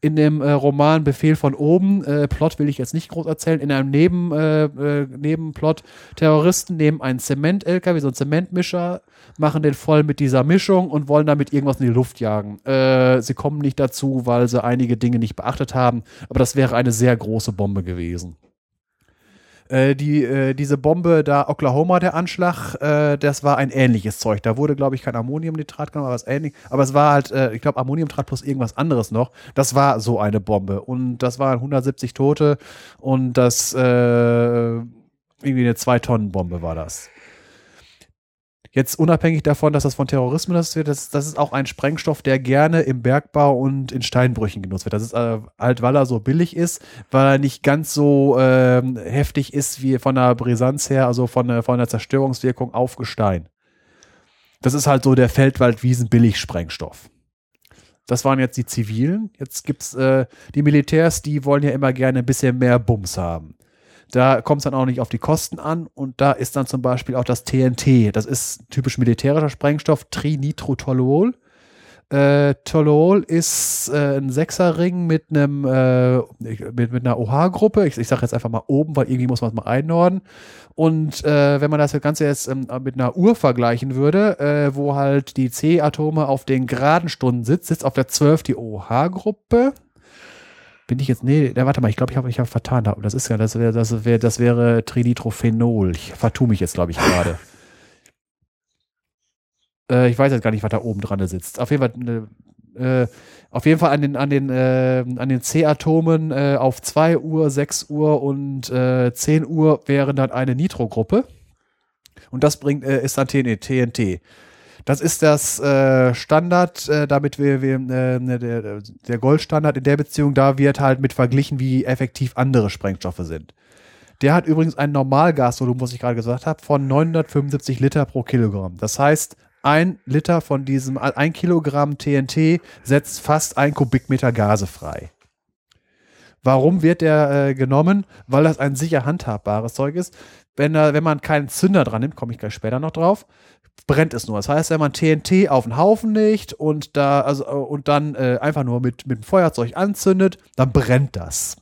in dem äh, Roman Befehl von oben. Äh, Plot will ich jetzt nicht groß erzählen. In einem Neben, äh, äh, Nebenplot, Terroristen nehmen einen Zement-LKW, so einen Zementmischer, machen den voll mit dieser Mischung und wollen damit irgendwas in die Luft jagen. Äh, sie kommen nicht dazu, weil sie einige Dinge nicht beachtet haben, aber das wäre eine sehr große Bombe gewesen. Äh, die, äh, diese Bombe da, Oklahoma, der Anschlag, äh, das war ein ähnliches Zeug. Da wurde, glaube ich, kein Ammoniumnitrat genommen, aber was ähnlich. Aber es war halt, äh, ich glaube, Ammoniumnitrat plus irgendwas anderes noch. Das war so eine Bombe. Und das waren 170 Tote und das, äh, irgendwie eine Zwei-Tonnen-Bombe war das. Jetzt unabhängig davon, dass das von Terrorismus wird, das, das ist auch ein Sprengstoff, der gerne im Bergbau und in Steinbrüchen genutzt wird. Das ist äh, halt, weil er so billig ist, weil er nicht ganz so ähm, heftig ist wie von der Brisanz her, also von, der- von der Zerstörungswirkung auf Gestein. Das ist halt so der Feldwald-Wiesen-Billig-Sprengstoff. Das waren jetzt die Zivilen. Jetzt gibt's äh, die Militärs, die wollen ja immer gerne ein bisschen mehr Bums haben. Da kommt es dann auch nicht auf die Kosten an und da ist dann zum Beispiel auch das TNT. Das ist typisch militärischer Sprengstoff, Trinitrotoluol. Äh, Toluol ist äh, ein Sechserring mit einem äh, mit, mit einer OH-Gruppe. Ich, ich sage jetzt einfach mal oben, weil irgendwie muss man es mal einordnen. Und äh, wenn man das Ganze jetzt ähm, mit einer Uhr vergleichen würde, äh, wo halt die C-Atome auf den geraden Stunden sitzt, sitzt auf der 12 die OH-Gruppe. Bin ich jetzt, nee, warte mal, ich glaube, ich habe ich hab vertan. Das ist ja, das wäre, das wäre, das wäre Trinitrophenol. Ich vertue mich jetzt, glaube ich, gerade. äh, ich weiß jetzt gar nicht, was da oben dran sitzt. Auf jeden Fall, äh, äh, auf jeden Fall an den, an den, äh, an den C-Atomen äh, auf 2 Uhr, 6 Uhr und äh, 10 Uhr wären dann eine Nitrogruppe. Und das bringt, äh, ist dann TNT. TNT. Das ist das äh, Standard, äh, damit wir, wir äh, ne, der, der Goldstandard in der Beziehung, da wird halt mit verglichen, wie effektiv andere Sprengstoffe sind. Der hat übrigens ein Normalgasvolumen, was ich gerade gesagt habe, von 975 Liter pro Kilogramm. Das heißt, ein Liter von diesem, ein Kilogramm TNT setzt fast ein Kubikmeter Gase frei. Warum wird der äh, genommen? Weil das ein sicher handhabbares Zeug ist. Wenn, äh, wenn man keinen Zünder dran nimmt, komme ich gleich später noch drauf, brennt es nur. Das heißt, wenn man TNT auf den Haufen legt und da also und dann äh, einfach nur mit mit dem Feuerzeug anzündet, dann brennt das.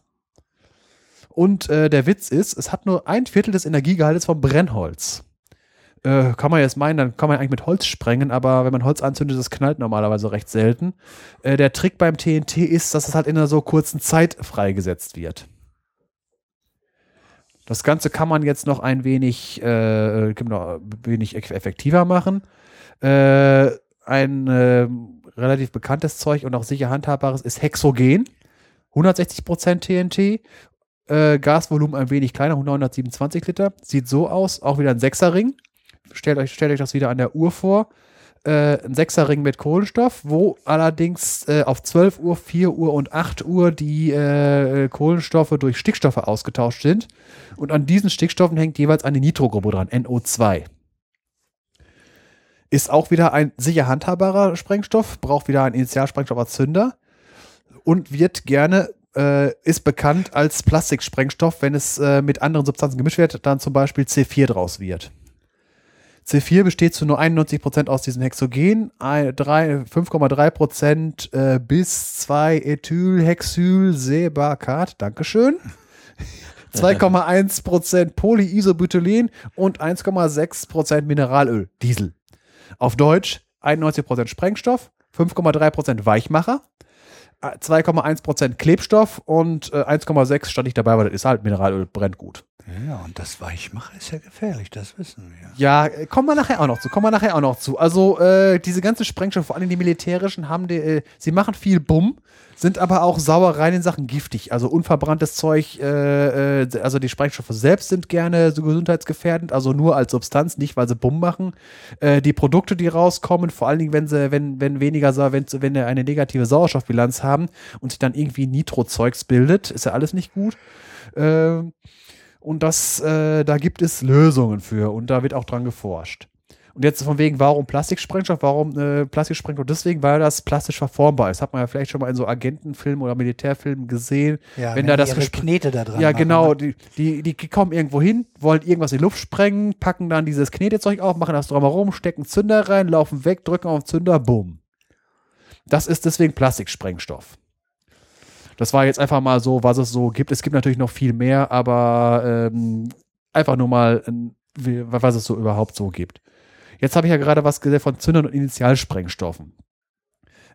Und äh, der Witz ist, es hat nur ein Viertel des Energiegehaltes vom Brennholz. Äh, kann man jetzt meinen, dann kann man eigentlich mit Holz sprengen, aber wenn man Holz anzündet, das knallt normalerweise recht selten. Äh, der Trick beim TNT ist, dass es halt in einer so kurzen Zeit freigesetzt wird. Das Ganze kann man jetzt noch ein wenig, äh, wenig effektiver machen. Äh, ein äh, relativ bekanntes Zeug und auch sicher handhabbares ist Hexogen. 160% TNT. Äh, Gasvolumen ein wenig kleiner, 927 Liter. Sieht so aus, auch wieder ein Sechserring. Stellt euch, stellt euch das wieder an der Uhr vor. Äh, ein Sechserring mit Kohlenstoff, wo allerdings äh, auf 12 Uhr, 4 Uhr und 8 Uhr die äh, Kohlenstoffe durch Stickstoffe ausgetauscht sind. Und an diesen Stickstoffen hängt jeweils eine Nitrogruppe dran, NO2. Ist auch wieder ein sicher handhabbarer Sprengstoff, braucht wieder einen Initialsprengstoff als Zünder und wird gerne, äh, ist bekannt als Plastiksprengstoff, wenn es äh, mit anderen Substanzen gemischt wird, dann zum Beispiel C4 draus wird. C4 besteht zu nur 91% aus diesem Hexogen, 5,3% äh, bis 2 Ethylhexylsebakat, Dankeschön. 2,1% Polyisobutylen und 1,6% Mineralöl, Diesel. Auf Deutsch 91% Sprengstoff, 5,3% Weichmacher, 2,1% Klebstoff und äh, 1,6 stand ich dabei, weil das ist halt Mineralöl, brennt gut. Ja, und das Weichmacher ist ja gefährlich, das wissen wir. Ja, äh, kommen wir nachher auch noch zu. Kommen wir nachher auch noch zu. Also äh, diese ganzen Sprengstoffe, vor allem die militärischen, haben die, äh, sie machen viel Bumm, sind aber auch Sauereien in Sachen giftig. Also unverbranntes Zeug, äh, äh, also die Sprengstoffe selbst sind gerne so gesundheitsgefährdend, also nur als Substanz, nicht weil sie Bumm machen. Äh, die Produkte, die rauskommen, vor allen Dingen, wenn sie, wenn, wenn weniger, wenn, wenn sie eine negative Sauerstoffbilanz haben und sich dann irgendwie Nitrozeugs bildet, ist ja alles nicht gut. Ähm, und das, äh, da gibt es Lösungen für und da wird auch dran geforscht. Und jetzt von wegen, warum Plastiksprengstoff? Warum äh, Plastiksprengstoff? Deswegen, weil das plastisch verformbar ist. Hat man ja vielleicht schon mal in so Agentenfilmen oder Militärfilmen gesehen. Ja, wenn da das Knete da dran Ja, genau. ne? Die, die, die kommen irgendwo hin, wollen irgendwas in die Luft sprengen, packen dann dieses Knetezeug auf, machen das drumherum, stecken Zünder rein, laufen weg, drücken auf den Zünder, bumm. Das ist deswegen Plastiksprengstoff. Das war jetzt einfach mal so, was es so gibt. Es gibt natürlich noch viel mehr, aber ähm, einfach nur mal, was es so überhaupt so gibt. Jetzt habe ich ja gerade was gesehen von Zündern und Initialsprengstoffen.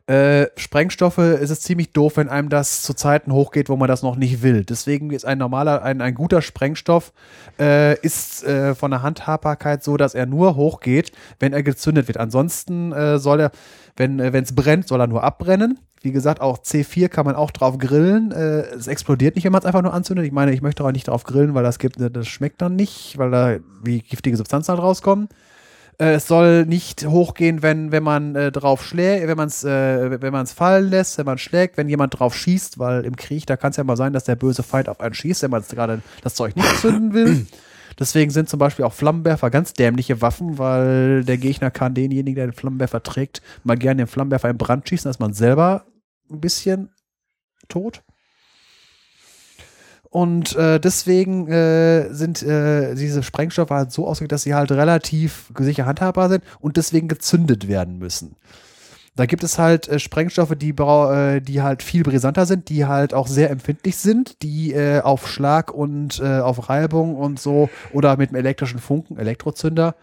Äh, Sprengstoffe ist es ziemlich doof, wenn einem das zu Zeiten hochgeht, wo man das noch nicht will. Deswegen ist ein normaler, ein, ein guter Sprengstoff äh, ist äh, von der Handhabbarkeit so, dass er nur hochgeht, wenn er gezündet wird. Ansonsten äh, soll er, wenn äh, es brennt, soll er nur abbrennen. Wie gesagt, auch C4 kann man auch drauf grillen. Äh, es explodiert nicht, wenn man es einfach nur anzündet. Ich meine, ich möchte auch nicht drauf grillen, weil das gibt, das schmeckt dann nicht, weil da wie giftige Substanzen halt rauskommen. Äh, es soll nicht hochgehen, wenn, wenn man äh, drauf schlägt, wenn man es äh, wenn man's fallen lässt, wenn man schlägt, wenn jemand drauf schießt, weil im Krieg, da kann es ja mal sein, dass der böse Feind auf einen schießt, wenn man gerade das Zeug nicht zünden will. Deswegen sind zum Beispiel auch Flammenwerfer ganz dämliche Waffen, weil der Gegner kann denjenigen, der den Flammenwerfer trägt, mal gerne den Flammenwerfer in Brand schießen, dass man selber ein bisschen tot. Und äh, deswegen äh, sind äh, diese Sprengstoffe halt so ausgelegt, dass sie halt relativ sicher handhabbar sind und deswegen gezündet werden müssen. Da gibt es halt äh, Sprengstoffe, die, äh, die halt viel brisanter sind, die halt auch sehr empfindlich sind, die äh, auf Schlag und äh, auf Reibung und so oder mit einem elektrischen Funken, Elektrozünder,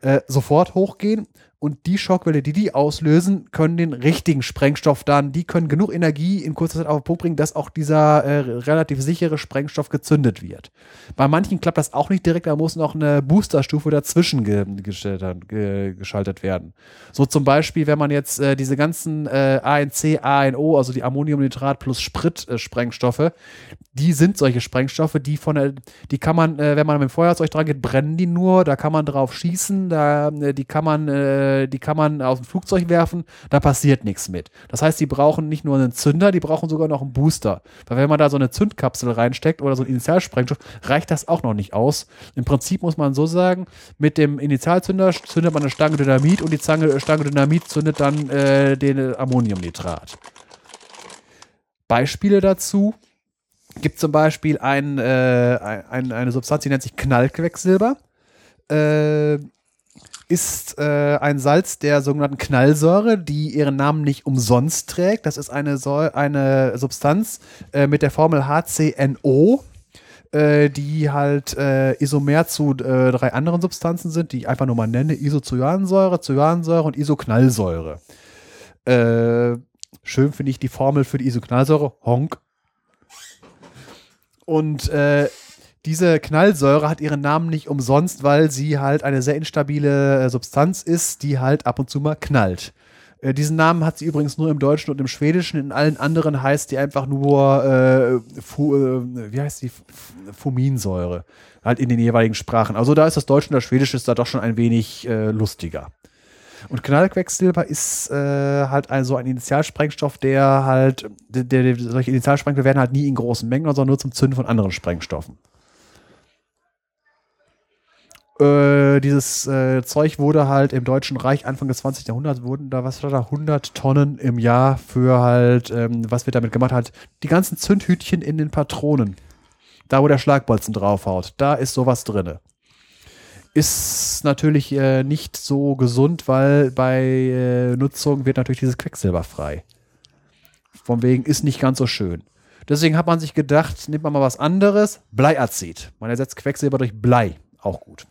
äh, sofort hochgehen. Und die Schockwelle, die die auslösen, können den richtigen Sprengstoff dann, die können genug Energie in kurzer Zeit auf den Punkt bringen, dass auch dieser äh, relativ sichere Sprengstoff gezündet wird. Bei manchen klappt das auch nicht direkt, da muss noch eine Boosterstufe dazwischen ge ge geschaltet werden. So zum Beispiel, wenn man jetzt äh, diese ganzen äh, ANC, ANO, also die Ammoniumnitrat plus Sprit-Sprengstoffe, die sind solche Sprengstoffe, die von der, die kann man, äh, wenn man mit dem Feuerzeug dran geht, brennen die nur, da kann man drauf schießen, da, äh, die kann man äh, die kann man aus dem Flugzeug werfen, da passiert nichts mit. Das heißt, die brauchen nicht nur einen Zünder, die brauchen sogar noch einen Booster. Weil wenn man da so eine Zündkapsel reinsteckt oder so ein Initialsprengstoff, reicht das auch noch nicht aus. Im Prinzip muss man so sagen, mit dem Initialzünder zündet man eine Stange Dynamit und die Zange, Stange Dynamit zündet dann äh, den Ammoniumnitrat. Beispiele dazu gibt zum Beispiel ein, äh, ein, eine Substanz, die nennt sich Knallquecksilber. Äh, ist äh, ein Salz der sogenannten Knallsäure, die ihren Namen nicht umsonst trägt. Das ist eine, Säure, eine Substanz äh, mit der Formel HCNO, äh, die halt äh, Isomer zu äh, drei anderen Substanzen sind, die ich einfach nur mal nenne: Isocyansäure, Cyansäure und Isoknallsäure. Äh, schön finde ich die Formel für die Isoknallsäure: Honk. Und äh, diese Knallsäure hat ihren Namen nicht umsonst, weil sie halt eine sehr instabile äh, Substanz ist, die halt ab und zu mal knallt. Äh, diesen Namen hat sie übrigens nur im Deutschen und im Schwedischen. In allen anderen heißt die einfach nur, äh, Fu, äh, wie heißt die? Fuminsäure. Halt in den jeweiligen Sprachen. Also da ist das Deutsche und das Schwedische ist da doch schon ein wenig äh, lustiger. Und Knallquecksilber ist äh, halt ein, so ein Initialsprengstoff, der halt, der, der, solche Initialsprengstoffe werden halt nie in großen Mengen, sondern nur zum Zünden von anderen Sprengstoffen. Äh, dieses äh, Zeug wurde halt im Deutschen Reich Anfang des 20. Jahrhunderts wurden da, was war da, 100 Tonnen im Jahr für halt, ähm, was wird damit gemacht hat, die ganzen Zündhütchen in den Patronen. Da, wo der Schlagbolzen draufhaut, da ist sowas drinne. Ist natürlich äh, nicht so gesund, weil bei äh, Nutzung wird natürlich dieses Quecksilber frei. Von wegen ist nicht ganz so schön. Deswegen hat man sich gedacht, nimmt man mal was anderes. Bleiazid. Man ersetzt Quecksilber durch Blei. Auch gut.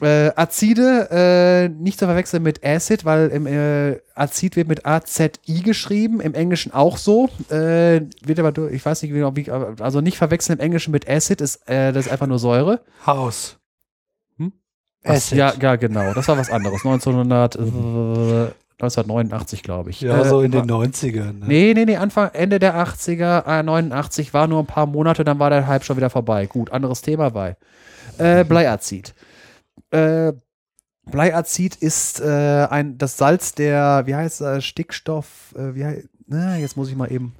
Äh, Azide äh, nicht zu verwechseln mit Acid, weil im äh, Azid wird mit A-Z-I geschrieben, im Englischen auch so. Äh, wird aber, durch, ich weiß nicht genau, wie, also nicht verwechseln im Englischen mit Acid, ist, äh, das ist einfach nur Säure. Haus. Hm? Was, ja, ja, genau, das war was anderes. 1900, äh, 1989, glaube ich. Ja, so in den war- 90ern. Ne? Nee, nee, nee, Anfang, Ende der 80er, äh, 89 war nur ein paar Monate, dann war der Hype schon wieder vorbei. Gut, anderes Thema bei. Äh, Bleiazid. Äh, Bleiazid ist äh, ein, das Salz der, wie heißt äh, Stickstoff, äh, wie heißt, na, jetzt muss ich mal eben.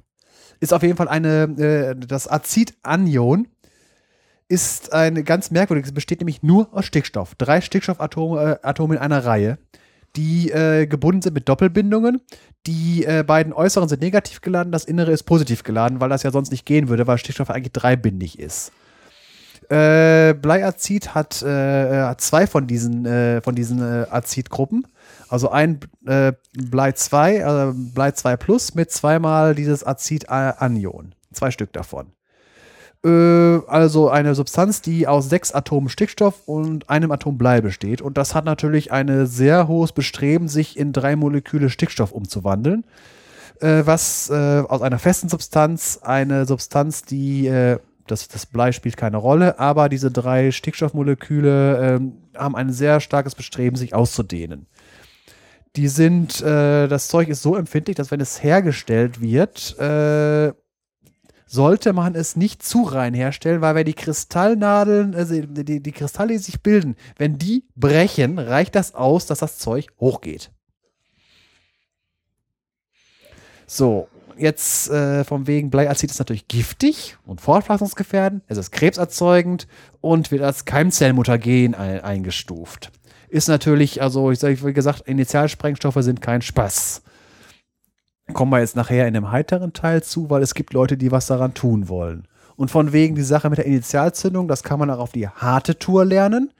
Ist auf jeden Fall eine, äh, das Azidanion ist ein ganz merkwürdiges, besteht nämlich nur aus Stickstoff. Drei Stickstoffatome äh, Atome in einer Reihe, die äh, gebunden sind mit Doppelbindungen. Die beiden äußeren sind negativ geladen, das innere ist positiv geladen, weil das ja sonst nicht gehen würde, weil Stickstoff eigentlich dreibindig ist. Äh, Bleiazid hat, äh, hat zwei von diesen, äh, von diesen äh, Azidgruppen. Also ein äh, Blei 2, äh, Blei 2 Plus mit zweimal dieses Azid-Anion. Zwei Stück davon. Äh, also eine Substanz, die aus sechs Atomen Stickstoff und einem Atom Blei besteht. Und das hat natürlich ein sehr hohes Bestreben, sich in drei Moleküle Stickstoff umzuwandeln. Äh, was äh, aus einer festen Substanz eine Substanz, die äh, das, das Blei spielt keine Rolle, aber diese drei Stickstoffmoleküle ähm, haben ein sehr starkes Bestreben, sich auszudehnen. Die sind, äh, das Zeug ist so empfindlich, dass wenn es hergestellt wird, äh, sollte man es nicht zu rein herstellen, weil wenn die Kristallnadeln, also die, die Kristalle, die sich bilden, wenn die brechen, reicht das aus, dass das Zeug hochgeht. So, jetzt äh, vom wegen Bleiazid ist natürlich giftig und fortpflanzungsgefährdend, es ist krebserzeugend und wird als Keimzellmutagen ein, eingestuft. Ist natürlich, also ich sage, wie gesagt, Initialsprengstoffe sind kein Spaß. Kommen wir jetzt nachher in dem heiteren Teil zu, weil es gibt Leute, die was daran tun wollen. Und von wegen die Sache mit der Initialzündung, das kann man auch auf die harte Tour lernen.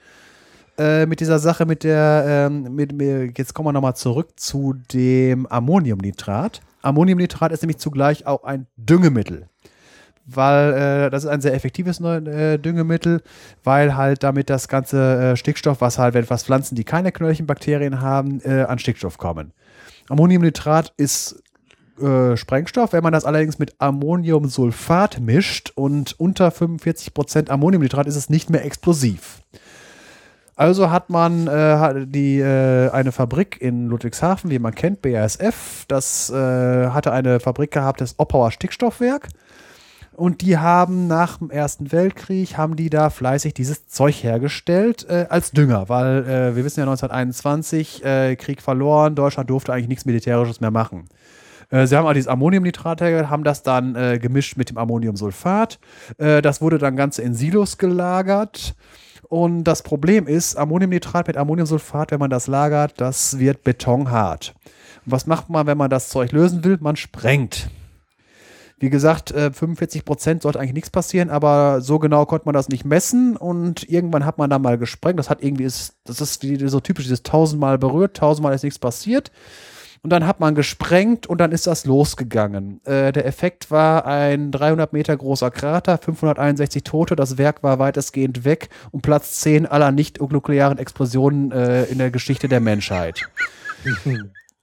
Äh, mit dieser Sache mit der, ähm, mit, mit, jetzt kommen wir nochmal zurück zu dem Ammoniumnitrat. Ammoniumnitrat ist nämlich zugleich auch ein Düngemittel. Weil äh, das ist ein sehr effektives äh, Düngemittel, weil halt damit das ganze äh, Stickstoff, was halt, wenn was Pflanzen, die keine Knöllchenbakterien haben, äh, an Stickstoff kommen. Ammoniumnitrat ist äh, Sprengstoff. Wenn man das allerdings mit Ammoniumsulfat mischt und unter 45% Ammoniumnitrat ist es nicht mehr explosiv. Also hat man äh, die, äh, eine Fabrik in Ludwigshafen, wie man kennt, BASF. Das äh, hatte eine Fabrik gehabt, das Oppauer Stickstoffwerk. Und die haben nach dem Ersten Weltkrieg, haben die da fleißig dieses Zeug hergestellt äh, als Dünger, weil äh, wir wissen ja 1921, äh, Krieg verloren, Deutschland durfte eigentlich nichts Militärisches mehr machen. Sie haben auch dieses Ammoniumnitrat hergestellt, haben das dann äh, gemischt mit dem Ammoniumsulfat. Äh, das wurde dann ganz in Silos gelagert. Und das Problem ist, Ammoniumnitrat mit Ammoniumsulfat, wenn man das lagert, das wird betonhart. Was macht man, wenn man das Zeug lösen will? Man sprengt. Wie gesagt, äh, 45 Prozent sollte eigentlich nichts passieren, aber so genau konnte man das nicht messen und irgendwann hat man da mal gesprengt. Das hat irgendwie, das ist so typisch, dieses tausendmal berührt, tausendmal ist nichts passiert. Und dann hat man gesprengt und dann ist das losgegangen. Äh, der Effekt war ein 300 Meter großer Krater, 561 Tote. Das Werk war weitestgehend weg und Platz 10 aller nicht-nuklearen Explosionen äh, in der Geschichte der Menschheit.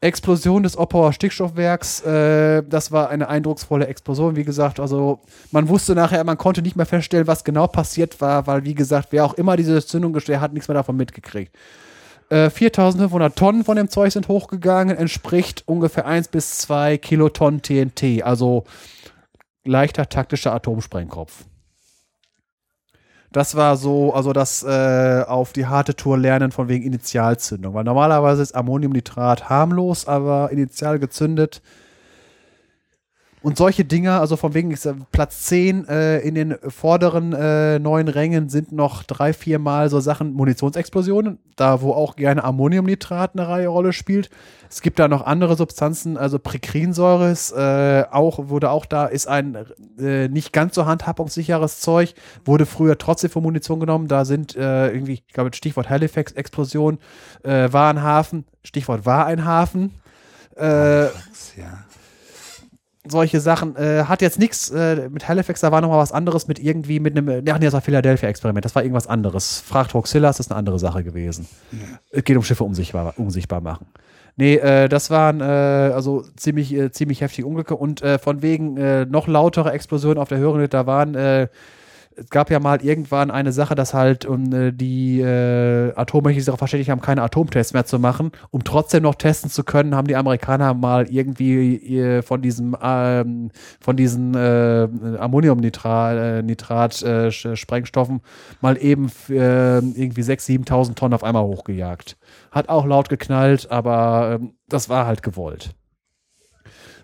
Explosion des Oppauer Stickstoffwerks, äh, das war eine eindrucksvolle Explosion. Wie gesagt, also man wusste nachher, man konnte nicht mehr feststellen, was genau passiert war, weil, wie gesagt, wer auch immer diese Zündung gestellt hat, nichts mehr davon mitgekriegt. Äh, 4500 Tonnen von dem Zeug sind hochgegangen, entspricht ungefähr 1 bis 2 Kilotonnen TNT, also leichter taktischer Atomsprengkopf. Das war so, also das äh, auf die harte Tour lernen von wegen Initialzündung. Weil normalerweise ist Ammoniumnitrat harmlos, aber initial gezündet. Und solche Dinger, also von wegen ist, äh, Platz 10 äh, in den vorderen äh, neun Rängen sind noch drei, vier Mal so Sachen Munitionsexplosionen, da wo auch gerne Ammoniumnitrat eine Reihe Rolle spielt. Es gibt da noch andere Substanzen, also Prikrinsäure äh, auch, wurde auch da, ist ein äh, nicht ganz so handhabungssicheres Zeug, wurde früher trotzdem für Munition genommen. Da sind äh, irgendwie, ich glaube, Stichwort Halifax-Explosion, äh, war ein Hafen, Stichwort war ein Hafen. Äh, ja. Solche Sachen. Äh, hat jetzt nichts äh, mit Halifax, da war noch mal was anderes mit irgendwie mit einem, ja, nee, das war Philadelphia-Experiment, das war irgendwas anderes. Fragt Hoxilla, das ist eine andere Sache gewesen. Es geht um Schiffe unsichtbar, unsichtbar machen. Nee, äh, das waren äh, also ziemlich, äh, ziemlich heftige Unglücke und äh, von wegen äh, noch lautere Explosionen auf der Höhenhütte, da waren äh, es gab ja mal irgendwann eine Sache, dass halt um, äh, die äh, Atommechaniker sich darauf verständigt haben, keine Atomtests mehr zu machen. Um trotzdem noch testen zu können, haben die Amerikaner mal irgendwie äh, von diesem ähm, von diesen äh, Ammoniumnitrat äh, äh, mal eben äh, irgendwie 6.000, 7.000 Tonnen auf einmal hochgejagt. Hat auch laut geknallt, aber ähm, das war halt gewollt.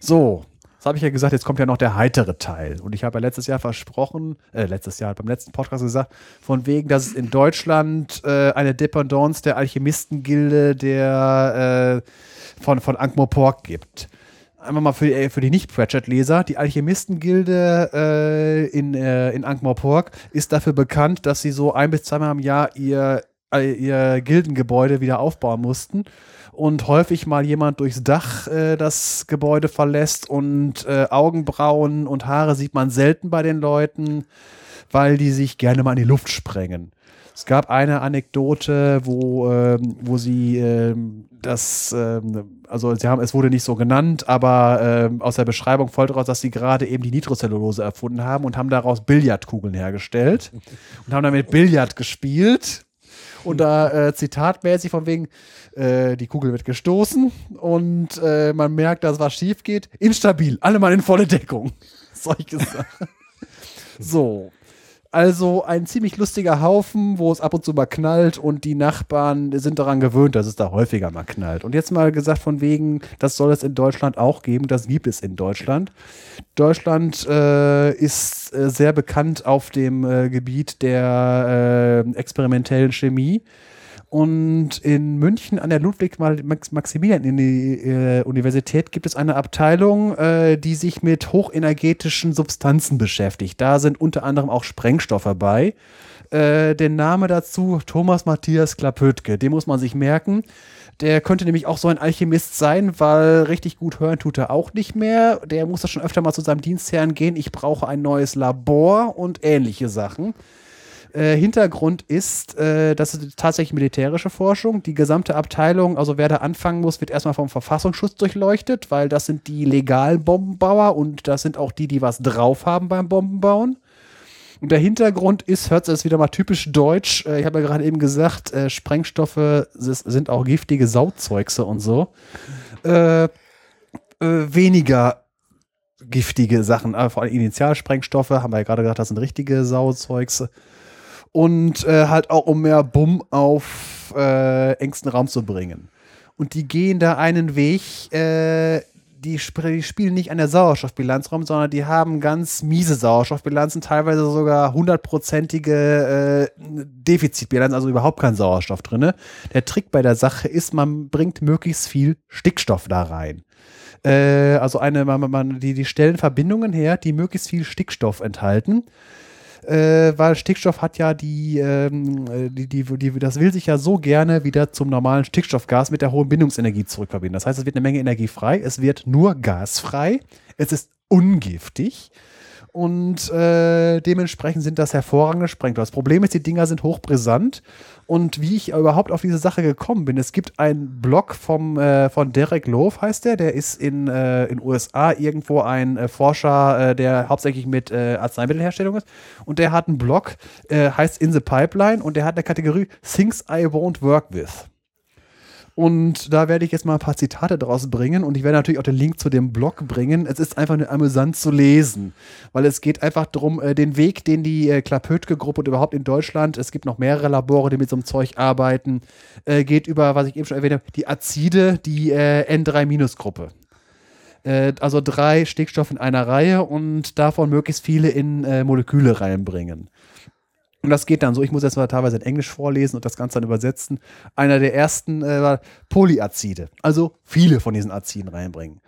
So, das habe ich ja gesagt, jetzt kommt ja noch der heitere Teil. Und ich habe ja letztes Jahr versprochen, äh, letztes Jahr beim letzten Podcast gesagt, von wegen, dass es in Deutschland äh, eine Dependance der Alchemistengilde der äh, von, von Ankh-Morpork gibt. Einmal mal für, äh, für die Nicht-Pratchett-Leser. Die Alchemistengilde äh, in, äh, in Ankh-Morpork ist dafür bekannt, dass sie so ein bis zweimal im Jahr ihr, äh, ihr Gildengebäude wieder aufbauen mussten und häufig mal jemand durchs Dach äh, das Gebäude verlässt und äh, Augenbrauen und Haare sieht man selten bei den Leuten, weil die sich gerne mal in die Luft sprengen. Es gab eine Anekdote, wo, ähm, wo sie ähm, das, ähm, also sie haben, es wurde nicht so genannt, aber ähm, aus der Beschreibung folgt daraus, dass sie gerade eben die Nitrocellulose erfunden haben und haben daraus Billardkugeln hergestellt und haben damit Billard gespielt. Und da äh, zitatmäßig von wegen, äh, die Kugel wird gestoßen und äh, man merkt, dass was schief geht. Instabil, alle mal in volle Deckung. Solche Sachen. So. Also ein ziemlich lustiger Haufen, wo es ab und zu mal knallt und die Nachbarn sind daran gewöhnt, dass es da häufiger mal knallt. Und jetzt mal gesagt von wegen, das soll es in Deutschland auch geben, das gibt es in Deutschland. Deutschland äh, ist äh, sehr bekannt auf dem äh, Gebiet der äh, experimentellen Chemie. Und in München an der Ludwig-Maximilian-Universität gibt es eine Abteilung, äh, die sich mit hochenergetischen Substanzen beschäftigt. Da sind unter anderem auch Sprengstoffe bei. Äh, der Name dazu Thomas Matthias Klapötke, den muss man sich merken. Der könnte nämlich auch so ein Alchemist sein, weil richtig gut hören tut er auch nicht mehr. Der muss da schon öfter mal zu seinem Dienstherrn gehen. Ich brauche ein neues Labor und ähnliche Sachen. Äh, Hintergrund ist, äh, das ist tatsächlich militärische Forschung. Die gesamte Abteilung, also wer da anfangen muss, wird erstmal vom Verfassungsschutz durchleuchtet, weil das sind die legalen Bombenbauer und das sind auch die, die was drauf haben beim Bombenbauen. Und der Hintergrund ist, hört das wieder mal typisch deutsch. Äh, ich habe ja gerade eben gesagt, äh, Sprengstoffe sind auch giftige Sauzeugse und so. Äh, äh, weniger giftige Sachen, äh, vor allem Initialsprengstoffe, haben wir ja gerade gesagt, das sind richtige Sauzeugs. Und äh, halt auch um mehr Bumm auf äh, engsten Raum zu bringen. Und die gehen da einen Weg, äh, die, sp die spielen nicht an der Sauerstoffbilanz rum, sondern die haben ganz miese Sauerstoffbilanzen, teilweise sogar hundertprozentige äh, Defizitbilanz, also überhaupt kein Sauerstoff drin. Der Trick bei der Sache ist, man bringt möglichst viel Stickstoff da rein. Äh, also eine, man, man, die, die stellen Verbindungen her, die möglichst viel Stickstoff enthalten äh, weil Stickstoff hat ja die, ähm, äh, die, die, die, das will sich ja so gerne wieder zum normalen Stickstoffgas mit der hohen Bindungsenergie zurückverbinden. Das heißt, es wird eine Menge Energie frei, es wird nur gasfrei, es ist ungiftig und äh, dementsprechend sind das hervorragende Sprengstoff. Das Problem ist, die Dinger sind hochbrisant und wie ich überhaupt auf diese Sache gekommen bin, es gibt einen Blog vom, äh, von Derek Love, heißt der, der ist in äh, in USA irgendwo ein äh, Forscher, äh, der hauptsächlich mit äh, Arzneimittelherstellung ist und der hat einen Blog, äh, heißt In the Pipeline und der hat eine Kategorie Things I Won't Work With. Und da werde ich jetzt mal ein paar Zitate draus bringen und ich werde natürlich auch den Link zu dem Blog bringen. Es ist einfach nur amüsant zu lesen, weil es geht einfach darum, äh, den Weg, den die äh, Klapötke-Gruppe und überhaupt in Deutschland, es gibt noch mehrere Labore, die mit so einem Zeug arbeiten, äh, geht über, was ich eben schon erwähnt habe, die Azide, die äh, N3-Gruppe. Äh, also drei Stickstoffe in einer Reihe und davon möglichst viele in äh, Moleküle reinbringen. Und das geht dann so, ich muss jetzt mal teilweise in Englisch vorlesen und das Ganze dann übersetzen. Einer der ersten äh, war Polyazide, also viele von diesen Aziden reinbringen.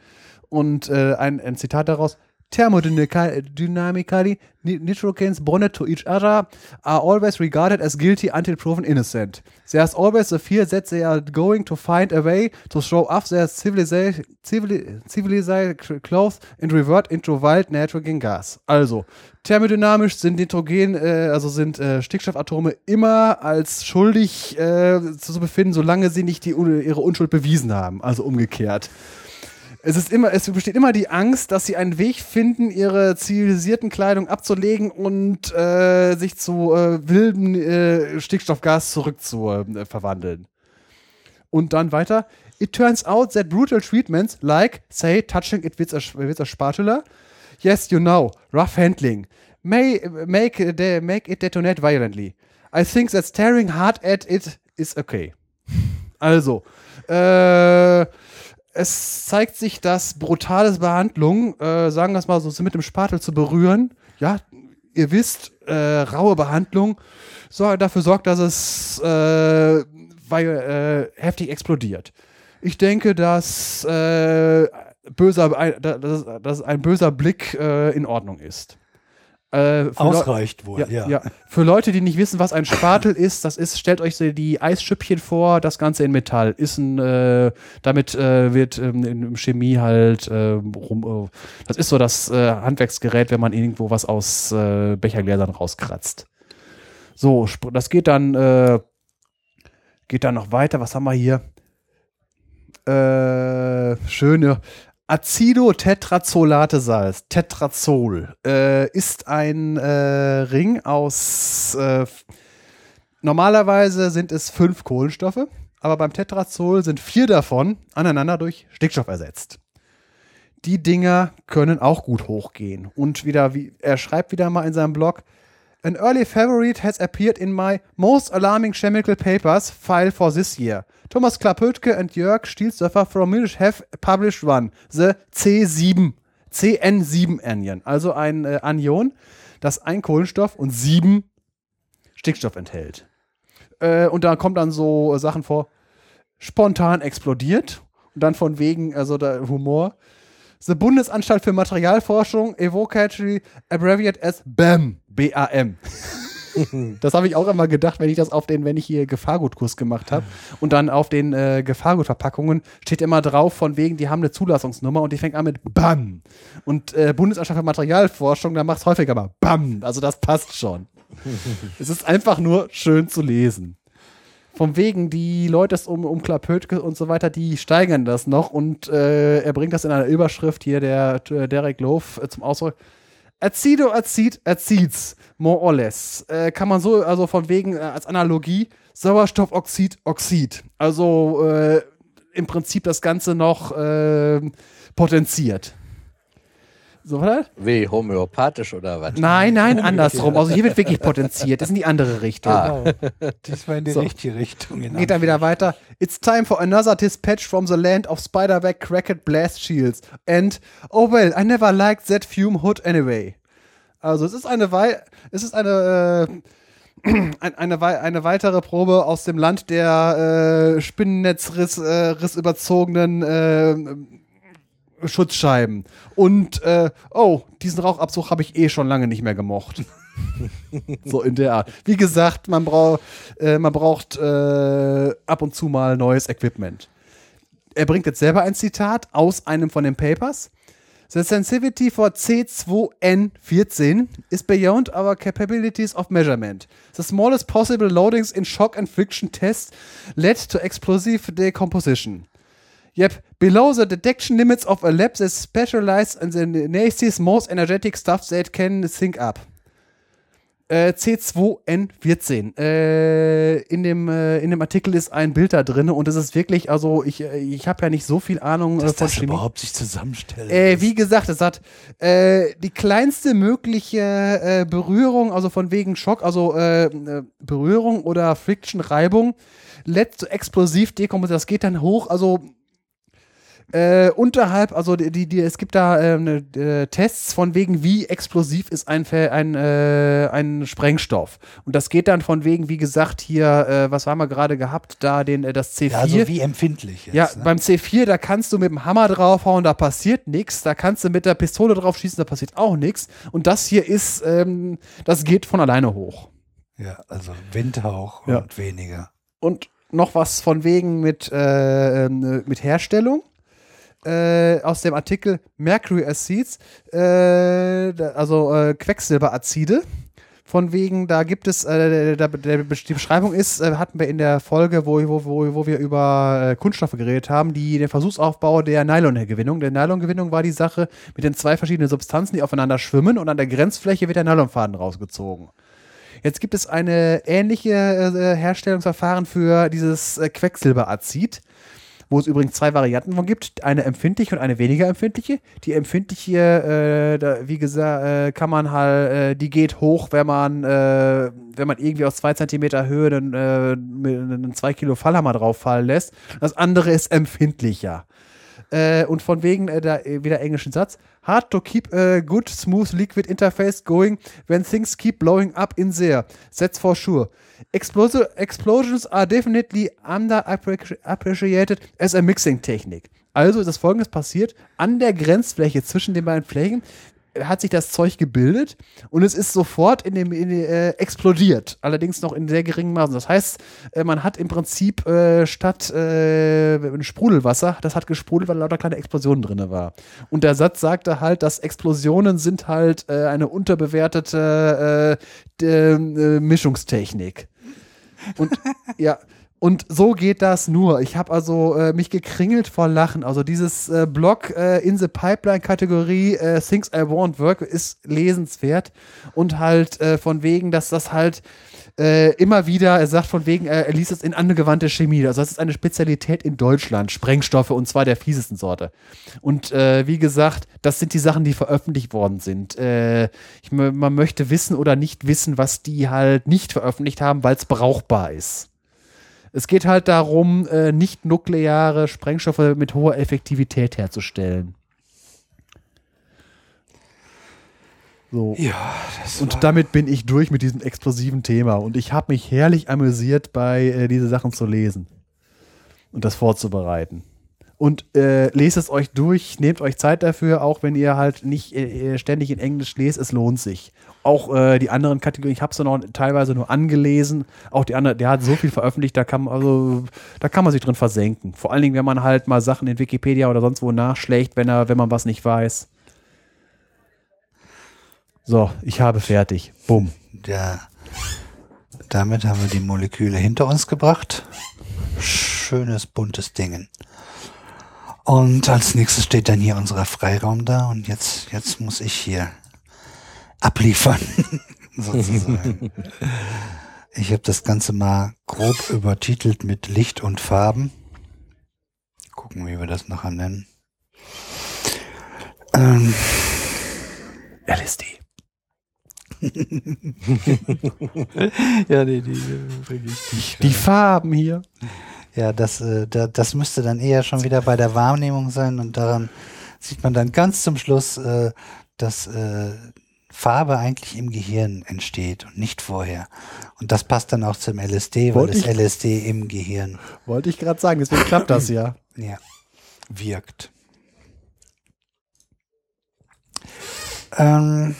Und äh, ein, ein Zitat daraus, Thermodynamically, nitrogens bonded to each other are always regarded as guilty until proven innocent. There's always the fear that they are going to find a way to throw off their civilization, civilized clothes and revert into wild nitrogen gas. Also, thermodynamisch sind Nitrogen, äh, also sind äh, Stickstoffatome immer als schuldig äh, zu befinden, solange sie nicht die, ihre Unschuld bewiesen haben. Also umgekehrt. Es ist immer, es besteht immer die Angst, dass sie einen Weg finden, ihre zivilisierten Kleidung abzulegen und äh, sich zu äh, wilden äh, Stickstoffgas zurückzuverwandeln. und dann weiter. It turns out that brutal treatments, like, say, touching it with a, with a spatula, yes, you know, rough handling, may make, de make it detonate violently. I think that staring hard at it is okay. Also, äh, es zeigt sich, dass brutales Behandlung, äh, sagen wir es mal so, mit dem Spatel zu berühren, ja, ihr wisst, äh, raue Behandlung so, dafür sorgt, dass es äh, weil, äh, heftig explodiert. Ich denke, dass, äh, böser, dass, dass ein böser Blick äh, in Ordnung ist. Äh, Ausreicht wohl, ja, ja. ja, Für Leute, die nicht wissen, was ein Spatel ist, das ist, stellt euch die Eisschüppchen vor, das Ganze in Metall. Ist ein, äh, damit äh, wird ähm, in Chemie halt äh, rum, äh, das ist so das äh, Handwerksgerät, wenn man irgendwo was aus Bechergläsern rauskratzt. So, das geht dann, geht dann noch weiter. Was haben wir hier? schöne Acido-Tetrazolate-Salz, Tetrazol, äh, ist ein äh, Ring aus. Äh, normalerweise sind es fünf Kohlenstoffe, aber beim Tetrazol sind vier davon aneinander durch Stickstoff ersetzt. Die Dinger können auch gut hochgehen. Und wieder, wie, er schreibt wieder mal in seinem Blog, An early favorite has appeared in my most alarming chemical papers file for this year. Thomas Klapötke and Jörg Stielsdörfer from Munich have published one, the C7, CN7 Anion, also ein äh, Anion, das ein Kohlenstoff und sieben Stickstoff enthält. Äh, und da kommt dann so äh, Sachen vor, spontan explodiert und dann von wegen, also der Humor, The Bundesanstalt für Materialforschung evocatory abbreviate as BAM. B-A-M. das habe ich auch immer gedacht, wenn ich das auf den, wenn ich hier Gefahrgutkurs gemacht habe. Und dann auf den äh, Gefahrgutverpackungen steht immer drauf, von wegen, die haben eine Zulassungsnummer und die fängt an mit BAM. Und äh, Bundesanstalt für Materialforschung, da macht es häufiger mal BAM. Also das passt schon. es ist einfach nur schön zu lesen. Von wegen, die Leute um, um Klapötke und so weiter, die steigern das noch und äh, er bringt das in einer Überschrift hier, der äh, Derek Love, äh, zum Ausdruck. Acido, Acid, Acids, more or less. Äh, kann man so, also von wegen äh, als Analogie, Sauerstoffoxid, Oxid. Also äh, im Prinzip das Ganze noch äh, potenziert. So, was? Wie, homöopathisch oder was? Nein, nein, andersrum. Also hier wird wirklich potenziert. Das ist in die andere Richtung. Ah. Genau. Diesmal in die So. richtige Richtung. in Geht dann wieder weiter. It's time for another dispatch from the land of Spiderweb Cracked Blast Shields. And, oh well, I never liked that fume hood anyway. Also es ist eine Wei es ist eine äh, ein- eine, wei- eine weitere Probe aus dem Land der äh, Spinnennetzriss äh, überzogenen äh, Schutzscheiben. Und äh, oh, diesen Rauchabzug habe ich eh schon lange nicht mehr gemocht. so in der Art. Wie gesagt, man, brau äh, man braucht äh, ab und zu mal neues Equipment. Er bringt jetzt selber ein Zitat aus einem von den Papers. The sensitivity for C2N14 is beyond our capabilities of measurement. The smallest possible loadings in shock and friction tests led to explosive decomposition. Yep, below the detection limits of a lab that specializes in the nastiest, most energetic stuff that can think up. Äh, C2N14. Äh, in, dem, äh, in dem Artikel ist ein Bild da drin und es ist wirklich, also ich, äh, ich habe ja nicht so viel Ahnung äh, Dass von das Chemie. überhaupt sich zusammenstellt. Äh, wie gesagt, es hat äh, die kleinste mögliche äh, Berührung, also von wegen Schock, also äh, äh, Berührung oder Friction, Reibung, led to explosiv Dekomposition. Das geht dann hoch, also äh, unterhalb, also die, die, die, es gibt da äh, ne, äh, Tests von wegen, wie explosiv ist ein, ein, äh, ein Sprengstoff. Und das geht dann von wegen, wie gesagt, hier, äh, was haben wir gerade gehabt, da den, äh, das C4. ja, also wie empfindlich jetzt. Ja, ne? beim C4, da kannst du mit dem Hammer draufhauen, da passiert nichts. Da kannst du mit der Pistole drauf schießen, da passiert auch nichts. Und das hier ist, ähm, das geht von alleine hoch. ja, also Windhauch Ja. und weniger. Und noch was von wegen mit, äh, ähm, mit Herstellung. Äh, aus dem Artikel Mercury Acids, äh, also äh, Quecksilberazide. Von wegen, da gibt es, äh, die Beschreibung ist, äh, hatten wir in der Folge, wo, wo, wo, wo wir über äh, Kunststoffe geredet haben, die, der Versuchsaufbau der Nylongewinnung. Der Nylongewinnung war die Sache mit den zwei verschiedenen Substanzen, die aufeinander schwimmen und an der Grenzfläche wird der Nylonfaden rausgezogen. Jetzt gibt es eine ähnliche äh, Herstellungsverfahren für dieses Quecksilberazid, wo es übrigens zwei Varianten von gibt, eine empfindliche und eine weniger empfindliche. Die empfindliche, äh, da, wie gesagt, äh, kann man halt, äh, die geht hoch, wenn man, äh, wenn man irgendwie aus zwei Zentimeter Höhe einen, äh, einen zwei Kilo Fallhammer drauf fallen lässt. Das andere ist empfindlicher. Äh, und von wegen äh, da äh, wieder englischen Satz. Hard to keep a good smooth liquid interface going when things keep blowing up in there. That's for sure. Explosi explosions are definitely underappreciated as a mixing technique. Also ist das folgendes passiert. An der Grenzfläche zwischen den beiden Flächen hat sich das Zeug gebildet und es ist sofort in dem in, äh, explodiert. Allerdings noch in sehr geringen Maßen. Das heißt, äh, man hat im Prinzip äh, statt äh, Sprudelwasser, das hat gesprudelt, weil lauter kleine Explosionen drin war. Und der Satz sagte halt, dass Explosionen sind halt äh, eine unterbewertete äh, Mischungstechnik. Und ja, und so geht das nur. Ich habe also äh, mich gekringelt vor Lachen. Also dieses äh, Blog äh, in the Pipeline Kategorie äh, Things I Want Work ist lesenswert und halt äh, von wegen, dass das halt äh, immer wieder, er sagt von wegen, er liest es in angewandte Chemie. Also das ist eine Spezialität in Deutschland, Sprengstoffe und zwar der fiesesten Sorte. Und wie gesagt, das sind die Sachen, die veröffentlicht worden sind. Ich, man möchte wissen oder nicht wissen, was die halt nicht veröffentlicht haben, weil es brauchbar ist. Es geht halt darum, äh, nicht nukleare Sprengstoffe mit hoher Effektivität herzustellen. So. Ja, das Und damit bin ich durch mit diesem explosiven Thema. Und ich habe mich herrlich amüsiert, bei äh, diese Sachen zu lesen und das vorzubereiten. Und äh, lest es euch durch, nehmt euch Zeit dafür, auch wenn ihr halt nicht äh, ständig in Englisch lest, es lohnt sich. Auch äh, die anderen Kategorien, ich habe es noch teilweise nur angelesen. Auch die andere, der hat so viel veröffentlicht, da kann man, also, da kann man sich drin versenken. Vor allen Dingen, wenn man halt mal Sachen in Wikipedia oder sonst wo nachschlägt, wenn er, wenn man was nicht weiß. So, ich habe fertig. Bumm. Ja, damit haben wir die Moleküle hinter uns gebracht. Schönes, buntes Dingen. Und als nächstes steht dann hier unser Freiraum da und jetzt, jetzt muss ich hier abliefern, sozusagen. Ich habe das Ganze mal grob übertitelt mit Licht und Farben. Gucken, wie wir das nachher nennen. Ähm, LSD. ja, nee, die, wirklich. Die Farben hier. Ja, das, äh, da, das müsste dann eher schon wieder bei der Wahrnehmung sein und daran sieht man dann ganz zum Schluss, äh, dass äh, Farbe eigentlich im Gehirn entsteht und nicht vorher. Und das passt dann auch zum LSD, weil Wollte das LSD im Gehirn Wollte ich gerade sagen, deswegen klappt das ja. ja, wirkt. Ähm,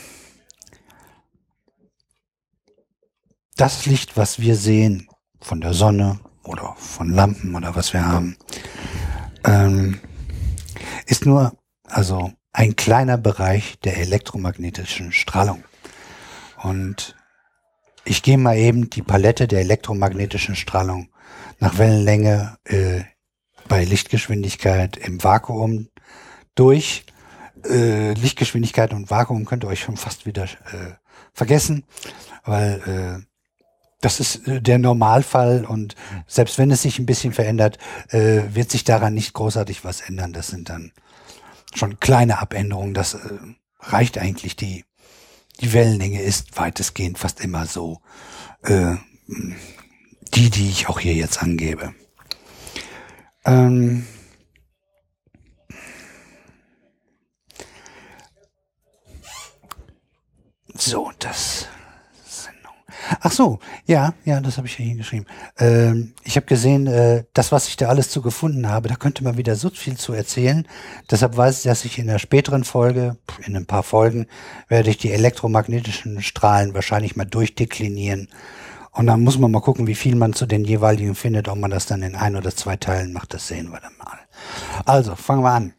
das Licht, was wir sehen von der Sonne oder von Lampen oder was wir haben, ähm, ist nur also ein kleiner Bereich der elektromagnetischen Strahlung. Und ich gehe mal eben die Palette der elektromagnetischen Strahlung nach Wellenlänge äh, bei Lichtgeschwindigkeit im Vakuum durch. Äh, Lichtgeschwindigkeit und Vakuum könnt ihr euch schon fast wieder äh, vergessen, weil äh, das ist äh, der Normalfall und selbst wenn es sich ein bisschen verändert, äh, wird sich daran nicht großartig was ändern. Das sind dann schon kleine Abänderungen. Das äh, reicht eigentlich. Die, die Wellenlänge ist weitestgehend fast immer so äh, die, die ich auch hier jetzt angebe. Ähm, so, das. Ach so, ja, ja, das habe ich ja hier geschrieben. Ähm, ich habe gesehen, äh, das, was ich da alles zu gefunden habe, da könnte man wieder so viel zu erzählen. Deshalb weiß ich, dass ich in der späteren Folge, in ein paar Folgen, werde ich die elektromagnetischen Strahlen wahrscheinlich mal durchdeklinieren. Und dann muss man mal gucken, wie viel man zu den jeweiligen findet. Ob man das dann in ein oder zwei Teilen macht, das sehen wir dann mal. Also, fangen wir an.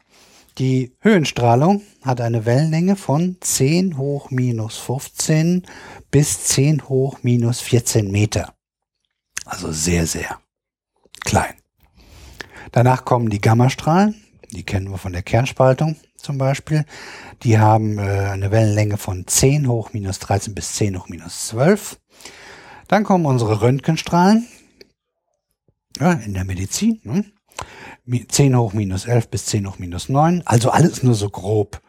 Die Höhenstrahlung hat eine Wellenlänge von 10 hoch minus 15 bis 10 hoch minus 14 Meter. Also sehr, sehr klein. Danach kommen die Gammastrahlen. Die kennen wir von der Kernspaltung zum Beispiel. Die haben äh, eine Wellenlänge von 10 hoch minus 13 bis 10 hoch minus 12. Dann kommen unsere Röntgenstrahlen. Ja, in der Medizin. Ne? Mi- 10 hoch minus 11 bis 10 hoch minus 9. Also alles nur so grob.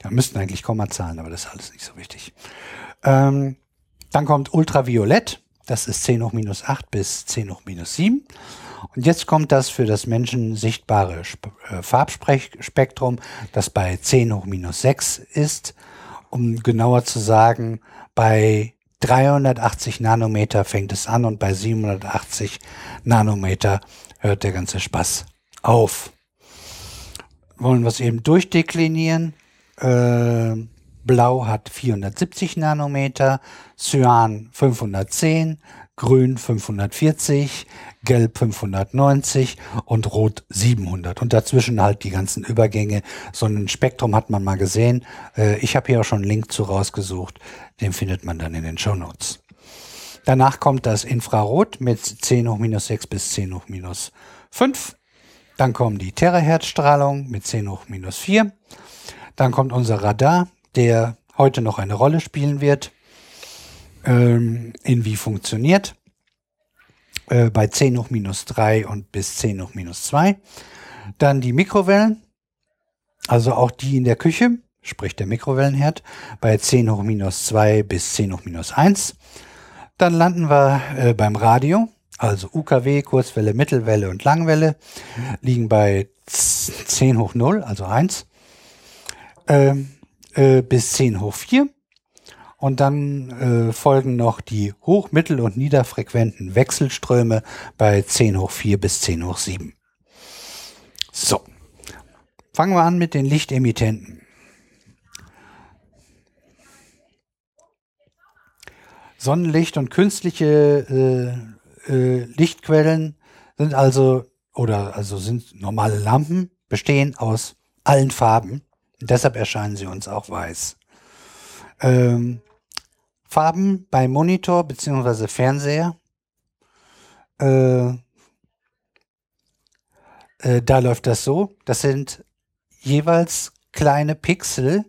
Da müssten eigentlich Kommazahlen, aber das ist alles nicht so wichtig. Ähm, dann kommt Ultraviolett. Das ist 10 hoch minus 8 bis 10 hoch minus 7. Und jetzt kommt das für das Menschen sichtbare äh, Farbspektrum, das bei 10 hoch minus 6 ist. Um genauer zu sagen, bei 380 Nanometer fängt es an und bei 780 Nanometer hört der ganze Spaß auf. Wollen wir es eben durchdeklinieren. Äh, Blau hat 470 Nanometer, Cyan 510, Grün 540, Gelb 590 und Rot 700. Und dazwischen halt die ganzen Übergänge. So ein Spektrum hat man mal gesehen. Äh, ich habe hier auch schon einen Link zu rausgesucht. Den findet man dann in den Show Notes. Danach kommt das Infrarot mit 10 hoch minus 6 bis 10 hoch minus 5. Dann kommen die Terahertzstrahlung mit 10 hoch minus 4. Dann kommt unser Radar, der heute noch eine Rolle spielen wird, ähm, in wie funktioniert. Äh, bei 10 hoch minus 3 und bis 10 hoch minus 2. Dann die Mikrowellen, also auch die in der Küche, sprich der Mikrowellenherd, bei 10 hoch minus 2 bis 10 hoch minus 1. Dann landen wir äh, beim Radio, also UKW, Kurzwelle, Mittelwelle und Langwelle, liegen bei 10 hoch 0, also 1, ähm, äh, bis 10 hoch 4. Und dann äh, folgen noch die hoch-, mittel- und niederfrequenten Wechselströme bei 10 hoch 4 bis 10 hoch 7. So, fangen wir an mit den Lichtemittenten. Sonnenlicht und künstliche äh, äh, Lichtquellen sind also oder also sind normale Lampen, bestehen aus allen Farben. Deshalb erscheinen sie uns auch weiß. Ähm, Farben bei Monitor beziehungsweise Fernseher. Äh, äh, da läuft das so. Das sind jeweils kleine Pixel,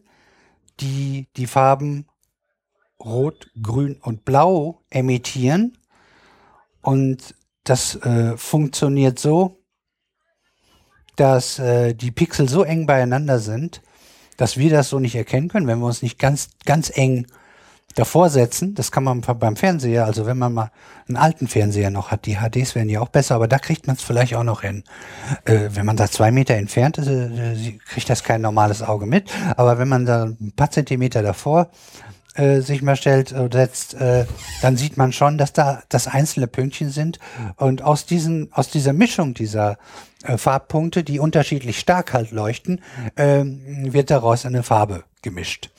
die die Farben Rot, Grün und Blau emittieren. Und das äh, funktioniert so, dass äh, die Pixel so eng beieinander sind, dass wir das so nicht erkennen können, wenn wir uns nicht ganz, ganz eng davor setzen. Das kann man beim Fernseher, also wenn man mal einen alten Fernseher noch hat, die HDs werden ja auch besser, aber da kriegt man es vielleicht auch noch hin. Äh, wenn man da zwei Meter entfernt ist, äh, kriegt das kein normales Auge mit. Aber wenn man da ein paar Zentimeter davor äh, sich mal stellt oder setzt, äh, dann sieht man schon, dass da das einzelne Pünktchen sind. Und aus diesen, aus dieser Mischung dieser äh, Farbpunkte, die unterschiedlich stark halt leuchten, äh, wird daraus eine Farbe gemischt.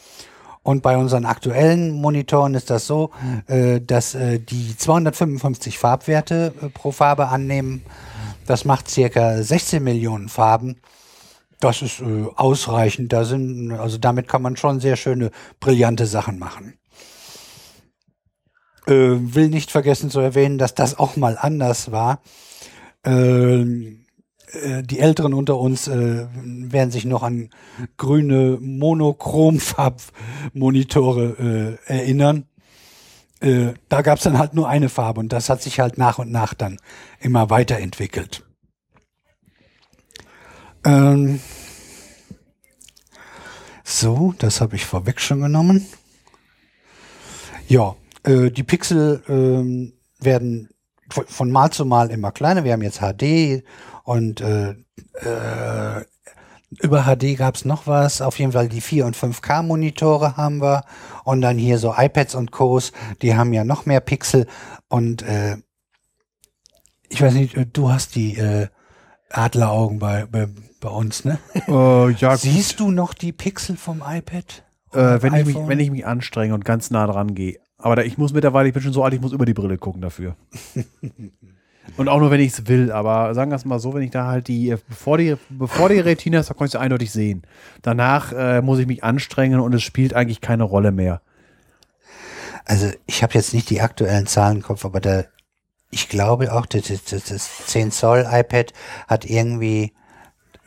Und bei unseren aktuellen Monitoren ist das so, äh, dass äh, die 255 Farbwerte äh, pro Farbe annehmen. Das macht circa 16 Millionen Farben. Das ist äh, ausreichend. Da sind, also damit kann man schon sehr schöne, brillante Sachen machen. Äh, will nicht vergessen zu erwähnen, dass das auch mal anders war. Ähm, äh, die Älteren unter uns äh, werden sich noch an grüne Monochromfarbmonitore äh, erinnern. Äh, da gab es dann halt nur eine Farbe und das hat sich halt nach und nach dann immer weiterentwickelt. Ähm so, das habe ich vorweg schon genommen. Ja, äh, die Pixel äh, werden von Mal zu Mal immer kleiner. Wir haben jetzt HD und äh, äh, über HD gab's noch was. Auf jeden Fall die 4 und 5K Monitore haben wir. Und dann hier so iPads und Co's, die haben ja noch mehr Pixel. Und äh, ich weiß nicht, du hast die äh, Adleraugen bei, bei, bei uns, ne? Äh, ja, Siehst du noch die Pixel vom iPad? äh, wenn, ich mich, wenn ich mich anstrenge und ganz nah dran gehe. Aber da, ich muss mittlerweile, ich bin schon so alt, ich muss über die Brille gucken dafür. und auch nur, wenn ich es will. Aber sagen wir es mal so, wenn ich da halt die, bevor die, bevor die Retina ist, da kann ich es eindeutig sehen. Danach äh, muss ich mich anstrengen und es spielt eigentlich keine Rolle mehr. Also ich habe jetzt nicht die aktuellen Zahlen im Kopf, aber da, ich glaube auch, das, das, das 10 Zoll iPad hat irgendwie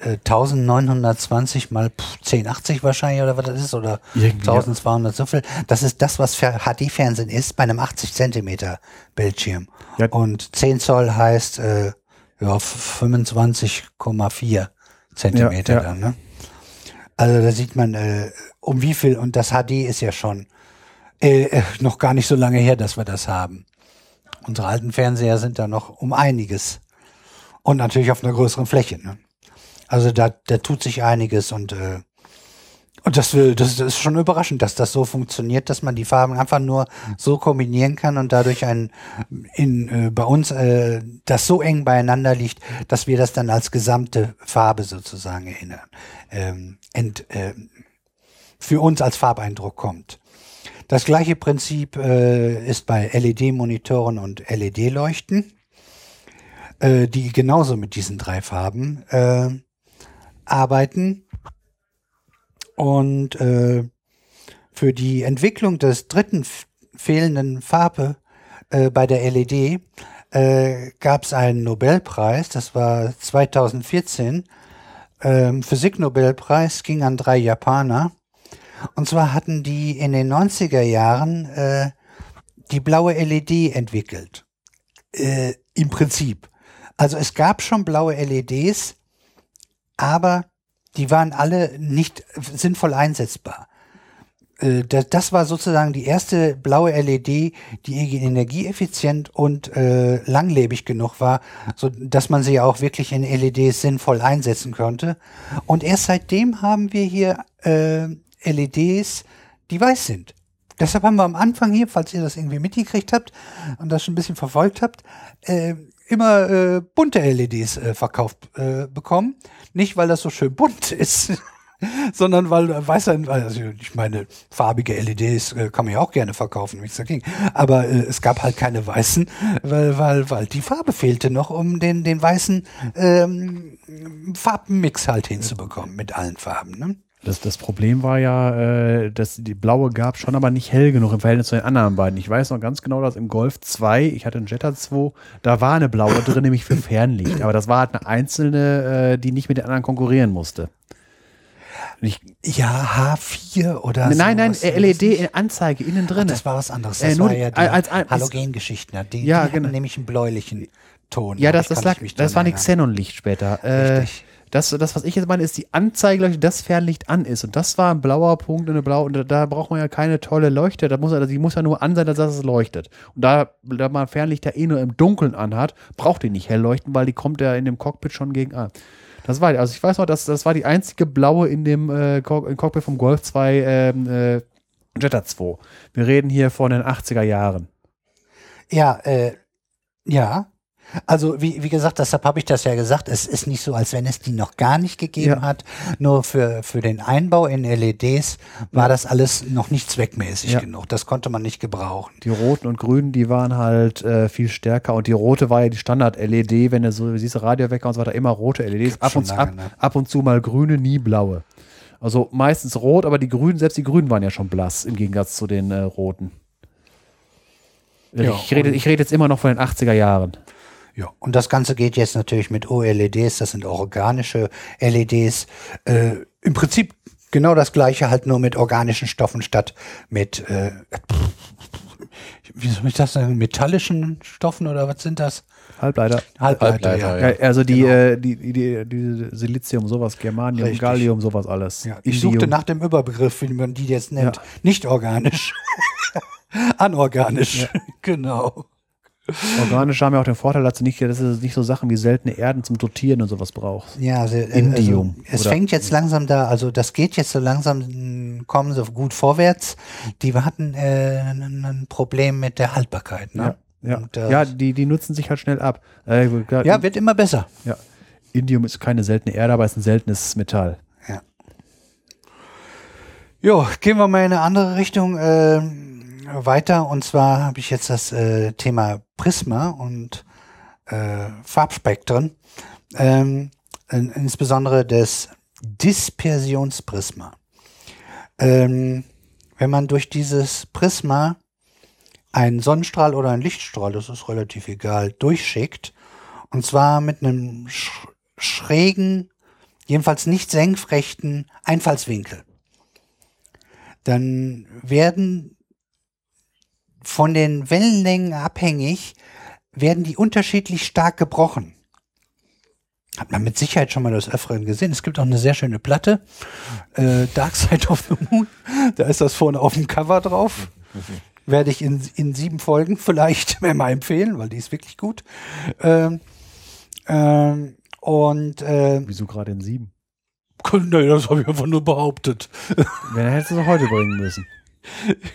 1920 mal pff, 1080 wahrscheinlich oder was das ist oder Irgendwie, ja. 1200 so viel. Das ist das, was für HD-Fernsehen ist bei einem 80 Zentimeter Bildschirm. Ja. Und 10 Zoll heißt äh, ja 25,4 Zentimeter Ja, ja. dann. Ne? Also da sieht man, äh, um wie viel, und das HD ist ja schon äh, äh, noch gar nicht so lange her, dass wir das haben. Unsere alten Fernseher sind da noch um einiges. Und natürlich auf einer größeren Fläche. Ne? Also da, da tut sich einiges und, äh, und das, will, das, das ist schon überraschend, dass das so funktioniert, dass man die Farben einfach nur so kombinieren kann und dadurch ein in äh, bei uns äh, das so eng beieinander liegt, dass wir das dann als gesamte Farbe sozusagen erinnern. Ähm, ent, äh, für uns als Farbeindruck kommt. Das gleiche Prinzip äh, ist bei LED-Monitoren und LED-Leuchten, äh, die genauso mit diesen drei Farben äh, arbeiten. Und äh, für die Entwicklung des dritten fehlenden Farbe äh, bei der LED äh, gab es einen Nobelpreis, das war 2014. Ähm, Physiknobelpreis ging an drei Japaner. Und zwar hatten die in den 90er Jahren äh, die blaue LED entwickelt. Äh, Im Prinzip. Also es gab schon blaue LEDs, aber die waren alle nicht sinnvoll einsetzbar. Äh, Das, war sozusagen die erste blaue LED, die energieeffizient und äh, langlebig genug war, so dass man sie auch wirklich in LEDs sinnvoll einsetzen konnte. Und erst seitdem haben wir hier äh, LEDs, die weiß sind. Deshalb haben wir am Anfang hier, falls ihr das irgendwie mitgekriegt habt und das schon ein bisschen verfolgt habt, immer äh, bunte LEDs äh, verkauft äh, bekommen. Nicht, weil das so schön bunt ist, sondern weil äh, weißer, also ich meine, farbige LEDs äh, kann man ja auch gerne verkaufen, nichts dagegen. Aber äh, es gab halt keine weißen, weil, weil, weil die Farbe fehlte noch, um den, den weißen ähm, Farbmix halt hinzubekommen mit allen Farben. Ne? Das, das Problem war ja, äh, dass die blaue gab schon, aber nicht hell genug im Verhältnis zu den anderen beiden. Ich weiß noch ganz genau, dass im Golf 2, ich hatte einen Jetta 2, da war eine blaue drin, nämlich für Fernlicht. Aber das war halt eine einzelne, äh, die nicht mit den anderen konkurrieren musste. Ich, Ja, H4 oder nein, nein, sowas. äh, LED in Anzeige innen drin. Das war was anderes. Äh, Das nur war ja die als- als- Halogengeschichten. Die, Ja, die genau. nämlich einen bläulichen Ton. Ja, das, das, lag, nicht das war ein erinnern. Xenonlicht später. Äh, Richtig. Das, das, was ich jetzt meine, ist die Anzeigeleuchte, das Fernlicht an ist. Und das war ein blauer Punkt und eine blaue, und da, braucht man ja keine tolle Leuchte. Da muss, die muss ja nur an sein, dass es leuchtet. Und da, da man Fernlicht ja eh nur im Dunkeln anhat, braucht die nicht hell leuchten, weil die kommt ja in dem Cockpit schon gegen an. Das war, also ich weiß noch, das, das war die einzige blaue in dem äh, im Cockpit vom Golf 2 ähm, äh, Jetta 2. Wir reden hier von den 80er Jahren. Ja, äh, ja. Also wie, wie gesagt, deshalb habe ich das ja gesagt. Es ist nicht so, als wenn es die noch gar nicht gegeben Ja. hat. Nur für, für den Einbau in LEDs war das alles noch nicht zweckmäßig Ja. genug. Das konnte man nicht gebrauchen. Die roten und grünen, die waren halt äh, viel stärker. Und die rote war ja die Standard-LED, wenn du so siehst, Radiowecker und so weiter, immer rote LEDs. Ab und, zu- lange, ab, ne? ab und zu mal grüne, nie blaue. Also meistens rot, aber die grünen, selbst die grünen waren ja schon blass im Gegensatz zu den äh, roten. Ja, ich, rede, ich rede jetzt immer noch von den 80er Jahren. Ja, und das Ganze geht jetzt natürlich mit OLEDs, das sind organische LEDs. Äh, Im Prinzip genau das gleiche, halt nur mit organischen Stoffen statt mit, äh, wie soll ich das sagen, metallischen Stoffen oder was sind das? Halbleiter. Halbleiter, Halbleiter, ja. Ja, also die, Genau. äh, die, die, die, die Silizium, sowas, Germanium, Richtig. Gallium, sowas alles. ja. Ich suchte nach dem Überbegriff, wie man die jetzt nennt. Ja. Nicht organisch. Anorganisch. Genau. Organische haben ja auch den Vorteil, dass du nicht, dass du nicht so Sachen wie seltene Erden zum Dotieren und sowas brauchst. Ja, also, äh, Indium, Also, es oder- fängt jetzt langsam da, also das geht jetzt so langsam, kommen sie gut vorwärts. Die hatten äh, ein Problem mit der Haltbarkeit. Ne? Ja, Und, äh, ja die, die nutzen sich halt schnell ab. Äh, grad- ja, wird immer besser. ja. Indium ist keine seltene Erde, aber ist ein seltenes Metall. Ja. Jo, gehen wir mal in eine andere Richtung äh, weiter. Und zwar habe ich jetzt das äh, Thema Prisma und äh, Farbspektren. Ähm, in, insbesondere das Dispersionsprisma. Ähm, wenn man durch dieses Prisma einen Sonnenstrahl oder einen Lichtstrahl, das ist relativ egal, durchschickt, und zwar mit einem sch schrägen jedenfalls nicht senkrechten Einfallswinkel. Dann werden von den Wellenlängen abhängig, werden die unterschiedlich stark gebrochen. Hat man mit Sicherheit schon mal das Öfferen gesehen. Es gibt auch eine sehr schöne Platte, äh, Dark Side of the Moon. Da ist das vorne auf dem Cover drauf. Werde ich in, in sieben Folgen vielleicht mal empfehlen, weil die ist wirklich gut. Ähm, ähm, und äh, Wieso gerade in sieben? Nee, das habe ich einfach nur behauptet. Wer hättest du es heute bringen müssen?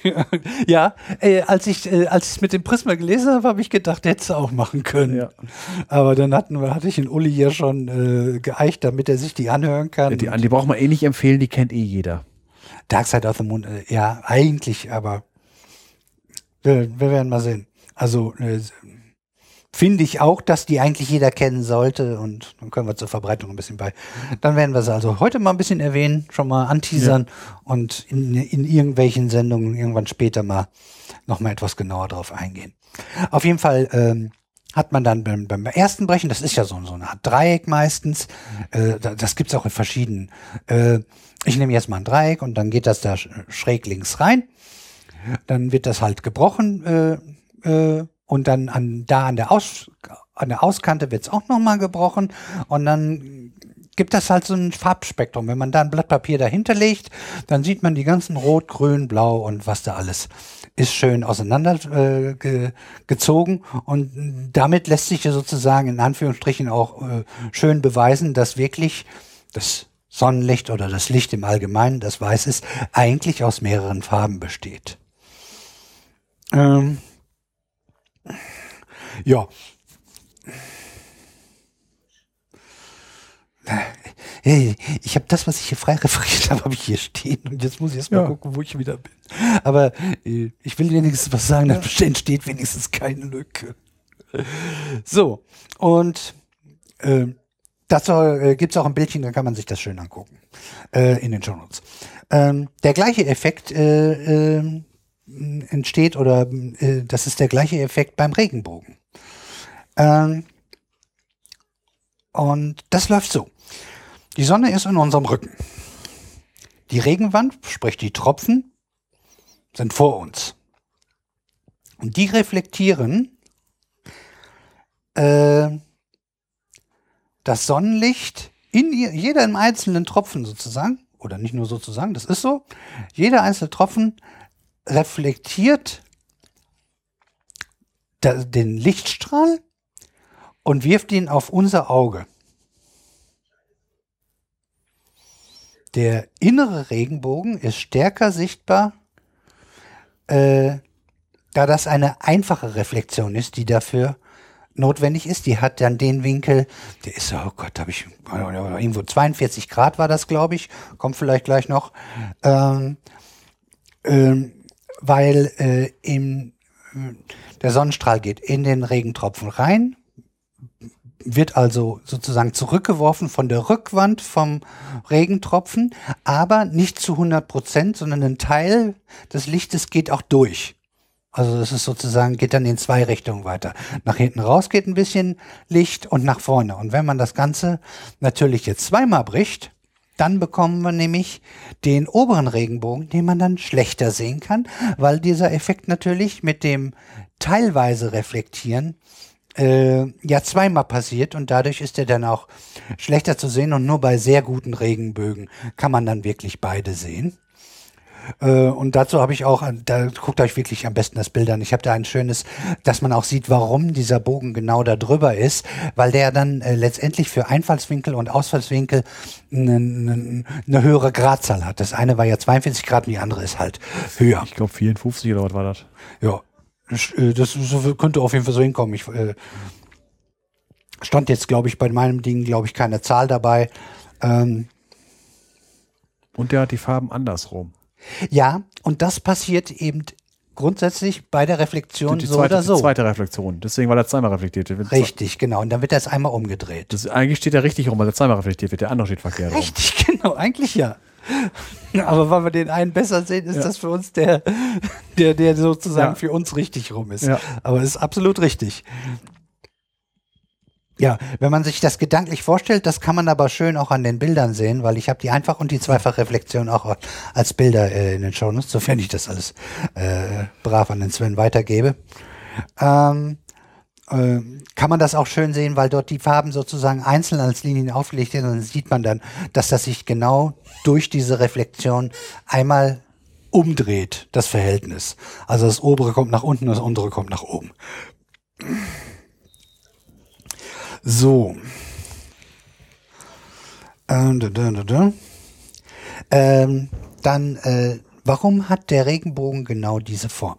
ja, äh, als ich äh, als ich mit dem Prisma gelesen habe, habe ich gedacht, hättest du auch machen können. Ja. Aber dann hatten wir, hatte ich den Uli ja schon äh, geeicht, damit er sich die anhören kann. Die, die braucht man eh nicht empfehlen, die kennt eh jeder. Dark Side of the Moon, äh, ja, eigentlich, aber wir, wir werden mal sehen. Also äh, finde ich auch, dass die eigentlich jeder kennen sollte und dann können wir zur Verbreitung ein bisschen bei. Dann werden wir sie also heute mal ein bisschen erwähnen, schon mal anteasern und in, in irgendwelchen Sendungen irgendwann später mal noch mal etwas genauer drauf eingehen. Auf jeden Fall ähm, hat man dann beim, beim ersten Brechen, das ist ja so, so eine Art Dreieck meistens, äh, da- das gibt's auch in verschiedenen. Äh, ich nehme jetzt mal ein Dreieck und dann geht das da sch- schräg links rein. Dann wird das halt gebrochen äh, äh, und dann an, da an der, Aus, an der Auskante wird's auch nochmal gebrochen und dann gibt das halt so ein Farbspektrum. Wenn man da ein Blatt Papier dahinter legt, dann sieht man die ganzen Rot, Grün, Blau und was da alles ist schön auseinander äh, ge, und damit lässt sich ja sozusagen in Anführungsstrichen auch äh, schön beweisen, dass wirklich das Sonnenlicht oder das Licht im Allgemeinen, das Weiß ist, eigentlich aus mehreren Farben besteht. Ähm, ja. Hey, Ich habe das, was ich hier frei referiert habe, habe ich hier stehen und jetzt muss ich erst mal Ja. gucken, wo ich wieder bin. Aber äh, ich will wenigstens was sagen, dann entsteht wenigstens keine Lücke. So, und äh, dazu äh, gibt es auch ein Bildchen, dann kann man sich das schön angucken äh, in den Shownotes. Ähm, der gleiche Effekt äh, ähm, entsteht oder äh, das ist der gleiche Effekt beim Regenbogen. Ähm, und das läuft so. Die Sonne ist in unserem Rücken. Die Regenwand, sprich die Tropfen, sind vor uns. Und die reflektieren äh, das Sonnenlicht in ihr, jeder im einzelnen Tropfen sozusagen, oder nicht nur sozusagen, das ist so, jeder einzelne Tropfen reflektiert den Lichtstrahl und wirft ihn auf unser Auge. Der innere Regenbogen ist stärker sichtbar, äh, da das eine einfache Reflexion ist, die dafür notwendig ist. Die hat dann den Winkel, der ist, oh Gott, habe ich irgendwo 42 Grad war das, glaube ich, kommt vielleicht gleich noch, ähm, ähm, weil äh, im, der Sonnenstrahl geht in den Regentropfen rein, wird also sozusagen zurückgeworfen von der Rückwand vom Regentropfen, aber nicht zu 100 Prozent, sondern ein Teil des Lichtes geht auch durch. Also das ist sozusagen, geht dann in zwei Richtungen weiter. Nach hinten raus geht ein bisschen Licht und nach vorne. Und wenn man das Ganze natürlich jetzt zweimal bricht, dann bekommen wir nämlich den oberen Regenbogen, den man dann schlechter sehen kann, weil dieser Effekt natürlich mit dem teilweise Reflektieren äh, ja zweimal passiert und dadurch ist er dann auch schlechter zu sehen und nur bei sehr guten Regenbögen kann man dann wirklich beide sehen. Äh, und dazu habe ich auch, da guckt euch wirklich am besten das Bild an. Ich habe da ein schönes, dass man auch sieht, warum dieser Bogen genau da drüber ist, weil der dann äh, letztendlich für Einfallswinkel und Ausfallswinkel eine, eine, eine höhere Gradzahl hat. Das eine war ja 42 Grad und die andere ist halt höher. Ich glaube 54 oder was war das? Ja, äh, das so, könnte auf jeden Fall so hinkommen. Ich äh, stand jetzt, glaube ich, bei meinem Ding, glaube ich, keine Zahl dabei. Ähm, und der hat die Farben andersrum. Ja, und das passiert eben grundsätzlich bei der Reflexion die so zweite, oder so. Die zweite Reflexion. Deswegen, weil er zweimal reflektiert wird. Richtig, genau. Und dann wird das einmal umgedreht. Das, eigentlich steht er richtig rum, weil er zweimal reflektiert wird. Der andere steht verkehrt rum. Richtig, genau. Eigentlich ja. Aber weil wir den einen besser sehen, ist Ja. das für uns der, der, der sozusagen Ja. für uns richtig rum ist. Ja. Aber es ist absolut richtig. Ja, wenn man sich das gedanklich vorstellt, das kann man aber schön auch an den Bildern sehen, weil ich habe die Einfach- und die Zweifachreflexion auch als Bilder äh, in den Shownotes, sofern ich das alles äh, brav an den Sven weitergebe. Ähm, äh, kann man das auch schön sehen, weil dort die Farben sozusagen einzeln als Linien aufgelegt sind. Und dann sieht man dann, dass das sich genau durch diese Reflexion einmal umdreht, das Verhältnis. Also das obere kommt nach unten, das untere kommt nach oben. So. Ähm. Ähm, dann, äh, warum hat der Regenbogen genau diese Form?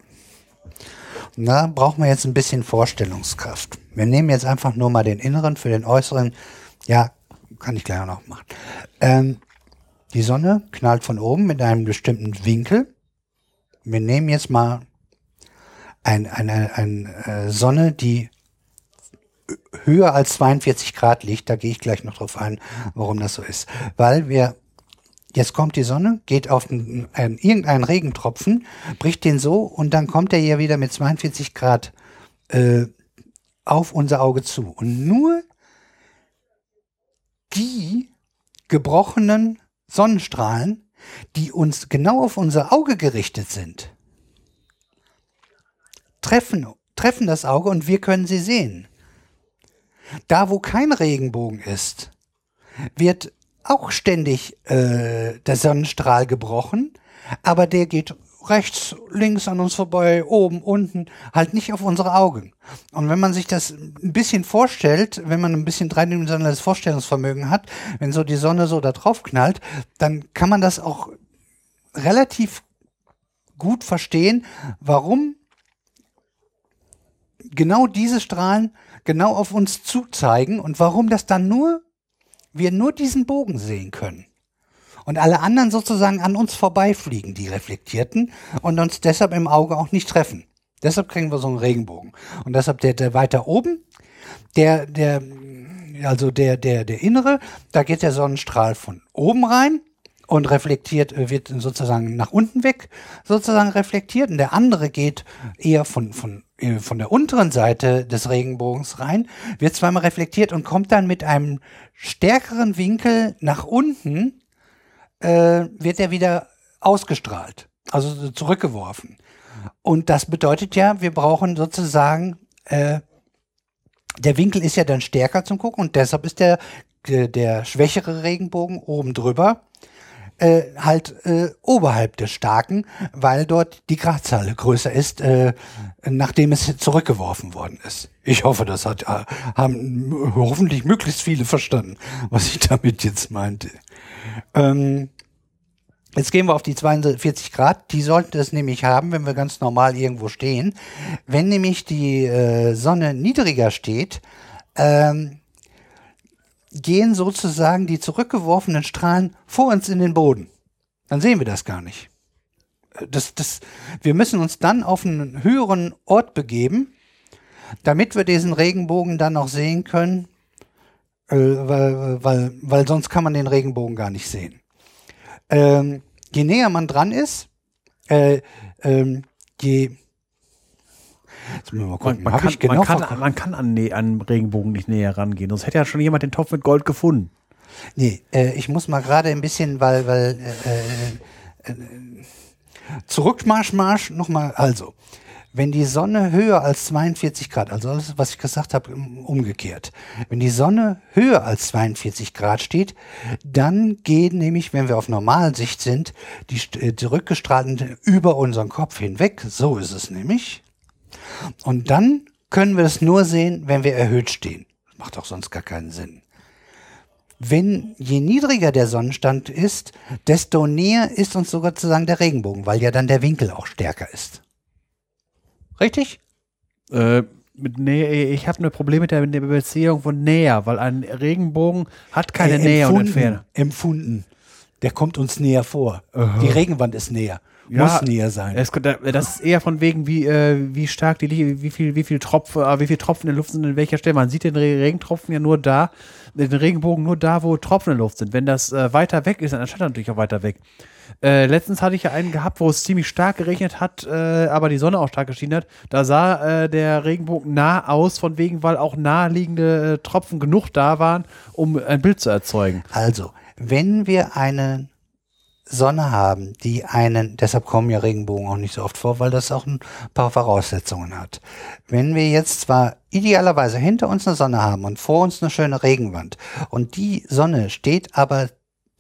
Na, brauchen wir jetzt ein bisschen Vorstellungskraft. Wir nehmen jetzt einfach nur mal den inneren für den äußeren. Ja, kann ich gleich noch machen. Ähm, die Sonne knallt von oben mit einem bestimmten Winkel. Wir nehmen jetzt mal ein, eine, eine äh, Sonne, die höher als 42 Grad liegt. Da gehe ich gleich noch drauf ein, warum das so ist. Weil wir Jetzt kommt die Sonne, geht auf einen, einen, irgendeinen Regentropfen, bricht den so und dann kommt er ja wieder mit 42 Grad äh, auf unser Auge zu. Und nur die gebrochenen Sonnenstrahlen, die uns genau auf unser Auge gerichtet sind, treffen, treffen das Auge und wir können sie sehen. Da, wo kein Regenbogen ist, wird auch ständig äh, der Sonnenstrahl gebrochen, aber der geht rechts, links an uns vorbei, oben, unten, halt nicht auf unsere Augen. Und wenn man sich das ein bisschen vorstellt, wenn man ein bisschen dreidimensionales Vorstellungsvermögen hat, wenn so die Sonne so da drauf knallt, dann kann man das auch relativ gut verstehen, warum genau diese Strahlen genau auf uns zuzeigen und warum das dann nur wir nur diesen Bogen sehen können. Und alle anderen sozusagen an uns vorbeifliegen, die reflektierten, und uns deshalb im Auge auch nicht treffen. Deshalb kriegen wir so einen Regenbogen. Und deshalb der, der weiter oben, der, der, also der, der, der innere, da geht der Sonnenstrahl von oben rein und reflektiert, äh, wird sozusagen nach unten weg, sozusagen reflektiert. Und der andere geht eher von, von, von der unteren Seite des Regenbogens rein, wird zweimal reflektiert und kommt dann mit einem stärkeren Winkel nach unten, äh, wird er wieder ausgestrahlt, also zurückgeworfen. Und das bedeutet ja, wir brauchen sozusagen äh, der Winkel ist ja dann stärker zum Gucken und deshalb ist der, der, der schwächere Regenbogen oben drüber äh, halt äh, oberhalb des starken, weil dort die Gradzahl größer ist, äh, nachdem es zurückgeworfen worden ist. Ich hoffe, das hat, äh, haben hoffentlich möglichst viele verstanden, was ich damit jetzt meinte. Ähm, Jetzt gehen wir auf die 42 Grad. Die sollten es nämlich haben, wenn wir ganz normal irgendwo stehen. Wenn nämlich die äh, Sonne niedriger steht, ähm, gehen sozusagen die zurückgeworfenen Strahlen vor uns in den Boden. Dann sehen wir das gar nicht. Äh, Das, das, wir müssen uns dann auf einen höheren Ort begeben, damit wir diesen Regenbogen dann auch sehen können, äh, weil, weil, weil sonst kann man den Regenbogen gar nicht sehen. Ähm, je näher man dran ist, äh, ähm, je Jetzt müssen wir mal Man, gucken. man, Hab kann, ich genau man, kann, verguckt? man kann an, an Regenbogen nicht näher rangehen. Sonst hätte ja schon jemand den Topf mit Gold gefunden. Nee, äh, ich muss mal gerade ein bisschen, weil, weil äh, äh, äh, Zurückmarsch, Marsch, nochmal, also, wenn die Sonne höher als 42 Grad, also alles, was ich gesagt habe, um- umgekehrt, wenn die Sonne höher als 42 Grad steht, dann gehen nämlich, wenn wir auf Normalsicht sind, die st- äh, zurückgestrahlten über unseren Kopf hinweg, so ist es nämlich. Und dann können wir es nur sehen, wenn wir erhöht stehen. Das macht auch sonst gar keinen Sinn. Wenn je niedriger der Sonnenstand ist, desto näher ist uns sogar sozusagen der Regenbogen, weil ja dann der Winkel auch stärker ist. Richtig? Äh, mit Nähe, ich habe ein Problem mit der, mit der Beziehung von näher, weil ein Regenbogen hat keine Äh, Nähe und Entfernung. Empfunden. Der kommt uns näher vor. Die Regenwand ist näher. Muss näher sein. Es, das ist eher von wegen, wie, äh, wie stark die Licht, wie viel, wie viel Tropfen, äh, wie viel Tropfen in der Luft sind in welcher Stelle. Man sieht den Re- Regentropfen ja nur da, den Regenbogen nur da, wo Tropfen in der Luft sind. Wenn das äh, weiter weg ist, dann erscheint er natürlich auch weiter weg. Äh, letztens hatte ich ja einen gehabt, wo es ziemlich stark geregnet hat, äh, aber die Sonne auch stark geschienen hat. Da sah äh, der Regenbogen nah aus, von wegen, weil auch naheliegende äh, Tropfen genug da waren, um ein Bild zu erzeugen. Also, wenn wir eine Sonne haben, die einen, deshalb kommen ja Regenbogen auch nicht so oft vor, weil das auch ein paar Voraussetzungen hat. Wenn wir jetzt zwar idealerweise hinter uns eine Sonne haben und vor uns eine schöne Regenwand und die Sonne steht aber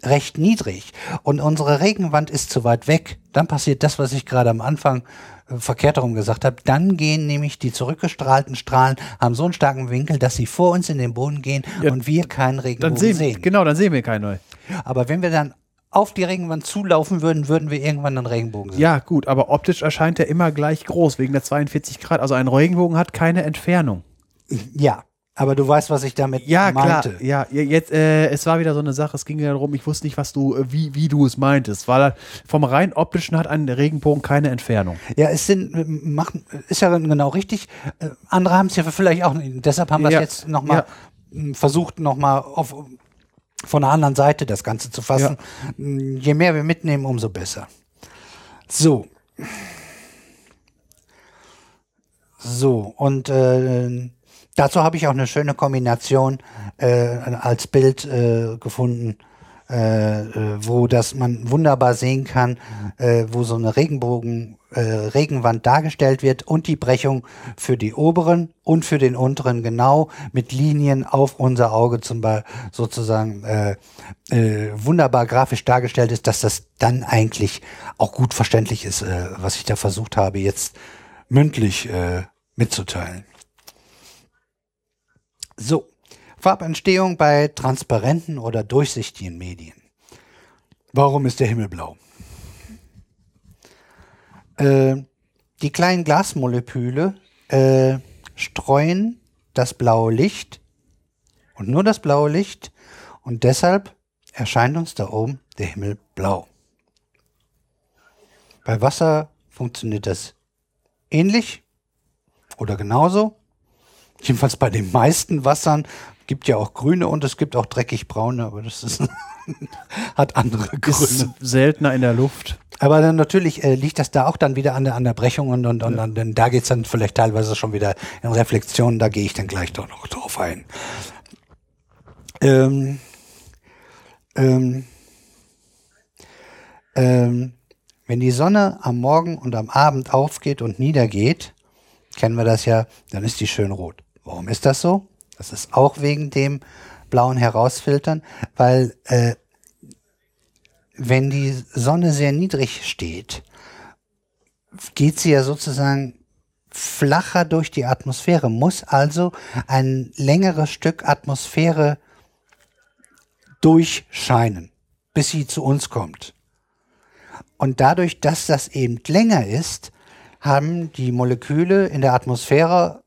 recht niedrig und unsere Regenwand ist zu weit weg, dann passiert das, was ich gerade am Anfang äh, verkehrt herum gesagt habe. Dann gehen nämlich die zurückgestrahlten Strahlen, haben so einen starken Winkel, dass sie vor uns in den Boden gehen Ja, und wir keinen Regenbogen Dann sehen, sehen. Genau, dann sehen wir keinen neu. Aber wenn wir dann auf die Regenwand zulaufen würden, würden wir irgendwann einen Regenbogen sehen. Ja, gut, aber optisch erscheint er immer gleich groß, wegen der 42 Grad. Also ein Regenbogen hat keine Entfernung. Ja, aber du weißt, was ich damit Ja, meinte. klar. Ja, ja, jetzt, äh, es war wieder so eine Sache, es ging ja darum, ich wusste nicht, was du, äh, wie, wie du es meintest. Weil vom rein optischen hat ein Regenbogen keine Entfernung. Ja, es sind, äh, machen, ist ja genau richtig. Äh, Andere haben es ja vielleicht auch nicht. Deshalb haben wir es Ja, jetzt nochmal versucht, nochmal auf, von der anderen Seite das Ganze zu fassen. Mm, Je mehr wir mitnehmen, umso besser. So. So, und äh, dazu habe ich auch eine schöne Kombination äh, als Bild äh, gefunden, äh, äh, wo das man wunderbar sehen kann, äh, wo so eine Regenbogen, äh, Regenwand dargestellt wird und die Brechung für die oberen und für den unteren genau mit Linien auf unser Auge zum Beispiel sozusagen äh, äh, wunderbar grafisch dargestellt ist, dass das dann eigentlich auch gut verständlich ist, äh, was ich da versucht habe jetzt mündlich äh, mitzuteilen. So, Farbentstehung bei transparenten oder durchsichtigen Medien. Warum ist der Himmel blau? Äh, die kleinen Glasmoleküle äh, streuen das blaue Licht und nur das blaue Licht und deshalb erscheint uns da oben der Himmel blau. Bei Wasser funktioniert das ähnlich oder genauso. Jedenfalls bei den meisten Wassern gibt ja auch grüne und es gibt auch dreckig braune, aber das ist, hat andere Ist Gründe. seltener in der Luft. Aber dann natürlich äh, liegt das da auch dann wieder an der, an der Brechung und, und, und, und dann, da geht's dann vielleicht teilweise schon wieder in Reflexionen, da gehe ich dann gleich doch noch drauf ein. Ähm, ähm, ähm, wenn die Sonne am Morgen und am Abend aufgeht und niedergeht, kennen wir das ja, dann ist die schön rot. Warum ist das so? Das ist auch wegen dem blauen Herausfiltern, weil äh, wenn die Sonne sehr niedrig steht, geht sie ja sozusagen flacher durch die Atmosphäre, muss also ein längeres Stück Atmosphäre durchscheinen, bis sie zu uns kommt. Und dadurch, dass das eben länger ist, haben die Moleküle in der Atmosphäre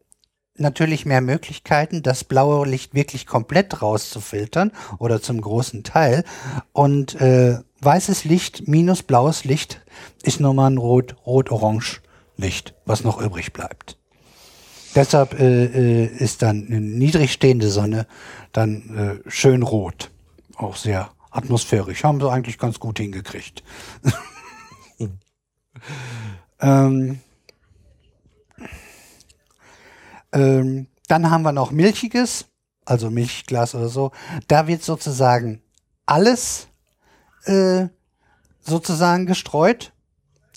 natürlich mehr Möglichkeiten, das blaue Licht wirklich komplett rauszufiltern oder zum großen Teil. Und äh, weißes Licht minus blaues Licht ist nur mal ein rot, rot-orange Licht, was noch übrig bleibt. Deshalb äh, äh, ist dann eine niedrig stehende Sonne dann äh, schön rot. Auch sehr atmosphärisch. Haben sie eigentlich ganz gut hingekriegt. ähm, ähm, dann haben wir noch Milchiges, also Milchglas oder so. Da wird sozusagen alles äh, sozusagen gestreut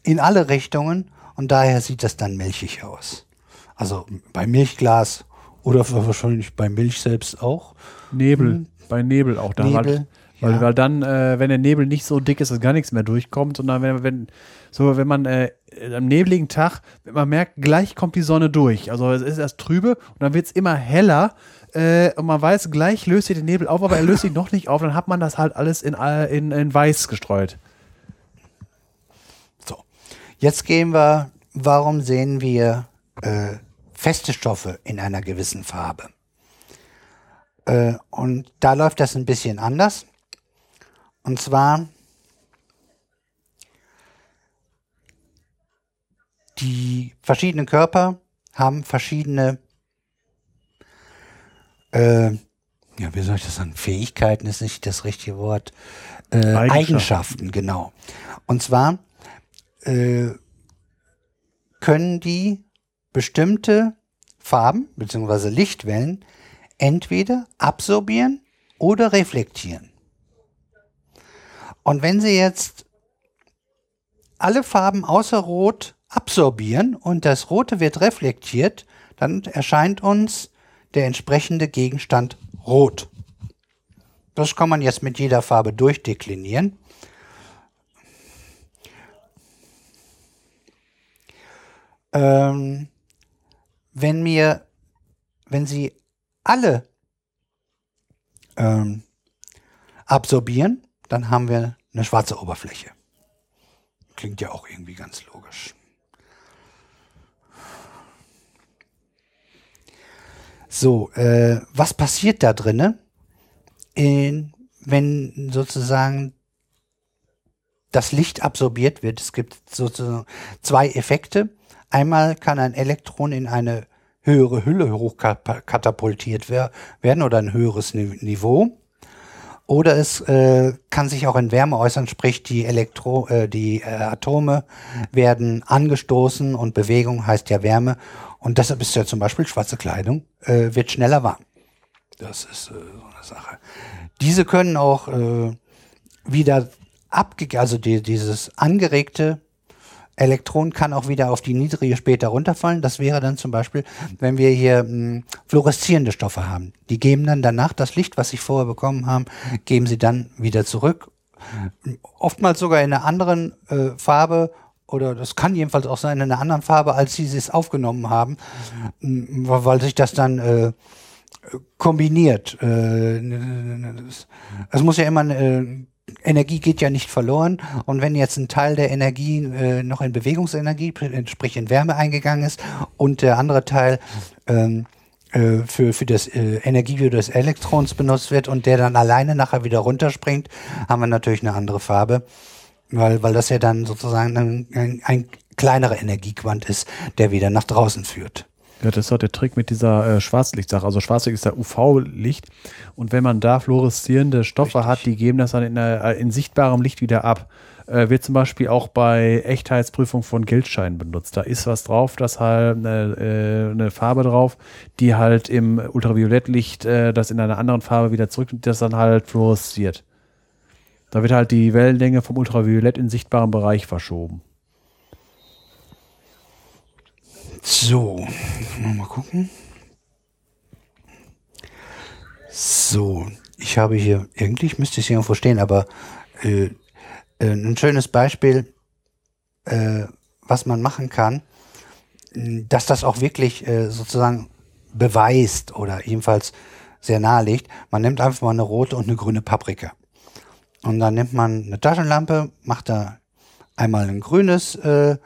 in alle Richtungen und daher sieht das dann milchig aus. Also bei Milchglas oder wahrscheinlich bei Milch selbst auch. Nebel, Hm. bei Nebel auch da. Nebel, weil, ja. weil dann, äh, wenn der Nebel nicht so dick ist, dass gar nichts mehr durchkommt, sondern wenn, wenn so, wenn man äh, am nebligen Tag, wenn man merkt, gleich kommt die Sonne durch. Also es ist erst trübe und dann wird es immer heller. Äh, und man weiß, gleich löst sich der Nebel auf, aber er löst sich noch nicht auf. Dann hat man das halt alles in, äh, in, in weiß gestreut. So. Jetzt gehen wir, warum sehen wir äh, feste Stoffe in einer gewissen Farbe? Äh, und da läuft das ein bisschen anders. Und zwar die verschiedenen Körper haben verschiedene, äh, ja, wie soll ich das sagen? Fähigkeiten ist nicht das richtige Wort. Äh, Eigenschaften. Eigenschaften, genau. Und zwar äh, können die bestimmte Farben bzw. Lichtwellen entweder absorbieren oder reflektieren. Und wenn Sie jetzt alle Farben außer Rot absorbieren und das Rote wird reflektiert, dann erscheint uns der entsprechende Gegenstand rot. Das kann man jetzt mit jeder Farbe durchdeklinieren. Ähm, wenn mir, wenn Sie alle ähm, absorbieren, dann haben wir eine schwarze Oberfläche. Klingt ja auch irgendwie ganz logisch. So, äh, was passiert da drinne, in, wenn sozusagen das Licht absorbiert wird? Es gibt sozusagen zwei Effekte. Einmal kann ein Elektron in eine höhere Hülle hochkatapultiert wer werden oder ein höheres Ni- Niveau. Oder es äh, kann sich auch in Wärme äußern, sprich die, Elektro äh, die äh, Atome werden angestoßen und Bewegung heißt ja Wärme. Und deshalb ist ja zum Beispiel schwarze Kleidung, äh, wird schneller warm. Das ist äh, so eine Sache. Diese können auch äh, wieder abge also die, dieses angeregte Elektron kann auch wieder auf die niedrige später runterfallen. Das wäre dann zum Beispiel, wenn wir hier mh, fluoreszierende Stoffe haben. Die geben dann danach das Licht, was sie vorher bekommen haben, geben sie dann wieder zurück. Oftmals sogar in einer anderen äh, Farbe oder das kann jedenfalls auch sein in einer anderen Farbe, als sie es aufgenommen haben, mh, weil sich das dann äh, kombiniert. Äh, es- muss ja immer äh, Energie geht ja nicht verloren und wenn jetzt ein Teil der Energie äh, noch in Bewegungsenergie, sprich in Wärme eingegangen ist und der andere Teil ähm, äh, für, für das äh, Energie des Elektrons benutzt wird und der dann alleine nachher wieder runterspringt, haben wir natürlich eine andere Farbe, weil, weil das ja dann sozusagen ein, ein, ein kleinerer Energiequant ist, der wieder nach draußen führt. Ja, das ist doch der Trick mit dieser äh, Schwarzlichtsache. Also Schwarzlicht ist ja UV-Licht und wenn man da fluoreszierende Stoffe hat, die geben das dann in, äh, in sichtbarem Licht wieder ab. Äh, wird zum Beispiel auch bei Echtheitsprüfung von Geldscheinen benutzt. Da ist was drauf, das halt eine, äh, eine Farbe drauf, die halt im Ultraviolettlicht äh, das in einer anderen Farbe wieder zurück und das dann halt fluoresziert. Da wird halt die Wellenlänge vom Ultraviolett in sichtbarem Bereich verschoben. So, mal, gucken. So, ich habe hier, eigentlich müsste ich es irgendwo stehen, aber äh, äh, ein schönes Beispiel, äh, was man machen kann, dass das auch wirklich äh, sozusagen beweist oder jedenfalls sehr nahe liegt. Man nimmt einfach mal eine rote und eine grüne Paprika. Und dann nimmt man eine Taschenlampe, macht da einmal ein grünes äh,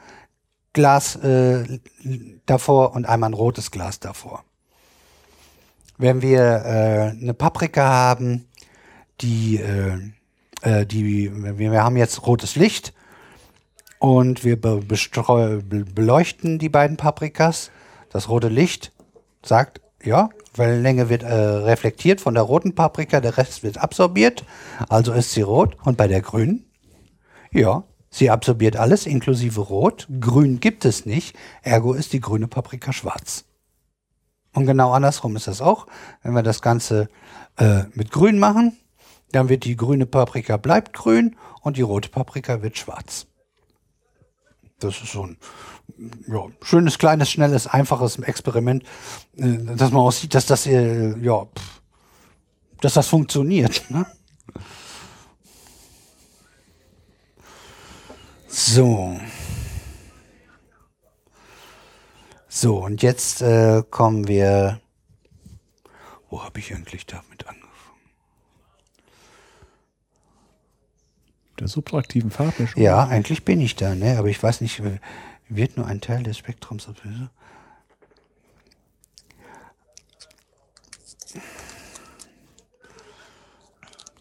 Glas äh, davor und einmal ein rotes Glas davor. Wenn wir äh, eine Paprika haben, die, äh, äh, die wir, haben jetzt rotes Licht und wir be beleuchten die beiden Paprikas. Das rote Licht sagt, ja, Wellenlänge wird äh, reflektiert von der roten Paprika, der Rest wird absorbiert, also ist sie rot. Und bei der grünen, ja, sie absorbiert alles inklusive Rot. Grün gibt es nicht, ergo ist die grüne Paprika schwarz. Und genau andersrum ist das auch. Wenn wir das Ganze äh, mit Grün machen, dann wird die grüne Paprika bleibt grün und die rote Paprika wird schwarz. Das ist so ein ja, schönes, kleines, schnelles, einfaches Experiment, äh, dass man auch sieht, dass das, äh, ja, pff, dass das funktioniert. Ne? So. So, und jetzt äh, kommen wir. Wo habe ich eigentlich damit angefangen? Der subtraktiven Farbmischung. Ja, eigentlich bin ich da, ne? Aber ich weiß nicht, wird nur ein Teil des Spektrums?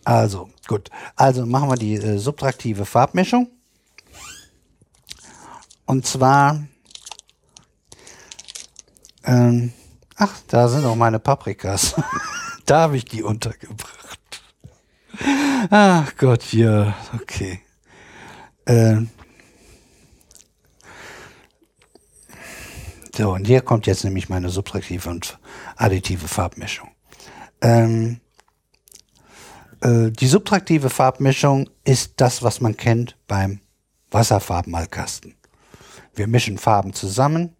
Also, gut. Also machen wir die äh, subtraktive Farbmischung. Und zwar, ähm, ach, da sind auch meine Paprikas. da habe ich die untergebracht. Ach Gott, ja, okay. Ähm, so, und hier kommt jetzt nämlich meine subtraktive und additive Farbmischung. Ähm, äh, die subtraktive Farbmischung ist das, was man kennt beim Wasserfarbenmalkasten. Wir mischen Farben zusammen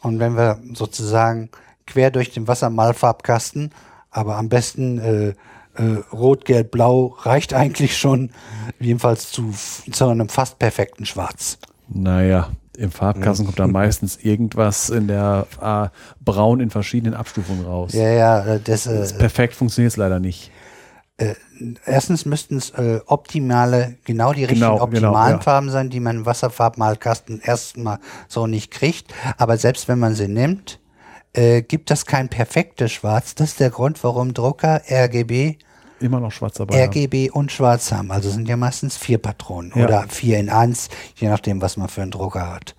und wenn wir sozusagen quer durch den Wassermalfarbkasten, aber am besten äh, äh, Rot, Gelb, Blau reicht eigentlich schon, jedenfalls zu, zu einem fast perfekten Schwarz. Naja, im Farbkasten kommt da meistens irgendwas in der äh, Braun in verschiedenen Abstufungen raus. Ja, ja, äh, das, äh, Perfekt funktioniert es leider nicht. Erstens müssten es äh, optimale, genau die richtigen Genau, optimalen genau, ja. Farben sein, die man im Wasserfarbmalkasten erstmal so nicht kriegt. Aber selbst wenn man sie nimmt, äh, gibt das kein perfektes Schwarz. Das ist der Grund, warum Drucker RGB, Immer noch schwarz dabei. haben. RGB und Schwarz haben. Also sind ja meistens vier Patronen Ja. oder vier in eins, je nachdem, was man für einen Drucker hat.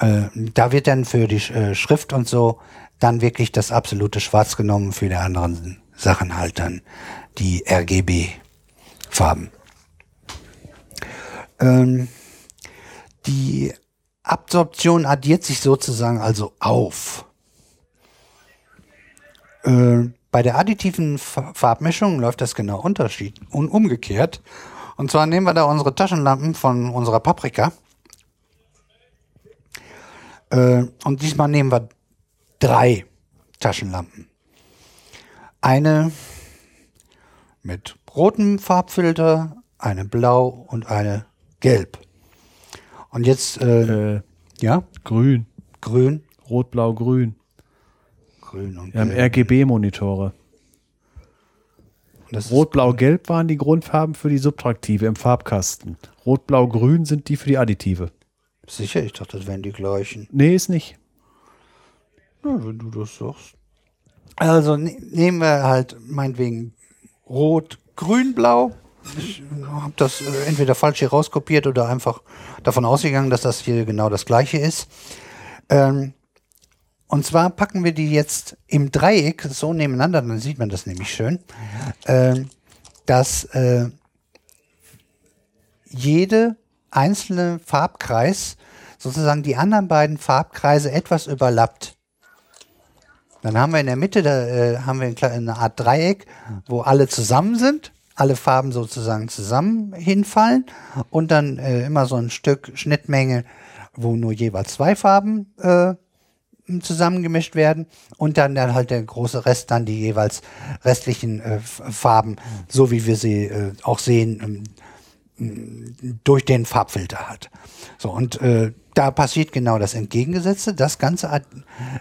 Äh, da wird dann für die äh, Schrift und so dann wirklich das absolute Schwarz genommen, für die anderen Sachen halt dann die RGB-Farben. Ähm, die Absorption addiert sich sozusagen also auf. Äh, bei der additiven Fa- Farbmischung läuft das genau unterschied und umgekehrt. Und zwar nehmen wir da unsere Taschenlampen von unserer Paprika. Äh, und diesmal nehmen wir drei Taschenlampen. Eine mit rotem Farbfilter, eine blau und eine gelb. Und jetzt, äh, Äh, ja, grün. grün, Rot, Blau, Grün. grün und Wir haben. RGB-Monitore. Rot, Blau, Gelb waren die Grundfarben für die Subtraktive im Farbkasten. Rot, Blau, Grün sind die für die Additive. Sicher, ich dachte, das wären die gleichen. Nee, ist nicht. Ja, wenn du das sagst. Also ne nehmen wir halt meinetwegen Rot, Grün, Blau. Ich habe das äh, entweder falsch hier rauskopiert oder einfach davon ausgegangen, dass das hier genau das gleiche ist. Ähm, und zwar packen wir die jetzt im Dreieck so nebeneinander, dann sieht man das nämlich schön, ähm, dass äh, jede einzelne Farbkreis sozusagen die anderen beiden Farbkreise etwas überlappt. Dann haben wir in der Mitte, da äh, haben wir eine Art Dreieck, wo alle zusammen sind, alle Farben sozusagen zusammen hinfallen und dann äh, immer so ein Stück Schnittmenge, wo nur jeweils zwei Farben äh, zusammengemischt werden und dann, dann halt der große Rest, dann die jeweils restlichen äh, Farben, so wie wir sie äh, auch sehen, ähm, durch den Farbfilter hat. So, und äh, da passiert genau das Entgegengesetzte. Das Ganze hat,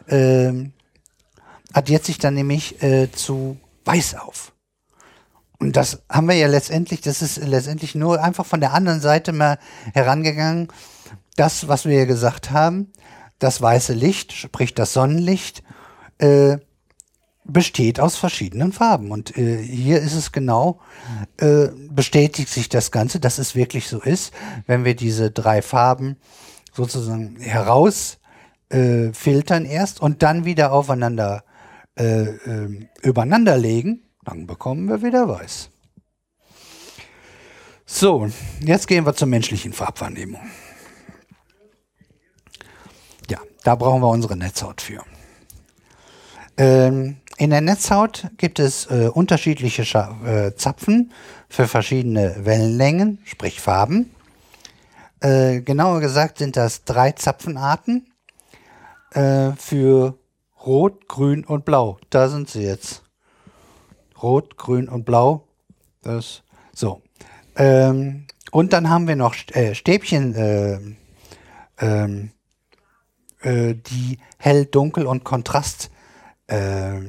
ähm, addiert sich dann nämlich äh, zu weiß auf. Und das haben wir ja letztendlich, das ist letztendlich nur einfach von der anderen Seite mal herangegangen. Das, was wir ja gesagt haben, das weiße Licht, sprich das Sonnenlicht, äh, besteht aus verschiedenen Farben. Und äh, hier ist es genau, äh, bestätigt sich das Ganze, dass es wirklich so ist, wenn wir diese drei Farben sozusagen heraus äh, erst und dann wieder aufeinander äh, äh, übereinander legen, dann bekommen wir wieder weiß. So, jetzt gehen wir zur menschlichen Farbwahrnehmung. Ja, da brauchen wir unsere Netzhaut für. Ähm, in der Netzhaut gibt es äh, unterschiedliche Scha äh, Zapfen für verschiedene Wellenlängen, sprich Farben. Äh, genauer gesagt sind das drei Zapfenarten äh, für Rot, Grün und Blau. Da sind sie jetzt. Rot, Grün und Blau. Das so. Ähm, und dann haben wir noch äh, Stäbchen, äh, ähm, äh, die hell, dunkel und Kontrast äh,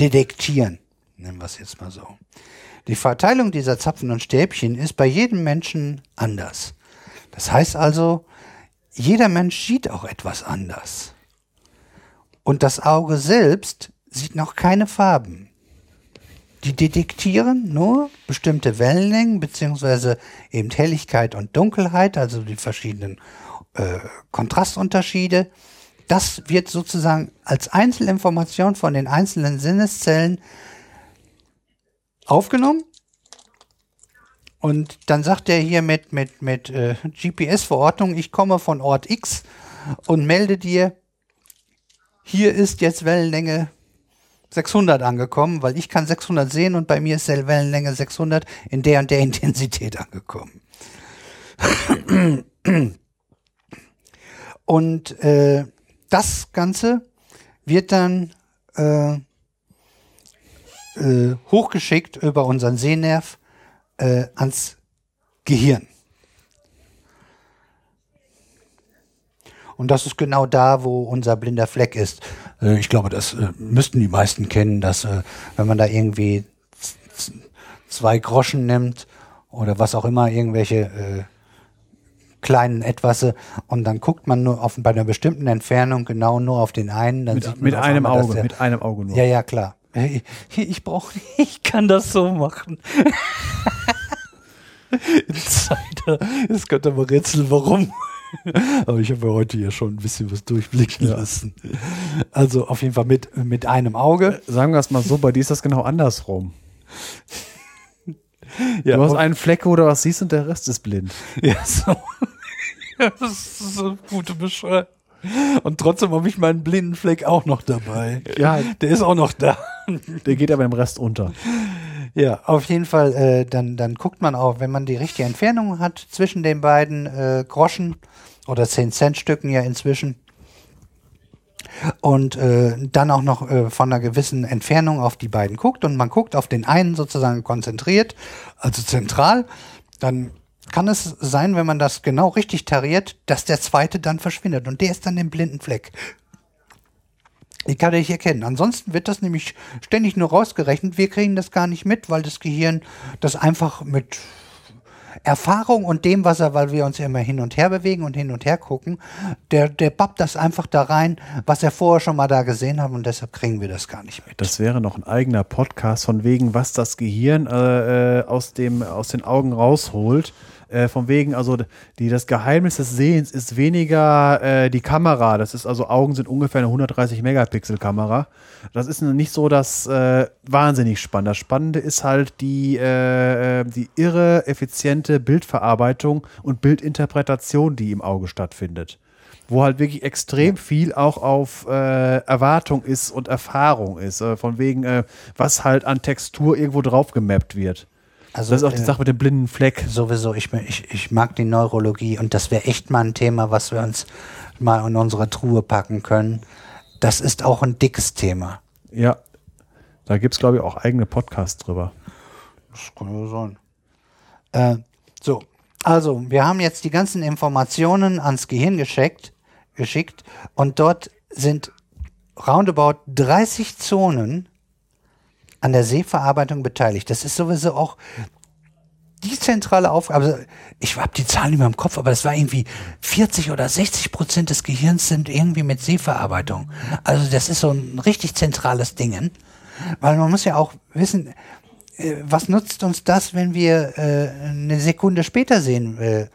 detektieren. Nennen wir es jetzt mal so. Die Verteilung dieser Zapfen und Stäbchen ist bei jedem Menschen anders. Das heißt also, jeder Mensch sieht auch etwas anders. Und das Auge selbst sieht noch keine Farben. Die detektieren nur bestimmte Wellenlängen beziehungsweise eben Helligkeit und Dunkelheit, also die verschiedenen äh, Kontrastunterschiede. Das wird sozusagen als Einzelinformation von den einzelnen Sinneszellen aufgenommen. Und dann sagt er hier mit, mit, mit äh, GPS-Verordnung, ich komme von Ort X und melde dir, hier ist jetzt Wellenlänge 600 angekommen, weil ich kann 600 sehen und bei mir ist Wellenlänge 600 in der und der Intensität angekommen. Und äh, das Ganze wird dann äh, äh, hochgeschickt über unseren Sehnerv äh, ans Gehirn. Und das ist genau da, wo unser blinder Fleck ist. Äh, ich glaube, das äh, müssten die meisten kennen, dass äh, wenn man da irgendwie zwei Groschen nimmt oder was auch immer, irgendwelche äh, kleinen Etwasse und dann guckt man nur auf, bei einer bestimmten Entfernung genau nur auf den einen. Dann sieht Mit, man mit einem einmal, Auge, der- mit einem Auge nur. ja, ja, klar. Ich, ich brauche, ich kann das so machen. Insider. Es könnte mal rätseln, warum. Aber ich habe ja heute ja schon ein bisschen was durchblicken lassen. Also auf jeden Fall mit, mit einem Auge. Sagen wir es mal so, bei dir ist das genau andersrum. Ja, du hast einen Fleck, wo du was siehst und der Rest ist blind. ja, so. Ja, das ist so eine gute Beschreibung. Und trotzdem habe ich meinen blinden Fleck auch noch dabei. Ja. Der ist auch noch da. Der geht aber im Rest unter. Ja, auf jeden Fall, äh, dann, dann guckt man auch, wenn man die richtige Entfernung hat zwischen den beiden äh, Groschen oder 10-Cent-Stücken ja inzwischen. Und äh, dann auch noch äh, von einer gewissen Entfernung auf die beiden guckt und man guckt auf den einen sozusagen konzentriert, also zentral, dann kann es sein, wenn man das genau richtig tariert, dass der zweite dann verschwindet und der ist dann im blinden Fleck. Die kann ich erkennen. Ansonsten wird das nämlich ständig nur rausgerechnet. Wir kriegen das gar nicht mit, weil das Gehirn das einfach mit Erfahrung und dem, was er, weil wir uns immer hin und her bewegen und hin und her gucken, der, der babbt das einfach da rein, was er vorher schon mal da gesehen hat und deshalb kriegen wir das gar nicht mit. Das wäre noch ein eigener Podcast von wegen, was das Gehirn äh, äh, aus, dem, aus den Augen rausholt. Äh, von wegen, also die, das Geheimnis des Sehens ist weniger äh, die Kamera. Das ist also, Augen sind ungefähr eine 130 Megapixel Kamera. Das ist nicht so das äh, wahnsinnig spannend. Das Spannende ist halt die, äh, äh, die irre effiziente Bildverarbeitung und Bildinterpretation, die im Auge stattfindet wo halt wirklich extrem viel auch auf äh, Erwartung ist und Erfahrung ist. Von wegen, was halt an Textur irgendwo drauf gemappt wird. Also, das ist auch die äh, Sache mit dem blinden Fleck. Sowieso, ich, ich, ich mag die Neurologie und das wäre echt mal ein Thema, was wir uns mal in unsere Truhe packen können. Das ist auch ein dickes Thema. Ja. Da gibt es, glaube ich, auch eigene Podcasts drüber. Das kann ja sein. Äh, so, also wir haben jetzt die ganzen Informationen ans Gehirn geschickt, geschickt und dort sind roundabout 30 Zonen an der Sehverarbeitung beteiligt. Das ist sowieso auch die zentrale Aufgabe. Also ich habe die Zahlen mehr im Kopf, aber es war irgendwie 40 oder 60 Prozent des Gehirns sind irgendwie mit Sehverarbeitung. Also das ist so ein richtig zentrales Ding. Weil man muss ja auch wissen, äh, was nutzt uns das, wenn wir äh, eine Sekunde später sehen, äh,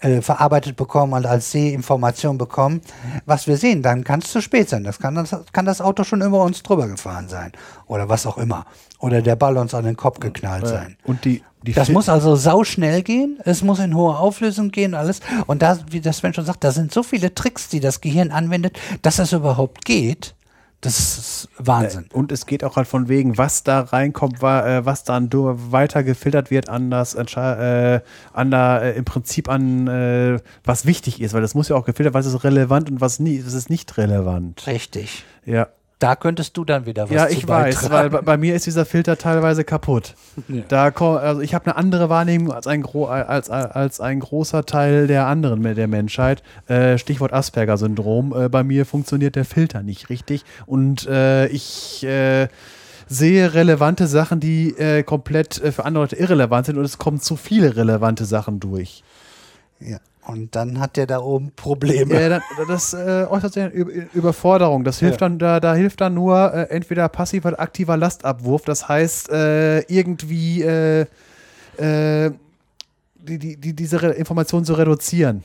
äh, verarbeitet bekommen und als Sehinformation bekommen, was wir sehen, dann kann es zu spät sein. Das kann, das kann das Auto schon über uns drüber gefahren sein. Oder was auch immer. Oder der Ball uns an den Kopf geknallt sein. Und die, die Das Fil- muss also sauschnell gehen, es muss in hoher Auflösung gehen, alles. Und da, wie das Sven schon sagt, da sind so viele Tricks, die das Gehirn anwendet, dass es überhaupt geht. Das ist Wahnsinn. Und es geht auch halt von wegen, was da reinkommt, äh, was dann weiter gefiltert wird an das äh, an da, äh, im Prinzip an äh, was wichtig ist, weil das muss ja auch gefiltert, was ist relevant und was nie, was ist nicht relevant. Richtig. Ja. Da könntest du dann wieder was Ja, zu ich weiß, weil bei, bei mir ist dieser Filter teilweise kaputt. Da komm, also ich habe eine andere Wahrnehmung als ein, gro als, als ein großer Teil der anderen der Menschheit. Äh, Stichwort Asperger-Syndrom. Äh, bei mir funktioniert der Filter nicht richtig und äh, ich äh, sehe relevante Sachen, die äh, komplett äh, für andere Leute irrelevant sind und es kommen zu viele relevante Sachen durch. Ja. Und dann hat der da oben Probleme. Ja, dann, das äh, äußert sich in Überforderung. Das hilft dann, da, da hilft dann nur äh, entweder passiver oder aktiver Lastabwurf. Das heißt, äh, irgendwie äh, äh, die, die, die, diese Re Information zu reduzieren.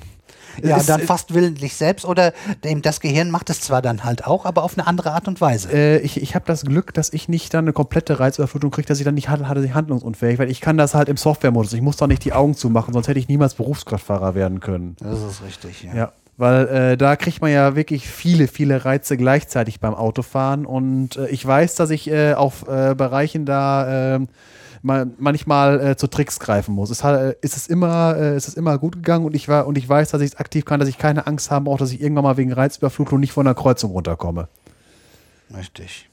Ja, Es- dann fast willentlich selbst oder dem, das Gehirn macht es zwar dann halt auch, aber auf eine andere Art und Weise. Äh, ich ich habe das Glück, dass ich nicht dann eine komplette Reizüberflutung kriege, dass ich dann nicht hatte, hatte ich handlungsunfähig, weil ich kann das halt im Softwaremodus. Ich muss doch nicht die Augen zumachen, sonst hätte ich niemals Berufskraftfahrer werden können. Das ist richtig, ja. Ja, weil äh, da kriegt man ja wirklich viele, viele Reize gleichzeitig beim Autofahren und äh, ich weiß, dass ich äh, auf äh, Bereichen da äh, man, manchmal äh, zu Tricks greifen muss. Es hat, äh, ist, es immer, äh, ist es immer gut gegangen und ich war und ich weiß, dass ich es aktiv kann, dass ich keine Angst haben brauche, dass ich irgendwann mal wegen Reizüberflutung nicht von der Kreuzung runterkomme. Richtig.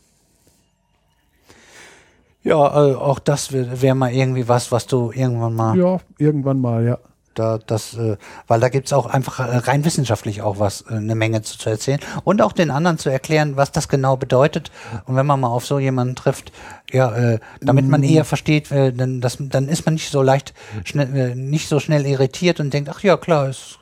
Ja, äh, auch das wäre wär mal irgendwie was, was du irgendwann mal Ja, irgendwann mal, ja. Da das, äh, weil da gibt's auch einfach äh, rein wissenschaftlich auch was, äh, eine Menge zu, zu erzählen und auch den anderen zu erklären, was das genau bedeutet. Und wenn man mal auf so jemanden trifft, ja, äh, damit man eher versteht, äh, dann, das, dann ist man nicht so leicht, schnell, äh, nicht so schnell irritiert und denkt, ach ja, klar, ist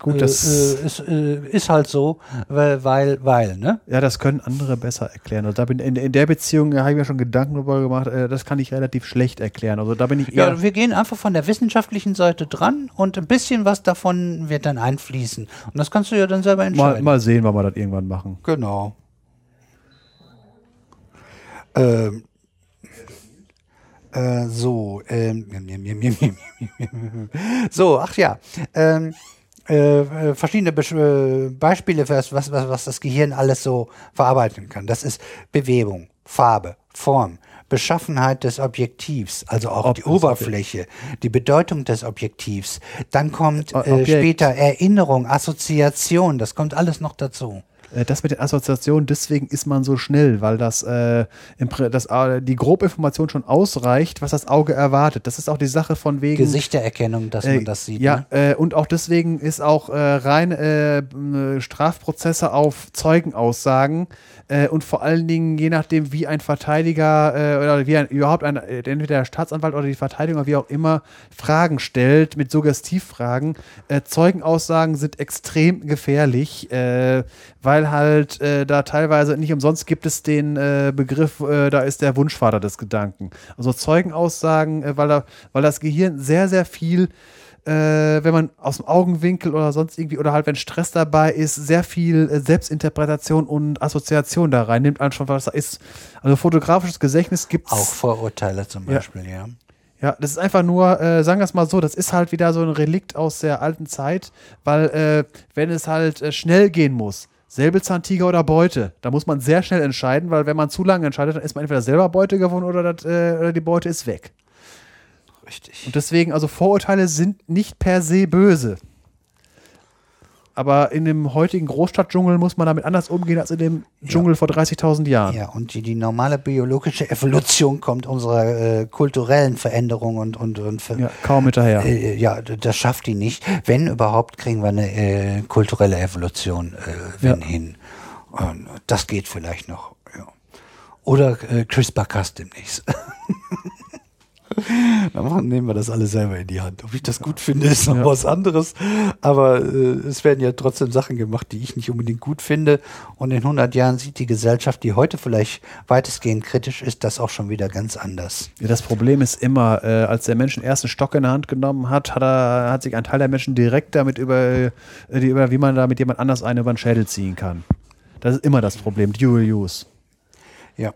Gut, äh, das- äh, ist, äh, ist halt so, weil, weil, weil, ne? Ja, das können andere besser erklären. Also da bin in, in der Beziehung äh, habe ich mir schon Gedanken darüber gemacht, äh, das kann ich relativ schlecht erklären. Also da bin ich. Ja, wir gehen einfach von der wissenschaftlichen Seite dran und ein bisschen was davon wird dann einfließen. Und das kannst du ja dann selber mal, entscheiden. mal sehen, wann wir das irgendwann machen. Genau. Ähm, äh, so, ähm, so, ach ja. Ähm, äh, äh, verschiedene Besch äh, Beispiele für das, was, was, was das Gehirn alles so verarbeiten kann. Das ist Bewegung, Farbe, Form, Beschaffenheit des Objektivs, also auch Ob- die Oberfläche, die Bedeutung des Objektivs. Dann kommt äh, später Erinnerung, Assoziation, das kommt alles noch dazu. Äh, Das mit den Assoziationen, deswegen ist man so schnell, weil das, äh, das äh, die Grobinformation schon ausreicht, was das Auge erwartet. Das ist auch die Sache von wegen. Gesichtererkennung, dass Äh, man das sieht. Ja, Ne? äh, und auch deswegen ist auch äh, rein Strafprozesse auf Zeugenaussagen und vor allen Dingen je nachdem, wie ein Verteidiger oder wie ein, überhaupt ein, entweder der Staatsanwalt oder die Verteidigung oder wie auch immer Fragen stellt mit Suggestivfragen. Zeugenaussagen sind extrem gefährlich, äh, weil halt äh, da teilweise nicht umsonst gibt es den äh, Begriff, äh, da ist der Wunschvater des Gedanken. Also Zeugenaussagen, äh, weil, da, weil das Gehirn sehr, sehr viel äh, wenn man aus dem Augenwinkel oder sonst irgendwie, oder halt wenn Stress dabei ist, sehr viel äh, Selbstinterpretation und Assoziation da rein nimmt, einfach was da ist. Also fotografisches Gedächtnis gibt Auch Vorurteile zum Ja. Beispiel, ja. ja, das ist einfach nur, äh, sagen wir es mal so, das ist halt wieder so ein Relikt aus der alten Zeit, weil äh, wenn es halt äh, schnell gehen muss, Säbelzahntiger oder Beute, da muss man sehr schnell entscheiden, weil wenn man zu lange entscheidet, dann ist man entweder selber Beute gewonnen oder, das, äh, oder die Beute ist weg. Richtig. Und deswegen, also Vorurteile sind nicht per se böse. Aber in dem heutigen Großstadtdschungel muss man damit anders umgehen als in dem Dschungel vor 30.000 Jahren. Ja, und die, die normale biologische Evolution kommt unserer äh, kulturellen Veränderung und, und, und Ja, kaum hinterher. Äh, ja, d- das schafft die nicht. Wenn überhaupt, kriegen wir eine äh, kulturelle Evolution äh, wenn Ja. hin. Und das geht vielleicht noch. Ja. Oder äh, CRISPR-Cas demnächst. Dann nehmen wir das alle selber in die Hand. Ob ich das gut finde, ist noch Ja. was anderes. Aber äh, es werden ja trotzdem Sachen gemacht, die ich nicht unbedingt gut finde. Und in 100 Jahren sieht die Gesellschaft, die heute vielleicht weitestgehend kritisch ist, das auch schon wieder ganz anders. Ja, das Problem ist immer, äh, als der Mensch den ersten Stock in der Hand genommen hat, hat, er, hat sich ein Teil der Menschen direkt damit über, äh, die, über wie man da mit jemand anders einen über den Schädel ziehen kann. Das ist immer das Problem, Dual Use. Ja.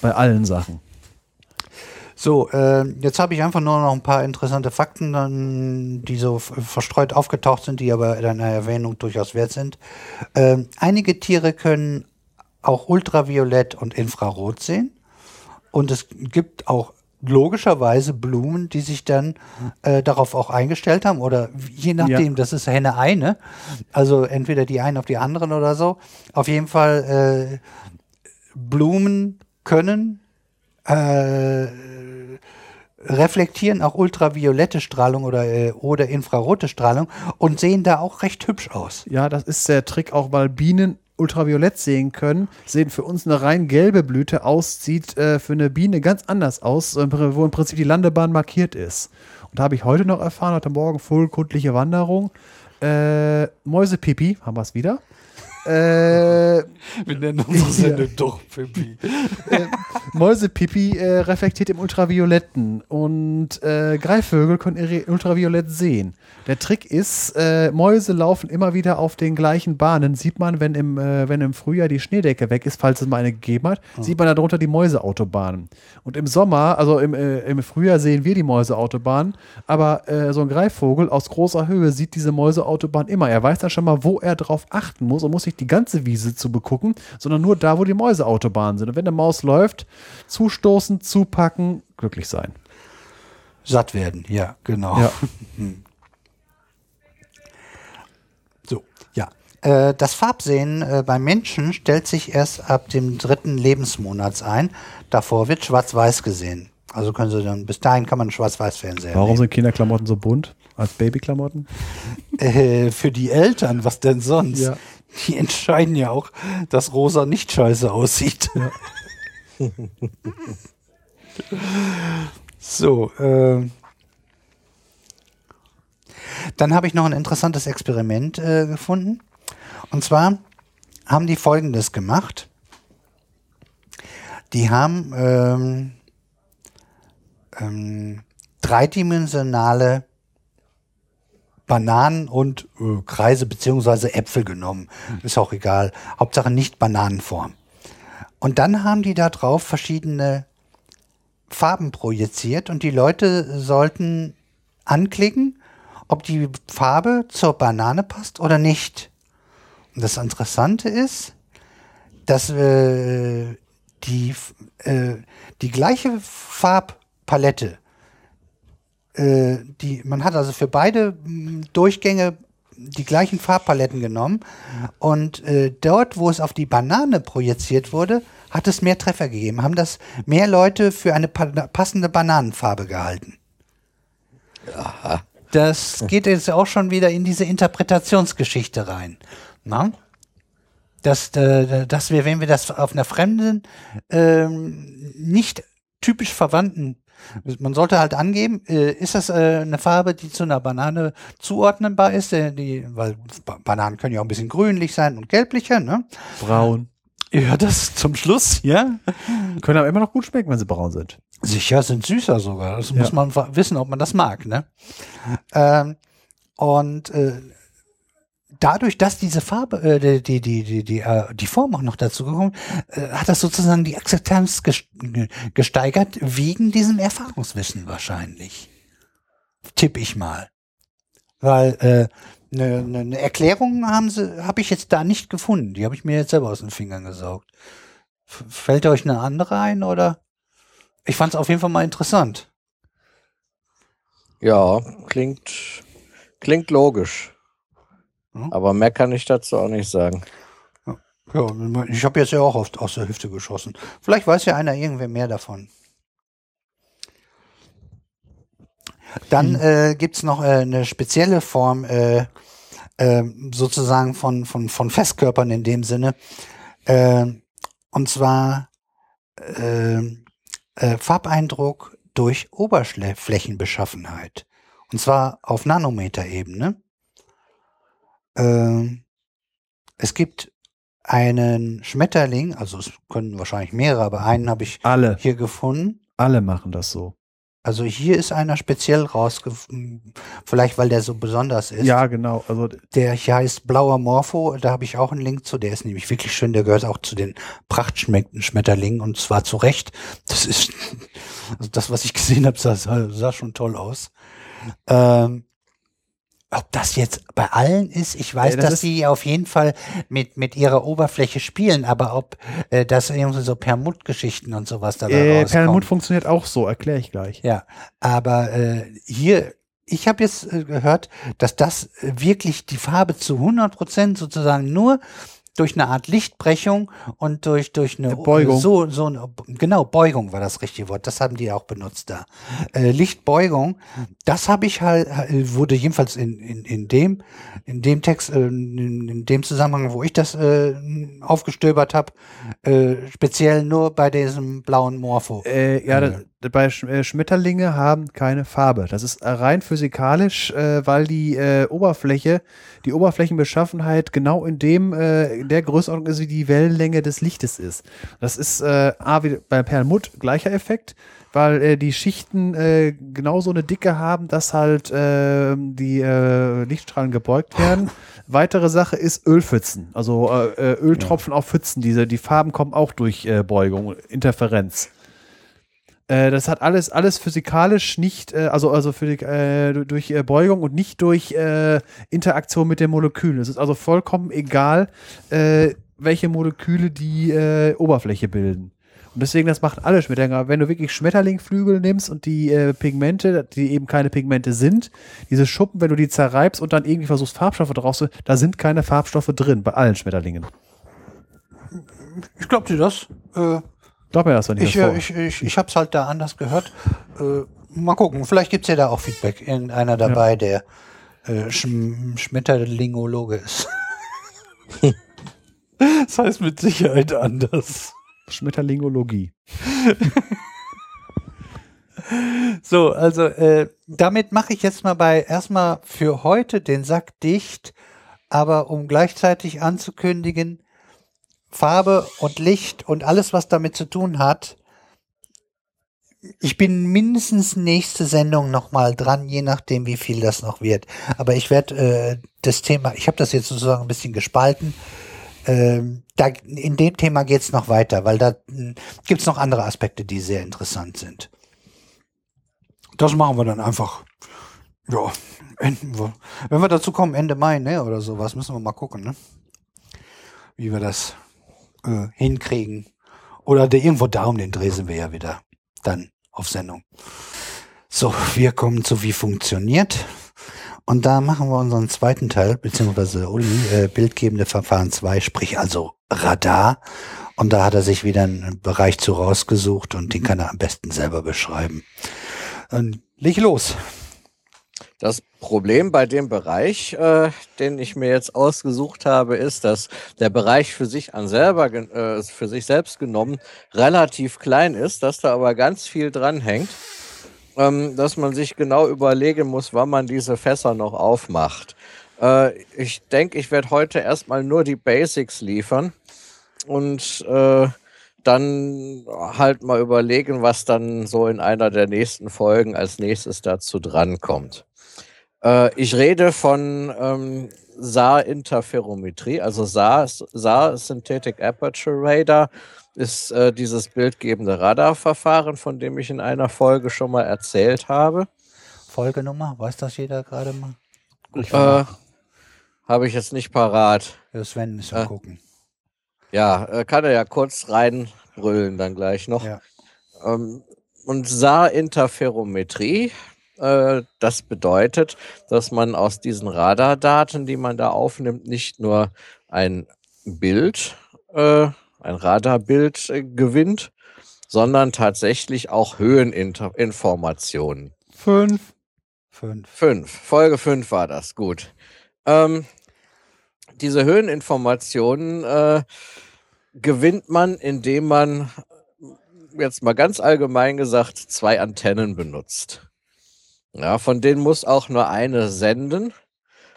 Bei allen Sachen. So, äh, jetzt habe ich einfach nur noch ein paar interessante Fakten, dann, die so verstreut aufgetaucht sind, die aber einer Erwähnung durchaus wert sind. Ähm, einige Tiere können auch Ultraviolett und Infrarot sehen. Und es gibt auch logischerweise Blumen, die sich dann äh, darauf auch eingestellt haben. Oder je nachdem, das ist Henne-Ei, ne? Also entweder die einen auf die anderen oder so. Auf jeden Fall, äh, Blumen können äh, reflektieren auch ultraviolette Strahlung oder, äh, oder infrarote Strahlung und sehen da auch recht hübsch aus. Ja, das ist der Trick auch, weil Bienen ultraviolett sehen können, sehen für uns eine rein gelbe Blüte aus, sieht äh, für eine Biene ganz anders aus, wo im Prinzip die Landebahn markiert ist. Und da habe ich heute noch erfahren, heute Morgen vollkundliche Wanderung, äh, Mäusepipi, haben wir es wieder. Äh, Wir nennen unsere Sendung doch Pippi. Mäusepipi äh, reflektiert im Ultravioletten und äh, Greifvögel können ihre Ultraviolett sehen. Der Trick ist, äh, Mäuse laufen immer wieder auf den gleichen Bahnen. Sieht man, wenn im, äh, wenn im Frühjahr die Schneedecke weg ist, falls es mal eine gegeben hat, sieht man darunter die Mäuseautobahnen. Und im Sommer, also im, äh, im Frühjahr sehen wir die Mäuseautobahn, aber äh, so ein Greifvogel aus großer Höhe sieht diese Mäuseautobahn immer. Er weiß dann schon mal, wo er drauf achten muss und muss nicht die ganze Wiese zu begucken, sondern nur da, wo die Mäuseautobahnen sind. Und wenn eine Maus läuft, zustoßen, zupacken, glücklich sein. Satt werden, ja, genau. Ja. So, ja. Äh, das Farbsehen äh, beim Menschen stellt sich erst ab dem dritten Lebensmonats ein. Davor wird schwarz-weiß gesehen. Also können Sie dann, bis dahin kann man Schwarz-Weiß-Fernseher Warum nehmen. sind Kinderklamotten so bunt als Babyklamotten? Äh, für die Eltern, was denn sonst? Ja. Die entscheiden ja auch, dass rosa nicht scheiße aussieht. so, äh, dann habe ich noch ein interessantes Experiment äh, gefunden. Und zwar haben die Folgendes gemacht. Die haben ähm, ähm, dreidimensionale Bananen und äh, Kreise beziehungsweise Äpfel genommen. Ist auch egal. Hauptsache nicht Bananenform. Und dann haben die da drauf verschiedene Farben projiziert und die Leute sollten anklicken, ob die Farbe zur Banane passt oder nicht. Und das Interessante ist, dass äh, die, äh, die gleiche Farbpalette äh, die, man hat also für beide mh, Durchgänge die gleichen Farbpaletten genommen und äh, dort, wo es auf die Banane projiziert wurde, hat es mehr Treffer gegeben, haben das mehr Leute für eine pa passende Bananenfarbe gehalten. Das geht jetzt auch schon wieder in diese Interpretationsgeschichte rein. Na? Dass, äh, dass wir, wenn wir das auf einer fremden, ähm, nicht typisch verwandten man sollte halt angeben, äh, ist das äh, eine Farbe, die zu einer Banane zuordnenbar ist, äh, die, weil ba Bananen können ja auch ein bisschen grünlich sein und gelblicher, ne? Braun. Ja, das zum Schluss, ja. Können aber immer noch gut schmecken, wenn sie braun sind. Sicher sind süßer sogar. Das muss Ja. man wa- wissen, ob man das mag, ne? Ähm, und äh, dadurch, dass diese Farbe, äh, die, die, die, die, äh, die Form auch noch dazu gekommen, äh, hat das sozusagen die Akzeptanz ges ge- gesteigert, wegen diesem Erfahrungswissen wahrscheinlich. Tipp ich mal. Weil äh, eine ne, ne Erklärung haben sie, habe ich jetzt da nicht gefunden. Die habe ich mir jetzt selber aus den Fingern gesaugt. F fällt euch eine andere ein oder? Ich fand es auf jeden Fall mal interessant. Ja, klingt, klingt logisch. Aber mehr kann ich dazu auch nicht sagen. Ja, ich habe jetzt ja auch oft aus der Hüfte geschossen. Vielleicht weiß ja einer irgendwer mehr davon. Dann äh, gibt's noch äh, eine spezielle Form äh, äh, sozusagen von, von, von Festkörpern in dem Sinne. Äh, und zwar äh, äh, Farbeindruck durch Oberflächenbeschaffenheit. Und zwar auf Nanometerebene. Äh, es gibt einen Schmetterling, also es können wahrscheinlich mehrere, aber einen habe ich Alle, hier gefunden. alle machen das so. Also hier ist einer speziell rausgefunden, vielleicht weil der so besonders ist. Ja, genau. Also Der hier heißt Blauer Morpho, da habe ich auch einen Link zu, der ist nämlich wirklich schön, der gehört auch zu den Prachtschmetterlingen und zwar zu Recht. Das ist, also das, was ich gesehen habe, sah, sah, sah schon toll aus. Ähm, ob das jetzt bei allen ist, ich weiß, Ja, das dass sie auf jeden Fall mit, mit ihrer Oberfläche spielen, aber ob äh, das irgendwie so Permutgeschichten und sowas dabei äh, rauskommt. Perlmutt funktioniert auch so, erkläre ich gleich. Ja, aber äh, hier, ich habe jetzt äh, gehört, dass das wirklich die Farbe zu 100 Prozent sozusagen nur durch eine Art Lichtbrechung und durch durch eine Eine Beugung. so so eine, genau Beugung war das richtige Wort. Das haben die auch benutzt da. Äh, Lichtbeugung das habe ich halt äh, wurde jedenfalls in, in in dem in dem Text äh, in, in dem Zusammenhang wo ich das äh, aufgestöbert habe äh, speziell nur bei diesem blauen Morpho. Äh, ja, da, da- bei Sch äh, Schmetterlinge haben keine Farbe. Das ist äh, rein physikalisch, äh, weil die äh, Oberfläche, die Oberflächenbeschaffenheit genau in dem, äh, in der Größenordnung ist, wie die Wellenlänge des Lichtes ist. Das ist äh, A, wie bei Perlmutt gleicher Effekt, weil äh, die Schichten äh, genauso eine Dicke haben, dass halt äh, die äh, Lichtstrahlen gebeugt werden. Weitere Sache ist Ölpfützen, also äh, äh, Öltropfen auf Pfützen. Diese, die Farben kommen auch durch äh, Beugung, Interferenz. Äh, das hat alles, alles physikalisch nicht, äh, also, also für die, äh, du- durch äh, Beugung und nicht durch äh, Interaktion mit den Molekülen. Es ist also vollkommen egal, äh, welche Moleküle die äh, Oberfläche bilden. Und deswegen, das macht alle Schmetterlinge. Wenn du wirklich Schmetterlingflügel nimmst und die äh, Pigmente, die eben keine Pigmente sind, diese Schuppen, wenn du die zerreibst und dann irgendwie versuchst, Farbstoffe draus zu, da sind keine Farbstoffe drin, bei allen Schmetterlingen. ich glaube dir das äh, Glaub mir das, wenn ich, Ich, das ich, ich, ich habe es halt da anders gehört. Äh, mal gucken, vielleicht gibt's ja da auch Feedback. Irgendeiner dabei, der äh, Schm Schmetterlingologe ist. das heißt mit Sicherheit anders. Schmetterlingologie. So, also äh, damit mache ich jetzt mal bei erstmal für heute den Sack dicht, aber um gleichzeitig anzukündigen, Farbe und Licht und alles, was damit zu tun hat. Ich bin mindestens nächste Sendung nochmal dran, je nachdem, wie viel das noch wird. Aber ich werde äh, das Thema, ich habe das jetzt sozusagen ein bisschen gespalten. Ähm, da, in dem Thema geht's noch weiter, weil da mh, gibt's noch andere Aspekte, die sehr interessant sind. Das machen wir dann einfach. Ja, enden wir. wenn wir dazu kommen, Ende Mai, ne, oder sowas, müssen wir mal gucken, ne? Wie wir das äh, hinkriegen. Oder der, irgendwo da um den Dreh sind wir ja wieder dann auf Sendung. So, wir kommen zu wie funktioniert. Und da machen wir unseren zweiten Teil, beziehungsweise Uli, äh, bildgebende Verfahren 2, sprich also Radar. Und da hat er sich wieder einen Bereich zu rausgesucht und den kann er am besten selber beschreiben. Dann leg los. Das Problem bei dem Bereich, äh, den ich mir jetzt ausgesucht habe, ist, dass der Bereich für sich an selber, äh, für sich selbst genommen relativ klein ist, dass da aber ganz viel dranhängt, ähm, dass man sich genau überlegen muss, wann man diese Fässer noch aufmacht. Äh, ich denke, ich werde heute erstmal nur die Basics liefern und äh, dann halt mal überlegen, was dann so in einer der nächsten Folgen als nächstes dazu drankommt. Äh, ich rede von ähm, SAR-Interferometrie, also SAR, SAR Synthetic Aperture Radar, ist äh, dieses bildgebende Radarverfahren, von dem ich in einer Folge schon mal erzählt habe. Folgenummer, weiß das jeder gerade mal? Äh, habe ich jetzt nicht parat. Ja, Sven ist ja äh, gucken. Ja, äh, kann er ja kurz reinbrüllen dann gleich noch. Ja. Ähm, und SAR-Interferometrie das bedeutet, dass man aus diesen Radardaten, die man da aufnimmt, nicht nur ein Bild, äh, ein Radarbild äh, gewinnt, sondern tatsächlich auch Höheninformationen. Fünf. Fünf. Fünf. Folge fünf war das. Gut. Ähm, diese Höheninformationen äh, gewinnt man, indem man jetzt mal ganz allgemein gesagt zwei Antennen benutzt. Ja, von denen muss auch nur eine senden,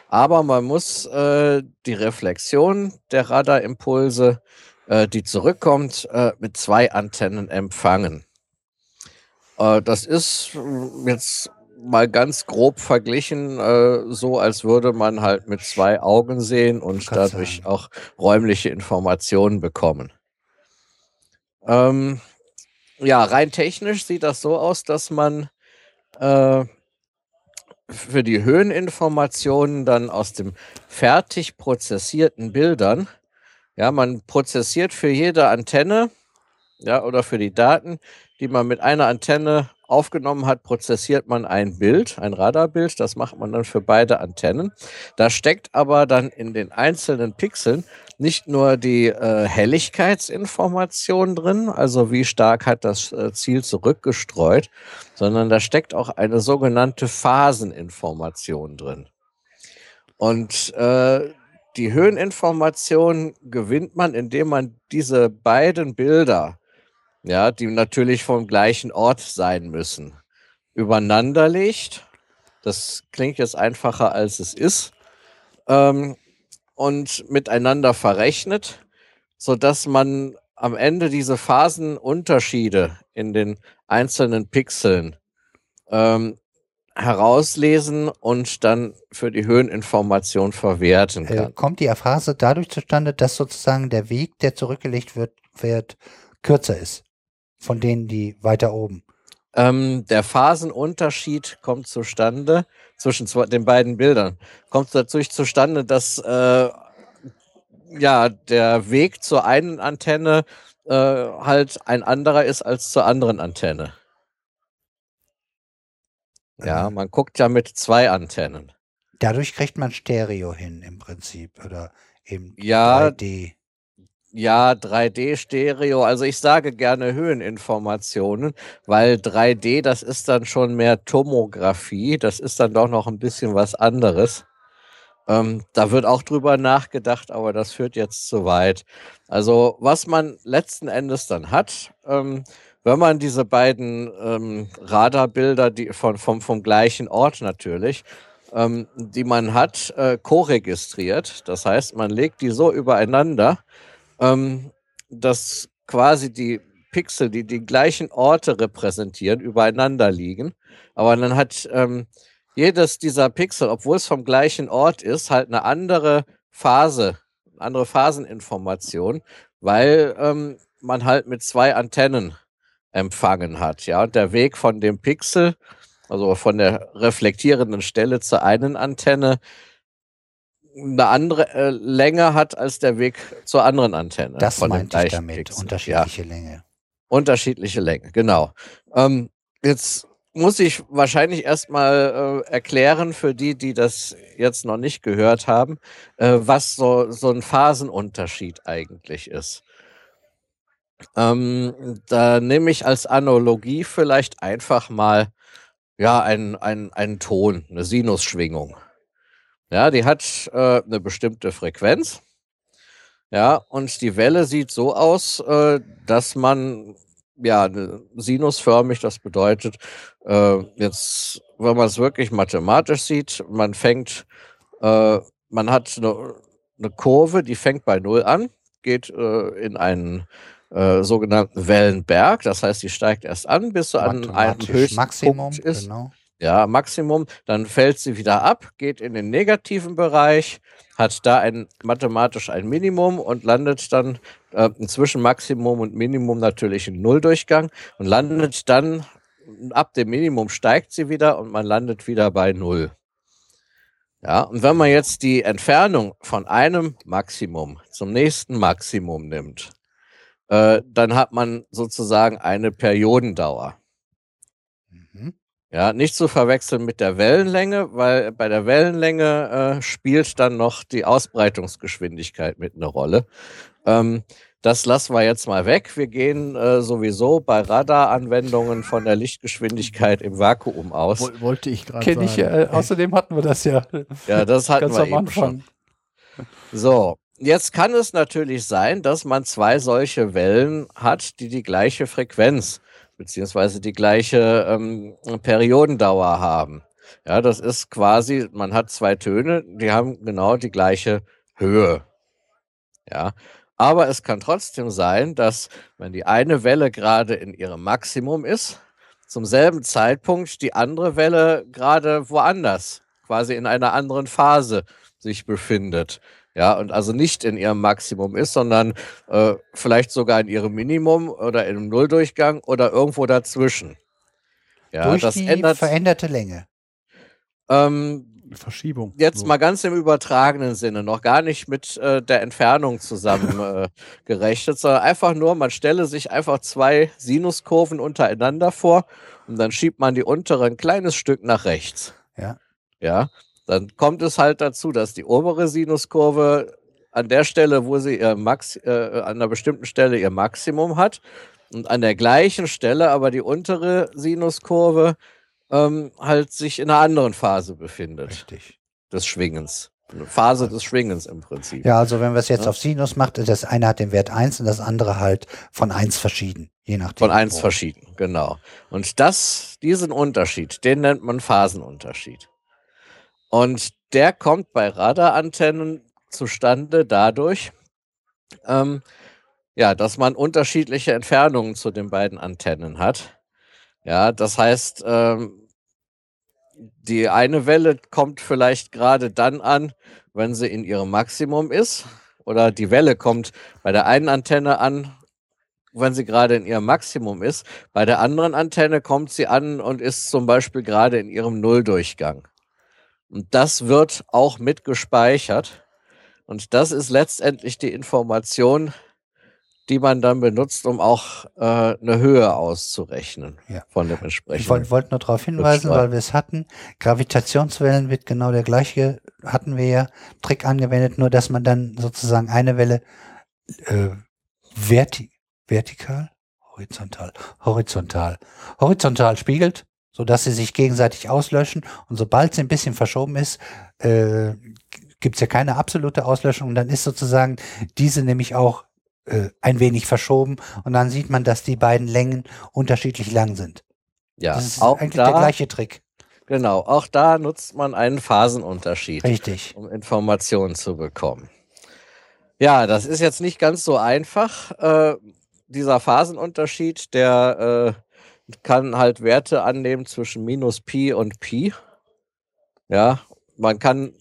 aber man muss äh, die Reflexion der Radarimpulse, äh, die zurückkommt, äh, mit zwei Antennen empfangen. Äh, das ist jetzt mal ganz grob verglichen, äh, so als würde man halt mit zwei Augen sehen und dadurch sein. auch räumliche Informationen bekommen. Ähm, ja, rein technisch sieht das so aus, dass man äh, für die Höheninformationen dann aus dem fertig prozessierten Bildern, ja, man prozessiert für jede Antenne, ja, oder für die Daten, die man mit einer Antenne aufgenommen hat, prozessiert man ein Bild, ein Radarbild. Das macht man dann für beide Antennen. Da steckt aber dann in den einzelnen Pixeln nicht nur die äh, Helligkeitsinformation drin, also wie stark hat das äh, Ziel zurückgestreut, sondern da steckt auch eine sogenannte Phaseninformation drin. Und äh, die Höheninformation gewinnt man, indem man diese beiden Bilder ja, die natürlich vom gleichen Ort sein müssen, übereinander legt. Das klingt jetzt einfacher, als es ist. Ähm, und miteinander verrechnet, sodass man am Ende diese Phasenunterschiede in den einzelnen Pixeln ähm, herauslesen und dann für die Höheninformation verwerten Äh, kann. kommt die Erphrase dadurch zustande, dass sozusagen der Weg, der zurückgelegt wird, wird kürzer ist von denen, die weiter oben. Ähm, der Phasenunterschied kommt zustande zwischen den beiden Bildern. Kommt dadurch zustande, dass äh, ja der Weg zur einen Antenne äh, halt ein anderer ist als zur anderen Antenne. Ja, Mhm. man guckt ja mit zwei Antennen. Dadurch kriegt man Stereo hin im Prinzip oder eben Ja. 3D. Ja, 3D-Stereo. Also ich sage gerne Höheninformationen, weil 3D, das ist dann schon mehr Tomographie. Das ist dann doch noch ein bisschen was anderes. Ähm, da wird auch drüber nachgedacht, aber das führt jetzt zu weit. Also was man letzten Endes dann hat, ähm, wenn man diese beiden ähm, Radarbilder, die von, vom, vom gleichen Ort natürlich, ähm, die man hat, äh, co-registriert. Das heißt, man legt die so übereinander, ähm, dass quasi die Pixel, die die gleichen Orte repräsentieren, übereinander liegen. Aber dann hat ähm, jedes dieser Pixel, obwohl es vom gleichen Ort ist, halt eine andere Phase, andere Phaseninformation, weil ähm, man halt mit zwei Antennen empfangen hat. Ja, und der Weg von dem Pixel, also von der reflektierenden Stelle zur einen Antenne, eine andere äh, Länge hat als der Weg zur anderen Antenne. Das meinte ich damit, Pixel. Ja, unterschiedliche Länge. unterschiedliche Länge, genau. Ähm, jetzt muss ich wahrscheinlich erstmal äh, erklären für die, die das jetzt noch nicht gehört haben, äh, was so, so ein Phasenunterschied eigentlich ist. Ähm, da nehme ich als Analogie vielleicht einfach mal ja, einen, einen, einen Ton, eine Sinusschwingung. Ja, die hat äh, eine bestimmte Frequenz. Ja, und die Welle sieht so aus, äh, dass man ja ne- sinusförmig, das bedeutet, äh, jetzt, wenn man es wirklich mathematisch sieht, man fängt, äh, man hat eine, eine Kurve, die fängt bei Null an, geht äh, in einen äh, sogenannten Wellenberg, das heißt, die steigt erst an, bis sie an einem höchsten Maximum, Punkt ist genau. Ja, Maximum, dann fällt sie wieder ab, geht in den negativen Bereich, hat da ein mathematisch ein Minimum und landet dann äh, zwischen Maximum und Minimum natürlich im Nulldurchgang und landet dann ab dem Minimum steigt sie wieder und man landet wieder bei Null. Ja, und wenn man jetzt die Entfernung von einem Maximum zum nächsten Maximum nimmt, äh, dann hat man sozusagen eine Periodendauer. Mhm. Ja, nicht zu verwechseln mit der Wellenlänge, weil bei der Wellenlänge äh, spielt dann noch die Ausbreitungsgeschwindigkeit mit eine Rolle. Ähm, das lassen wir jetzt mal weg. Wir gehen äh, sowieso bei Radaranwendungen von der Lichtgeschwindigkeit im Vakuum aus. Woll- Wollte ich gerade Kenn sagen. ich, äh, außerdem hatten wir das ja Ja, das hatten ganz wir am eben schon. So, jetzt kann es natürlich sein, dass man zwei solche Wellen hat, die die gleiche Frequenz beziehungsweise die gleiche ähm, Periodendauer haben. Ja, das ist quasi, man hat zwei Töne, die haben genau die gleiche Höhe. Ja, aber es kann trotzdem sein, dass wenn die eine Welle gerade in ihrem Maximum ist, zum selben Zeitpunkt die andere Welle gerade woanders, quasi in einer anderen Phase sich befindet. Ja, und also nicht in ihrem Maximum ist, sondern äh, vielleicht sogar in ihrem Minimum oder im Nulldurchgang oder irgendwo dazwischen. Ja, Durch das die ändert veränderte Länge. ähm, Verschiebung. jetzt So. mal ganz im übertragenen Sinne, noch gar nicht mit äh, der Entfernung zusammen äh, gerechnet, sondern einfach nur, man stelle sich einfach zwei Sinuskurven untereinander vor und dann schiebt man die untere ein kleines Stück nach rechts. Ja. Ja, dann kommt es halt dazu, dass die obere Sinuskurve an der Stelle, wo sie ihr Max, äh, an einer bestimmten Stelle ihr Maximum hat und an der gleichen Stelle aber die untere Sinuskurve ähm, halt sich in einer anderen Phase befindet Richtig. des Schwingens. Eine Phase des Schwingens im Prinzip. Ja, also wenn wir es jetzt Ja. auf Sinus macht, das eine hat den Wert 1 und das andere halt von 1 verschieden. Je nachdem. Von eins wo. verschieden, genau. Und das, diesen Unterschied, den nennt man Phasenunterschied. Und der kommt bei Radarantennen zustande dadurch, ähm, ja, dass man unterschiedliche Entfernungen zu den beiden Antennen hat. Ja, das heißt, ähm, die eine Welle kommt vielleicht gerade dann an, wenn sie in ihrem Maximum ist. Oder die Welle kommt bei der einen Antenne an, wenn sie gerade in ihrem Maximum ist. Bei der anderen Antenne kommt sie an und ist zum Beispiel gerade in ihrem Nulldurchgang. Und das wird auch mit gespeichert. Und das ist letztendlich die Information, die man dann benutzt, um auch äh, eine Höhe auszurechnen Ja. von dem Ich entsprechenden. wollte wollt nur darauf hinweisen, weil wir es hatten. Gravitationswellen wird genau der gleiche, hatten wir ja, Trick angewendet, nur dass man dann sozusagen eine Welle äh, verti vertikal, horizontal, horizontal, horizontal spiegelt, sodass sie sich gegenseitig auslöschen. Und sobald sie ein bisschen verschoben ist, äh, gibt es ja keine absolute Auslöschung. Und dann ist sozusagen diese nämlich auch äh, ein wenig verschoben. Und dann sieht man, dass die beiden Längen unterschiedlich lang sind. ja, Das ist auch eigentlich der da, gleiche Trick. genau, auch da nutzt man einen Phasenunterschied. Richtig. um Informationen zu bekommen. Ja, das ist jetzt nicht ganz so einfach. Äh, dieser Phasenunterschied, der äh, kann halt Werte annehmen zwischen minus Pi und Pi. Ja, man kann,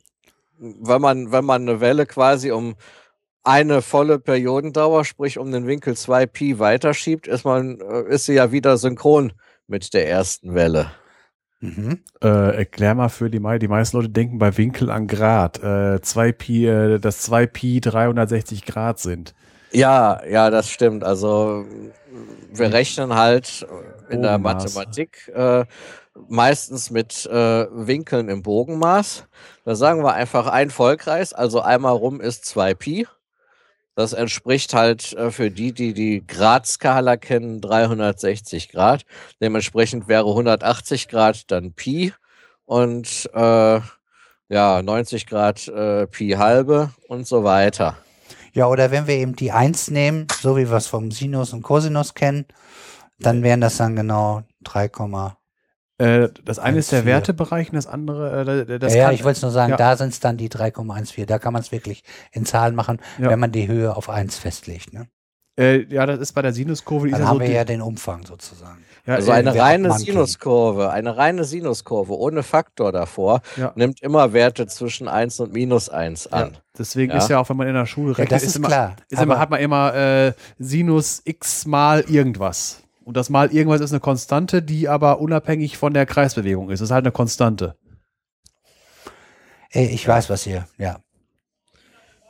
wenn man, wenn man eine Welle quasi um eine volle Periodendauer, sprich um den Winkel 2 Pi weiterschiebt, ist man, äh, ist sie ja wieder synchron mit der ersten Welle. Mhm. Äh, erklär mal für die meisten. Die meisten Leute denken bei Winkel an Grad. Äh, 2 Pi, äh, dass 2 Pi 360 Grad sind. Ja, ja, das stimmt. Also wir rechnen halt in der Bogenmaß. Mathematik äh, meistens mit äh, Winkeln im Bogenmaß. Da sagen wir einfach ein Vollkreis, also einmal rum ist 2 Pi. Das entspricht halt äh, für die, die die Gradskala kennen, 360 Grad. Dementsprechend wäre 180 Grad dann Pi und äh, ja 90 Grad äh, Pi halbe und so weiter. Ja, oder wenn wir eben die 1 nehmen, so wie wir es vom Sinus und Cosinus kennen, dann wären das dann genau 3, Äh, das eine ist der 1,4. Wertebereich und das andere, äh, das ja, ja, kann, ich wollte es nur sagen, ja. da sind es dann die 3,14. Da kann man es wirklich in Zahlen machen, Ja. wenn man die Höhe auf 1 festlegt. Ne? äh, ja, das ist bei der Sinuskurve. Dann ist haben so wir ja den Umfang sozusagen. ja, Also äh, eine wir reine. Sinuskurve, eine reine Sinuskurve ohne Faktor davor Ja. nimmt immer Werte zwischen 1 und minus 1 ja, an. deswegen Ja. ist ja auch, wenn man in der Schule rechnet, das ist, immer, klar. ist immer, hat man immer äh, Sinus x mal irgendwas. Und das mal irgendwas ist eine Konstante, die aber unabhängig von der Kreisbewegung ist. Das ist halt eine Konstante. Ey, ich weiß, was ihr, ja.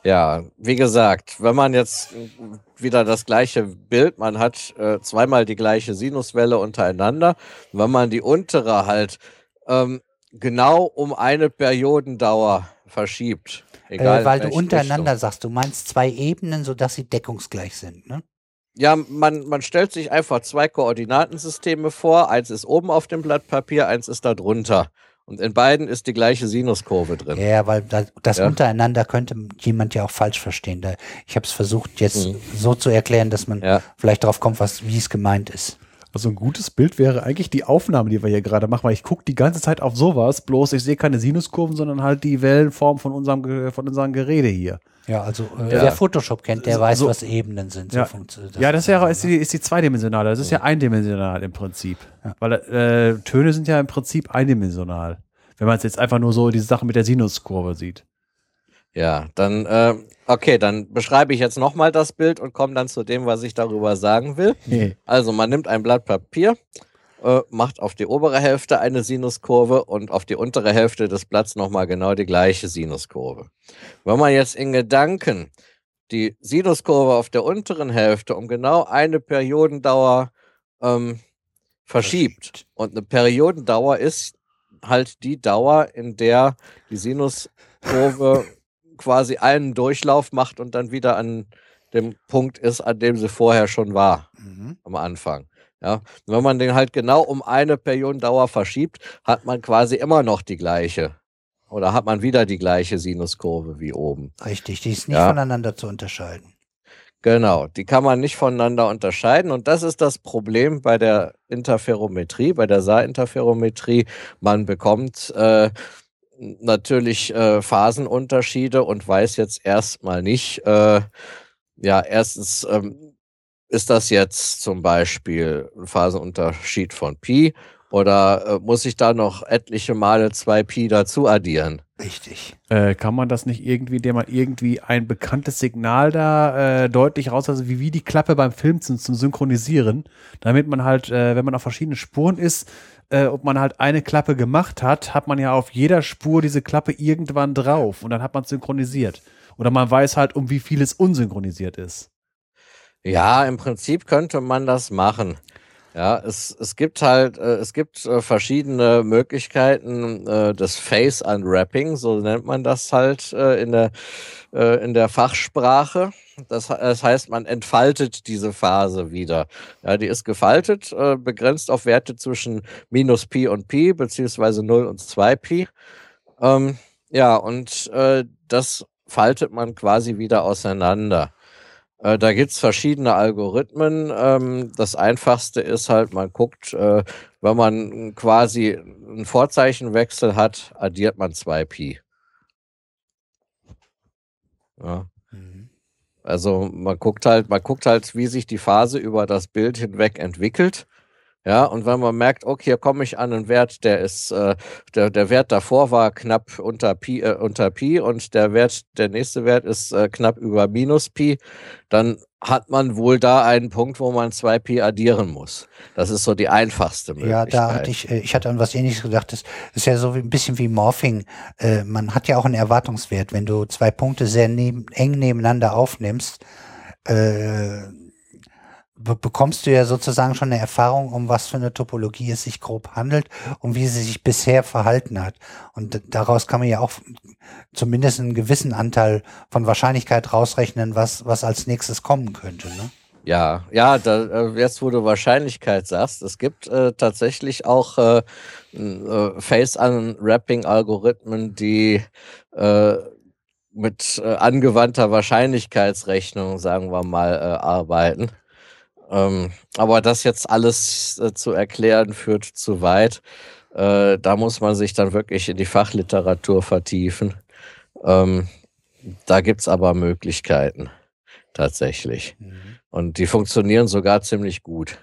Ja, wie gesagt, wenn man jetzt wieder das gleiche Bild, man hat äh, zweimal die gleiche Sinuswelle untereinander, wenn man die untere halt ähm, genau um eine Periodendauer verschiebt. Egal Äh, weil du untereinander Richtung. sagst, du meinst zwei Ebenen, sodass sie deckungsgleich sind, ne? Ja, man, man stellt sich einfach zwei Koordinatensysteme vor. Eins ist oben auf dem Blatt Papier, eins ist da drunter. Und in beiden ist die gleiche Sinuskurve drin. Ja, weil da, das Ja. untereinander könnte jemand ja auch falsch verstehen. Da, ich habe es versucht jetzt Mhm. so zu erklären, dass man Ja. vielleicht drauf kommt, was, wie es gemeint ist. Also ein gutes Bild wäre eigentlich die Aufnahme, die wir hier gerade machen, weil ich gucke die ganze Zeit auf sowas, bloß ich sehe keine Sinuskurven, sondern halt die Wellenform von unserem, von unserem Gerede hier. Ja, also äh, Ja. wer Photoshop kennt, der So- weiß, so- was Ebenen sind. Ja. funktioniert ja, das wäre ist die, ist die zweidimensionale, das ist ja eindimensional im Prinzip. Weil äh, Töne sind ja im Prinzip eindimensional. Wenn man es jetzt einfach nur so diese Sache mit der Sinuskurve sieht. Ja, dann, äh, okay, dann beschreibe ich jetzt nochmal das Bild und komme dann zu dem, was ich darüber sagen will. Also man nimmt ein Blatt Papier, äh, macht auf die obere Hälfte eine Sinuskurve und auf die untere Hälfte des Blatts nochmal genau die gleiche Sinuskurve. Wenn man jetzt in Gedanken die Sinuskurve auf der unteren Hälfte um genau eine Periodendauer ähm, verschiebt und eine Periodendauer ist halt die Dauer, in der die Sinuskurve quasi einen Durchlauf macht und dann wieder an dem Punkt ist, an dem sie vorher schon war Mhm. am Anfang. Ja, wenn man den halt genau um eine Periodendauer verschiebt, hat man quasi immer noch die gleiche. Oder hat man wieder die gleiche Sinuskurve wie oben. Richtig, die ist nicht Ja. voneinander zu unterscheiden. Genau, die kann man nicht voneinander unterscheiden. Und das ist das Problem bei der Interferometrie, bei der Saarinterferometrie. Man bekommt äh, natürlich äh, Phasenunterschiede und weiß jetzt erstmal nicht, äh, ja, erstens ähm, ist das jetzt zum Beispiel ein Phasenunterschied von Pi oder äh, muss ich da noch etliche Male 2 Pi dazu addieren? Richtig. Äh, kann man das nicht irgendwie, indem man irgendwie ein bekanntes Signal da äh, deutlich raus, also wie, wie die Klappe beim Film zum, zum Synchronisieren, damit man halt, äh, wenn man auf verschiedenen Spuren ist, äh, ob man halt eine Klappe gemacht hat, hat man ja auf jeder Spur diese Klappe irgendwann drauf und dann hat man synchronisiert. Oder man weiß halt, um wie viel es unsynchronisiert ist. Ja, im Prinzip könnte man das machen. Ja, es, es gibt halt, äh, es gibt äh, verschiedene Möglichkeiten äh, des Face Unwrapping, so nennt man das halt in der in der Fachsprache. Das, das heißt, man entfaltet diese Phase wieder. Ja, die ist gefaltet, begrenzt auf Werte zwischen minus Pi und Pi, beziehungsweise 0 und 2 Pi. Ähm, ja, und das faltet man quasi wieder auseinander. Äh, da gibt's verschiedene Algorithmen. Ähm, das einfachste ist halt, man guckt, äh, wenn man quasi einen Vorzeichenwechsel hat, addiert man 2 Pi. Ja. Mhm. Also man guckt halt, man guckt halt, wie sich die Phase über das Bild hinweg entwickelt. Ja, und wenn man merkt, okay, hier komme ich an einen Wert, der ist, äh, der, der Wert davor war knapp unter Pi, äh, unter Pi und der Wert, der nächste Wert ist äh, knapp über minus Pi, dann hat man wohl da einen Punkt, wo man zwei Pi addieren muss. Das ist so die einfachste Ja, Möglichkeit. da hatte ich, äh, ich hatte an was ähnliches gedacht. Das ist ja so wie, ein bisschen wie Morphing. Äh, man hat ja auch einen Erwartungswert. Wenn du zwei Punkte sehr neben, eng nebeneinander aufnimmst, äh, be bekommst du ja sozusagen schon eine Erfahrung, um was für eine Topologie es sich grob handelt und wie sie sich bisher verhalten hat. Und daraus kann man ja auch zumindest einen gewissen Anteil von Wahrscheinlichkeit rausrechnen, was, was als nächstes kommen könnte. Ne? Ja, ja, da, äh, jetzt wo du Wahrscheinlichkeit sagst, es gibt äh, tatsächlich auch äh, äh, Face-Unwrapping-Algorithmen, die äh, mit äh, angewandter Wahrscheinlichkeitsrechnung, sagen wir mal, arbeiten. Ähm, aber das jetzt alles äh, zu erklären, führt zu weit. Äh, da muss man sich dann wirklich in die Fachliteratur vertiefen. Ähm, da gibt's aber Möglichkeiten, tatsächlich. Und die funktionieren sogar ziemlich gut.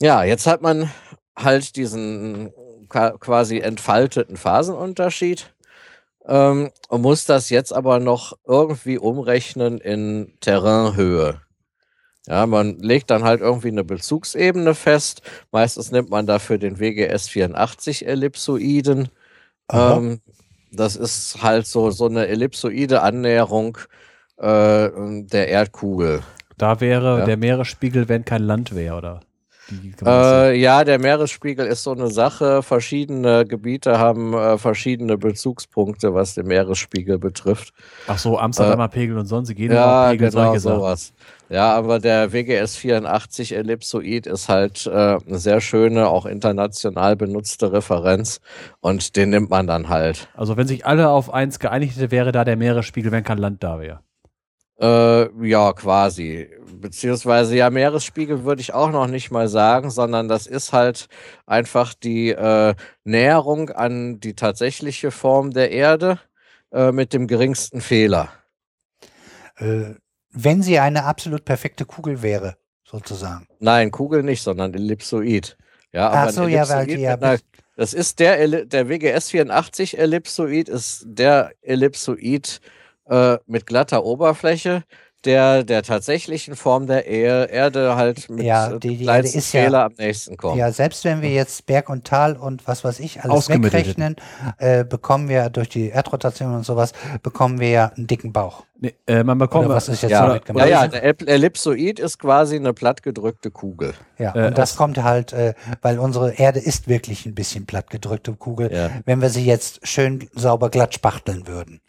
Ja, jetzt hat man halt diesen qua- quasi entfalteten Phasenunterschied ähm, und muss das jetzt aber noch irgendwie umrechnen in Terrainhöhe. Ja, man legt dann halt irgendwie eine Bezugsebene fest. Meistens nimmt man dafür den WGS 84 Ellipsoiden. Ähm, das ist halt so, so eine ellipsoide Annäherung äh, der Erdkugel. Da wäre Ja. der Meeresspiegel, wenn kein Land wäre, oder? Äh, ja, der Meeresspiegel ist so eine Sache. Verschiedene Gebiete haben äh, verschiedene Bezugspunkte, was den Meeresspiegel betrifft. Ach so, Amsterdamer Pegel und sonst, Ja, Pegel, genau solche Sachen. Ja, aber der WGS 84 Ellipsoid ist halt äh, eine sehr schöne, auch international benutzte Referenz und den nimmt man dann halt. Also wenn sich alle auf eins geeinigt hätte, wäre da der Meeresspiegel, wenn kein Land da wäre. Äh, ja, quasi. Beziehungsweise ja, Meeresspiegel würde ich auch noch nicht mal sagen, sondern das ist halt einfach die äh, Näherung an die tatsächliche Form der Erde äh, mit dem geringsten Fehler. Wenn sie eine absolut perfekte Kugel wäre, sozusagen. Nein, Kugel nicht, sondern Ellipsoid. Ja, Ach so, ja, weil die ja einer- das ist der, Elli- der WGS 84 Ellipsoid, ist der Ellipsoid äh, mit glatter Oberfläche, der der tatsächlichen Form der Er- Erde halt mit Ja, äh, die- die Erde ist ja- Fehler am nächsten kommt. Ja, selbst wenn wir jetzt Berg und Tal und was weiß ich alles wegrechnen, äh, bekommen wir durch die Erdrotation und sowas, bekommen wir ja einen dicken Bauch. Nee, äh, man bekommt Oder was ist jetzt ja, damit ja, gemeint? ja, der Ell- Ellipsoid ist quasi eine plattgedrückte Kugel. Ja, Äh, und das kommt halt, äh, weil unsere Erde ist wirklich ein bisschen plattgedrückte Kugel, Ja. wenn wir sie jetzt schön sauber glatt spachteln würden.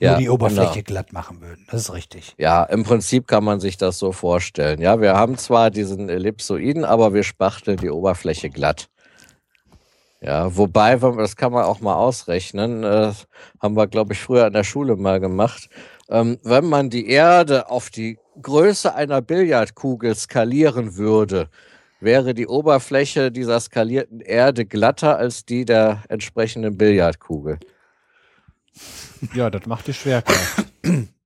Ja, Nur die Oberfläche genau. glatt machen würden. Das ist richtig. Ja, im Prinzip kann man sich das so vorstellen. Ja, wir haben zwar diesen Ellipsoiden, aber wir spachteln die Oberfläche glatt. Ja, wobei, das kann man auch mal ausrechnen, äh, haben wir, glaube ich, früher in der Schule mal gemacht. Ähm, wenn man die Erde auf die Größe einer Billardkugel skalieren würde, wäre die Oberfläche dieser skalierten Erde glatter als die der entsprechenden Billardkugel. Ja, das macht die Schwerkraft.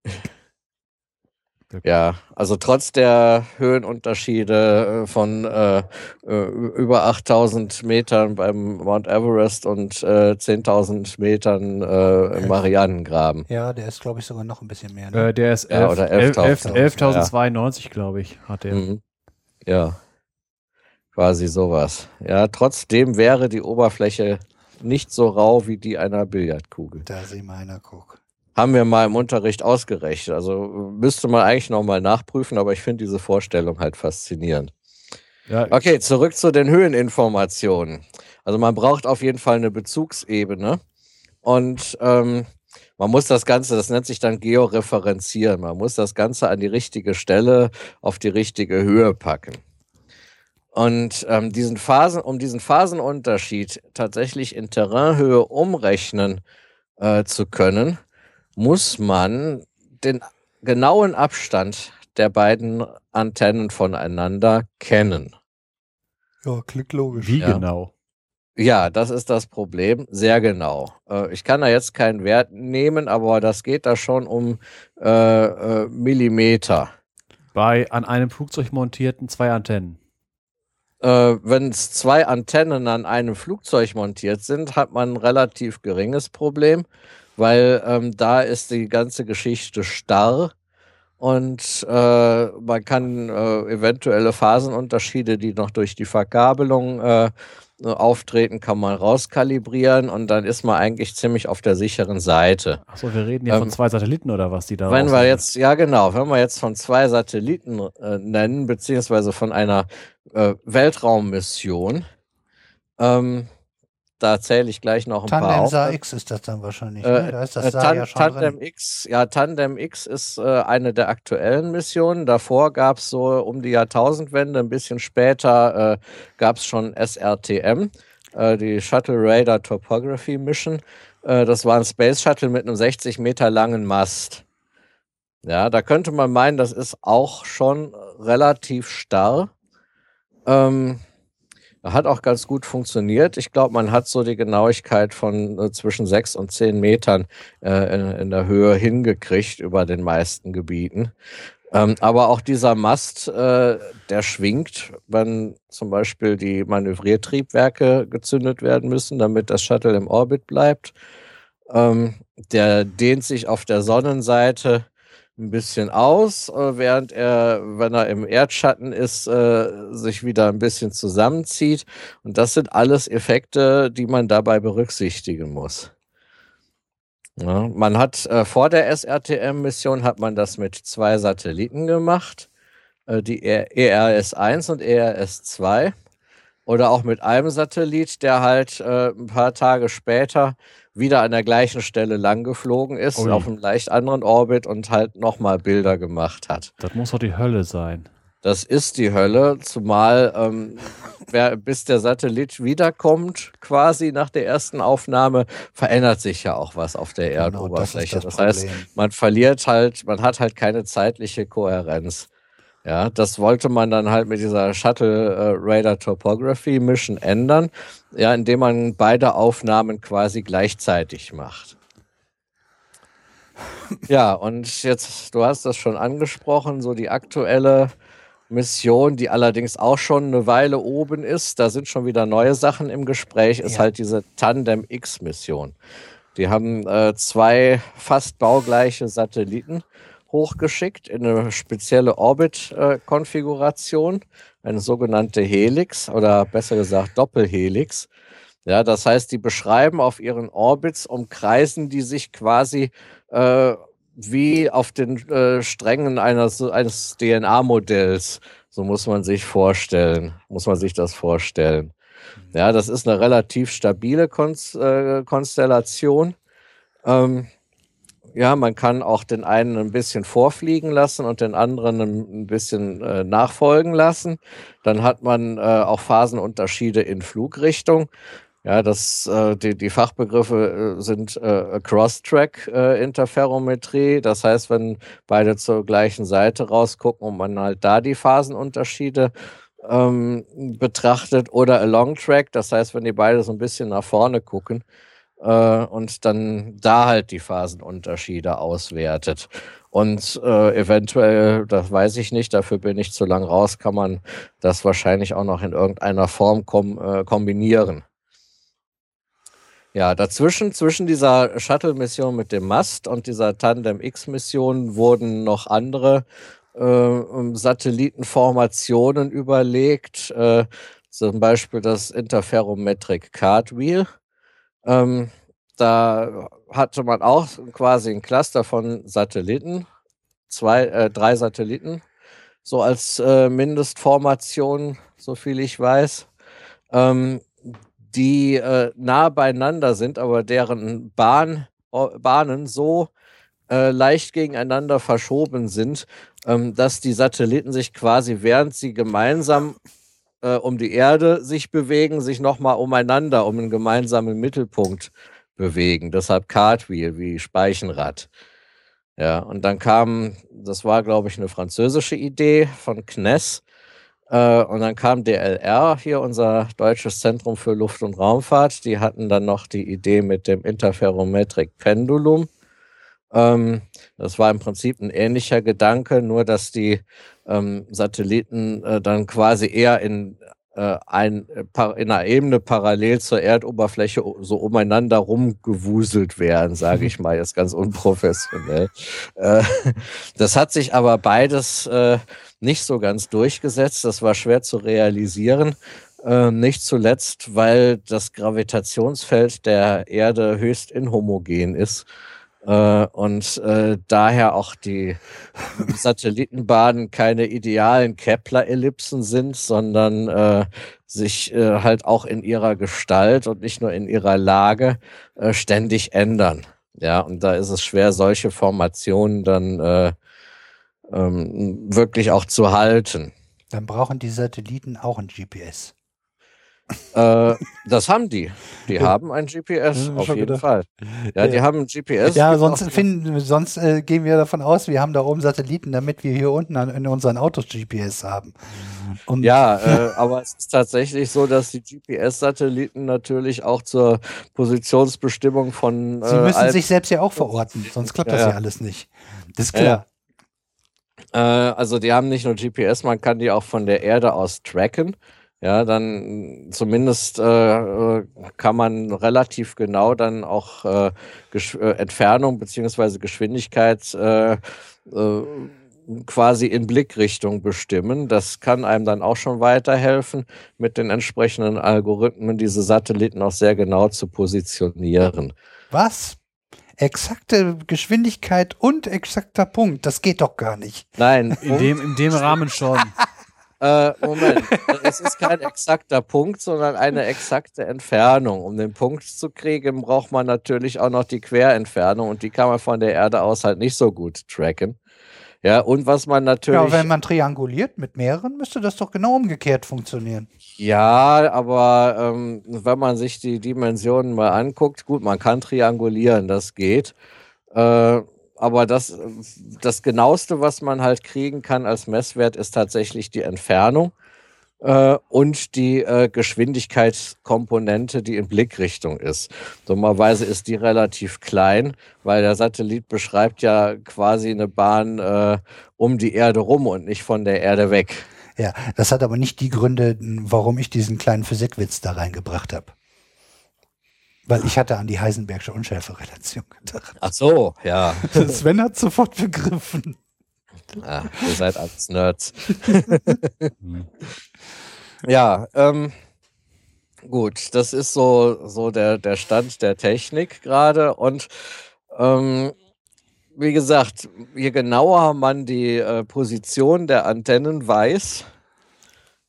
Ja, also trotz der Höhenunterschiede äh, von äh, äh, über 8000 Metern beim Mount Everest und äh, 10.000 Metern äh, im Marianengraben. Ja, der ist, glaube ich, sogar noch ein bisschen mehr. Ne? äh, der ist Ja, 11 oder 11.000 11.000, 11.092, glaube ich, hat der. Mhm. Ja, quasi sowas. Ja, trotzdem wäre die Oberfläche nicht so rau wie die einer Billardkugel. Da sehen wir einer, guck. Haben wir mal im Unterricht ausgerechnet. Also müsste man eigentlich nochmal nachprüfen, aber ich finde diese Vorstellung halt faszinierend. Ja, Okay, zurück zu den Höheninformationen. Also man braucht auf jeden Fall eine Bezugsebene und ähm, man muss das Ganze, das nennt sich dann georeferenzieren. Man muss das Ganze an die richtige Stelle auf die richtige Höhe packen. Und ähm, diesen Phasen, um diesen Phasenunterschied tatsächlich in Terrainhöhe umrechnen äh, zu können, muss man den genauen Abstand der beiden Antennen voneinander kennen. Ja, klingt logisch. wie ja. genau? Ja, das ist das Problem, sehr genau. Äh, ich kann da jetzt keinen Wert nehmen, aber das geht da schon um äh, äh, Millimeter. Bei an einem Flugzeug montierten zwei Antennen. Äh, Wenn zwei Antennen an einem Flugzeug montiert sind, hat man ein relativ geringes Problem, weil ähm, da ist die ganze Geschichte starr und äh, man kann äh, eventuelle Phasenunterschiede, die noch durch die Verkabelung äh, auftreten, kann man rauskalibrieren und dann ist man eigentlich ziemlich auf der sicheren Seite. Achso, wir reden hier Ähm, von zwei Satelliten oder was, die da Wenn wir jetzt, ja genau, wenn wir jetzt von zwei Satelliten äh, nennen, beziehungsweise von einer äh, Weltraummission, ähm, da zähle ich gleich noch ein paar Tandem auf. Sa X ist das dann wahrscheinlich. Äh, ne? Da ist das äh, Tan ja schon Tandem drin. X, ja, Tandem X ist äh, eine der aktuellen Missionen. Davor gab es so um die Jahrtausendwende, ein bisschen später äh, gab es schon SRTM, äh, die Shuttle Radar Topography Mission. Äh, das war ein Space Shuttle mit einem 60 Meter langen Mast. Ja, da könnte man meinen, das ist auch schon relativ starr. Ähm, hat auch ganz gut funktioniert. Ich glaube, man hat so die Genauigkeit von äh, zwischen sechs und zehn Metern äh, in, in der Höhe hingekriegt über den meisten Gebieten. Ähm, aber auch dieser Mast, äh, der schwingt, wenn zum Beispiel die Manövriertriebwerke gezündet werden müssen, damit das Shuttle im Orbit bleibt. Ähm, der dehnt sich auf der Sonnenseite ein bisschen aus, äh, während er, wenn er im Erdschatten ist, äh, sich wieder ein bisschen zusammenzieht. Und das sind alles Effekte, die man dabei berücksichtigen muss. Ja, man hat äh, vor der SRTM-Mission hat man das mit zwei Satelliten gemacht, die ERS-1 und ERS-2. Oder auch mit einem Satellit, der halt ein paar Tage später wieder an der gleichen Stelle lang geflogen ist, Ui. auf einem leicht anderen Orbit und halt nochmal Bilder gemacht hat. Das muss doch die Hölle sein. Das ist die Hölle, zumal ähm, wer, bis der Satellit wiederkommt, quasi nach der ersten Aufnahme, verändert sich ja auch was auf der Genau, Erdoberfläche. das das das heißt, man verliert halt, man hat halt keine zeitliche Kohärenz. Ja, das wollte man dann halt mit dieser Shuttle äh, Radar Topography Mission ändern, ja, indem man beide Aufnahmen quasi gleichzeitig macht. Ja, und jetzt, du hast das schon angesprochen, so die aktuelle Mission, die allerdings auch schon eine Weile oben ist, da sind schon wieder neue Sachen im Gespräch, ist Ja. halt diese Tandem X-Mission. Die haben äh, zwei fast baugleiche Satelliten hochgeschickt in eine spezielle Orbit-Konfiguration, eine sogenannte Helix oder besser gesagt Doppelhelix. Ja, das heißt, die beschreiben auf ihren Orbits, umkreisen die sich quasi äh, wie auf den äh, Strängen eines, eines DNA-Modells. So muss man sich vorstellen, muss man sich das vorstellen. Ja, das ist eine relativ stabile äh, Konstellation. Ähm, ja, man kann auch den einen ein bisschen vorfliegen lassen und den anderen ein bisschen äh, nachfolgen lassen. Dann hat man äh, auch Phasenunterschiede in Flugrichtung. Ja, das, äh, die, die Fachbegriffe äh, sind äh, Cross-Track-Interferometrie. das heißt, wenn beide zur gleichen Seite rausgucken und man halt da die Phasenunterschiede ähm, betrachtet oder Along-Track, das heißt, wenn die beide so ein bisschen nach vorne gucken äh, und dann da halt die Phasenunterschiede auswertet. Und äh, eventuell, das weiß ich nicht, dafür bin ich zu lang raus, kann man das wahrscheinlich auch noch in irgendeiner Form kom äh, kombinieren. Ja, dazwischen, zwischen dieser Shuttle-Mission mit dem Mast und dieser Tandem X-Mission wurden noch andere äh, Satellitenformationen überlegt, äh, zum Beispiel das Interferometric Cartwheel. Ähm, da hatte man auch quasi ein Cluster von Satelliten, zwei, äh, drei Satelliten, so als äh, Mindestformation, so viel ich weiß, ähm, die äh, nah beieinander sind, aber deren Bahn, Bahnen so äh, leicht gegeneinander verschoben sind, ähm, dass die Satelliten sich quasi, während sie gemeinsam äh, um die Erde sich bewegen, sich nochmal umeinander, um einen gemeinsamen Mittelpunkt bewegen. Deshalb Cartwheel wie Speichenrad. Ja, und dann kam, das war, glaube ich, eine französische Idee von Kness. Äh, und dann kam DLR, hier unser Deutsches Zentrum für Luft- und Raumfahrt. Die hatten dann noch die Idee mit dem Interferometric Pendulum. Ähm, das war im Prinzip ein ähnlicher Gedanke, nur dass die ähm, Satelliten äh, dann quasi eher in, äh, ein, äh, in einer Ebene parallel zur Erdoberfläche so umeinander rumgewuselt werden, sage ich mal, jetzt ganz unprofessionell. Äh, das hat sich aber beides äh, nicht so ganz durchgesetzt. Das war schwer zu realisieren. Äh, nicht zuletzt, weil das Gravitationsfeld der Erde höchst inhomogen ist. Äh, und äh, daher auch die Satellitenbahnen keine idealen Kepler-Ellipsen sind, sondern äh, sich äh, halt auch in ihrer Gestalt und nicht nur in ihrer Lage äh, ständig ändern. Ja, und da ist es schwer, solche Formationen dann äh, ähm, wirklich auch zu halten. Dann brauchen die Satelliten auch ein GPS. Äh, das haben die. Die haben ein GPS, Ja, auf jeden gedacht. Fall. Ja, die Ja. haben ein GPS. Ja, sonst, finden, sonst äh, gehen wir davon aus, wir haben da oben Satelliten, damit wir hier unten an, in unseren Autos GPS haben. Und Ja, äh, aber es ist tatsächlich so, dass die GPS-Satelliten natürlich auch zur Positionsbestimmung von. sie äh, müssen Alp- sich selbst ja auch verorten, sonst klappt das Ja, ja, alles nicht. Das ist klar. Äh, also die haben nicht nur GPS, man kann die auch von der Erde aus tracken. Ja, dann zumindest äh, kann man relativ genau dann auch äh, äh, Entfernung beziehungsweise Geschwindigkeit äh, äh, quasi in Blickrichtung bestimmen. Das kann einem dann auch schon weiterhelfen, mit den entsprechenden Algorithmen diese Satelliten auch sehr genau zu positionieren. Was? Exakte Geschwindigkeit und exakter Punkt, das geht doch gar nicht. Nein, In dem, in dem Rahmen schon. Äh, Moment, es ist kein exakter Punkt, sondern eine exakte Entfernung. Um den Punkt zu kriegen, braucht man natürlich auch noch die Querentfernung und die kann man von der Erde aus halt nicht so gut tracken. Ja, und was man natürlich. Ja, wenn man trianguliert mit mehreren, müsste das doch genau umgekehrt funktionieren. Ja, aber ähm, wenn man sich die Dimensionen mal anguckt, gut, man kann triangulieren, das geht. Äh, aber das, das genaueste, was man halt kriegen kann als Messwert, ist tatsächlich die Entfernung äh, und die äh, Geschwindigkeitskomponente, die in Blickrichtung ist. Dummerweise ist die relativ klein, weil der Satellit beschreibt ja quasi eine Bahn äh, um die Erde rum und nicht von der Erde weg. Ja, das hat aber nicht die Gründe, warum ich diesen kleinen Physikwitz da reingebracht habe. Weil ich hatte an die Heisenbergsche Unschärferelation gedacht. Ach so, ja. Sven hat sofort begriffen. Ah, ihr seid alles Nerds. ja, ähm, gut, das ist so, so der, der Stand der Technik gerade. Und ähm, wie gesagt, je genauer man die äh, Position der Antennen weiß,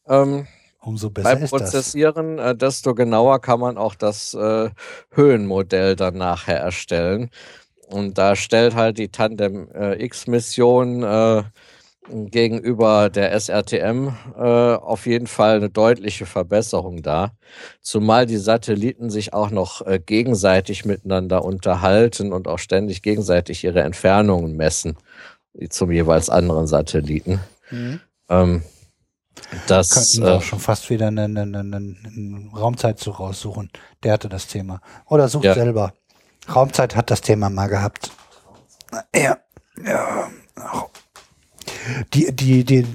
ähm, Umso besser beim ist das. Prozessieren, äh, desto genauer kann man auch das äh, Höhenmodell dann nachher erstellen. Und da stellt halt die Tandem äh, X-Mission äh, gegenüber der SRTM äh, auf jeden Fall eine deutliche Verbesserung dar. Zumal die Satelliten sich auch noch äh, gegenseitig miteinander unterhalten und auch ständig gegenseitig ihre Entfernungen messen zum jeweils anderen Satelliten. Mhm. Ähm, das Könnten wir äh, auch schon fast wieder einen, einen, einen, Raumzeitzug raussuchen. Der hatte das Thema. Oder sucht Ja. selber. Raumzeit hat das Thema mal gehabt. Ja. ja. Die, die, die,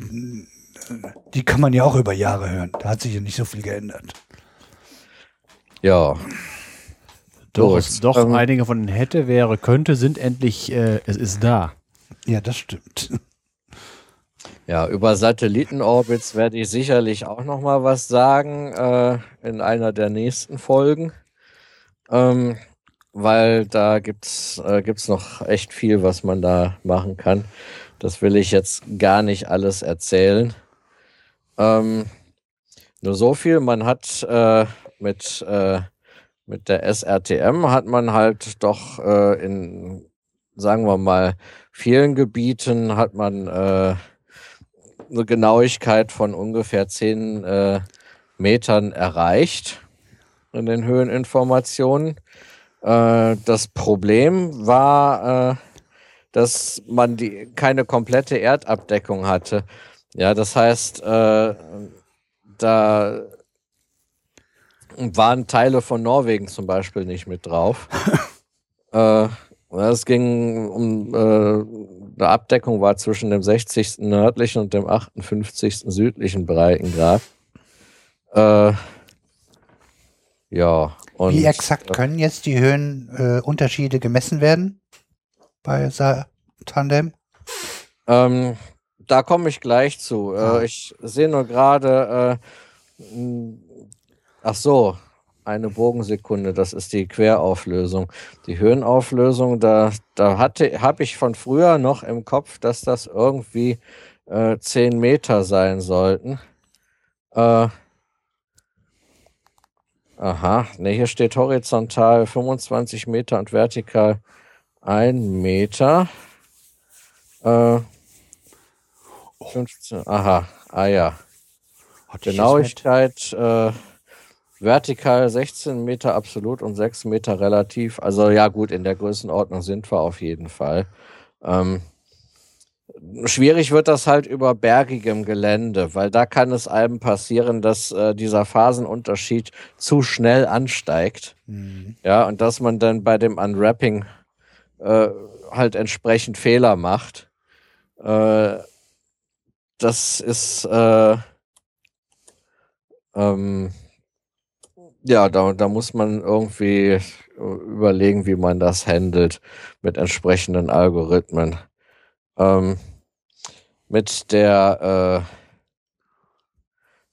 die kann man ja auch über Jahre hören. Da hat sich ja nicht so viel geändert. ja. Doch, es doch ähm, einige von den hätte, wäre, könnte, sind endlich, äh, es ist da. Ja, das stimmt. Ja, über Satellitenorbits werde ich sicherlich auch noch mal was sagen äh, in einer der nächsten Folgen, ähm, weil da gibt's äh, gibt's noch echt viel, was man da machen kann. Das will ich jetzt gar nicht alles erzählen. Ähm, nur so viel, man hat äh, mit äh, mit der SRTM hat man halt doch äh, in sagen wir mal vielen Gebieten hat man äh, eine Genauigkeit von ungefähr 10 äh, Metern erreicht in den Höheninformationen. Äh, das Problem war, äh, dass man die, keine komplette Erdabdeckung hatte. Ja, das heißt, äh, da waren Teile von Norwegen zum Beispiel nicht mit drauf. äh, es ging um äh, eine Abdeckung war zwischen dem 60. nördlichen und dem 58. südlichen Breitengrad. Äh, ja. Und, Wie exakt können jetzt die Höhenunterschiede äh, gemessen werden bei Sa Tandem? Ähm, da komme ich gleich zu. Ah. Äh, ich sehe nur gerade, äh, ach so, eine Bogensekunde, das ist die Querauflösung. Die Höhenauflösung, da, da hatte, habe ich von früher noch im Kopf, dass das irgendwie äh, 10 Meter sein sollten. Äh, aha, ne, hier steht horizontal 25 Meter und vertikal 1 Meter. Äh, 15, aha, ah ja. Genau? Genauigkeit äh, vertikal 16 Meter absolut und 6 Meter relativ. Also ja gut, in der Größenordnung sind wir auf jeden Fall. Ähm, schwierig wird das halt über bergigem Gelände, weil da kann es einem passieren, dass äh, dieser Phasenunterschied zu schnell ansteigt. Mhm. Ja, und dass man dann bei dem Unwrapping äh, halt entsprechend Fehler macht. Äh, das ist äh, ähm, ja, da, da muss man irgendwie äh, überlegen, wie man das handelt mit entsprechenden Algorithmen. Ähm, mit der äh,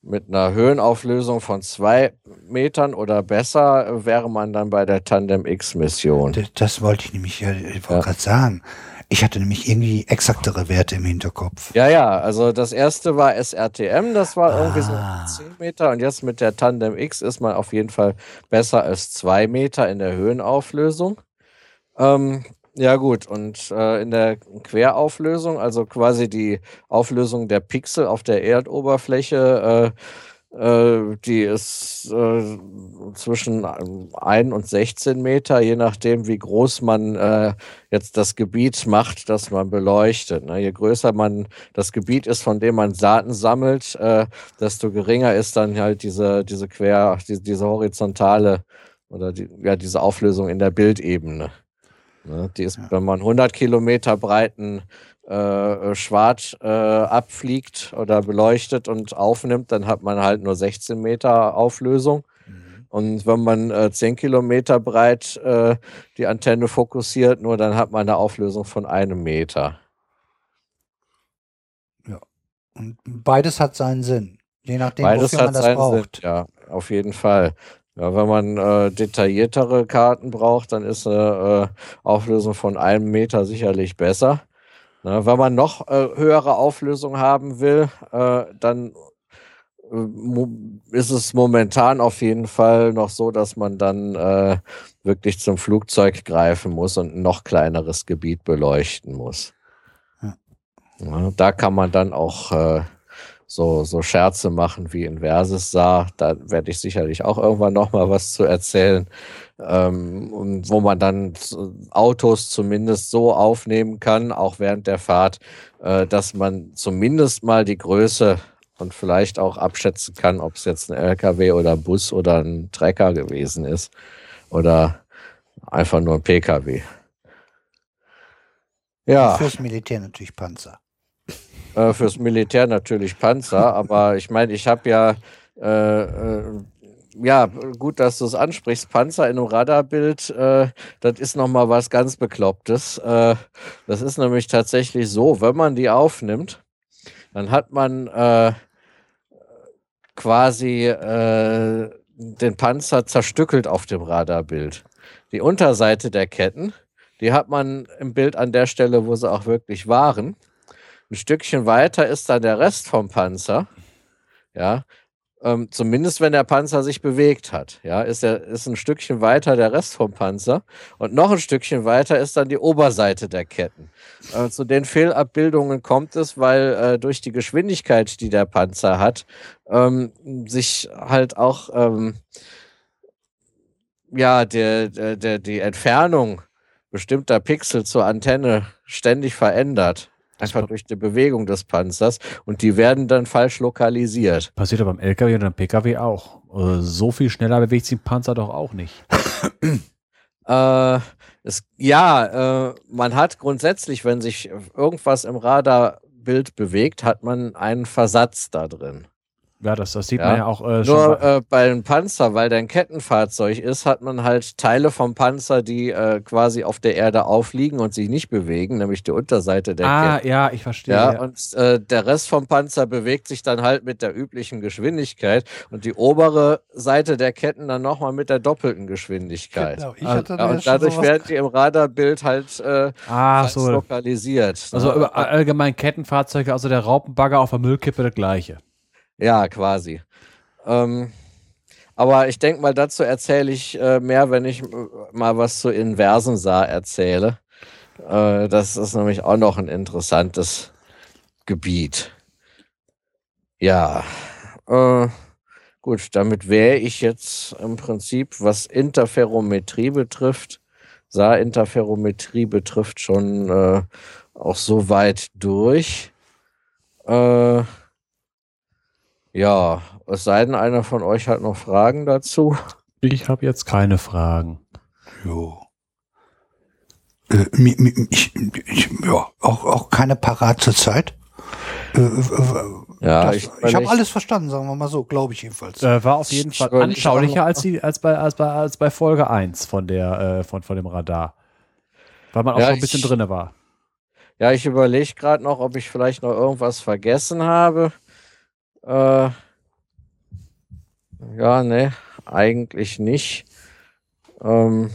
mit einer Höhenauflösung von zwei Metern oder besser äh, wäre man dann bei der Tandem X-Mission. Das, das wollte ich nämlich, ja, ich wollte Ja. gerade sagen. Ich hatte nämlich irgendwie exaktere Werte im Hinterkopf. Ja, ja, also das erste war SRTM, das war irgendwie so Ah. 10 Meter und jetzt mit der Tandem X ist man auf jeden Fall besser als 2 Meter in der Höhenauflösung. Ähm, ja gut, und äh, in der Querauflösung, also quasi die Auflösung der Pixel auf der Erdoberfläche, äh, die ist äh, zwischen 1 und 16 Meter, je nachdem, wie groß man äh, jetzt das Gebiet macht, das man beleuchtet. Ne? Je größer man das Gebiet ist, von dem man Daten sammelt, äh, desto geringer ist dann halt diese, diese quer, diese, diese horizontale oder die, ja, diese Auflösung in der Bildebene. Ne? Die ist, Ja. wenn man 100 Kilometer breiten äh, Schwart äh, abfliegt oder beleuchtet und aufnimmt, dann hat man halt nur 16 Meter Auflösung. Und wenn man äh, 10 Kilometer breit äh, die Antenne fokussiert, nur dann hat man eine Auflösung von einem Meter. Und beides hat seinen Sinn. Je nachdem, Beides wofür man hat das seinen braucht. Sinn. Ja, auf jeden Fall. Ja, wenn man äh, detailliertere Karten braucht, dann ist eine äh, Auflösung von einem Meter sicherlich besser. Na, wenn man noch äh, höhere Auflösung haben will, äh, dann äh, ist es momentan auf jeden Fall noch so, dass man dann äh, wirklich zum Flugzeug greifen muss und ein noch kleineres Gebiet beleuchten muss. Ja. Ja, da kann man dann auch äh, so, so Scherze machen wie in Versus sah. Da werde ich sicherlich auch irgendwann noch mal was zu erzählen. Ähm, und wo man dann Autos zumindest so aufnehmen kann, auch während der Fahrt, äh, dass man zumindest mal die Größe und vielleicht auch abschätzen kann, ob es jetzt ein LKW oder ein Bus oder ein Trecker gewesen ist oder einfach nur ein PKW. Ja. Fürs Militär natürlich Panzer. Äh, fürs Militär natürlich Panzer, aber ich meine, ich habe ja, äh, äh, ja, gut, dass du es ansprichst, Panzer in einem Radarbild, äh, das ist nochmal was ganz Beklopptes. Äh, das ist nämlich tatsächlich so, wenn man die aufnimmt, dann hat man äh, quasi äh, den Panzer zerstückelt auf dem Radarbild. Die Unterseite der Ketten, die hat man im Bild an der Stelle, wo sie auch wirklich waren. Ein Stückchen weiter ist dann der Rest vom Panzer. Ja, ähm, zumindest wenn der Panzer sich bewegt hat. Ja, ist, der, ist ein Stückchen weiter der Rest vom Panzer. Und noch ein Stückchen weiter ist dann die Oberseite der Ketten. Äh, zu den Fehlabbildungen kommt es, weil äh, durch die Geschwindigkeit, die der Panzer hat, ähm, sich halt auch ähm, ja, der, der, der, die Entfernung bestimmter Pixel zur Antenne ständig verändert. Einfach durch die Bewegung des Panzers und die werden dann falsch lokalisiert. Passiert aber beim LKW und beim PKW auch. Äh, So viel schneller bewegt sich ein Panzer doch auch nicht. Äh, es, ja, äh, man hat grundsätzlich, wenn sich irgendwas im Radarbild bewegt, hat man einen Versatz da drin. Ja, das, das sieht Ja. man ja auch äh, schon. Nur bei- äh, bei einem Panzer, weil der ein Kettenfahrzeug ist, hat man halt Teile vom Panzer, die äh, quasi auf der Erde aufliegen und sich nicht bewegen, nämlich die Unterseite der ah, Kette. ja, ich verstehe. Ja, Ja, und äh, der Rest vom Panzer bewegt sich dann halt mit der üblichen Geschwindigkeit und die obere Seite der Ketten dann nochmal mit der doppelten Geschwindigkeit. Genau, ich Ah, hatte Ja, da und dadurch werden die im Radarbild halt äh, ah, so. lokalisiert. Also ne? über allgemein Kettenfahrzeuge, also der Raupenbagger auf der Müllkippe das gleiche. Ja, quasi. Ähm, aber ich denke mal, dazu erzähle ich äh, mehr, wenn ich äh, mal was zu Inversensaar erzähle. Äh, das ist nämlich auch noch ein interessantes Gebiet. Ja, äh, gut, damit wäre ich jetzt im Prinzip, was Interferometrie betrifft, Saar-Interferometrie betrifft, schon äh, auch so weit durch. Äh, ja, es sei denn, einer von euch hat noch Fragen dazu. Ich habe jetzt keine Fragen. Jo. Äh, ich, ich, ja, auch, auch keine parat zur Zeit. Äh, Ja, das, ich ich, habe alles verstanden, sagen wir mal so, glaube ich jedenfalls. Äh, war auf jeden Fall anschaulicher als, die, als, bei, als, bei, als bei Folge 1 von, der, äh, von, von dem Radar. Weil man auch Ja, schon ein bisschen drinne war. Ja, ich überlege gerade noch, ob ich vielleicht noch irgendwas vergessen habe. Äh, ja, ne. eigentlich nicht. Ähm,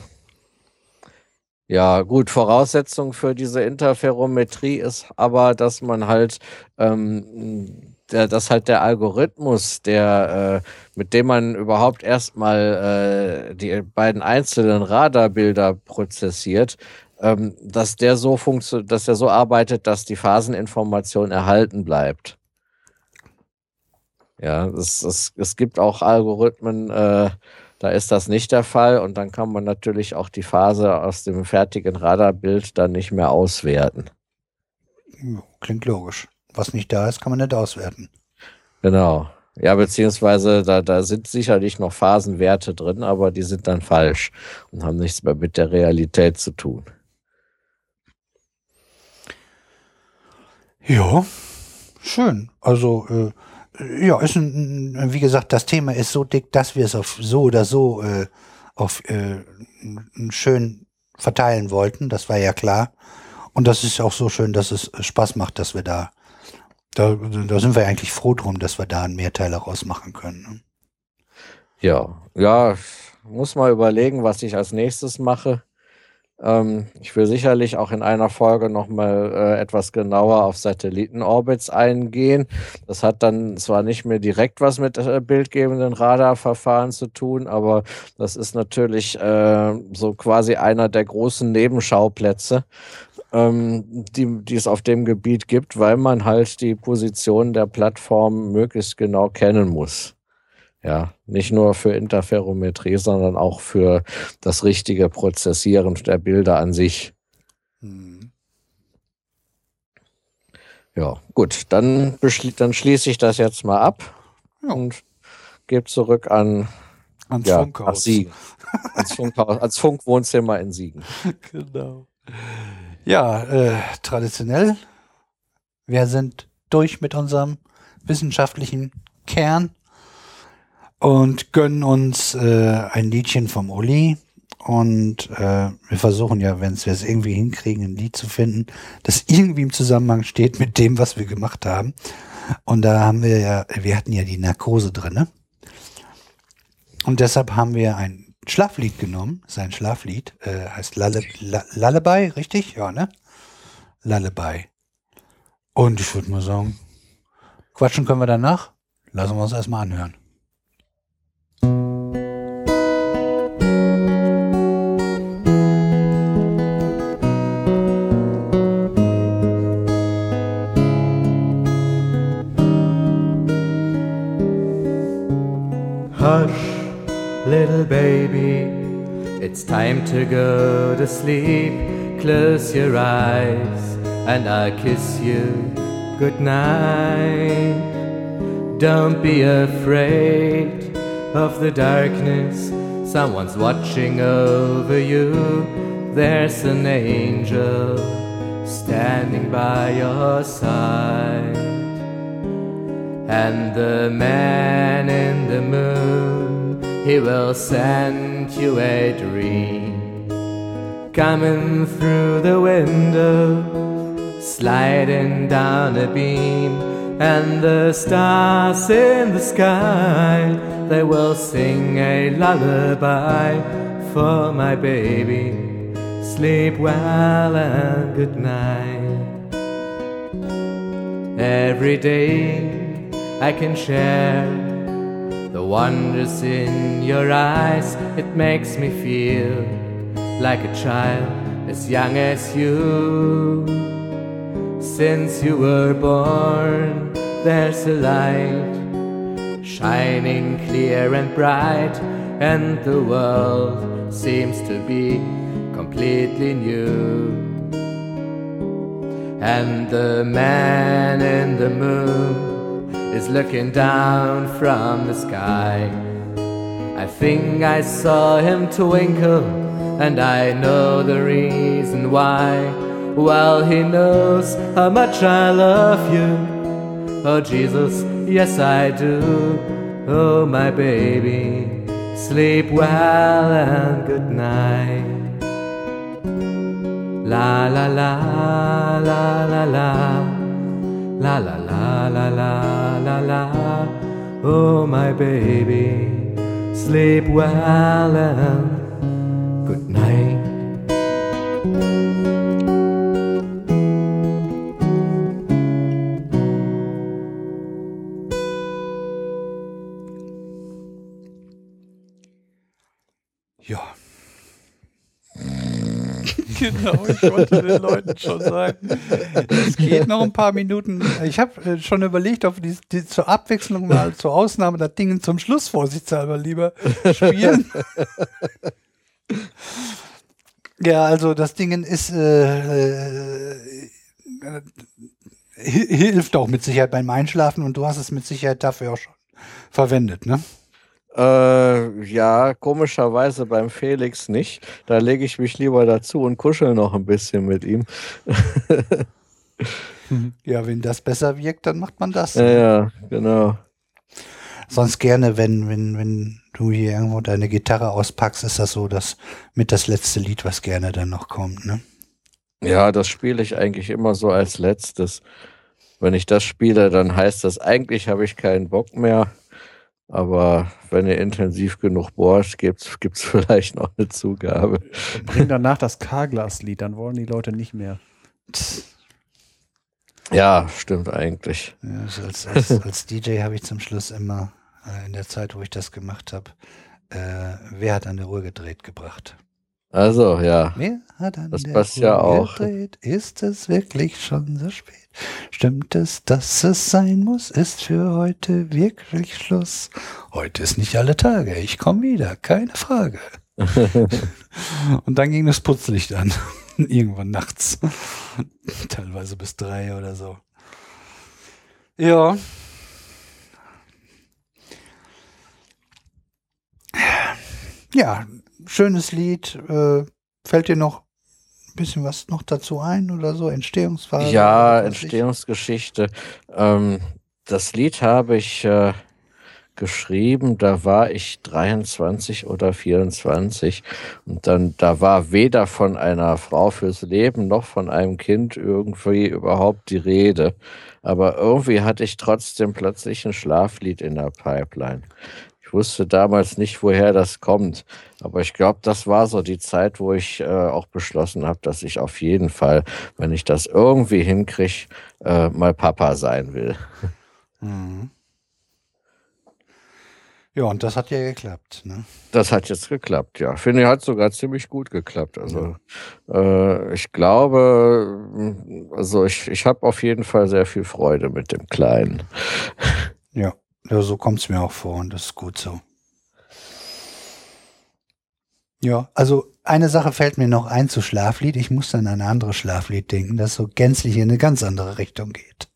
ja, gut, Voraussetzung für diese Interferometrie ist aber, dass man halt, ähm, der, dass halt der Algorithmus, der, äh, mit dem man überhaupt erstmal äh, die beiden einzelnen Radarbilder prozessiert, ähm, dass der so funktioniert, dass der so arbeitet, dass die Phaseninformation erhalten bleibt. Ja, es, es, es gibt auch Algorithmen, äh, da ist das nicht der Fall und dann kann man natürlich auch die Phase aus dem fertigen Radarbild dann nicht mehr auswerten. Klingt logisch. Was nicht da ist, kann man nicht auswerten. Genau. Ja, beziehungsweise da, da sind sicherlich noch Phasenwerte drin, aber die sind dann falsch und haben nichts mehr mit der Realität zu tun. Ja, schön. Also, äh, ja, ist ein, wie gesagt, das Thema ist so dick, dass wir es auf so oder so äh, auf äh, schön verteilen wollten. Das war ja klar. Und das ist auch so schön, dass es Spaß macht, dass wir da, da, da sind wir eigentlich froh drum, dass wir da einen Mehrteiler rausmachen können. Ne? Ja, ja, muss mal überlegen, was ich als nächstes mache. Ähm, ich will sicherlich auch in einer Folge nochmal äh, etwas genauer auf Satellitenorbits eingehen. Das hat dann zwar nicht mehr direkt was mit äh, bildgebenden Radarverfahren zu tun, aber das ist natürlich äh, so quasi einer der großen Nebenschauplätze, ähm, die, die es auf dem Gebiet gibt, weil man halt die Position der Plattform möglichst genau kennen muss. Ja, nicht nur für Interferometrie, sondern auch für das richtige Prozessieren der Bilder an sich. Mhm. Ja, gut, dann, dann schließe ich das jetzt mal ab ja. und gebe zurück an ans ja, Funkhaus. Siegen. ans, Funkhaus, ans Funkwohnzimmer in Siegen. Genau. Ja, äh, traditionell, wir sind durch mit unserem wissenschaftlichen Kern und gönnen uns äh, ein Liedchen vom Uli. Und äh, wir versuchen ja, wenn wir es irgendwie hinkriegen, ein Lied zu finden, das irgendwie im Zusammenhang steht mit dem, was wir gemacht haben. Und da haben wir ja, wir hatten ja die Narkose drinne. Und deshalb haben wir ein Schlaflied genommen. Sein Schlaflied äh, heißt Lull Lullaby, richtig? Ja, ne? Lullaby. Und ich würde mal sagen, quatschen können wir danach. Lassen wir uns erstmal anhören. Little baby. It's time to go to sleep. Close your eyes and I'll kiss you good night. Don't be afraid of the darkness. Someone's watching over you. There's an angel standing by your side. And the man in the moon he will send you a dream coming through the window, sliding down a beam, and the stars in the sky they will sing a lullaby for my baby. Sleep well and good night. Every day I can share the wonders in your eyes, it makes me feel like a child as young as you. Since you were born, there's a light shining clear and bright, and the world seems to be completely new. And the man in the moon is looking down from the sky. I think I saw him twinkle, and I know the reason why. Well, he knows how much I love you. Oh, Jesus, yes, I do. Oh, my baby, sleep well and good night. La la la la la la. La la la la la la la. Oh my baby, Sleep well and good night. Genau, ich wollte den Leuten schon sagen, es geht noch ein paar Minuten. Ich habe äh, schon überlegt, ob die, die zur Abwechslung mal zur Ausnahme das Ding zum Schluss vorsichtshalber lieber spielen. ja, also das Ding ist äh, äh, hi- hilft auch mit Sicherheit beim Einschlafen und du hast es mit Sicherheit dafür auch schon verwendet, ne? Äh, ja, komischerweise beim Felix nicht. Da lege ich mich lieber dazu und kuschel noch ein bisschen mit ihm. Ja, wenn das besser wirkt, dann macht man das. Ja, ja, genau. Sonst gerne, wenn, wenn, wenn du hier irgendwo deine Gitarre auspackst, ist das so, dass mit das letzte Lied, was gerne dann noch kommt, ne? Ja, das spiele ich eigentlich immer so als letztes. Wenn ich das spiele, dann heißt das, eigentlich habe ich keinen Bock mehr. Aber wenn ihr intensiv genug bohrt, gibt's gibt's vielleicht noch eine Zugabe. Bring danach das K-Glas-Lied, dann wollen die Leute nicht mehr. Ja, stimmt eigentlich. Ja, als, als, als DJ habe ich zum Schluss immer äh, in der Zeit, wo ich das gemacht habe, äh, wer hat an der Uhr gedreht gebracht? Also, ja. Wer hat an Das der passt Uhr ja auch. gedreht? Ist es wirklich schon so spät? Stimmt es, dass es sein muss? Ist für heute wirklich Schluss? Heute ist nicht alle Tage. Ich komme wieder, keine Frage. Und dann ging das Putzlicht an. Irgendwann nachts. Teilweise bis drei oder so. Ja. Ja, schönes Lied. Äh, fällt dir noch ein bisschen was noch dazu ein oder so? Entstehungsphase? Ja? Entstehungsgeschichte. Ähm, das Lied habe ich äh, geschrieben, da war ich 23 oder 24 und dann da war weder von einer Frau fürs Leben noch von einem Kind irgendwie überhaupt die Rede. Aber irgendwie hatte ich trotzdem plötzlich ein Schlaflied in der Pipeline. Ich wusste damals nicht, woher das kommt, aber ich glaube, das war so die Zeit, wo ich äh, auch beschlossen habe, dass ich auf jeden Fall, wenn ich das irgendwie hinkriege, äh, mal Papa sein will. Mhm. Ja, und das hat ja geklappt. Ne? Das hat jetzt geklappt, ja. Finde ich, hat sogar ziemlich gut geklappt. Also äh, ich glaube, also ich, ich habe auf jeden Fall sehr viel Freude mit dem Kleinen. Ja, ja so kommt es mir auch vor und das ist gut so. Ja, also eine Sache fällt mir noch ein zu Schlaflied. Ich muss dann an ein anderes Schlaflied denken, das so gänzlich in eine ganz andere Richtung geht.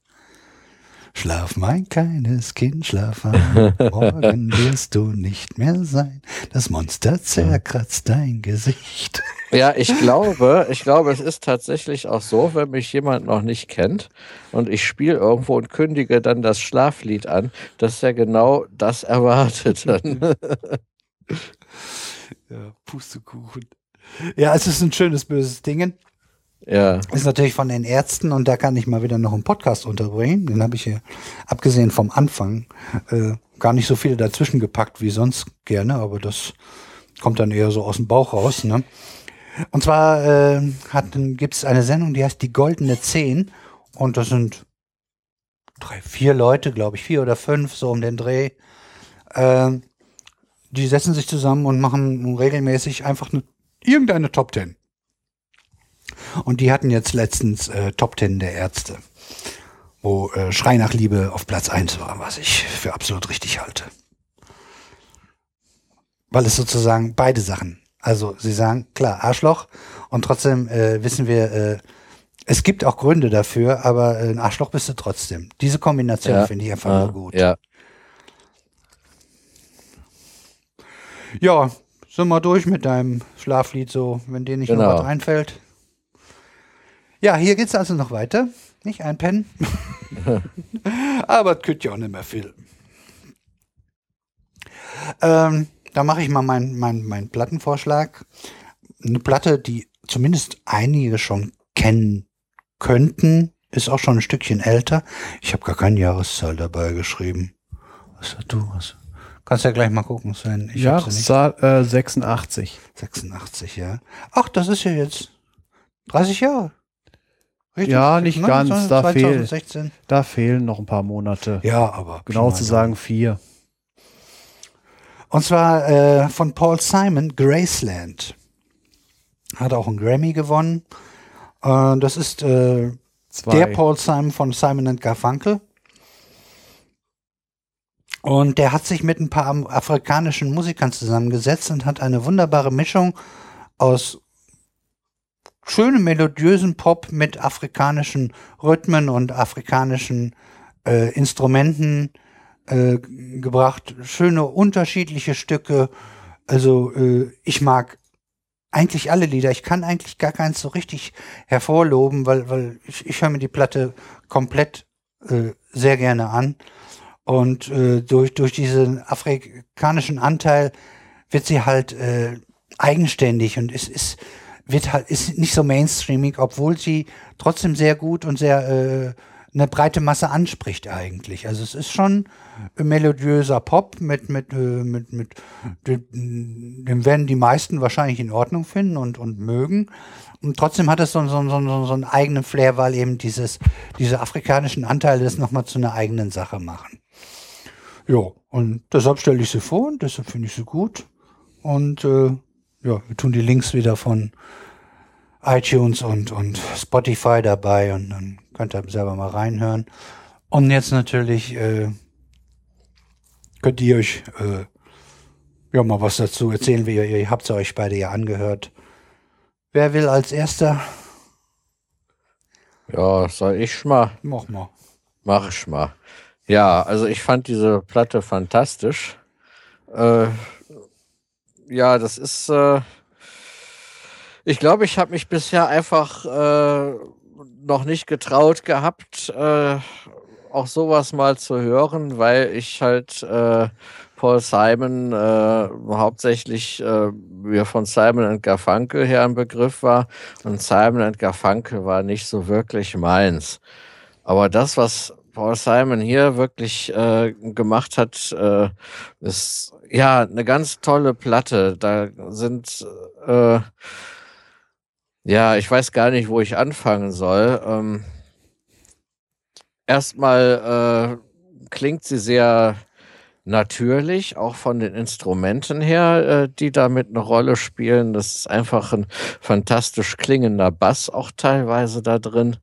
Schlaf, mein kleines Kind, schlaf ein. Morgen wirst du nicht mehr sein. Das Monster zerkratzt dein Gesicht. Ja, ich glaube, ich glaube, es ist tatsächlich auch so, wenn mich jemand noch nicht kennt und ich spiele irgendwo und kündige dann das Schlaflied an, dass er genau das erwartet dann. Ja, Pustekuchen. Ja, es ist ein schönes, böses Ding. ja. Ist natürlich von den Ärzten und da kann ich mal wieder noch einen Podcast unterbringen. Den habe ich hier, abgesehen vom Anfang, äh, gar nicht so viel dazwischen gepackt wie sonst gerne, aber das kommt dann eher so aus dem Bauch raus. Ne? Und zwar äh, gibt es eine Sendung, die heißt Die Goldene Zehn und das sind drei, vier Leute, glaube ich, vier oder fünf, so um den Dreh. Äh, die setzen sich zusammen und machen regelmäßig einfach eine, irgendeine Top Ten. Und die hatten jetzt letztens äh, Top Ten der Ärzte, wo äh, Schrei nach Liebe auf Platz eins war, was ich für absolut richtig halte. Weil es sozusagen beide Sachen. Also sie sagen, klar, Arschloch und trotzdem äh, wissen wir, äh, es gibt auch Gründe dafür, aber äh, ein Arschloch bist du trotzdem. Diese Kombination Ja. finde ich einfach Ah, nur gut. Ja. Ja, sind wir durch mit deinem Schlaflied so, wenn dir nicht noch Genau. was einfällt. Ja, hier geht's also noch weiter. Nicht einpennen. Aber es könnte ja auch nicht mehr viel. Ähm, da mache ich mal meinen mein, mein Plattenvorschlag. Eine Platte, die zumindest einige schon kennen könnten, ist auch schon ein Stückchen älter. Ich habe gar keine Jahreszahl dabei geschrieben. Was hast du? Was? Kannst ja gleich mal gucken, Sven. Ich. Jahreszahl äh, 86. 86, ja. Ach, das ist ja jetzt 30 Jahre. Richtig? Ja, nicht ganz, da 2016. Da fehlen noch ein paar Monate. Ja, aber Genau zu sagen vier. Und zwar äh, von Paul Simon, Graceland. Hat auch einen Grammy gewonnen. Äh, das ist äh, der Paul Simon von Simon and Garfunkel. Und der hat sich mit ein paar afrikanischen Musikern zusammengesetzt und hat eine wunderbare Mischung aus schönem melodiösen Pop mit afrikanischen Rhythmen und afrikanischen äh, Instrumenten äh, gebracht. Schöne unterschiedliche Stücke. Also äh, ich mag eigentlich alle Lieder. Ich kann eigentlich gar keins so richtig hervorloben, weil, weil ich, ich höre mir die Platte komplett äh, sehr gerne an. Und äh, durch, durch diesen afrikanischen Anteil wird sie halt äh, eigenständig und es ist, wird halt, ist nicht so mainstreamig, obwohl sie trotzdem sehr gut und sehr äh, eine breite Masse anspricht eigentlich. Also es ist schon melodiöser Pop mit, mit, äh, mit, mit dem, werden die meisten wahrscheinlich in Ordnung finden und, und mögen. Und trotzdem hat es so, so, so, so, so einen eigenen Flair, weil eben dieses, diese afrikanischen Anteile das nochmal zu einer eigenen Sache machen. Ja, und deshalb stelle ich sie vor und deshalb finde ich sie gut. Und äh, ja, wir tun die Links wieder von iTunes und, und Spotify dabei und dann könnt ihr selber mal reinhören. Und jetzt natürlich äh, könnt ihr euch äh, ja mal was dazu erzählen, wie ihr, ihr habt euch beide ja angehört. Wer will als erster? Ja, soll ich mal? Mach mal. Mach ich mal. Ja, also ich fand diese Platte fantastisch. Äh, ja, das ist. Äh, ich glaube, ich habe mich bisher einfach äh, noch nicht getraut gehabt, äh, auch sowas mal zu hören, weil ich halt äh, Paul Simon äh, hauptsächlich mir von Simon and Garfunkel her ein Begriff war und Simon and Garfunkel war nicht so wirklich meins. Aber das, was Paul Simon hier wirklich äh, gemacht hat, äh, ist ja eine ganz tolle Platte. Da sind äh, ja, ich weiß gar nicht, wo ich anfangen soll. Ähm, erstmal äh, klingt sie sehr natürlich, auch von den Instrumenten her, äh, die damit eine Rolle spielen. Das ist einfach ein fantastisch klingender Bass auch teilweise da drin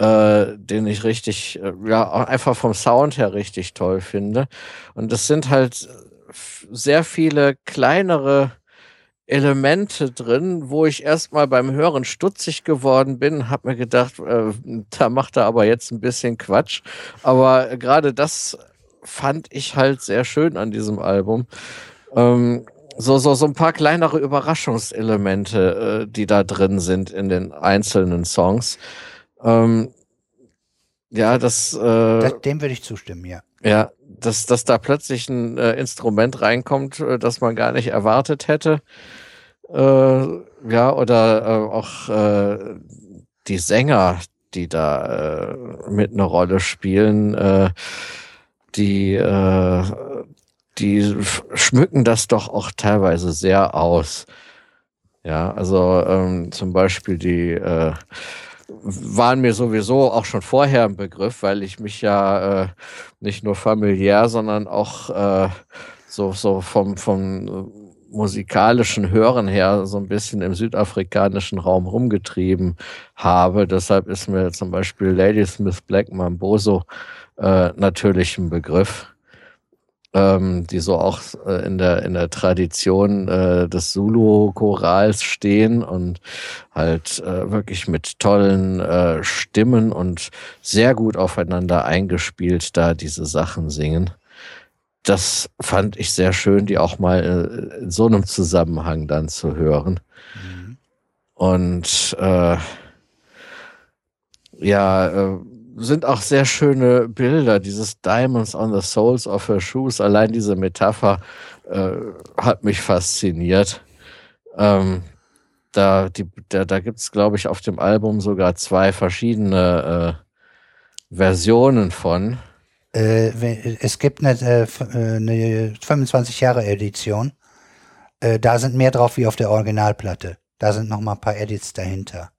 äh, den ich richtig, äh, ja, einfach vom Sound her richtig toll finde. Und es sind halt f- sehr viele kleinere Elemente drin, wo ich erstmal beim Hören stutzig geworden bin, habe mir gedacht, äh, da macht er aber jetzt ein bisschen Quatsch. Aber gerade das fand ich halt sehr schön an diesem Album. Ähm, so, so, so ein paar kleinere Überraschungselemente, äh, die da drin sind in den einzelnen Songs. Ähm, ja, das, äh, Das, dem würde ich zustimmen, ja. ja, dass, dass da plötzlich ein äh, Instrument reinkommt, äh, das man gar nicht erwartet hätte. Äh, ja, oder äh, auch äh, die Sänger, die da mit eine Rolle spielen, die, die schmücken das doch auch teilweise sehr aus. Ja, also ähm, zum Beispiel die äh, waren mir sowieso auch schon vorher ein Begriff, weil ich mich ja äh, nicht nur familiär, sondern auch äh, so, so vom, vom äh, musikalischen Hören her so ein bisschen im südafrikanischen Raum rumgetrieben habe. Deshalb ist mir zum Beispiel Ladysmith Black Mamboso äh, natürlich ein Begriff ähm, die so auch äh, in der in der Tradition äh, des Zulu-Chorals stehen und halt äh, wirklich mit tollen äh, Stimmen und sehr gut aufeinander eingespielt da diese Sachen singen. Das fand ich sehr schön, die auch mal äh, in so einem Zusammenhang dann zu hören. Und äh, ja, äh, sind auch sehr schöne Bilder, dieses Diamonds on the Soles of her Shoes. Allein diese Metapher äh, hat mich fasziniert. Ähm, da da, da gibt es, glaube ich, auf dem Album sogar zwei verschiedene äh, Versionen von. Äh, es gibt eine, äh, äh, eine 25 Jahre Edition. Äh, da sind mehr drauf wie auf der Originalplatte. Da sind noch mal ein paar Edits dahinter.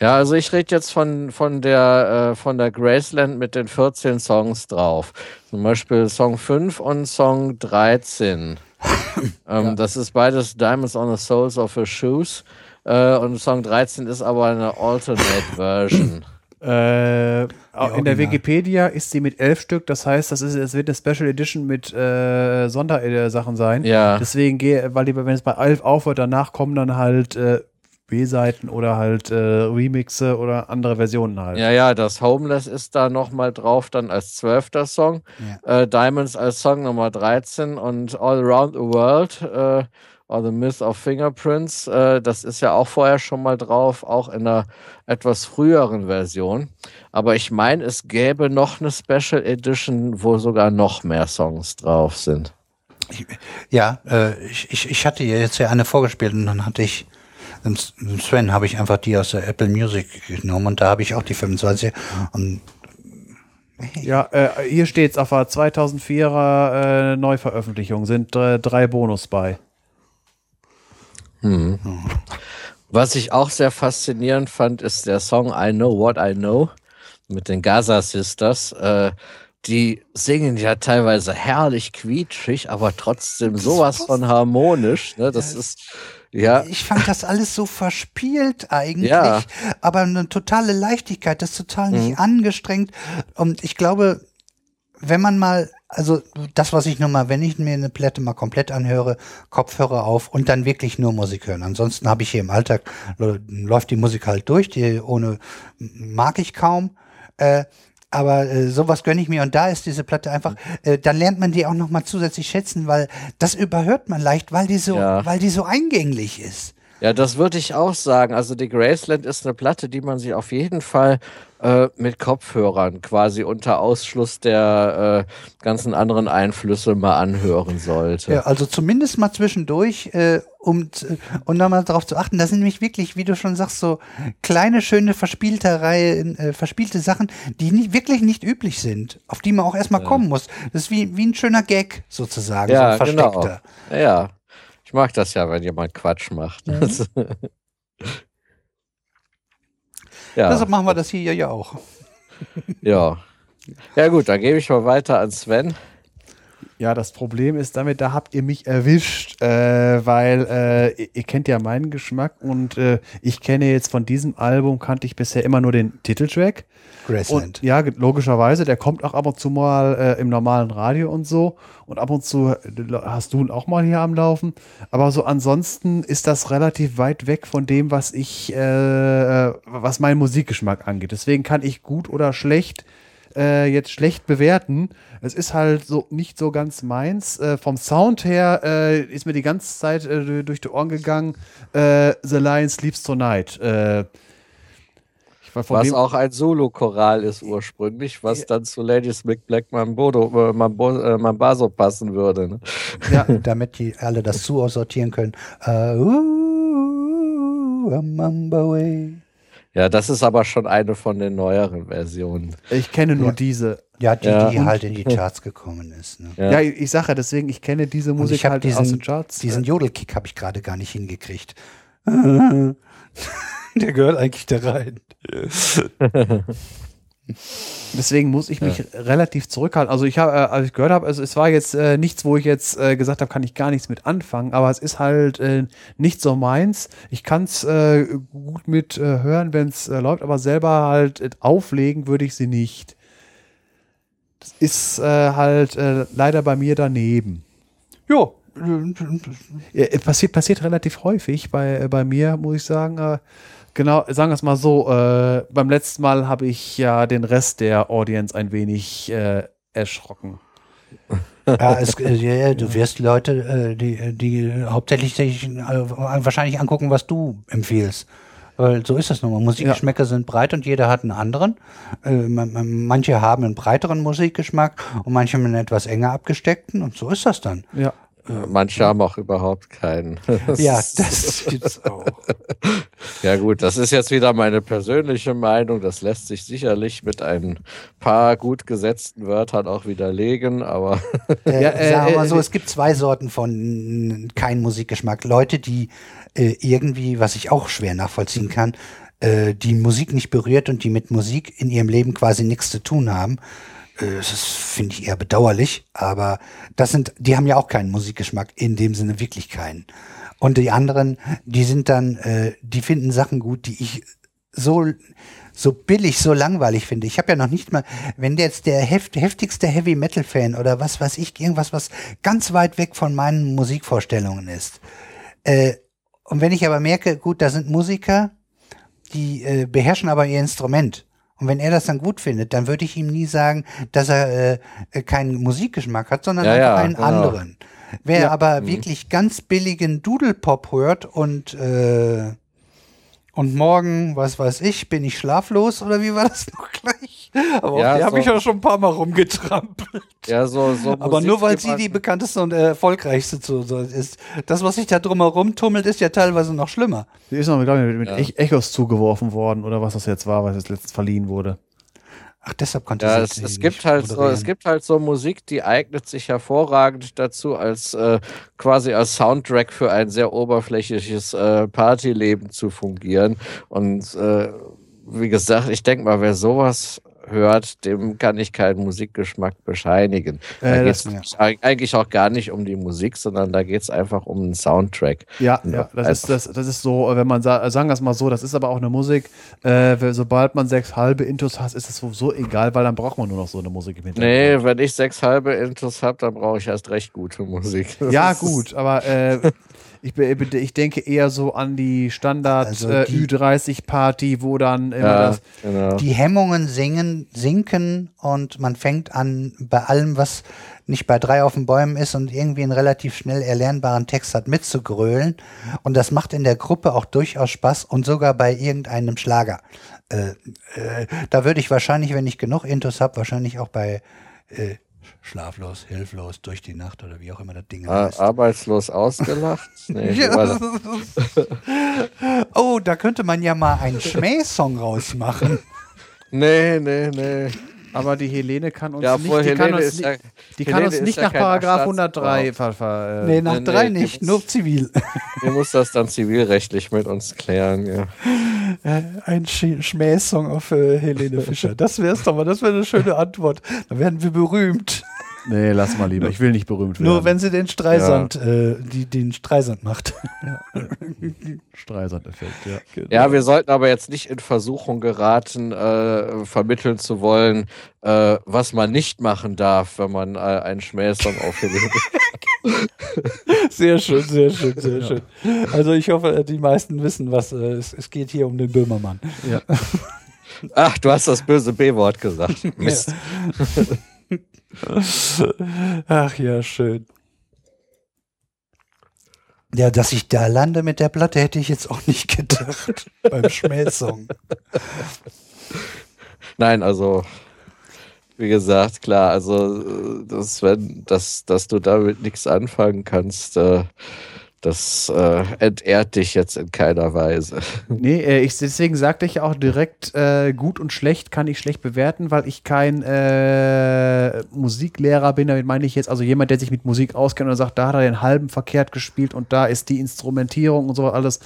Ja, also ich rede jetzt von, von der, äh, von der Graceland mit den 14 Songs drauf. Zum Beispiel Song 5 und Song 13. ähm, Das ist beides Diamonds on the Soles of Her Shoes. Äh, und Song 13 ist aber eine Alternate Version. Äh, in der. Wikipedia ist sie mit elf Stück, das heißt, das ist, es wird eine Special Edition mit äh, Sondersachen sein. Ja. Deswegen gehe, weil die, wenn es bei elf aufhört, danach kommen dann halt äh, B-Seiten oder halt äh, Remixe oder andere Versionen halt. Ja, ja, das Homeless ist da nochmal drauf, dann als zwölfter Song. Äh, Diamonds als Song Nummer 13 und All Around the World, äh, or The Myth of Fingerprints, äh, das ist ja auch vorher schon mal drauf, auch in einer etwas früheren Version. Aber ich meine, es gäbe noch eine Special Edition, wo sogar noch mehr Songs drauf sind. Ja, äh, ich, ich, ich hatte jetzt ja eine vorgespielt und dann hatte ich, Sven habe ich einfach die aus der Apple Music genommen und da habe ich auch die 25 und Ja, äh, hier steht's auf der 2004er äh, Neuveröffentlichung sind äh, drei Bonus bei. Was ich auch sehr faszinierend fand, ist der Song I Know What I Know mit den Gaza Sisters. Äh, die singen ja teilweise herrlich quietschig, aber trotzdem sowas von harmonisch. Ne? Das ist, ja, ich fand das alles so verspielt eigentlich, Ja. aber eine totale Leichtigkeit, das ist total nicht angestrengt und ich glaube, wenn man mal, also das, was ich nur mal, wenn ich mir eine Platte mal komplett anhöre, Kopfhörer auf und dann wirklich nur Musik hören. Ansonsten habe ich hier im Alltag, läuft die Musik halt durch, die ohne mag ich kaum. Äh, aber äh, sowas gönne ich mir und da ist diese Platte einfach, äh, dann lernt man die auch noch mal zusätzlich schätzen, weil das überhört man leicht, weil die so, Ja. weil die so eingänglich ist. Ja, das würde ich auch sagen. Also die Graceland ist eine Platte, die man sich auf jeden Fall äh, mit Kopfhörern quasi unter Ausschluss der äh, ganzen anderen Einflüsse mal anhören sollte. Ja, also zumindest mal zwischendurch, äh, um z- und dann mal darauf zu achten, das sind nämlich wirklich, wie du schon sagst, so kleine, schöne Verspielterei, äh, verspielte Sachen, die nicht, wirklich nicht üblich sind, auf die man auch erstmal kommen muss. Das ist wie, wie ein schöner Gag sozusagen, so Ja, ein genau. versteckter. Ja, ich mag das ja, wenn jemand Quatsch macht. ja, Deshalb machen wir das hier ja auch. ja. Ja gut, dann gebe ich mal weiter an Sven. Ja, das Problem ist damit, da habt ihr mich erwischt, äh, weil äh, ihr, kennt ja meinen Geschmack und äh, ich kenne jetzt von diesem Album, kannte ich bisher immer nur den Titeltrack. Graceland. Und ja, logischerweise, der kommt auch ab und zu mal äh, im normalen Radio und so. Und ab und zu äh, hast du ihn auch mal hier am Laufen. Aber so ansonsten ist das relativ weit weg von dem, was ich, äh, was meinen Musikgeschmack angeht. Deswegen kann ich gut oder schlecht äh, jetzt schlecht bewerten. Es ist halt so nicht so ganz meins. Äh, vom Sound her äh, ist mir die ganze Zeit äh, durch die Ohren gegangen. Äh, The Lion Sleeps Tonight. Äh, Was dem- auch ein Solo-Choral ist ursprünglich, was dann zu Lady Smith Black Mambodo, Mambo, Mambaso passen würde. Ne? ja, Damit die alle das zusortieren können. Uh, uh, way. Ja, das ist aber schon eine von den neueren Versionen. Ich kenne nur Ja. diese. Ja, die, Ja. die halt in die Charts gekommen ist. Ne? Ja, ich, ich sage ja deswegen, ich kenne diese Musik halt aus diesen, den Charts. diesen Jodelkick habe ich gerade gar nicht hingekriegt. Der gehört eigentlich da rein. deswegen muss ich mich relativ zurückhalten. Also ich habe, äh, als ich gehört habe, also es war jetzt äh, nichts, wo ich jetzt äh, gesagt habe, kann ich gar nichts mit anfangen, aber es ist halt äh, nicht so meins. Ich kann es äh, gut mit äh, hören, wenn es äh, läuft, aber selber halt äh, auflegen würde ich sie nicht. Das ist äh, halt äh, leider bei mir daneben. Ja. Ja, äh, passiert, passiert relativ häufig bei, äh, bei mir, muss ich sagen. Äh, genau, sagen wir es mal so, äh, beim letzten Mal habe ich ja den Rest der Audience ein wenig äh, erschrocken. Ja, es, äh, ja, ja, du wirst Leute, äh, die, die hauptsächlich sich äh, wahrscheinlich angucken, was du empfiehlst. Weil so ist das nun mal. Musikgeschmäcker sind breit und jeder hat einen anderen. Man- man- manche haben einen breiteren Musikgeschmack und manche einen etwas enger abgesteckten und so ist das dann. Ja. Manche haben auch überhaupt keinen. Ja, das gibt's auch. Ja gut, das ist jetzt wieder meine persönliche Meinung. Das lässt sich sicherlich mit ein paar gut gesetzten Wörtern auch widerlegen, aber Äh, Ja, äh, sagen wir mal äh, so, es gibt zwei Sorten von kein Musikgeschmack. Leute, die äh, irgendwie, was ich auch schwer nachvollziehen kann, äh, die Musik nicht berührt und die mit Musik in ihrem Leben quasi nichts zu tun haben. Äh, das ist, finde ich eher bedauerlich, aber das sind, die haben ja auch keinen Musikgeschmack, in dem Sinne wirklich keinen. Und die anderen, die sind dann, äh, die finden Sachen gut, die ich so so billig, so langweilig finde. Ich habe ja noch nicht mal, wenn der jetzt der heft, heftigste Heavy Metal Fan oder was weiß ich, irgendwas, was ganz weit weg von meinen Musikvorstellungen ist. Äh, und wenn ich aber merke, gut, da sind Musiker, die äh, beherrschen aber ihr Instrument. Und wenn er das dann gut findet, dann würde ich ihm nie sagen, dass er äh, keinen Musikgeschmack hat, sondern Ja, einfach ja, einen genau. anderen. Wer Ja. aber wirklich ganz billigen Doodle-Pop hört und äh, und morgen, was weiß ich, bin ich schlaflos oder wie war das noch gleich? Aber Ja, auf die habe so- ich auch schon ein paar Mal rumgetrampelt. ja, so, so Aber Musik, nur weil sie die bekannteste und äh, erfolgreichste zu, so ist. Das, was sich da drumherum tummelt, ist ja teilweise noch schlimmer. Die ist noch, glaube ich, mit Ja. Ech- Echos zugeworfen worden oder was das jetzt war, was jetzt letztens verliehen wurde. Ach, deshalb konnte Ja, sie es, es nicht gibt halt so, es gibt halt so Musik, die eignet sich hervorragend dazu, als äh, quasi als Soundtrack für ein sehr oberflächliches äh, Partyleben zu fungieren. Und äh, wie gesagt, ich denke mal, wer sowas hört, dem kann ich keinen Musikgeschmack bescheinigen. Da Äh, geht es eigentlich auch gar nicht um die Musik, sondern da geht es einfach um einen Soundtrack. Ja, Ja, das, ist, das, das ist so, wenn man sa sagen wir es mal so, das ist aber auch eine Musik, äh, sobald man sechs halbe Intus hat, ist es so egal, weil dann braucht man nur noch so eine Musik im Hintergrund. Nee, wenn ich sechs halbe Intus habe, dann brauche ich erst recht gute Musik. Das Ja, gut, aber äh, ich, ich denke eher so an die Standard Also äh, die- Ü30-Party, wo dann immer Ja, das. genau. die Hemmungen singen, sinken und man fängt an, bei allem, was nicht bei drei auf den Bäumen ist und irgendwie einen relativ schnell erlernbaren Text hat, mitzugrölen. Und das macht in der Gruppe auch durchaus Spaß und sogar bei irgendeinem Schlager. Äh, äh, da würde ich wahrscheinlich, wenn ich genug Intus habe, wahrscheinlich auch bei äh, Schlaflos, Hilflos, durch die Nacht oder wie auch immer das Ding Ah, heißt. arbeitslos ausgelacht? Nee, oh, da könnte man ja mal einen Schmähsong rausmachen. nee, nee, nee. Aber die Helene kann uns Ja, nicht, die kann uns, ist nicht, ja, die kann uns nicht nach Paragraph Staatsfrau. 103 ver, ver, äh, Nee, nach nee, drei die nicht, muss- nur zivil. Die muss das dann zivilrechtlich mit uns klären, ja. Äh, Ein Sch Schmähsong auf äh, Helene Fischer. Das wär's doch mal, das wäre eine schöne Antwort. Dann werden wir berühmt. Nee, lass mal lieber. Ich will nicht berühmt werden. Nur wenn sie den Streisand, äh, die den Streisand macht. Streisand-Effekt, ja. Ja, wir sollten aber jetzt nicht in Versuchung geraten, äh, vermitteln zu wollen, äh, was man nicht machen darf, wenn man äh, einen Schmähsong aufhört. Sehr schön, sehr schön, sehr schön. Also ich hoffe, äh, die meisten wissen, was äh, es, es geht hier um den Böhmermann. Ach, du hast das böse B-Wort gesagt. Mist. Ach ja, schön. Ja, dass ich da lande mit der Platte, hätte ich jetzt auch nicht gedacht. beim Schmähsong. Nein, also wie gesagt, klar, also äh, das, wenn, dass, dass du damit nichts anfangen kannst, äh, das äh, entehrt dich jetzt in keiner Weise. Nee, äh, ich, deswegen sagte ich auch direkt, äh, gut und schlecht kann ich schlecht bewerten, weil ich kein äh, Musiklehrer bin. Damit meine ich jetzt also jemand, der sich mit Musik auskennt und sagt, da hat er den halben verkehrt gespielt und da ist die Instrumentierung und so alles.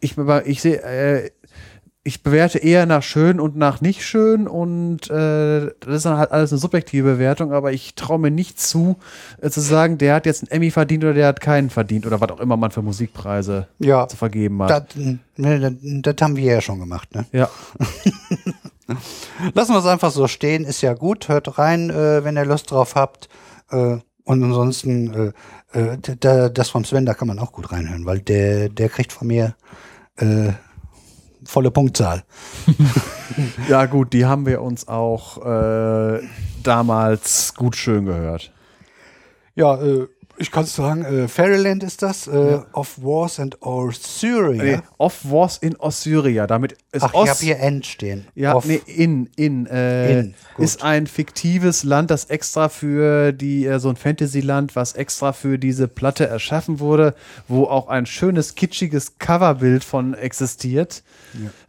Ich, ich sehe, äh, ich bewerte eher nach schön und nach nicht schön und äh, das ist dann halt alles eine subjektive Bewertung, aber ich traue mir nicht zu, äh, zu sagen, der hat jetzt einen Emmy verdient oder der hat keinen verdient oder was auch immer man für Musikpreise Ja, zu vergeben hat. das, ne, das, das haben wir ja schon gemacht. Ne? ja. Lassen wir es einfach so stehen, ist ja gut. Hört rein, äh, wenn ihr Lust drauf habt. Äh, und ansonsten, äh, äh, das vom Sven, da kann man auch gut reinhören, weil der, der kriegt von mir äh, volle Punktzahl. Ja, gut, die haben wir uns auch äh, damals gut schön gehört. Ja, äh, Ich kann sagen, äh, Fairyland ist das, äh, of Wars and Ossyria. Nee, Of Wars in Ossyria. Damit ist Ach, Os ich habe hier End stehen. Ja, Of- nee, in, in, äh, In, ist ein fiktives Land, das extra für die, äh, so ein Fantasyland, was extra für diese Platte erschaffen wurde, wo auch ein schönes, kitschiges Coverbild von existiert.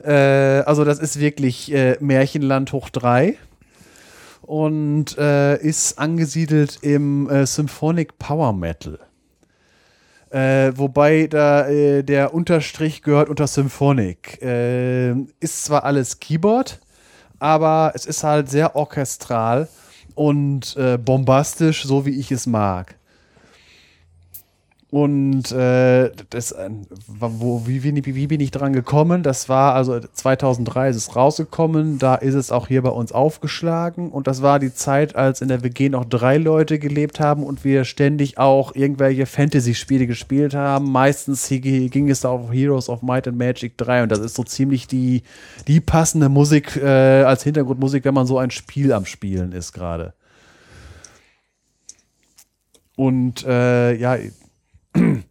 Äh, also das ist wirklich äh, Märchenland hoch drei und äh, ist angesiedelt im äh, Symphonic Power Metal. Äh, wobei da äh, der Unterstrich gehört unter Symphonic. Äh, ist zwar alles Keyboard, aber es ist halt sehr orchestral und äh, bombastisch, so wie ich es mag. Und äh, das, äh, wo, wie, wie, wie bin ich dran gekommen? Das war also 2003 ist es rausgekommen. Da ist es auch hier bei uns aufgeschlagen. Und das war die Zeit, als in der WG noch drei Leute gelebt haben und wir ständig auch irgendwelche Fantasy-Spiele gespielt haben. Meistens ging es da auf Heroes of Might and Magic 3 und das ist so ziemlich die, die passende Musik äh, als Hintergrundmusik, wenn man so ein Spiel am Spielen ist gerade. Und äh, ja,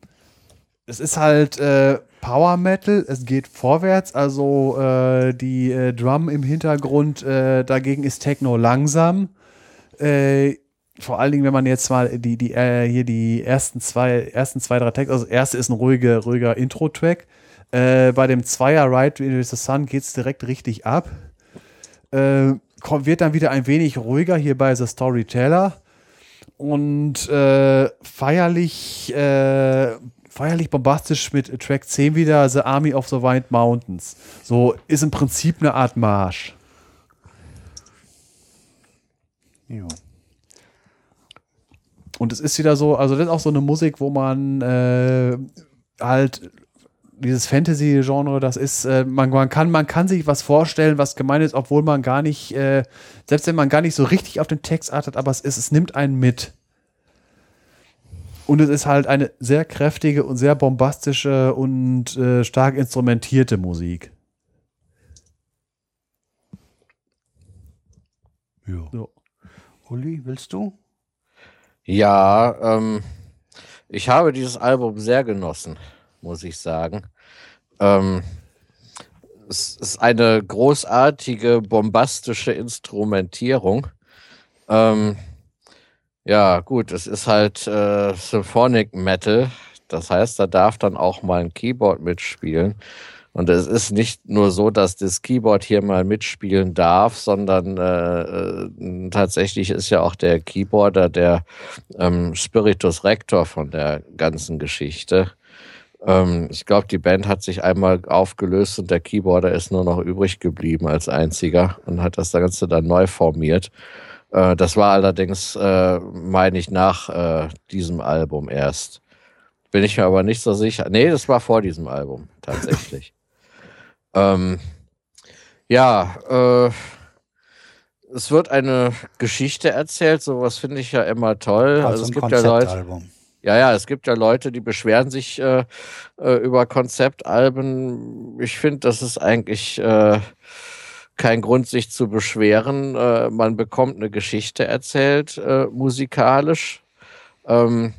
es ist halt äh, Power Metal, es geht vorwärts, also äh, die äh, Drum im Hintergrund, äh, dagegen ist Techno langsam. Äh, vor allen Dingen, wenn man jetzt mal die, die, äh, hier die ersten zwei, ersten zwei, drei Tracks, also das erste ist ein ruhiger, ruhiger Intro-Track. Bei dem Zweier Ride with the Sun geht es direkt richtig ab. Kommt, wird dann wieder ein wenig ruhiger hier bei The Storyteller und äh, feierlich, äh, feierlich bombastisch mit Track 10 wieder The Army of the Wild Mountains. So ist im Prinzip eine Art Marsch. Jo. Und es ist wieder so, also das ist auch so eine Musik, wo man äh, halt dieses Fantasy-Genre, das ist, äh, man, man, kann, man kann sich was vorstellen, was gemeint ist, obwohl man gar nicht, äh, selbst wenn man gar nicht so richtig auf den Text achtet, aber es ist, es nimmt einen mit. Und es ist halt eine sehr kräftige und sehr bombastische und äh, stark instrumentierte Musik. Jo. So. Uli, willst du? Ja, ähm, ich habe dieses Album sehr genossen, muss ich sagen. Ähm, es ist eine großartige, bombastische Instrumentierung. Ähm, ja, gut, es ist halt äh, Symphonic Metal. Das heißt, da darf dann auch mal ein Keyboard mitspielen. Und es ist nicht nur so, dass das Keyboard hier mal mitspielen darf, sondern äh, äh, tatsächlich ist ja auch der Keyboarder der ähm, Spiritus Rector von der ganzen Geschichte. Ähm, ich glaube, die Band hat sich einmal aufgelöst und der Keyboarder ist nur noch übrig geblieben als einziger und hat das Ganze dann neu formiert. Äh, das war allerdings, äh, meine ich, nach äh, diesem Album erst. Bin ich mir aber nicht so sicher. Nee, das war vor diesem Album, tatsächlich. ähm, ja, äh, es wird eine Geschichte erzählt, sowas finde ich ja immer toll. Also, es ein gibt ja Leute. Ja, ja, es gibt ja Leute, die beschweren sich äh, äh, über Konzeptalben. Ich finde, das ist eigentlich äh, kein Grund, sich zu beschweren. Äh, man bekommt eine Geschichte erzählt, äh, musikalisch. Ähm,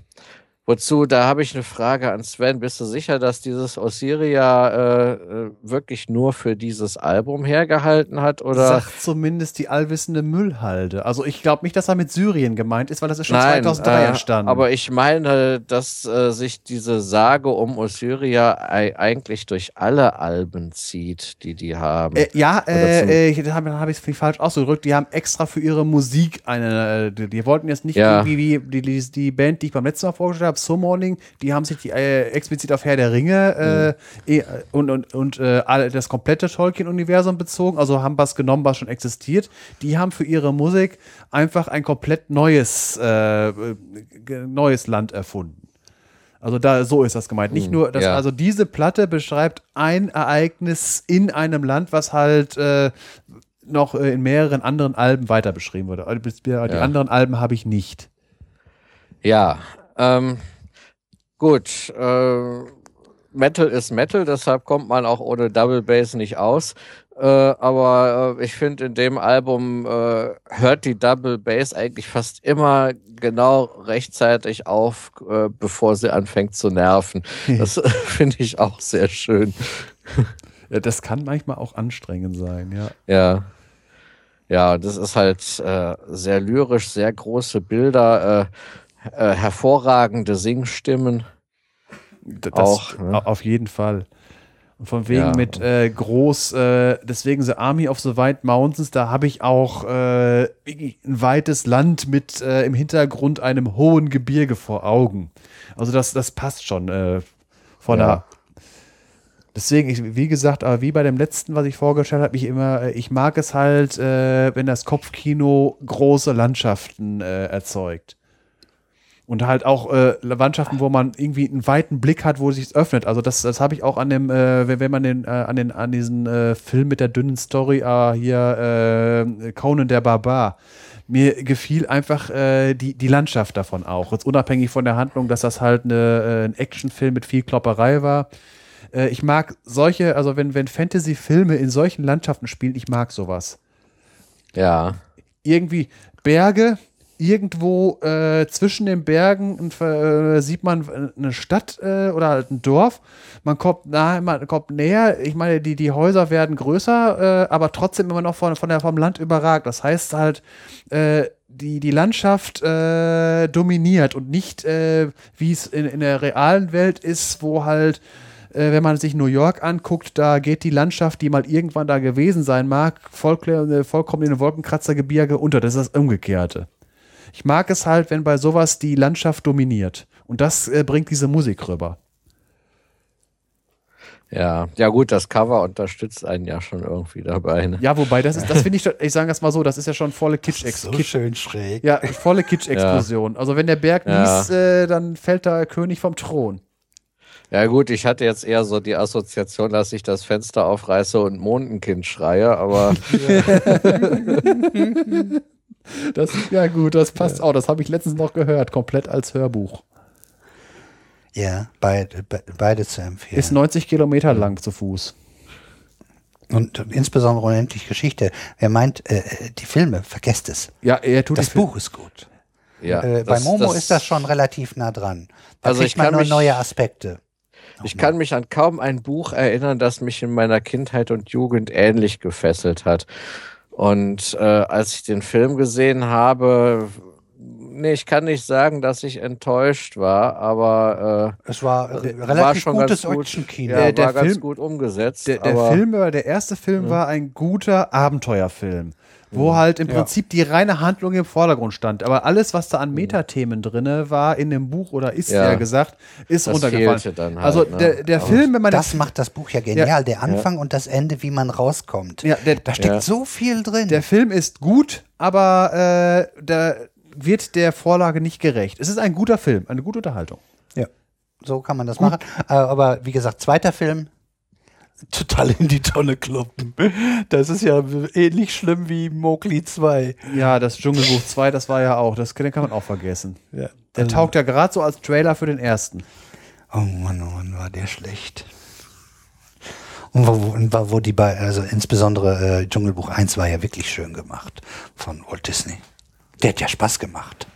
wozu, da habe ich eine Frage an Sven. Bist du sicher, dass dieses Osiria äh, äh, wirklich nur für dieses Album hergehalten hat? Oder? Sagt zumindest die allwissende Müllhalde. Also ich glaube nicht, dass er mit Syrien gemeint ist, weil das ist schon Nein, 2003 äh, entstanden. Aber ich meine, dass äh, sich diese Sage um Osiria ei- eigentlich durch alle Alben zieht, die die haben. Äh, ja, äh, äh, da habe hab ich es falsch ausgedrückt. Die haben extra für ihre Musik eine. Äh, die, die wollten jetzt nicht Ja. irgendwie wie die, die, die Band, die ich beim letzten Mal vorgestellt habe, Summoning, die haben sich die, äh, explizit auf Herr der Ringe äh, eh, und, und, und äh, das komplette Tolkien-Universum bezogen. Also haben was genommen, was schon existiert. Die haben für ihre Musik einfach ein komplett neues, äh, neues Land erfunden. Also da so ist das gemeint. Nicht Hm, nur, dass, ja. also diese Platte beschreibt ein Ereignis in einem Land, was halt äh, noch äh, in mehreren anderen Alben weiter beschrieben wurde. Also bis- Die Ja. anderen Alben habe ich nicht. Ja, ähm, gut. Äh, Metal ist Metal, deshalb kommt man auch ohne Double Bass nicht aus. Äh, aber äh, ich finde, in dem Album äh, hört die Double Bass eigentlich fast immer genau rechtzeitig auf, äh, bevor sie anfängt zu nerven. Das finde ich auch sehr schön. Ja, das kann manchmal auch anstrengend sein, ja. Ja. Ja, das ist halt äh, sehr lyrisch, sehr große Bilder, äh, hervorragende Singstimmen. Das, Auch, ne? au- Auf jeden Fall. Und von wegen Ja. mit äh, groß, äh, deswegen The Army of the White Mountains, da habe ich auch äh, ein weites Land mit äh, im Hintergrund einem hohen Gebirge vor Augen. Also das, das passt schon äh, von Ja. der. Deswegen, ich, wie gesagt, aber wie bei dem letzten, was ich vorgestellt habe, ich immer, äh, ich mag es halt, wenn das Kopfkino große Landschaften erzeugt. Und halt auch äh, Landschaften, wo man irgendwie einen weiten Blick hat, wo sich öffnet. Also das, das habe ich auch an dem, äh, wenn, wenn man den, äh, an den, an diesen äh, Film mit der dünnen Story, äh, hier äh, Conan der Barbar. Mir gefiel einfach äh, die, die Landschaft davon auch. Jetzt unabhängig von der Handlung, dass das halt eine, äh, ein Actionfilm mit viel Klopperei war. Äh, ich mag solche, also wenn, wenn Fantasy-Filme in solchen Landschaften spielen, ich mag sowas Ja. irgendwie Berge, irgendwo äh, zwischen den Bergen äh, sieht man eine Stadt äh, oder halt ein Dorf. Man kommt, nah, man kommt näher. Ich meine, die, die Häuser werden größer, äh, aber trotzdem immer noch von, von der, vom Land überragt. Das heißt halt, äh, die, die Landschaft äh, dominiert und nicht, äh, wie es in, in der realen Welt ist, wo halt äh, wenn man sich New York anguckt, da geht die Landschaft, die mal irgendwann da gewesen sein mag, äh, vollkommen in den Wolkenkratzergebirge unter. Das ist das Umgekehrte. Ich mag es halt, wenn bei sowas die Landschaft dominiert. Und das äh, bringt diese Musik rüber. Ja. Ja, gut, das Cover unterstützt einen ja schon irgendwie dabei. Ne? Ja, wobei, das ist, das finde ich, schon- ich sage das mal so, das ist ja schon volle Kitsch, So Kitsch schön schräg. Ja, volle Kitsch-Explosion. Also wenn der Berg Ja. niest, äh, dann fällt der König vom Thron. Ja, gut, ich hatte jetzt eher so die Assoziation, dass ich das Fenster aufreiße und Mondenkind schreie, aber Das, ja gut, das passt auch. Das habe ich letztens noch gehört, komplett als Hörbuch. Ja, beide, be- beide zu empfehlen. Ist 90 Kilometer lang zu Fuß. Und insbesondere unendlich Geschichte. Wer meint, äh, die Filme, vergesst es. Ja, er tut Das Buch ist gut. ja. äh, bei das- Momo ist das schon relativ nah dran. Da Also kriegt ich man kann nur mich- neue Aspekte. Ich kann mich an kaum ein Buch erinnern, das mich in meiner Kindheit und Jugend ähnlich gefesselt hat. Und äh, als ich den Film gesehen habe, nee, ich kann nicht sagen, dass ich enttäuscht war, aber Es war äh, äh, war relativ schon gutes ganz gut. Actionkino. Ja, Der- der war ganz Film- gut umgesetzt. Der, der aber, Film, war- der erste Film war ein guter Abenteuerfilm, wo halt im Ja. Prinzip die reine Handlung im Vordergrund stand. Aber alles, was da an Metathemen drinne war in dem Buch oder ist Ja. ja gesagt, ist Das runtergefallen. halt, also ne? der, der Film, wenn man das macht das Buch ja genial. Der Anfang und das Ende, wie man rauskommt. ja, der, Da steckt Ja. so viel drin. der Film ist gut, aber äh, da wird der Vorlage nicht gerecht. Es ist ein guter Film, eine gute Unterhaltung. ja, so kann man das machen. Äh, aber wie gesagt, zweiter Film, total in die Tonne kloppen. Das ist ja ähnlich schlimm wie Mowgli 2. Ja, das Dschungelbuch 2, das war ja auch, das den kann man auch vergessen. Ja. Der taugt ja gerade so als Trailer für den ersten. Oh Mann, oh Mann, war der schlecht. Und und wo die bei, also insbesondere äh, Dschungelbuch 1 war ja wirklich schön gemacht von Walt Disney. Der hat ja Spaß gemacht.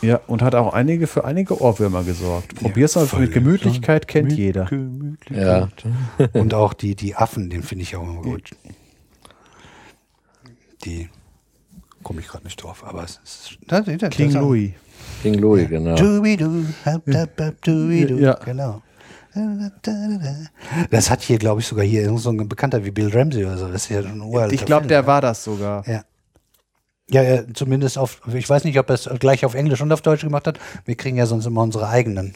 Ja, und hat auch einige für einige Ohrwürmer gesorgt. Probier's mal voll mit Gemütlichkeit, kennt jeder. ja. Und auch die, die Affen, den finde ich auch immer gut. Die komme ich gerade nicht drauf, aber es ist. Da, da, da, King Louis. King Louis, genau. Ja. Genau. Das hat hier, glaube ich, sogar hier irgend so ein Bekannter wie Bill Ramsey oder so. Das ist ja ein Ich glaube, der war das sogar. Ja. Ja, ja, zumindest auf, ich weiß nicht, ob er es gleich auf Englisch und auf Deutsch gemacht hat. Wir kriegen ja sonst immer unsere eigenen.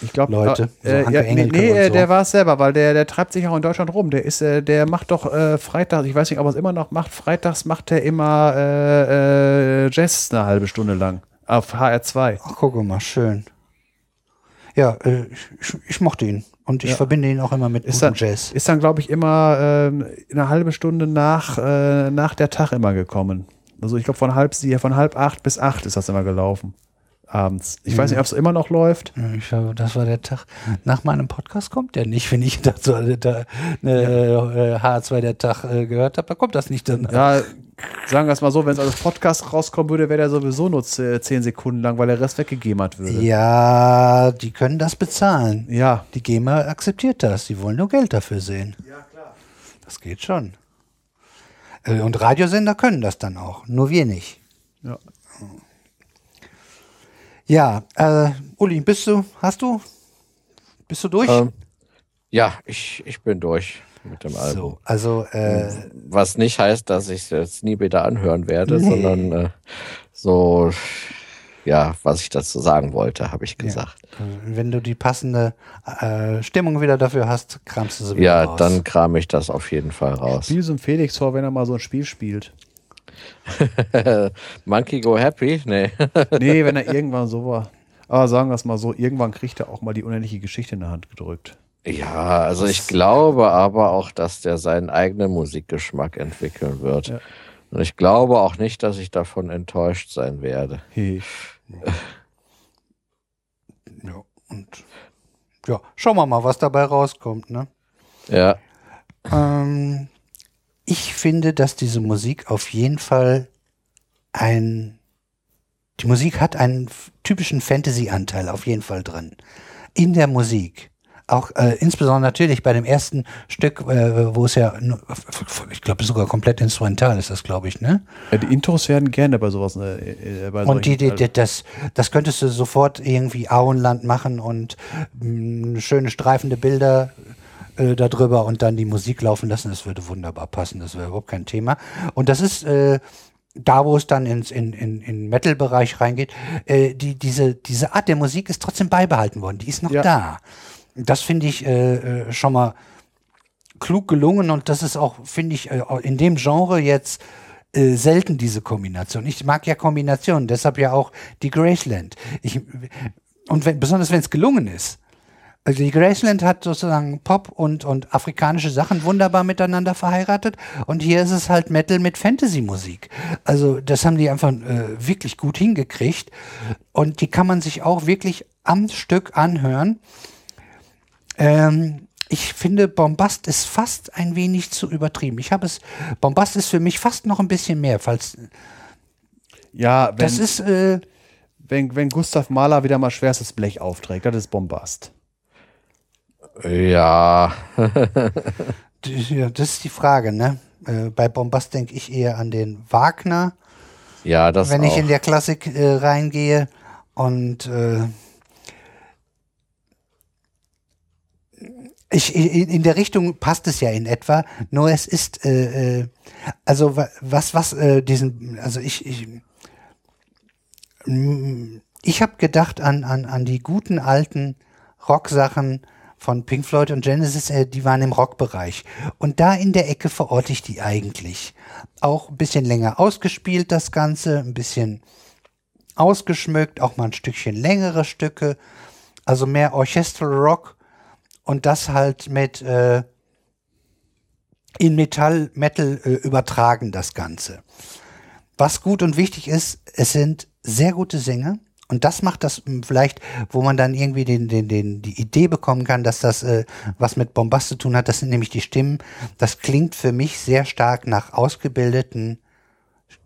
Ich glaube, Leute, so äh, ja, nee, nee äh, so. der war es selber, weil der, der treibt sich auch in Deutschland rum. Der ist, äh, der macht doch äh, Freitag, ich weiß nicht, ob er es immer noch macht. Freitags macht er immer äh, äh, Jazz eine halbe Stunde lang auf HR2. Ach, guck mal, schön. Ja, äh, ich, ich mochte ihn. Und ich Ja. verbinde ihn auch immer mit Ist dann, Jazz. ist dann glaube ich, immer ähm, eine halbe Stunde nach, äh, nach der Tag immer gekommen. Also ich glaube, von halb, sie- von halb acht bis acht ist das immer gelaufen. abends. Ich weiß nicht, ob es immer noch läuft. Ich glaube, das war der Tag. Nach meinem Podcast kommt der nicht. Wenn ich dazu eine, eine äh, H2 der Tag äh, gehört habe, dann kommt das nicht dann. Ja, sagen wir es mal so, wenn es als Podcast rauskommen würde, wäre der sowieso nur ze- zehn Sekunden lang, weil der Rest weggegamert würde. Ja, die können das bezahlen. Ja. Die GEMA akzeptiert das. Die wollen nur Geld dafür sehen. Ja, klar. Das geht schon. Und Radiosender können das dann auch. Nur wir nicht. Ja. Ja, äh, Uli, bist du, hast du, bist du durch? Ähm, ja, ich, ich bin durch mit dem Album. so, also, äh, Was nicht heißt, dass ich es jetzt nie wieder anhören werde, Nee. sondern äh, so, ja, was ich dazu sagen wollte, habe ich gesagt. wenn du die passende äh, Stimmung wieder dafür hast, kramst du sie wieder Ja, raus. dann kram ich das auf jeden Fall raus. Spiel so ein Felix vor, wenn er mal so ein Spiel spielt. Monkey Go Happy? Nee. Nee, wenn er irgendwann so war. Aber sagen wir es mal so, irgendwann kriegt er auch mal die unendliche Geschichte in der Hand gedrückt. ja, also ich glaube aber auch, dass der seinen eigenen Musikgeschmack entwickeln wird. Ja. Und ich glaube auch nicht, dass ich davon enttäuscht sein werde. Hey. Ja, und ja, schauen wir mal, was dabei rauskommt, ne? Ja, Ähm, ich finde, dass diese Musik auf jeden Fall ein, die Musik hat einen typischen Fantasy-Anteil auf jeden Fall drin. In der Musik. Auch äh, insbesondere natürlich bei dem ersten Stück, äh, wo es ja, ich glaube sogar komplett instrumental ist das, glaube ich, ne? Ja, die Intros werden gerne bei sowas. Äh, äh, bei Und die, die, die, das, das könntest du sofort irgendwie Auenland machen und mh, schöne streifende Bilder äh, darüber und dann die Musik laufen lassen. Das würde wunderbar passen. Das wäre überhaupt kein Thema. Und das ist äh, da, wo es dann ins in, in, in Metal-Bereich reingeht. Äh, die, diese, diese Art der Musik ist trotzdem beibehalten worden. Die ist noch Ja. da. Das finde ich äh, äh, schon mal klug gelungen und das ist auch, finde ich, äh, in dem Genre jetzt äh, selten diese Kombination. Ich mag ja Kombinationen, deshalb ja auch die Graceland. Ich, und wenn, besonders wenn es gelungen ist. Also die Graceland hat sozusagen Pop und, und afrikanische Sachen wunderbar miteinander verheiratet und hier ist es halt Metal mit Fantasy-Musik. Also das haben die einfach äh, wirklich gut hingekriegt und die kann man sich auch wirklich am Stück anhören. Ähm, ich finde, Bombast ist fast ein wenig zu übertrieben. Ich habe es, Bombast ist für mich fast noch ein bisschen mehr, falls Ja, wenn, das ist, äh, wenn, wenn Gustav Mahler wieder mal schwerstes Blech aufträgt, das ist Bombast. ja, das ist die Frage, ne? Äh, bei Bombast denke ich eher an den Wagner, ja, das wenn auch. ich in der Klassik äh, reingehe und äh, ich, in, der Richtung passt es ja in etwa, nur es ist äh, äh, also wa- was was äh, diesen also ich ich ich habe gedacht an an an die guten alten Rocksachen von Pink Floyd und Genesis, äh, die waren im Rockbereich. Und da in der Ecke verorte ich die eigentlich. Auch ein bisschen länger ausgespielt, das Ganze, ein bisschen ausgeschmückt, auch mal ein Stückchen längere Stücke, also mehr Orchestral Rock und das halt mit äh, in Metall, Metal äh, übertragen, das Ganze. Was gut und wichtig ist, es sind sehr gute Sänger. Und das macht das m, vielleicht, wo man dann irgendwie den, den, den, die Idee bekommen kann, dass das äh, was mit Bombast zu tun hat. Das sind nämlich die Stimmen. Das klingt für mich sehr stark nach ausgebildeten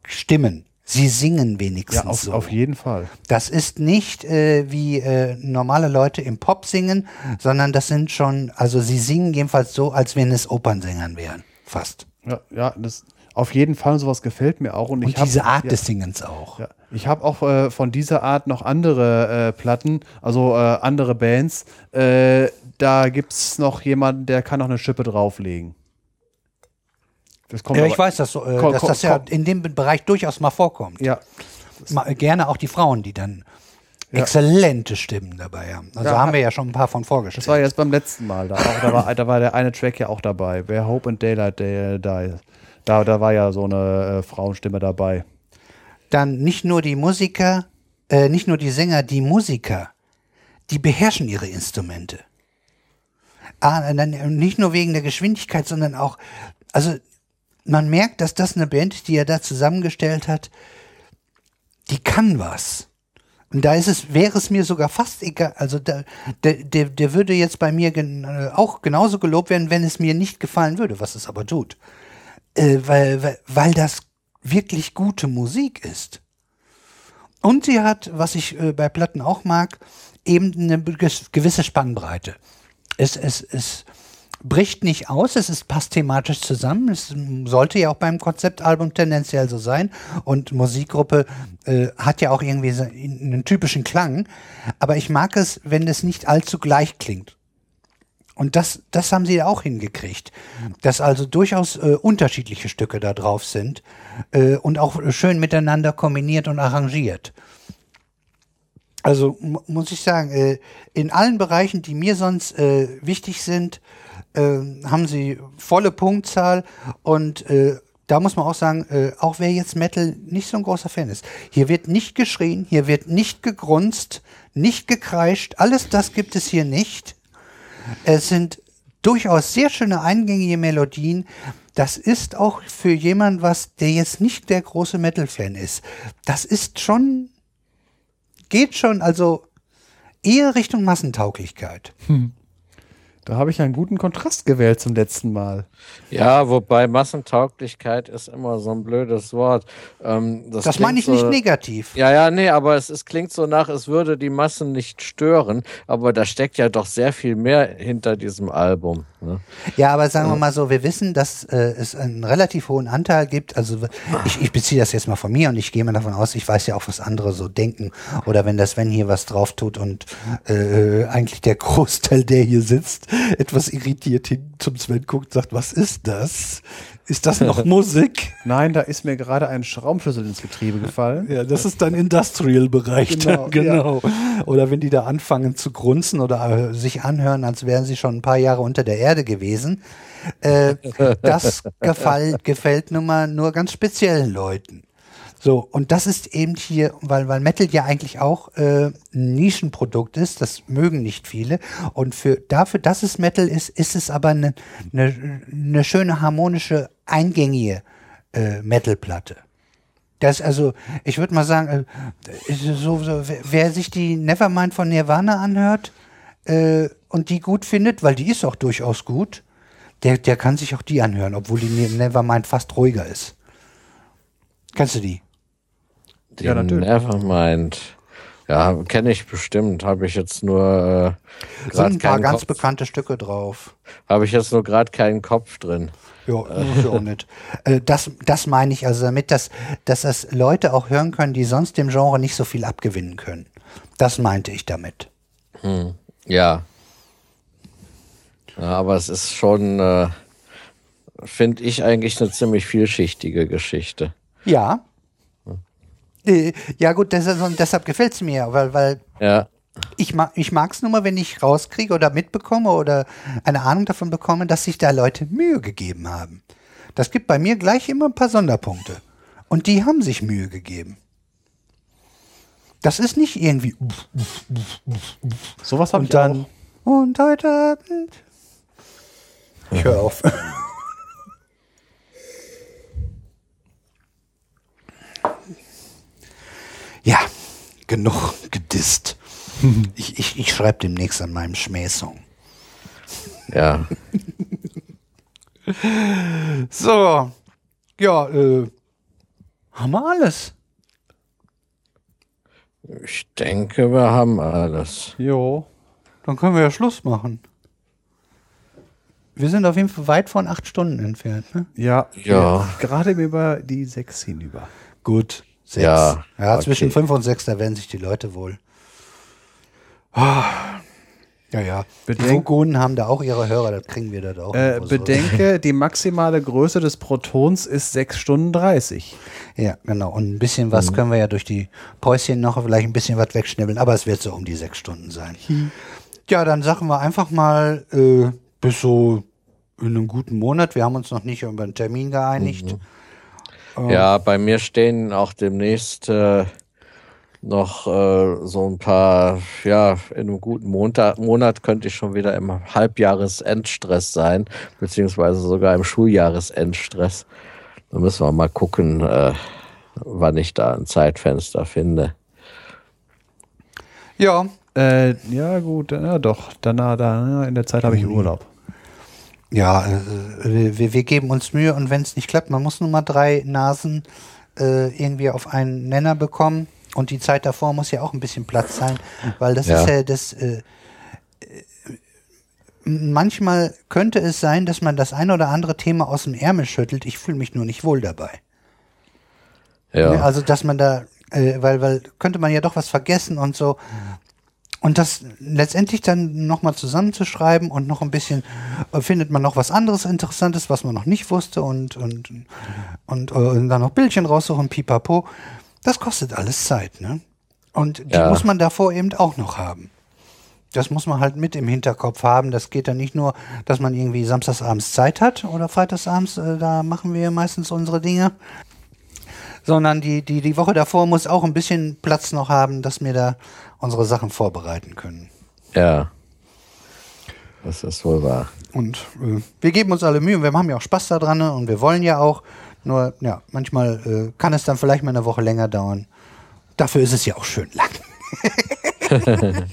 Stimmen. Sie singen wenigstens Ja, auf, so. auf jeden Fall. Das ist nicht äh, wie äh, normale Leute im Pop singen, sondern das sind schon, also sie singen jedenfalls so, als wenn es Opernsängern wären. Fast. Ja, ja das, auf jeden Fall, sowas gefällt mir auch. Und, Und ich hab, diese Art ja, des Singens auch. Ja. Ich habe auch äh, von dieser Art noch andere äh, Platten, also äh, andere Bands. Äh, da gibt es noch jemanden, der kann noch eine Schippe drauflegen. Das kommt Ja, aber- ich weiß, dass, äh, dass das ja in dem Bereich durchaus mal vorkommt. Ja, Ma, gerne auch die Frauen, die dann Ja. exzellente Stimmen dabei haben. Also Ja, haben wir ja schon ein paar von vorgestellt. das war jetzt beim letzten Mal. Da, auch, da, war, da war der eine Track ja auch dabei. Where Hope and Daylight Day Die. Da, da war ja so eine äh, Frauenstimme dabei. Dann nicht nur die Musiker, äh, nicht nur die Sänger, die Musiker, die beherrschen ihre Instrumente. Ah, dann nicht nur wegen der Geschwindigkeit, sondern auch, also man merkt, dass das eine Band, die er da zusammengestellt hat, die kann was. Und da ist es, wäre es mir sogar fast egal, also der, der, der, der würde jetzt bei mir gen, äh, auch genauso gelobt werden, wenn es mir nicht gefallen würde, was es aber tut. Äh, weil, weil, weil das wirklich gute Musik ist. Und sie hat, was ich äh, bei Platten auch mag, eben eine ge- gewisse Spannbreite. Es, es, es bricht nicht aus, es ist, passt thematisch zusammen. Es sollte ja auch beim Konzeptalbum tendenziell so sein. Und Musikgruppe äh, hat ja auch irgendwie so einen typischen Klang. Aber ich mag es, wenn es nicht allzu gleich klingt. Und das, das haben sie auch hingekriegt. Dass also durchaus äh, unterschiedliche Stücke da drauf sind äh, und auch schön miteinander kombiniert und arrangiert. Also mu- muss ich sagen, äh, in allen Bereichen, die mir sonst äh, wichtig sind, haben sie volle Punktzahl und äh, da muss man auch sagen, äh, auch wer jetzt Metal nicht so ein großer Fan ist, hier wird nicht geschrien, hier wird nicht gegrunzt, nicht gekreischt, alles das gibt es hier nicht. Es sind durchaus sehr schöne eingängige Melodien. Das ist auch für jemand was, der jetzt nicht der große Metal-Fan ist. Das ist schon, geht schon, also eher Richtung Massentauglichkeit. Da habe ich einen guten Kontrast gewählt zum letzten Mal. Ja, wobei Massentauglichkeit ist immer so ein blödes Wort. Ähm, das Das meine ich klingt nicht so, negativ. Ja, ja, nee, aber es, es klingt so nach, es würde die Massen nicht stören, aber da steckt ja doch sehr viel mehr hinter diesem Album. Ne? Ja, aber sagen wir mal so, wir wissen, dass äh, es einen relativ hohen Anteil gibt. Also ich, ich beziehe das jetzt mal von mir und ich gehe mal davon aus, ich weiß ja auch, was andere so denken. Oder wenn das Sven hier was drauf tut und äh, eigentlich der Großteil, der hier sitzt, etwas irritiert hin zum Sven guckt und sagt, was ist das? Ist das noch Musik? Nein, da ist mir gerade ein Schraubenschlüssel ins Getriebe gefallen. Ja, das ist dann Industrial-Bereich. Genau, Genau, genau. Oder wenn die da anfangen zu grunzen oder äh, sich anhören, als wären sie schon ein paar Jahre unter der Erde gewesen. Äh, das gefall, gefällt nun mal nur ganz speziellen Leuten. So, und das ist eben hier, weil, weil Metal ja eigentlich auch äh, ein Nischenprodukt ist, das mögen nicht viele. Und für dafür, dass es Metal ist, ist es aber eine ne, ne schöne, harmonische, eingängige äh, Metal-Platte. Das also, ich würde mal sagen, äh, so, so, wer, wer sich die Nevermind von Nirvana anhört äh, und die gut findet, weil die ist auch durchaus gut, der, der kann sich auch die anhören, obwohl die Ne- Nevermind fast ruhiger ist. Kennst du die? Ja, natürlich. Nevermind. Ja, kenne ich bestimmt. Habe ich jetzt nur äh, Sind ein paar ganz Kopf. bekannte Stücke drauf. Habe ich jetzt nur gerade keinen Kopf drin. Ja, muss ich auch nicht. Äh, das, das meine ich also damit, dass, dass das Leute auch hören können, die sonst dem Genre nicht so viel abgewinnen können. Das meinte ich damit. Ja. ja aber es ist schon, äh, finde ich, eigentlich eine ziemlich vielschichtige Geschichte. Ja. Äh, Ja gut, deshalb, deshalb gefällt es mir, weil, weil Ja. ich, mag, ich mag es nur mal, wenn ich rauskriege oder mitbekomme oder eine Ahnung davon bekomme, dass sich da Leute Mühe gegeben haben. Das gibt bei mir gleich immer ein paar Sonderpunkte. Und die haben sich Mühe gegeben. Das ist nicht irgendwie Sowas habe und ich dann auch. und heute Abend. Ich höre auf. ja, genug gedisst. Ich, ich, ich schreibe demnächst an meinem Schmähsong. Ja. So, ja, äh, haben wir alles. Ich denke, wir haben alles. Jo. Dann können wir ja Schluss machen. Wir sind auf jeden Fall weit von acht Stunden entfernt. Ne? Ja. Ja. Gerade über die sechs hinüber. Gut. Sechs. Ja, ja okay. zwischen fünf und sechs, da werden sich die Leute wohl. Ah, Ja, ja. Die Bedenk- Vogonen haben da auch ihre Hörer, das kriegen wir da auch. Äh, irgendwo so. bedenke, die maximale Größe des Protons ist 6 Stunden 30. Ja, genau. Und ein bisschen was Mhm. können wir ja durch die Päuschen noch vielleicht ein bisschen was wegschnibbeln, aber es wird so um die sechs Stunden sein. Ja, dann sagen wir einfach mal äh, bis so in einem guten Monat. Wir haben uns noch nicht über einen Termin geeinigt. Mhm. Ja, bei mir stehen auch demnächst äh, noch äh, so ein paar, ja, in einem guten Monat, Monat könnte ich schon wieder im Halbjahresendstress sein, beziehungsweise sogar im Schuljahresendstress. Da müssen wir mal gucken, äh, wann ich da ein Zeitfenster finde. Ja, Äh, ja, gut, ja, doch. Danach, da, in der Zeit habe ich Urlaub. Ja, äh, wir, wir geben uns Mühe und wenn es nicht klappt, man muss nur mal drei Nasen äh, irgendwie auf einen Nenner bekommen und die Zeit davor muss ja auch ein bisschen Platz sein, weil das Ja. ist ja das. Äh, äh, manchmal könnte es sein, dass man das ein oder andere Thema aus dem Ärmel schüttelt. Ich fühle mich nur nicht wohl dabei. Ja. Also, dass man da, äh, weil, weil könnte man ja doch was vergessen und so. Und das letztendlich dann nochmal zusammenzuschreiben und noch ein bisschen, äh, findet man noch was anderes Interessantes, was man noch nicht wusste und, und, und, äh, und dann noch Bildchen raussuchen, pipapo. Das kostet alles Zeit, ne? Und die Ja. muss man davor eben auch noch haben. Das muss man halt mit im Hinterkopf haben. Das geht dann nicht nur, dass man irgendwie samstagsabends Zeit hat oder freitagsabends, äh, da machen wir meistens unsere Dinge sondern die, die, die Woche davor muss auch ein bisschen Platz noch haben, dass wir da unsere Sachen vorbereiten können. ja. Das ist wohl wahr. Und äh, wir geben uns alle Mühe und wir haben ja auch Spaß daran ne? und wir wollen ja auch. Nur, ja, manchmal äh, kann es dann vielleicht mal eine Woche länger dauern. Dafür ist es ja auch schön lang.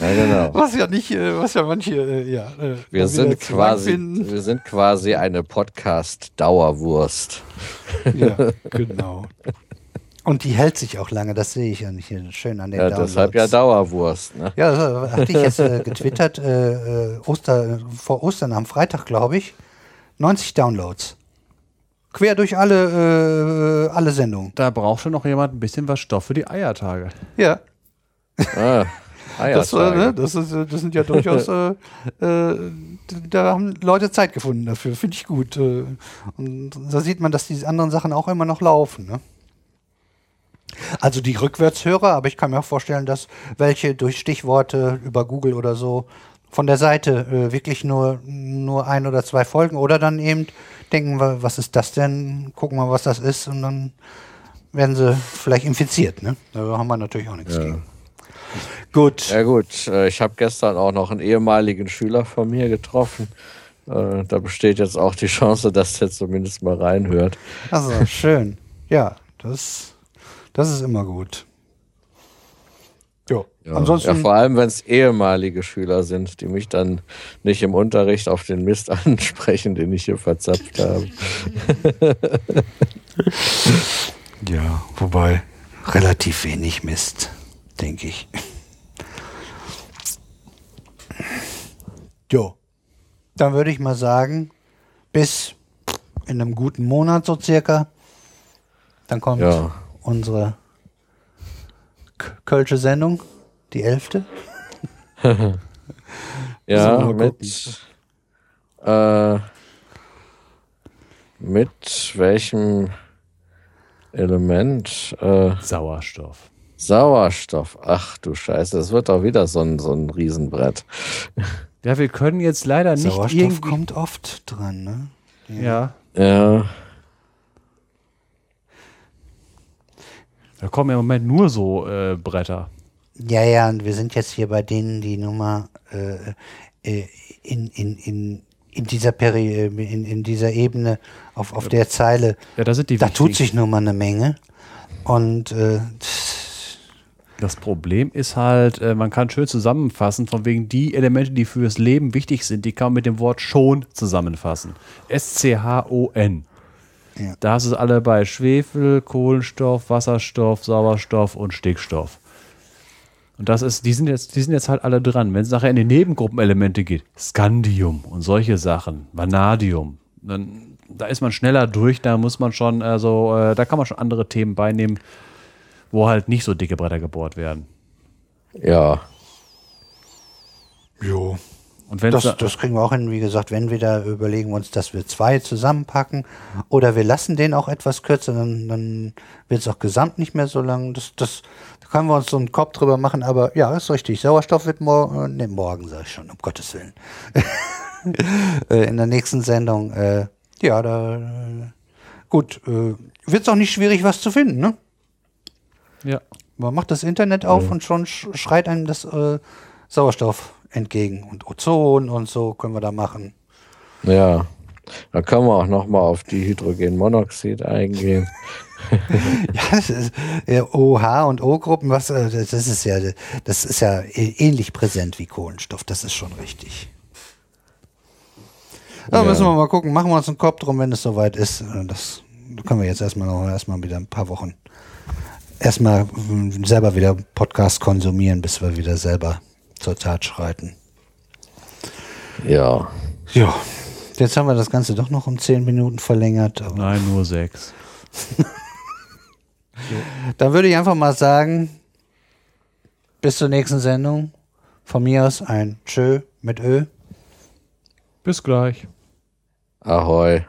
Ja, genau. Was ja nicht, äh, was ja manche, äh, ja. Äh, Wir sind quasi, finden. wir sind quasi eine Podcast-Dauerwurst. Ja, genau. Und die hält sich auch lange, das sehe ich ja nicht hier schön an den Ja, deshalb ja Downloads. Dauerwurst. Ne? Ja, das hatte ich jetzt äh, getwittert, äh, Oster, vor Ostern am Freitag, glaube ich. 90 Downloads. Quer durch alle, äh, alle Sendungen. Da braucht schon noch jemand ein bisschen was Stoff für die Eiertage. Ja, Ah, das, äh, Eiertage. ne, das, ist, äh, das sind ja durchaus, äh, äh, da haben Leute Zeit gefunden dafür, finde ich gut. Äh, und da sieht man, dass diese anderen Sachen auch immer noch laufen. Ne? Also die Rückwärtshörer, aber ich kann mir auch vorstellen, dass welche durch Stichworte über Google oder so von der Seite äh, wirklich nur, nur ein oder zwei Folgen oder dann eben denken wir, was ist das denn? Gucken wir, was das ist und dann werden sie vielleicht infiziert. Ne? Da haben wir natürlich auch nichts Ja. gegen. Gut. Ja gut, äh, ich habe gestern auch noch einen ehemaligen Schüler von mir getroffen. Äh, Da besteht jetzt auch die Chance, dass der zumindest mal reinhört. Also, schön. Ja, das, das ist immer gut. Jo. Ja, Ansonsten, ja, vor allem, wenn es ehemalige Schüler sind, die mich dann nicht im Unterricht auf den Mist ansprechen, den ich hier verzapft habe. ja, wobei relativ wenig Mist, denke ich. Jo. Dann würde ich mal sagen, bis in einem guten Monat so circa. Dann kommt Ja. unsere Kölsche Sendung, die elfte. Ja, mit, äh, mit welchem Element? Äh, Sauerstoff. Sauerstoff. Ach du Scheiße, das wird doch wieder so ein, so ein Riesenbrett. Ja, wir können jetzt leider nicht Sauerstoff irgendwie. kommt oft dran, ne? Ja, Ja, da kommen im Moment nur so äh, Bretter. Ja, ja, und wir sind jetzt hier bei denen, die Nummer äh, äh, in, in, in, in dieser Peri in, in dieser Ebene auf, auf der Zeile, Ja, da sind die da tut wichtigen. sich nun mal eine Menge. Und äh, Das Problem ist halt, äh, man kann schön zusammenfassen, von wegen die Elemente, die fürs Leben wichtig sind, die kann man mit dem Wort schon zusammenfassen. S-C-H-O-N. Ja. Da hast du es alle bei Schwefel, Kohlenstoff, Wasserstoff, Sauerstoff und Stickstoff. Und das ist, die sind jetzt, die sind jetzt halt alle dran. Wenn es nachher in die Nebengruppenelemente geht, Scandium und solche Sachen, Vanadium, dann da ist man schneller durch, da muss man schon, also äh, da kann man schon andere Themen beinehmen, wo halt nicht so dicke Bretter gebohrt werden. ja. jo. Und wenn Das, das kriegen wir auch hin, wie gesagt, wenn wir da überlegen uns, dass wir zwei zusammenpacken oder wir lassen den auch etwas kürzer, dann, dann wird es auch gesamt nicht mehr so lang. Das, das, da können wir uns so einen Kopf drüber machen, aber ja, ist richtig. Sauerstoff wird morgen, ne, morgen sage ich schon, um Gottes Willen. Äh, In der nächsten Sendung, äh, ja, da, äh, gut, äh, wird es auch nicht schwierig, was zu finden, ne? Ja. Man macht das Internet auf und schon sch schreit einem das äh, Sauerstoff entgegen. Und Ozon und so können wir da machen. Ja. Dann können wir auch nochmal auf die Hydrogenmonoxid eingehen. Ja, das ist, ja, OH und O-Gruppen, was, äh, das ist ja, das ist ja ä- ähnlich präsent wie Kohlenstoff. Das ist schon richtig. Da Ja. müssen wir mal gucken. Machen wir uns einen Kopf drum, wenn es soweit ist. Äh, Das können wir jetzt erstmal noch erstmal wieder ein paar Wochen erstmal mm, selber wieder Podcast konsumieren, bis wir wieder selber zur Tat schreiten. Ja. Ja. Jetzt haben wir das Ganze doch noch um zehn Minuten verlängert. Nein, nur sechs. Dann würde ich einfach mal sagen, bis zur nächsten Sendung. Von mir aus ein Tschö mit Ö. Bis gleich. Ahoi.